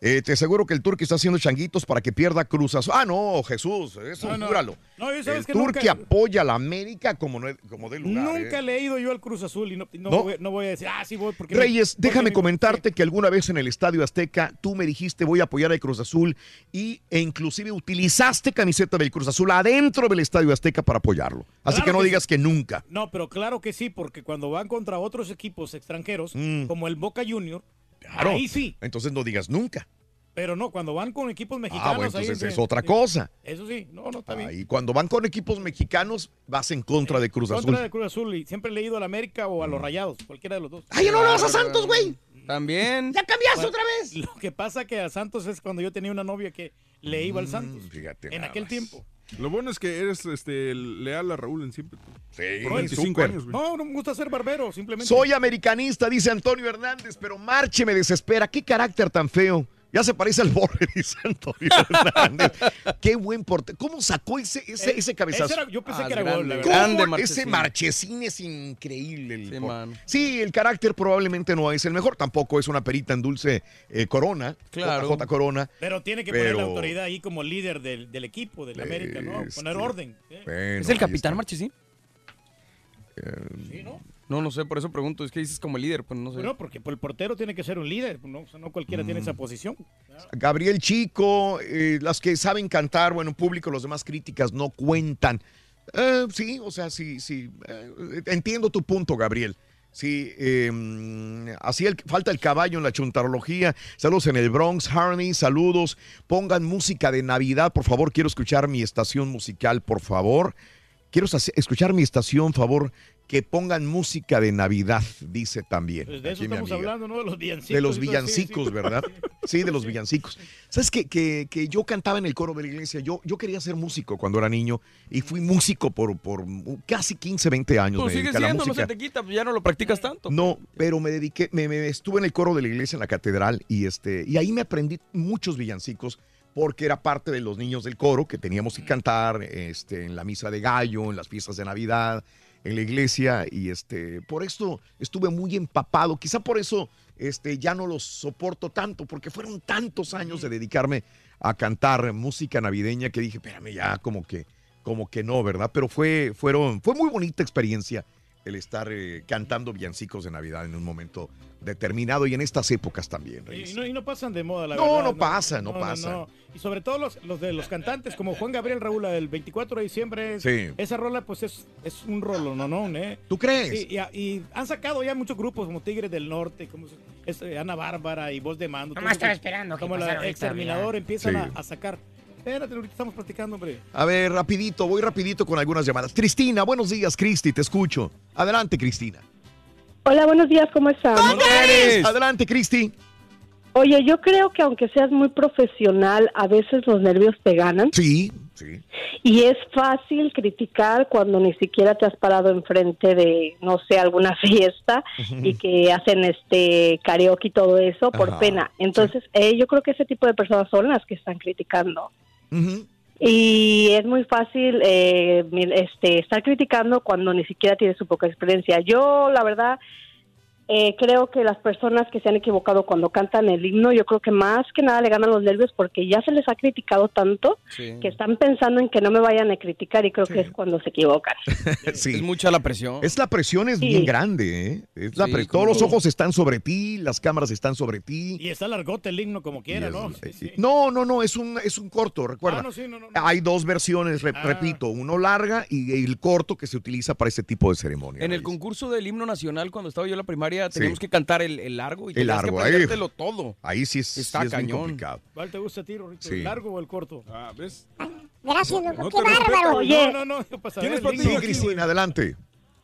Eh, te aseguro que el Turqui está haciendo changuitos para que pierda Cruz Azul. Ah, no, Jesús, eso No, no. júralo. No, el Turqui nunca- apoya a la América como, no, como de lugar. Nunca ¿eh? he leído yo al Cruz Azul y no. Voy, voy a decir, ah, sí voy porque... Reyes, déjame comentarte que alguna vez en el Estadio Azteca tú me dijiste voy a apoyar al Cruz Azul y, e inclusive utilizaste camiseta del Cruz Azul adentro del Estadio Azteca para apoyarlo. Así Claro que no que digas sí. que nunca. No, pero claro que sí, porque cuando van contra otros equipos extranjeros, como el Boca Junior, Mm. Claro. ahí sí. Entonces no digas nunca. Pero no, cuando van con equipos mexicanos... Ah, bueno, entonces es otra cosa. Eso sí, no, no, está bien. Y cuando van con equipos mexicanos, vas en contra de Cruz Contra Azul. de Cruz Azul y siempre he leído a la América o a los Rayados, cualquiera de los dos. ¡Ay, no lo vas a Santos, güey! También. ¡Ya cambiaste otra vez! Lo que pasa que a Santos es cuando yo tenía una novia que le iba al Santos. Mm, Fíjate. En nada aquel más. tiempo. Lo bueno es que eres este, leal a Raúl en siempre. Sí, Por 25 súper. años, güey. No, no me gusta ser barbero, simplemente. Soy americanista, dice Antonio Hernández, pero Marche me desespera. ¿Qué carácter tan feo? Ya se parece al Borre, dice Antonio Hernández. Qué buen porte. ¿Cómo sacó ese, ese, Eh, ese cabezazo? ese era- yo pensé Ah, que era grande, gol, la ¿Cómo? verdad. Grande ese Marchesín. Marchesín es increíble. el Sí, el carácter probablemente no es el mejor. Tampoco es una perita en dulce eh, Corona. Claro. JJ Corona. Pero tiene que poner la autoridad ahí como líder del, del equipo, del América, ¿no? Poner orden. ¿eh? Bueno, ¿Es el capitán. Marchesín? Sí, ¿no? No, no sé, por eso pregunto. Es que dices como el líder, pues no sé. Bueno, porque el portero tiene que ser un líder, ¿no? O sea, no cualquiera tiene Mm. esa posición. Gabriel Chico, eh, las que saben cantar, bueno, en público, los demás críticas no cuentan. Eh, sí, o sea, sí, sí. eh, entiendo tu punto, Gabriel. Sí, eh, mm, así el- falta el caballo en la chuntarología. Saludos en el Bronx, Harney, saludos. Pongan música de Navidad, por favor. Quiero escuchar mi estación musical, por favor. Quiero escuchar mi estación, favor. Que pongan música de Navidad, dice también. Pues de eso estamos hablando, ¿no? De los villancicos. de los villancicos, ¿verdad? Sí, de los villancicos. ¿Sabes que, que, que yo cantaba en el coro de la iglesia? Yo, yo quería ser músico cuando era niño y fui músico por, por casi 15, 20 años. Pues me sigue siendo, no se te quita, pues ya no lo practicas tanto. No, pero me dediqué, me, me estuve en el coro de la iglesia en la catedral y este y ahí me aprendí muchos villancicos porque era parte de los niños del coro que teníamos que cantar este, en la misa de gallo, en las fiestas de Navidad, en la iglesia y este por esto estuve muy empapado. Quizá por eso este, ya no los soporto tanto porque fueron tantos años de dedicarme a cantar música navideña que dije, espérame ya como que como que no, ¿verdad? Pero fue fueron fue muy bonita experiencia el estar eh, cantando villancicos de Navidad en un momento determinado y en estas épocas también. Y no, y no pasan de moda, la No, verdad. no pasa, no pasa. Y sobre todo los, los de los cantantes, como Juan Gabriel Raúl, del 24 de diciembre. es- Sí. Esa rola, pues es, es un rolo, ¿no? no ¿eh? ¿Tú crees? Sí, y, han sacado ya muchos grupos, como Tigres del Norte, como es, eh, Ana Bárbara y Voz de Mando. Nomás estaba esperando que Como la Exterminador mira. empiezan Sí. a, a sacar. Espérate, ahorita estamos platicando, hombre. A ver, rapidito, voy rapidito con algunas llamadas. Cristina, buenos días, Cristi, te escucho. Adelante, Cristina. Hola, buenos días, ¿cómo están? Adelante, Cristi. Oye, yo creo que aunque seas muy profesional, a veces los nervios te ganan. Sí, sí. Y es fácil criticar cuando ni siquiera te has parado enfrente de, no sé, alguna fiesta y que hacen este karaoke y todo eso por Ajá, pena. Entonces, eh, yo creo que ese tipo de personas son las que están criticando. Y es muy fácil eh, este, estar criticando cuando ni siquiera tienes su poca experiencia. Yo, la verdad, eh, creo que las personas que se han equivocado cuando cantan el himno, yo creo que más que nada le ganan los nervios porque ya se les ha criticado tanto que están pensando en que no me vayan a criticar y creo que es cuando se equivocan. Sí. Es mucha la presión. Es la presión es Sí. bien grande, ¿eh? Es la Sí, pre- como- Todos los ojos están sobre ti, las cámaras están sobre ti. Y está largote el himno como quiera, ¿no? eh, No, no, no, es un, es un corto, recuerda. Ah, no, sí, no, no, Hay dos versiones, re- Ah. repito, uno larga y el corto que se utiliza para este tipo de ceremonia. En el concurso del himno nacional, cuando estaba yo en la primaria, teníamos que cantar el, el largo y El tenías largo, que ahí- todo. Ahí sí es, Está sí es cañón. complicado. ¿Cuál te gusta a ti, Rorrito? Sí. ¿El largo o el corto? Ah, ¿ves? Gracias, loco. No qué te respeto, bárbaro. Oye. No, no, no. ¿qué pasa? ¿Quién es El para ti, himno. Sí, Cristina, adelante.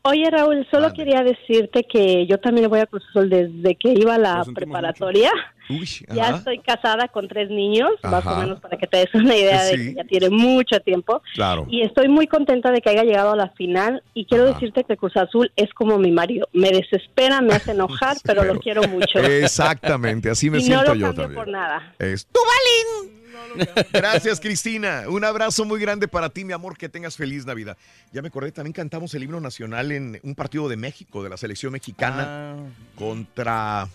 Oye, Raúl, solo quería decirte que yo también voy a Cruz Azul desde que iba a la preparatoria. Uy, Ya estoy casada con tres niños, más o menos para que te des una idea de que ya tiene mucho tiempo. Claro. Y estoy muy contenta de que haya llegado a la final y quiero decirte que Cruz Azul es como mi marido. Me desespera, me hace enojar, pero, lo quiero mucho. Exactamente, así me y no siento lo yo también. por nada. Es tu Gracias, Cristina. Un abrazo muy grande para ti, mi amor. Que tengas feliz Navidad. Ya me acordé, también cantamos el himno nacional en un partido de México, de la selección mexicana, Ah. contra.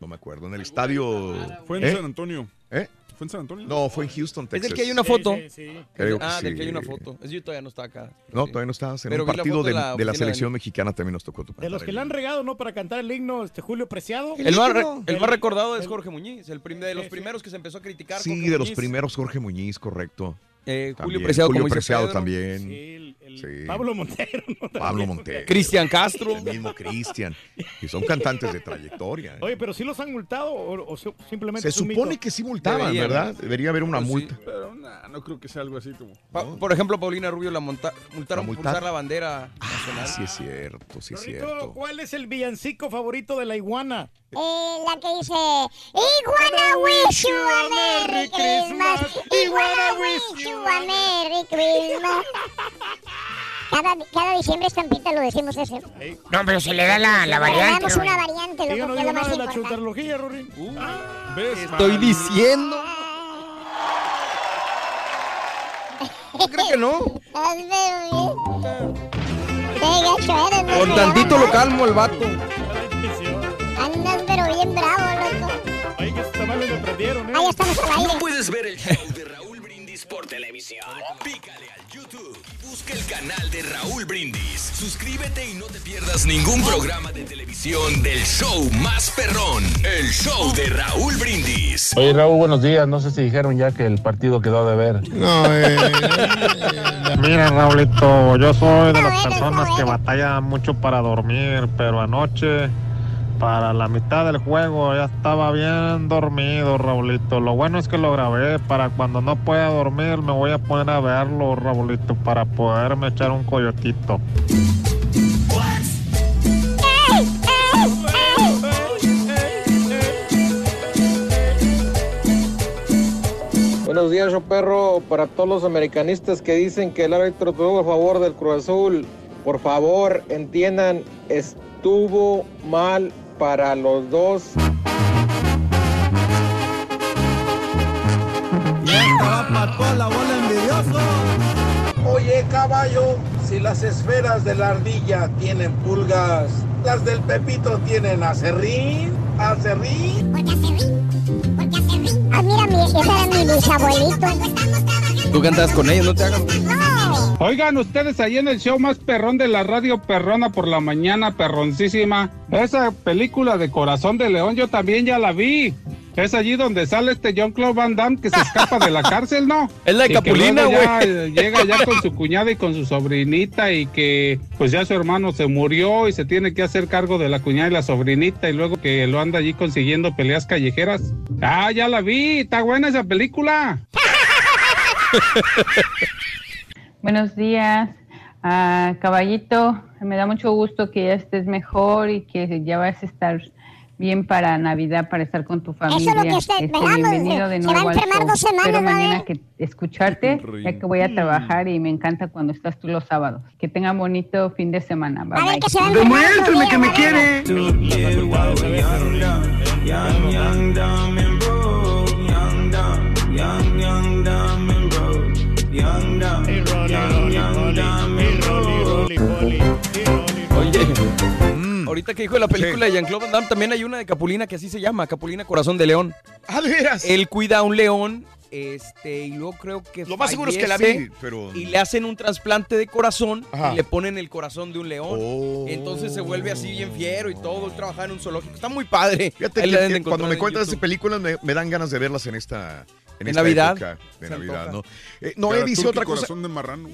No me acuerdo, en el estadio. Fue en ¿Eh? San Antonio. ¿Eh? ¿Fue en San Antonio? No, fue en Houston, Es Texas. del que hay una foto. Sí, sí, sí. Creo que ah, del que hay una foto. Es yo todavía no estaba acá. No, todavía no estabas en Pero un la partido de, de la de la oficina de- selección mexicana, también nos tocó tu De los que le han regado, ¿no? Para cantar el himno, este Julio Preciado. El más, re- himno. el más recordado es el- Jorge Muñiz, el prim- de los Sí, sí. primeros que se empezó a criticar. Sí, Jorge de los primeros, Jorge Muñiz, correcto. Eh, Julio. Preciado, Julio como dice Preciado Pedro. también. Sí, el- el Sí. Pablo Montero. ¿no? Pablo. Montero. Cristian Castro. El mismo Cristian. Y son cantantes de trayectoria. ¿eh? Oye, pero sí los han multado o, simplemente Se supone mito? que sí multaban, ¿verdad? Debería haber una Pues sí. multa. Pero nah, no creo que sea algo así como. Pa- Por ejemplo, Paulina Rubio la monta- multaron ¿La por usar la bandera nacional. Sí, es cierto, sí, es cierto. ¿cuál es el villancico favorito de la iguana? Eh, la que dice Iguana wish you a Merry Christmas Iguana wish you a Merry Christmas cada, cada diciembre estampita lo decimos eso No, pero se le da la, la Le variante. damos una variante, Yo loco, no que es digo lo nada más de la importante Rory. ¿Ves? Estoy diciendo. ¿Cree que no? Hazme bien. Qué gacho eres, ¿no? Con tantito lo calmo el vato. Andas pero bien bravo, loco Ay, que tamales prendieron, ¿eh? Ah, ya estamos al aire No puedes ver el show Brindis por televisión. Pícale al YouTube y busca el canal de Raúl Brindis. Suscríbete y no te pierdas ningún programa de televisión del show más perrón. El show de Raúl Brindis. Oye Raúl, buenos días. No sé si dijeron ya que el partido quedó de ver. No, eh, Mira, Raulito, yo soy de las personas que batallan mucho para dormir, pero anoche, para la mitad del juego, ya estaba bien dormido, Raulito. Lo bueno es que lo grabé. Para cuando no pueda dormir, me voy a poner a verlo, Raulito, para poderme echar un coyotito. Buenos días, yo perro. Para todos los americanistas que dicen que el árbitro tuvo a favor del Cruz Azul, por favor entiendan, estuvo mal para los dos. Oye, caballo, si las esferas de la ardilla tienen pulgas, las del Pepito tienen acerrín, acerrín. Ah, mira, mi, ese era mi bisabuelito Tú cantas con ellos, no te hagas. No Oigan, ustedes ahí en el show más perrón de la radio perrona por la mañana, perroncísima. Esa película de Corazón de León yo también ya la vi. Es allí donde sale este John Claude Van Damme que se escapa de la cárcel, ¿no? Es la de Capulina, güey. Llega ya con su cuñada y con su sobrinita y que pues ya su hermano se murió y se tiene que hacer cargo de la cuñada y la sobrinita y luego que lo anda allí consiguiendo peleas callejeras. Ah, ya la vi, está buena esa película. Buenos días. Ah, caballito, me da mucho gusto que ya estés mejor y que ya vas a estar bien para Navidad, para estar con tu familia. Eso es lo que usted- Este, esperamos, bienvenido de se va a nuevo enfermar dos semanas, Espero ¿no, mañana que escucharte, ya que voy a trabajar y me encanta cuando estás tú los sábados. Que tengan bonito fin de semana. Bye, bye. que se va a enfermar Demuéstrame que me quiere. Oye, ahorita que dijo de la película de Jean-Claude Van Damme, también hay una de Capulina que así se llama, Capulina Corazón de León. Ah, de veras. Él cuida a un león, este, y luego creo que Lo más seguro es que la vi, pero- Y le hacen un trasplante de corazón Ajá. y le ponen el corazón de un león. Oh. Entonces se vuelve así bien fiero y todo, él trabaja en un zoológico. Está muy padre. Fíjate que, que cuando me en cuentas de películas me, me dan ganas de verlas en esta, en Navidad. época de Navidad, antoja. ¿no? Eh, Noé dice otra cosa de marrano.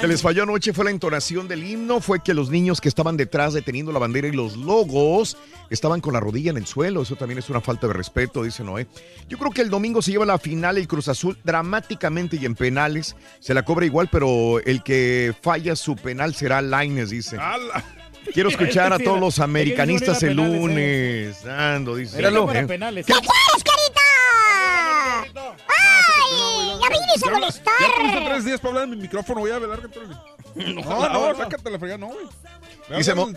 que les falló anoche fue la entonación del himno, fue que los niños que estaban detrás deteniendo la bandera y los logos estaban con la rodilla en el suelo, eso también es una falta de respeto, dice Noé. Yo creo que el domingo se lleva la final el Cruz Azul dramáticamente y en penales, se la cobra igual, pero el que falla su penal será Laines, dice. Quiero escuchar a todos los americanistas el lunes. Ando, dice. Míralo. Para ¿Eh? penales. ¿Qué quieres, carita? ¡Ay! ¡Ya vienes a Ya molestar! tuviste tres días para hablar en mi micrófono, voy a velar que No, no, sácate la fregada, no, güey. Dice, Mo,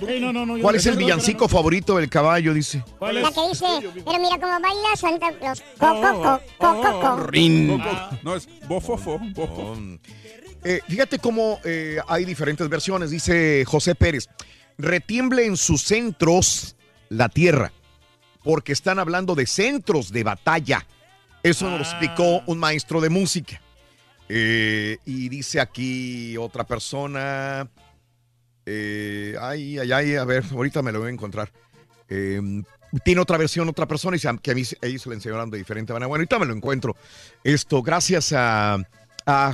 ¿Cuál es el villancico favorito del caballo? Dice. La que dice, pero mira cómo baila Santa Claus. Co, co, co, co, co, co. Rin. No, es bofofo, bofo. Eh, fíjate cómo eh, hay diferentes versiones. Dice José Pérez, retiemble en sus centros la tierra, porque están hablando de centros de batalla. Eso nos lo explicó un maestro de música. Eh, y dice aquí otra persona. eh, ay, ay, ay, a ver, ahorita me lo voy a encontrar. Eh, tiene otra versión, otra persona, y se- que a mí ellos le enseñaron de diferente manera. Bueno, ahorita me lo encuentro. Esto, gracias a,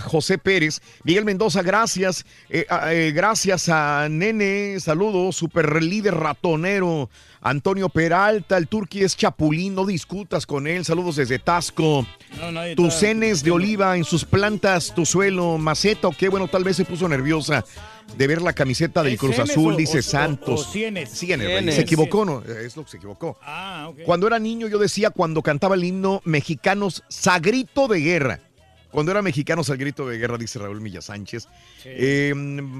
José Pérez. Miguel Mendoza, gracias. Gracias a Nene, saludos. Super líder ratonero. Antonio Peralta, el turqui es chapulín, no discutas con él. Saludos desde Tasco. No, Tus cenes de oliva en sus plantas, tu suelo, maceta, o qué bueno, tal vez se puso nerviosa de ver la camiseta del ¿Es Cruz Azul, o- dice o- Santos. o cienes? Cienes, Rey. Cienes. Se equivocó, ¿no? Es lo que se equivocó. Ah, ok. Cuando era niño yo decía cuando cantaba el himno mexicanos Sagrito de Guerra. Cuando era mexicanos al grito de guerra, dice Raúl Milla Sánchez. Eh,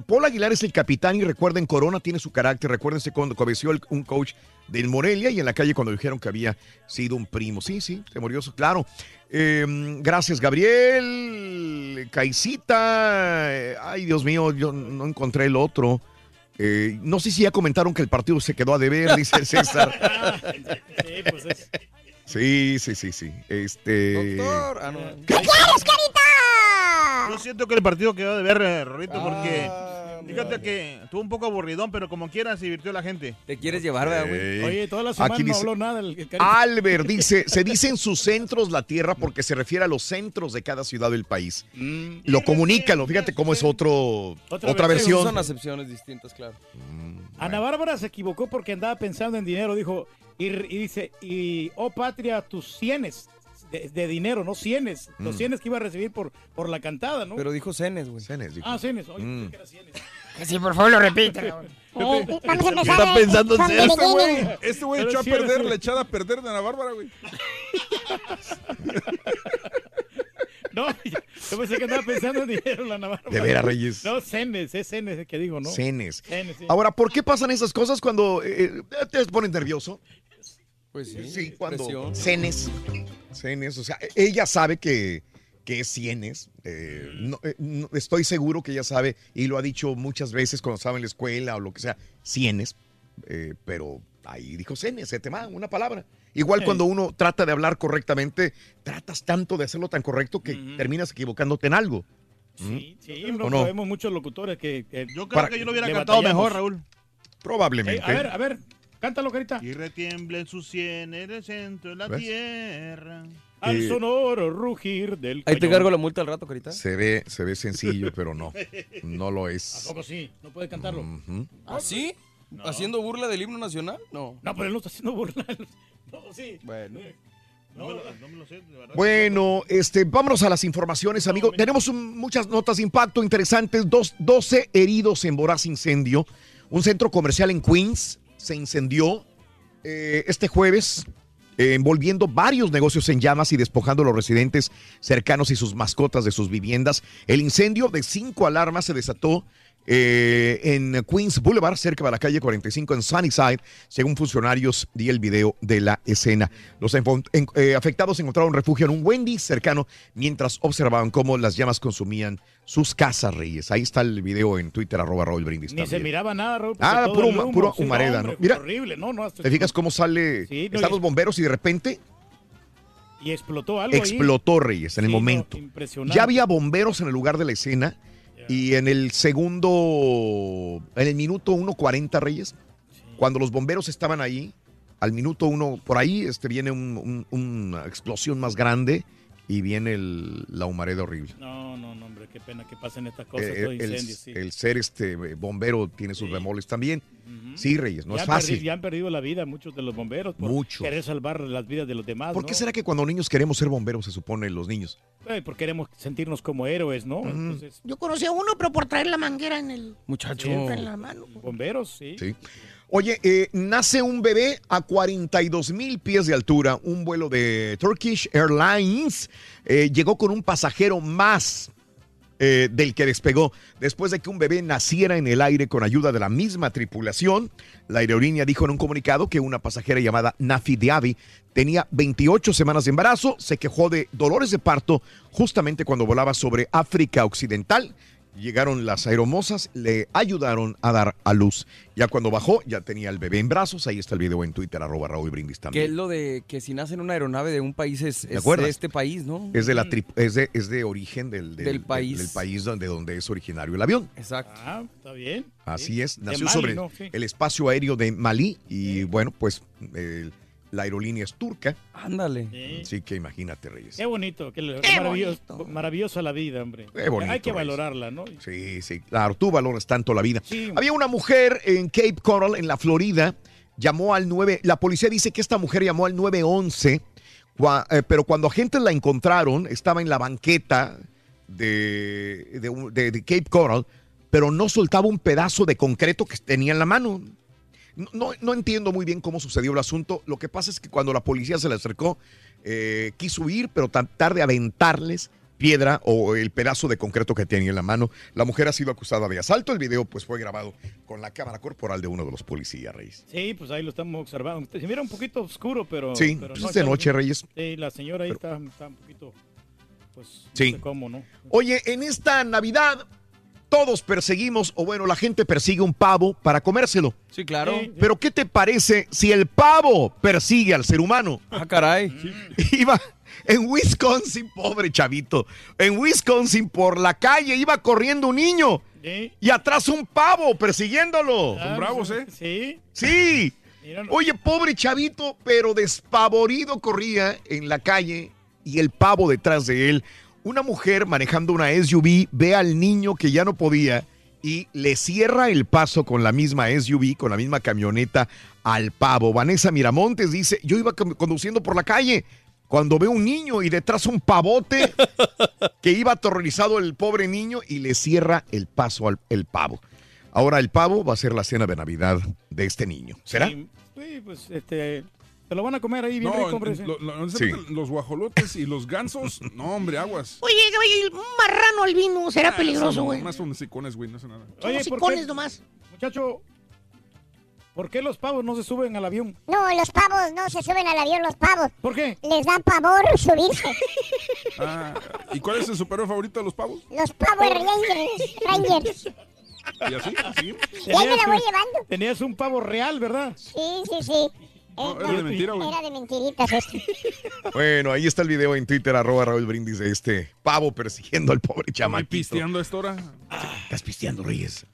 Paul Aguilar es el capitán y recuerden, Corona tiene su carácter. Recuérdense cuando cabeció el- un coach del Morelia y en la calle cuando dijeron que había sido un primo. Sí, sí, se murió, claro. Eh, gracias, Gabriel. Caicita. Ay, Dios mío, yo no encontré el otro. Eh, no sé si ya comentaron que el partido se quedó a deber, dice César. Sí, pues es. Sí, sí, sí, sí. Este. ¿Qué quieres, carita? Yo siento que el partido quedó de ver, eh, Rorrito, porque Fíjate que estuvo un poco aburridón, pero como quiera se divirtió la gente. Te quieres llevar, ¿verdad, güey? Oye, toda la semana Aquí no habló nada. El, el. Albert dice, se dice en sus centros la tierra porque se refiere a los centros de cada ciudad del país. Lo comunícalo, fíjate cómo es otro, otra, Otra versión. Son acepciones distintas, claro. Ana Bárbara se equivocó porque andaba pensando en dinero, dijo, y, y dice, y oh patria, tus cienes de, de dinero, no cienes, los Mm. cienes que iba a recibir por, por la cantada, ¿no? Pero dijo cenes, güey. Cenes, Ah, cenes, oye, Mm. que era. Sí, por favor, lo repita. Oh, vamos a empezar. Está pensando en Este güey, este güey echó a perder la echada a perder de Ana Bárbara, güey. No, yo pensé que andaba pensando en dinero la Ana Bárbara. De veras, Reyes. No, cenes, es cenes el que digo, ¿no? Cenes. Cenes, sí. Ahora, ¿por qué pasan esas cosas cuando eh, te pones nervioso? Pues sí. Sí, cuando presión. cenes. Cenes, o sea, ella sabe que, que es cienes. eh, no, eh, no- estoy seguro que ella sabe y lo ha dicho muchas veces cuando estaba en la escuela o lo que sea, cienes. eh, pero ahí dijo cenes, se te va una palabra. Igual Sí. cuando uno trata de hablar correctamente, tratas tanto de hacerlo tan correcto que terminas equivocándote en algo. Sí, sí, ¿O no, vemos muchos locutores que... Yo creo que yo lo hubiera cantado batallamos. mejor, Raúl. Probablemente. Eh, a ver, a ver, cántalo, carita. Y retiembla en sus sienes el centro de la ¿Ves? tierra. Al Eh, sonoro rugir del Ahí te cargo la multa al rato, carita. Se ve, se ve sencillo, pero no. No lo ¿A es. poco sí? ¿No puede cantarlo? Ujú. ¿Ah, sí? ¿Haciendo burla del himno nacional? No. No, pero él no está haciendo burla. No, sí. Bueno. No, No me lo sé, de verdad. Bueno, este, vámonos a las informaciones, amigo. Tenemos un- muchas notas de impacto interesantes. Dos, 12 heridos en voraz incendio. Un centro comercial en Queens se incendió eh, este jueves, eh, envolviendo varios negocios en llamas y despojando a los residentes cercanos y sus mascotas de sus viviendas. El incendio de cinco alarmas se desató eh, en Queens Boulevard, cerca de la calle 45 en Sunnyside, según funcionarios y el video de la escena. Los en- eh, afectados encontraron refugio en un Wendy cercano mientras observaban cómo las llamas consumían sus casas, Reyes. Ahí está el video en Twitter, arroba Raúl Brindis Ni se miraba nada, Raúl. Ah, puro el huma- humo, puro sí, humareda, hombre, ¿no? Mira. Horrible, no, no. hasta- ¿Te fijas cómo sale? Sí, no, están los bomberos y de repente Y explotó algo ahí. explotó Reyes en el Sí, momento. impresionante. Ya había bomberos en el lugar de la escena y en el segundo, en el minuto 1.40 Reyes, cuando los bomberos estaban ahí, al minuto uno, por ahí este, viene un- un- una explosión más grande y viene el- la humareda horrible. No, no, no, hombre, qué pena que pasen estas cosas, Eh, todo el, incendios, sí. el ser este bombero tiene sus bemoles también. Sí, Reyes, no Ya es fácil. ya han perdido la vida muchos de los bomberos por Muchos. querer salvar las vidas de los demás, ¿Por qué ¿no? será que cuando niños queremos ser bomberos, se supone los niños? Eh, porque queremos sentirnos como héroes, ¿no? Entonces, Yo conocí a uno, pero por traer la manguera en el... Muchacho. En la mano. bomberos, sí. Sí. Oye, eh, nace un bebé a 42 mil pies de altura. Un vuelo de Turkish Airlines eh, llegó con un pasajero más eh, del que despegó. Después de que un bebé naciera en el aire con ayuda de la misma tripulación, la aerolínea dijo en un comunicado que una pasajera llamada Nafi Diaby tenía 28 semanas de embarazo, se quejó de dolores de parto justamente cuando volaba sobre África Occidental. Llegaron las aeromosas, le ayudaron a dar a luz. Ya cuando bajó, ya tenía el bebé en brazos. Ahí está el video en Twitter, arroba Raúl Brindis Que es también. lo de que si nace en una aeronave de un país es, de este país, ¿no? Es de, la tri- es de, es de origen del, Del país. del país donde, donde es originario el avión. Exacto. Ah, está bien. Así es, nació Mali, sobre ¿no? Sí. el espacio aéreo de Malí y bueno, pues eh, la aerolínea es turca. Ándale. Sí. Así que imagínate, Reyes. Qué bonito, qué, Qué maravilloso, maravillosa la vida, hombre. Qué bonito, Hay que Reyes. valorarla, ¿no? Sí, sí, claro, tú valoras tanto la vida. Sí. Había una mujer en Cape Coral, en la Florida, llamó al 9, la policía dice que esta mujer llamó al 911, cua- eh, pero cuando agentes la encontraron, estaba en la banqueta de, de- de Cape Coral, pero no soltaba un pedazo de concreto que tenía en la mano. No, no- no entiendo muy bien cómo sucedió el asunto. Lo que pasa es que cuando la policía se le acercó, eh, quiso huir, pero tratar de aventarles piedra o el pedazo de concreto que tenía en la mano. La mujer ha sido acusada de asalto. El video pues fue grabado con la cámara corporal de uno de los policías, Reyes. Sí, pues ahí lo estamos observando. Se mira un poquito oscuro, pero... Sí, pero pues es de noche, Reyes. Sí, la señora ahí está, está un poquito... Pues, no Sí. sé cómo, ¿no? Oye, en esta Navidad todos perseguimos, o bueno, la gente persigue un pavo para comérselo. Sí, claro. Sí. Pero ¿qué te parece si el pavo persigue al ser humano? Ah, caray. Iba en Wisconsin, pobre chavito, en Wisconsin por la calle iba corriendo un niño Sí. y atrás un pavo persiguiéndolo. Ah, bravos, ¿eh? Sí. Sí. Oye, pobre chavito, pero despavorido corría en la calle y el pavo detrás de él. Una mujer manejando una SUV ve al niño que ya no podía y le cierra el paso con la misma SUV, con la misma camioneta al pavo. Vanessa Miramontes dice, yo iba con- conduciendo por la calle cuando veo un niño y detrás un pavote que iba aterrorizado el pobre niño y le cierra el paso al el pavo. Ahora el pavo va a ser la cena de Navidad de este niño. ¿Será? Sí, pues este... Te lo van a comer ahí bien No, rico, hombre. sí. lo- lo- Sí. los guajolotes y los gansos, no, hombre, aguas. Oye, güey, un marrano albino será peligroso, Son güey. Más son hocicones, güey, no sé nada. Son Oye, ¿por hocicones qué? nomás. Muchacho, ¿por qué los pavos no se suben al avión? No, los pavos no se suben al avión, los pavos. ¿Por qué? Les da pavor subirse. Ah, ¿Y cuál es el superhéroe favorito de los pavos? Los pavos Rangers. Rangers. ¿Y así? ¿Así? Y ahí me la voy un- llevando. tenías un pavo real, ¿verdad? Sí, sí, sí. Eh, era de mentira, güey. Era de mentiritas este. Bueno, ahí está el video en Twitter, arroba Raúl Brindis, de este pavo persiguiendo al pobre ¿Estoy chamaquito. pisteando a esta hora? Estás pisteando, Reyes.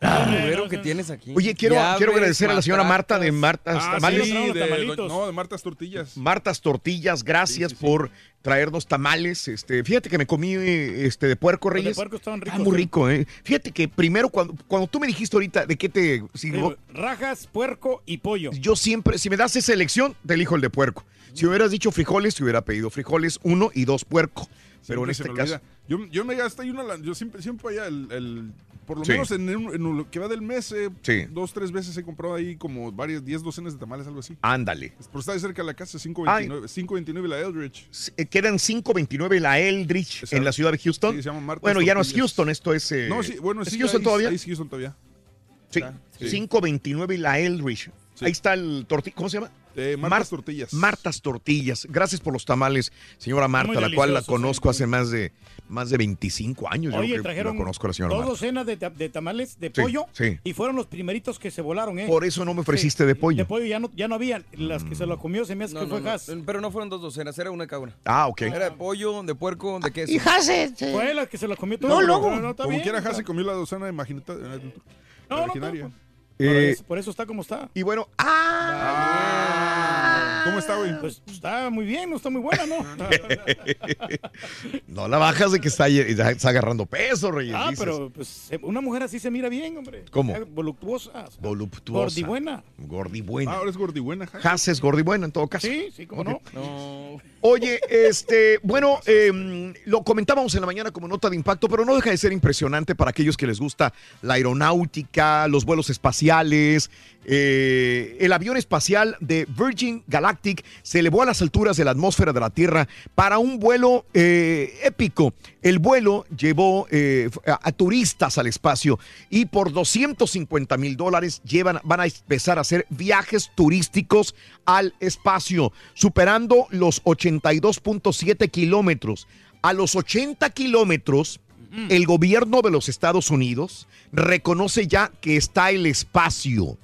Ah, mugrero que tienes aquí. Oye, quiero, quiero agradecer a la señora Marta de Martas Ah, Tamales. sí, de, tamalitos. no, de Martas Tortillas. Martas Tortillas, gracias por traernos tamales. Este, fíjate que me comí este de puerco Los de Reyes. puerco estaban Está ricos, muy ¿eh? rico, eh. Fíjate que primero cuando, cuando tú me dijiste ahorita de qué te si rajas, puerco y pollo. yo siempre si me das esa elección te elijo el de puerco. Si hubieras dicho frijoles, te hubiera pedido frijoles uno y dos puerco. Pero en Siempre este caso. Yo, yo me gasté ahí una, yo siempre, siempre allá, el, el- por lo Sí. menos en, un- en lo que va del mes, eh, Sí. dos, tres veces he comprado ahí como varias, 10 docenas de tamales, algo así. ándale. Pero está de cerca de la casa, 529, 529 la Eldridge. Eh, Quedan 5.29 la Eldridge Exacto. en la ciudad de Houston. Sí, se llama Martas bueno, ya no es. Houston, esto es. eh, no, sí, bueno, ¿es Houston ahí- todavía? ahí es Houston todavía. Sí. Sí. 529 la Eldridge. Ahí está el tortilla. ¿Cómo se llama? Eh, Martas Tortillas. Martas Tortillas. Gracias por los tamales, señora Marta, Muy la cual la deliciosos, conozco sí. hace más de, más de 25 años. yo Oye, creo que trajeron la conozco a la señora dos Marta. docenas de, ta- de tamales de Sí, pollo sí. y fueron los primeritos que se volaron, ¿eh? Por eso no me ofreciste Sí, de pollo. De pollo ya no, ya no había. Las que se lo comió se me hace No, que no, fue no. Pero no fueron dos docenas, era una cada una. Ah, ok. Era de pollo, de puerco, de queso. Y Hase, sí. Fue la que se lo comió todo. No, luego. No, no, Como bien, quiera, Hase comió la docena de imaginita, No, no, originaria. Por, Eh, eso, por eso está como está. y bueno, ¡ah! ¿Cómo está, güey? Pues está muy bien, no está muy buena, ¿no? No la bajas de que está, agarrando peso, Reyes. ah, dices. pero pues una mujer así se mira bien, hombre. ¿Cómo? Voluptuosa. Voluptuosa. Gordibuena. Gordibuena. Ah, ahora es gordibuena, Hase. Haas es gordibuena en todo caso. Sí, sí, cómo no. No. Oye, este, bueno, em, lo comentábamos en la mañana como nota de impacto, pero no deja de ser impresionante para aquellos que les gusta la aeronáutica, los vuelos espaciales. Eh, el avión espacial de Virgin Galactic se elevó a las alturas de la atmósfera de la Tierra para un vuelo eh, épico. El vuelo llevó eh, a, a turistas al espacio y por 250 mil dólares llevan, van a empezar a hacer viajes turísticos al espacio, superando los 82.7 kilómetros. A los 80 kilómetros, el gobierno de los Estados Unidos reconoce ya que está el espacio.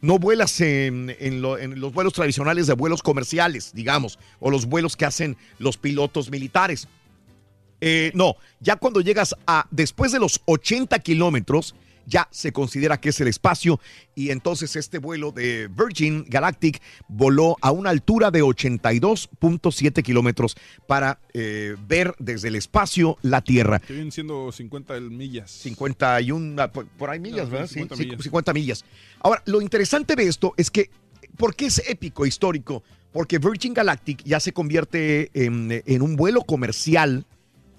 No vuelas en, en lo- en los vuelos tradicionales de vuelos comerciales, digamos, o los vuelos que hacen los pilotos militares. Eh, no, ya cuando llegas a después de los 80 kilómetros, ya se considera que es el espacio y entonces este vuelo de Virgin Galactic voló a una altura de 82.7 kilómetros para eh, ver desde el espacio la Tierra. Que vienen siendo 50 millas. 51, ah, por, por ahí millas, No, ¿verdad? sí, Sí, 50 sí, millas. 50 millas. Ahora, lo interesante de esto es que, ¿por qué es épico, histórico? Porque Virgin Galactic ya se convierte en, en un vuelo comercial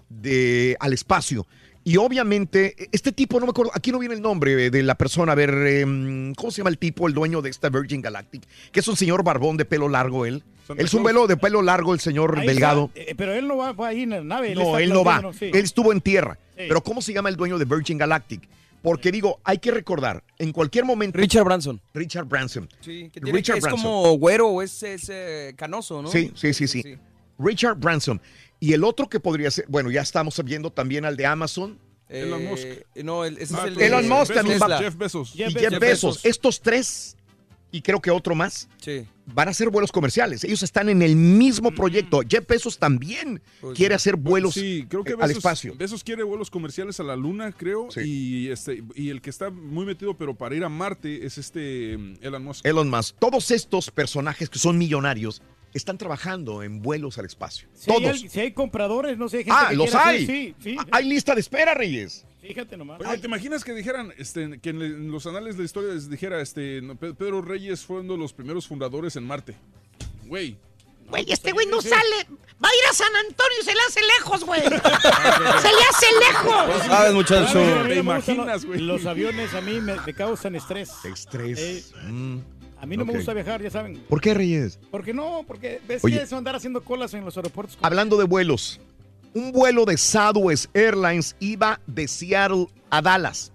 de, al espacio. Y obviamente, este tipo, no me acuerdo, aquí no viene el nombre de la persona, a ver, em, ¿cómo se llama el tipo, el dueño de esta Virgin Galactic? Que es un señor barbón de pelo largo, él. Él es un velo de pelo largo, el señor Ahí delgado. está, eh, pero él no va, va ahí en la nave. No, él no va. sí. Él estuvo en tierra. Sí. Pero ¿cómo se llama el dueño de Virgin Galactic? Porque digo, hay que recordar, en cualquier momento... Richard Branson. Richard Branson. Sí, que, tiene, Richard que es Branson. como güero o es, es, eh, canoso, ¿no? Sí, sí, sí, sí. Richard Branson. Y el otro que podría ser, bueno, ya estamos viendo también al de Amazon. Elon Musk. Eh, No, el- ese Ah, es el de Elon Musk también va. Jeff Bezos. y Jeff Jeff, Bezos. Bezos. Estos tres, y creo que otro más, Sí. van a hacer vuelos comerciales. Ellos están en el mismo proyecto. Jeff Bezos también Pues quiere sí. hacer vuelos Sí, creo que eh, al espacio. Bezos quiere vuelos comerciales a la luna, creo. Sí. Y este y el que está muy metido, pero para ir a Marte, es este mm, Elon Musk. Elon Musk. Todos estos personajes que son millonarios están trabajando en vuelos al espacio. Si hay, Todos. al- si hay compradores, no sé, gente Ah, que los quiera hacer- hay. Sí, sí. Hay lista de espera, Reyes. Fíjate nomás. Oye, ¿te imaginas que dijeran, este, que en, le- en los anales de la historia les dijera, este, Pedro Reyes fue uno de los primeros fundadores en Marte? Güey. Güey, este güey no sale. Va a ir a San Antonio y se le hace lejos, güey. se le hace lejos. Sabes, muchacho. ¿Te imaginas, los- güey? Los aviones a mí me, me causan estrés. Estrés. Eh, Mm. A mí no me gusta viajar, ya saben. ¿Por qué, Reyes? ¿Por qué no? Porque ves Oye. que eso andar haciendo colas en los aeropuertos. Hablando de vuelos, un vuelo de Southwest Airlines iba de Seattle a Dallas.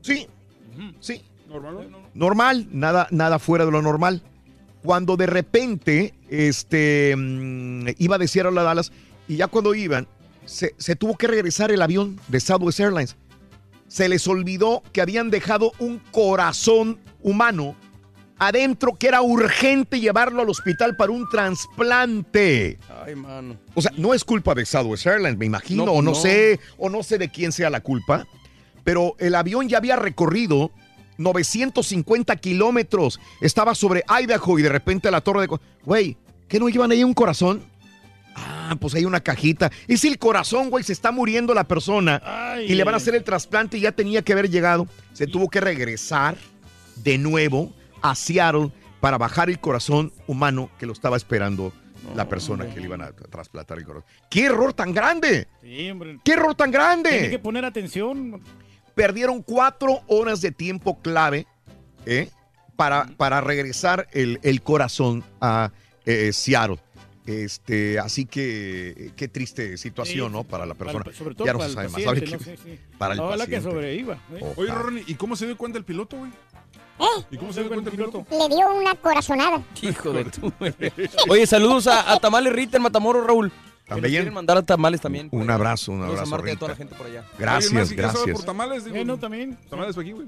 Sí, sí. ¿Normal? Normal, nada, nada fuera de lo normal. Cuando de repente este, mm, iba de Seattle a Dallas y ya cuando iban, se, se tuvo que regresar el avión de Southwest Airlines. Se les olvidó que habían dejado un corazón humano adentro que era urgente llevarlo al hospital para un trasplante. Ay, mano. O sea, no es culpa de Southwest Airlines, me imagino, No, o no, no. sé, o no sé de quién sea la culpa, pero el avión ya había recorrido 950 kilómetros, estaba sobre Idaho y de repente la torre de... Güey, ¿qué no llevan ahí un corazón? Ah, pues hay una cajita. Y si el corazón, güey, se está muriendo la persona y le van a hacer el trasplante y ya tenía que haber llegado, se tuvo que regresar de nuevo a Seattle para bajar el corazón humano que lo estaba esperando la persona que le iban a trasplantar el corazón. ¡Qué error tan grande! Sí, hombre. ¡Qué error tan grande! Tiene que poner atención. Perdieron cuatro horas de tiempo clave ¿eh? para, para regresar el, el corazón a eh, Seattle. Este, así que eh, qué triste situación, Sí, ¿no? Para la persona. Para- sobre todo ya no para se el sabe más. paciente, Ahora ¿no? que- Sí, sí. Para el Ojalá que sobreviva. ¿eh? Oye, Ronnie, ¿y cómo se dio cuenta el piloto, güey? ¿Y cómo se dio cuenta el piloto? Le dio una corazonada. Hijo de tu. Oye, saludos a, a Tamales Rita en Matamoros, Raúl. También. quieren mandar a Tamales también. Un abrazo, un abrazo. Marta y a toda la gente por allá. Gracias, ¿Alguien más que quiera saber gracias. por tamales? Digo, Eh, no, también. Tamales aquí, güey.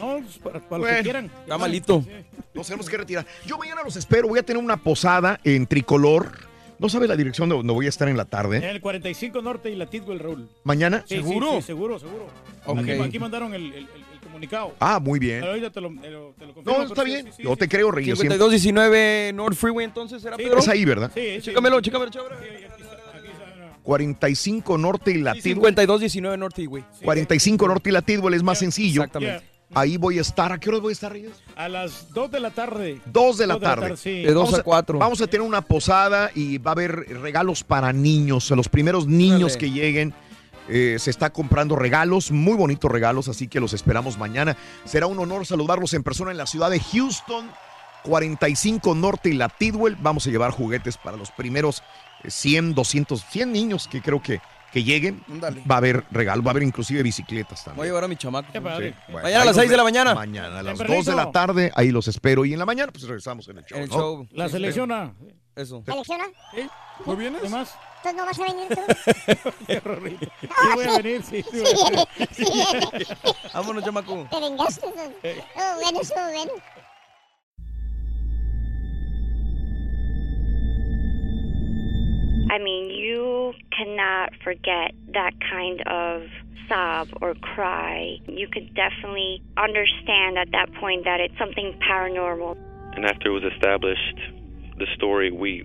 No, pues, para, para lo Bueno, que quieran. Está malito. Nos tenemos que retirar. Yo mañana los espero. Voy a tener una posada en tricolor. No sabes la dirección de donde voy a estar en la En tarde. el 45 Norte y la Tidwell, Raúl. ¿Mañana? Sí, sí, ¿Seguro? sí, seguro, seguro. Ok. Aquí, aquí mandaron el, el- el- el comunicado. Ah, muy bien. Pero ahorita te lo, te lo- te lo confirmo, No, está bien. sí, sí, Yo sí. te creo, siempre- 5219 North Freeway, entonces, ¿será Sí, Pedro? Es ahí, ¿verdad? Sí, sí. Chécamelo, chécamelo, chécamelo. 45 Norte y la Tidwell. 5219 North Freeway. 45 Norte y la Tidwell es más sencillo. Exactamente. Ahí voy a estar. ¿A qué hora voy a estar, Reyes? A las 2 de la tarde. Dos de la tarde. sí. Vamos Vamos a tener una posada y va a haber regalos para niños. A los primeros niños Órale. que lleguen. Eh, se está comprando regalos, muy bonitos regalos, así que los esperamos mañana. Será un honor saludarlos en persona en la ciudad de Houston, 45 Norte y la Tidwell. Vamos a llevar juguetes para los primeros eh, 100, 200, 100 niños que creo que, que lleguen. Va a haber regalo, va a haber inclusive bicicletas también. Voy a llevar a mi chamaco. Sí, bueno, Mañana a las nos 6 de la mañana. Mañana a las Tempranito. 2 de la tarde, ahí los espero. Y en la mañana, pues regresamos en el show. En el ¿no? show. La selecciona. Eso. ¿Selecciona? ¿No vienes? ¿Qué más? ¿Tú no vas a venir tú? Sí voy a venir, sí. sí Sí voy a viene, sí viene. Vámonos, chamaco. Te vengaste. Estuvo bueno, estuvo bueno. I mean, you cannot forget that kind of sob or cry. You could definitely understand at that point that it's something paranormal. And after it was established, the story, we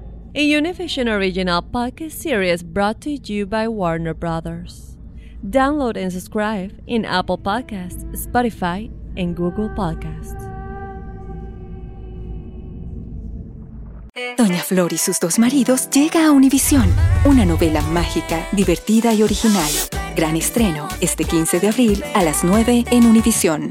a Univision original podcast series brought to you by Warner Brothers. Download and subscribe in Apple Podcasts, Spotify, and Google Podcasts. Doña Flor y sus dos maridos llega a Univisión, una novela mágica, divertida y original. Gran estreno este 15 de abril a las 9 en Univisión.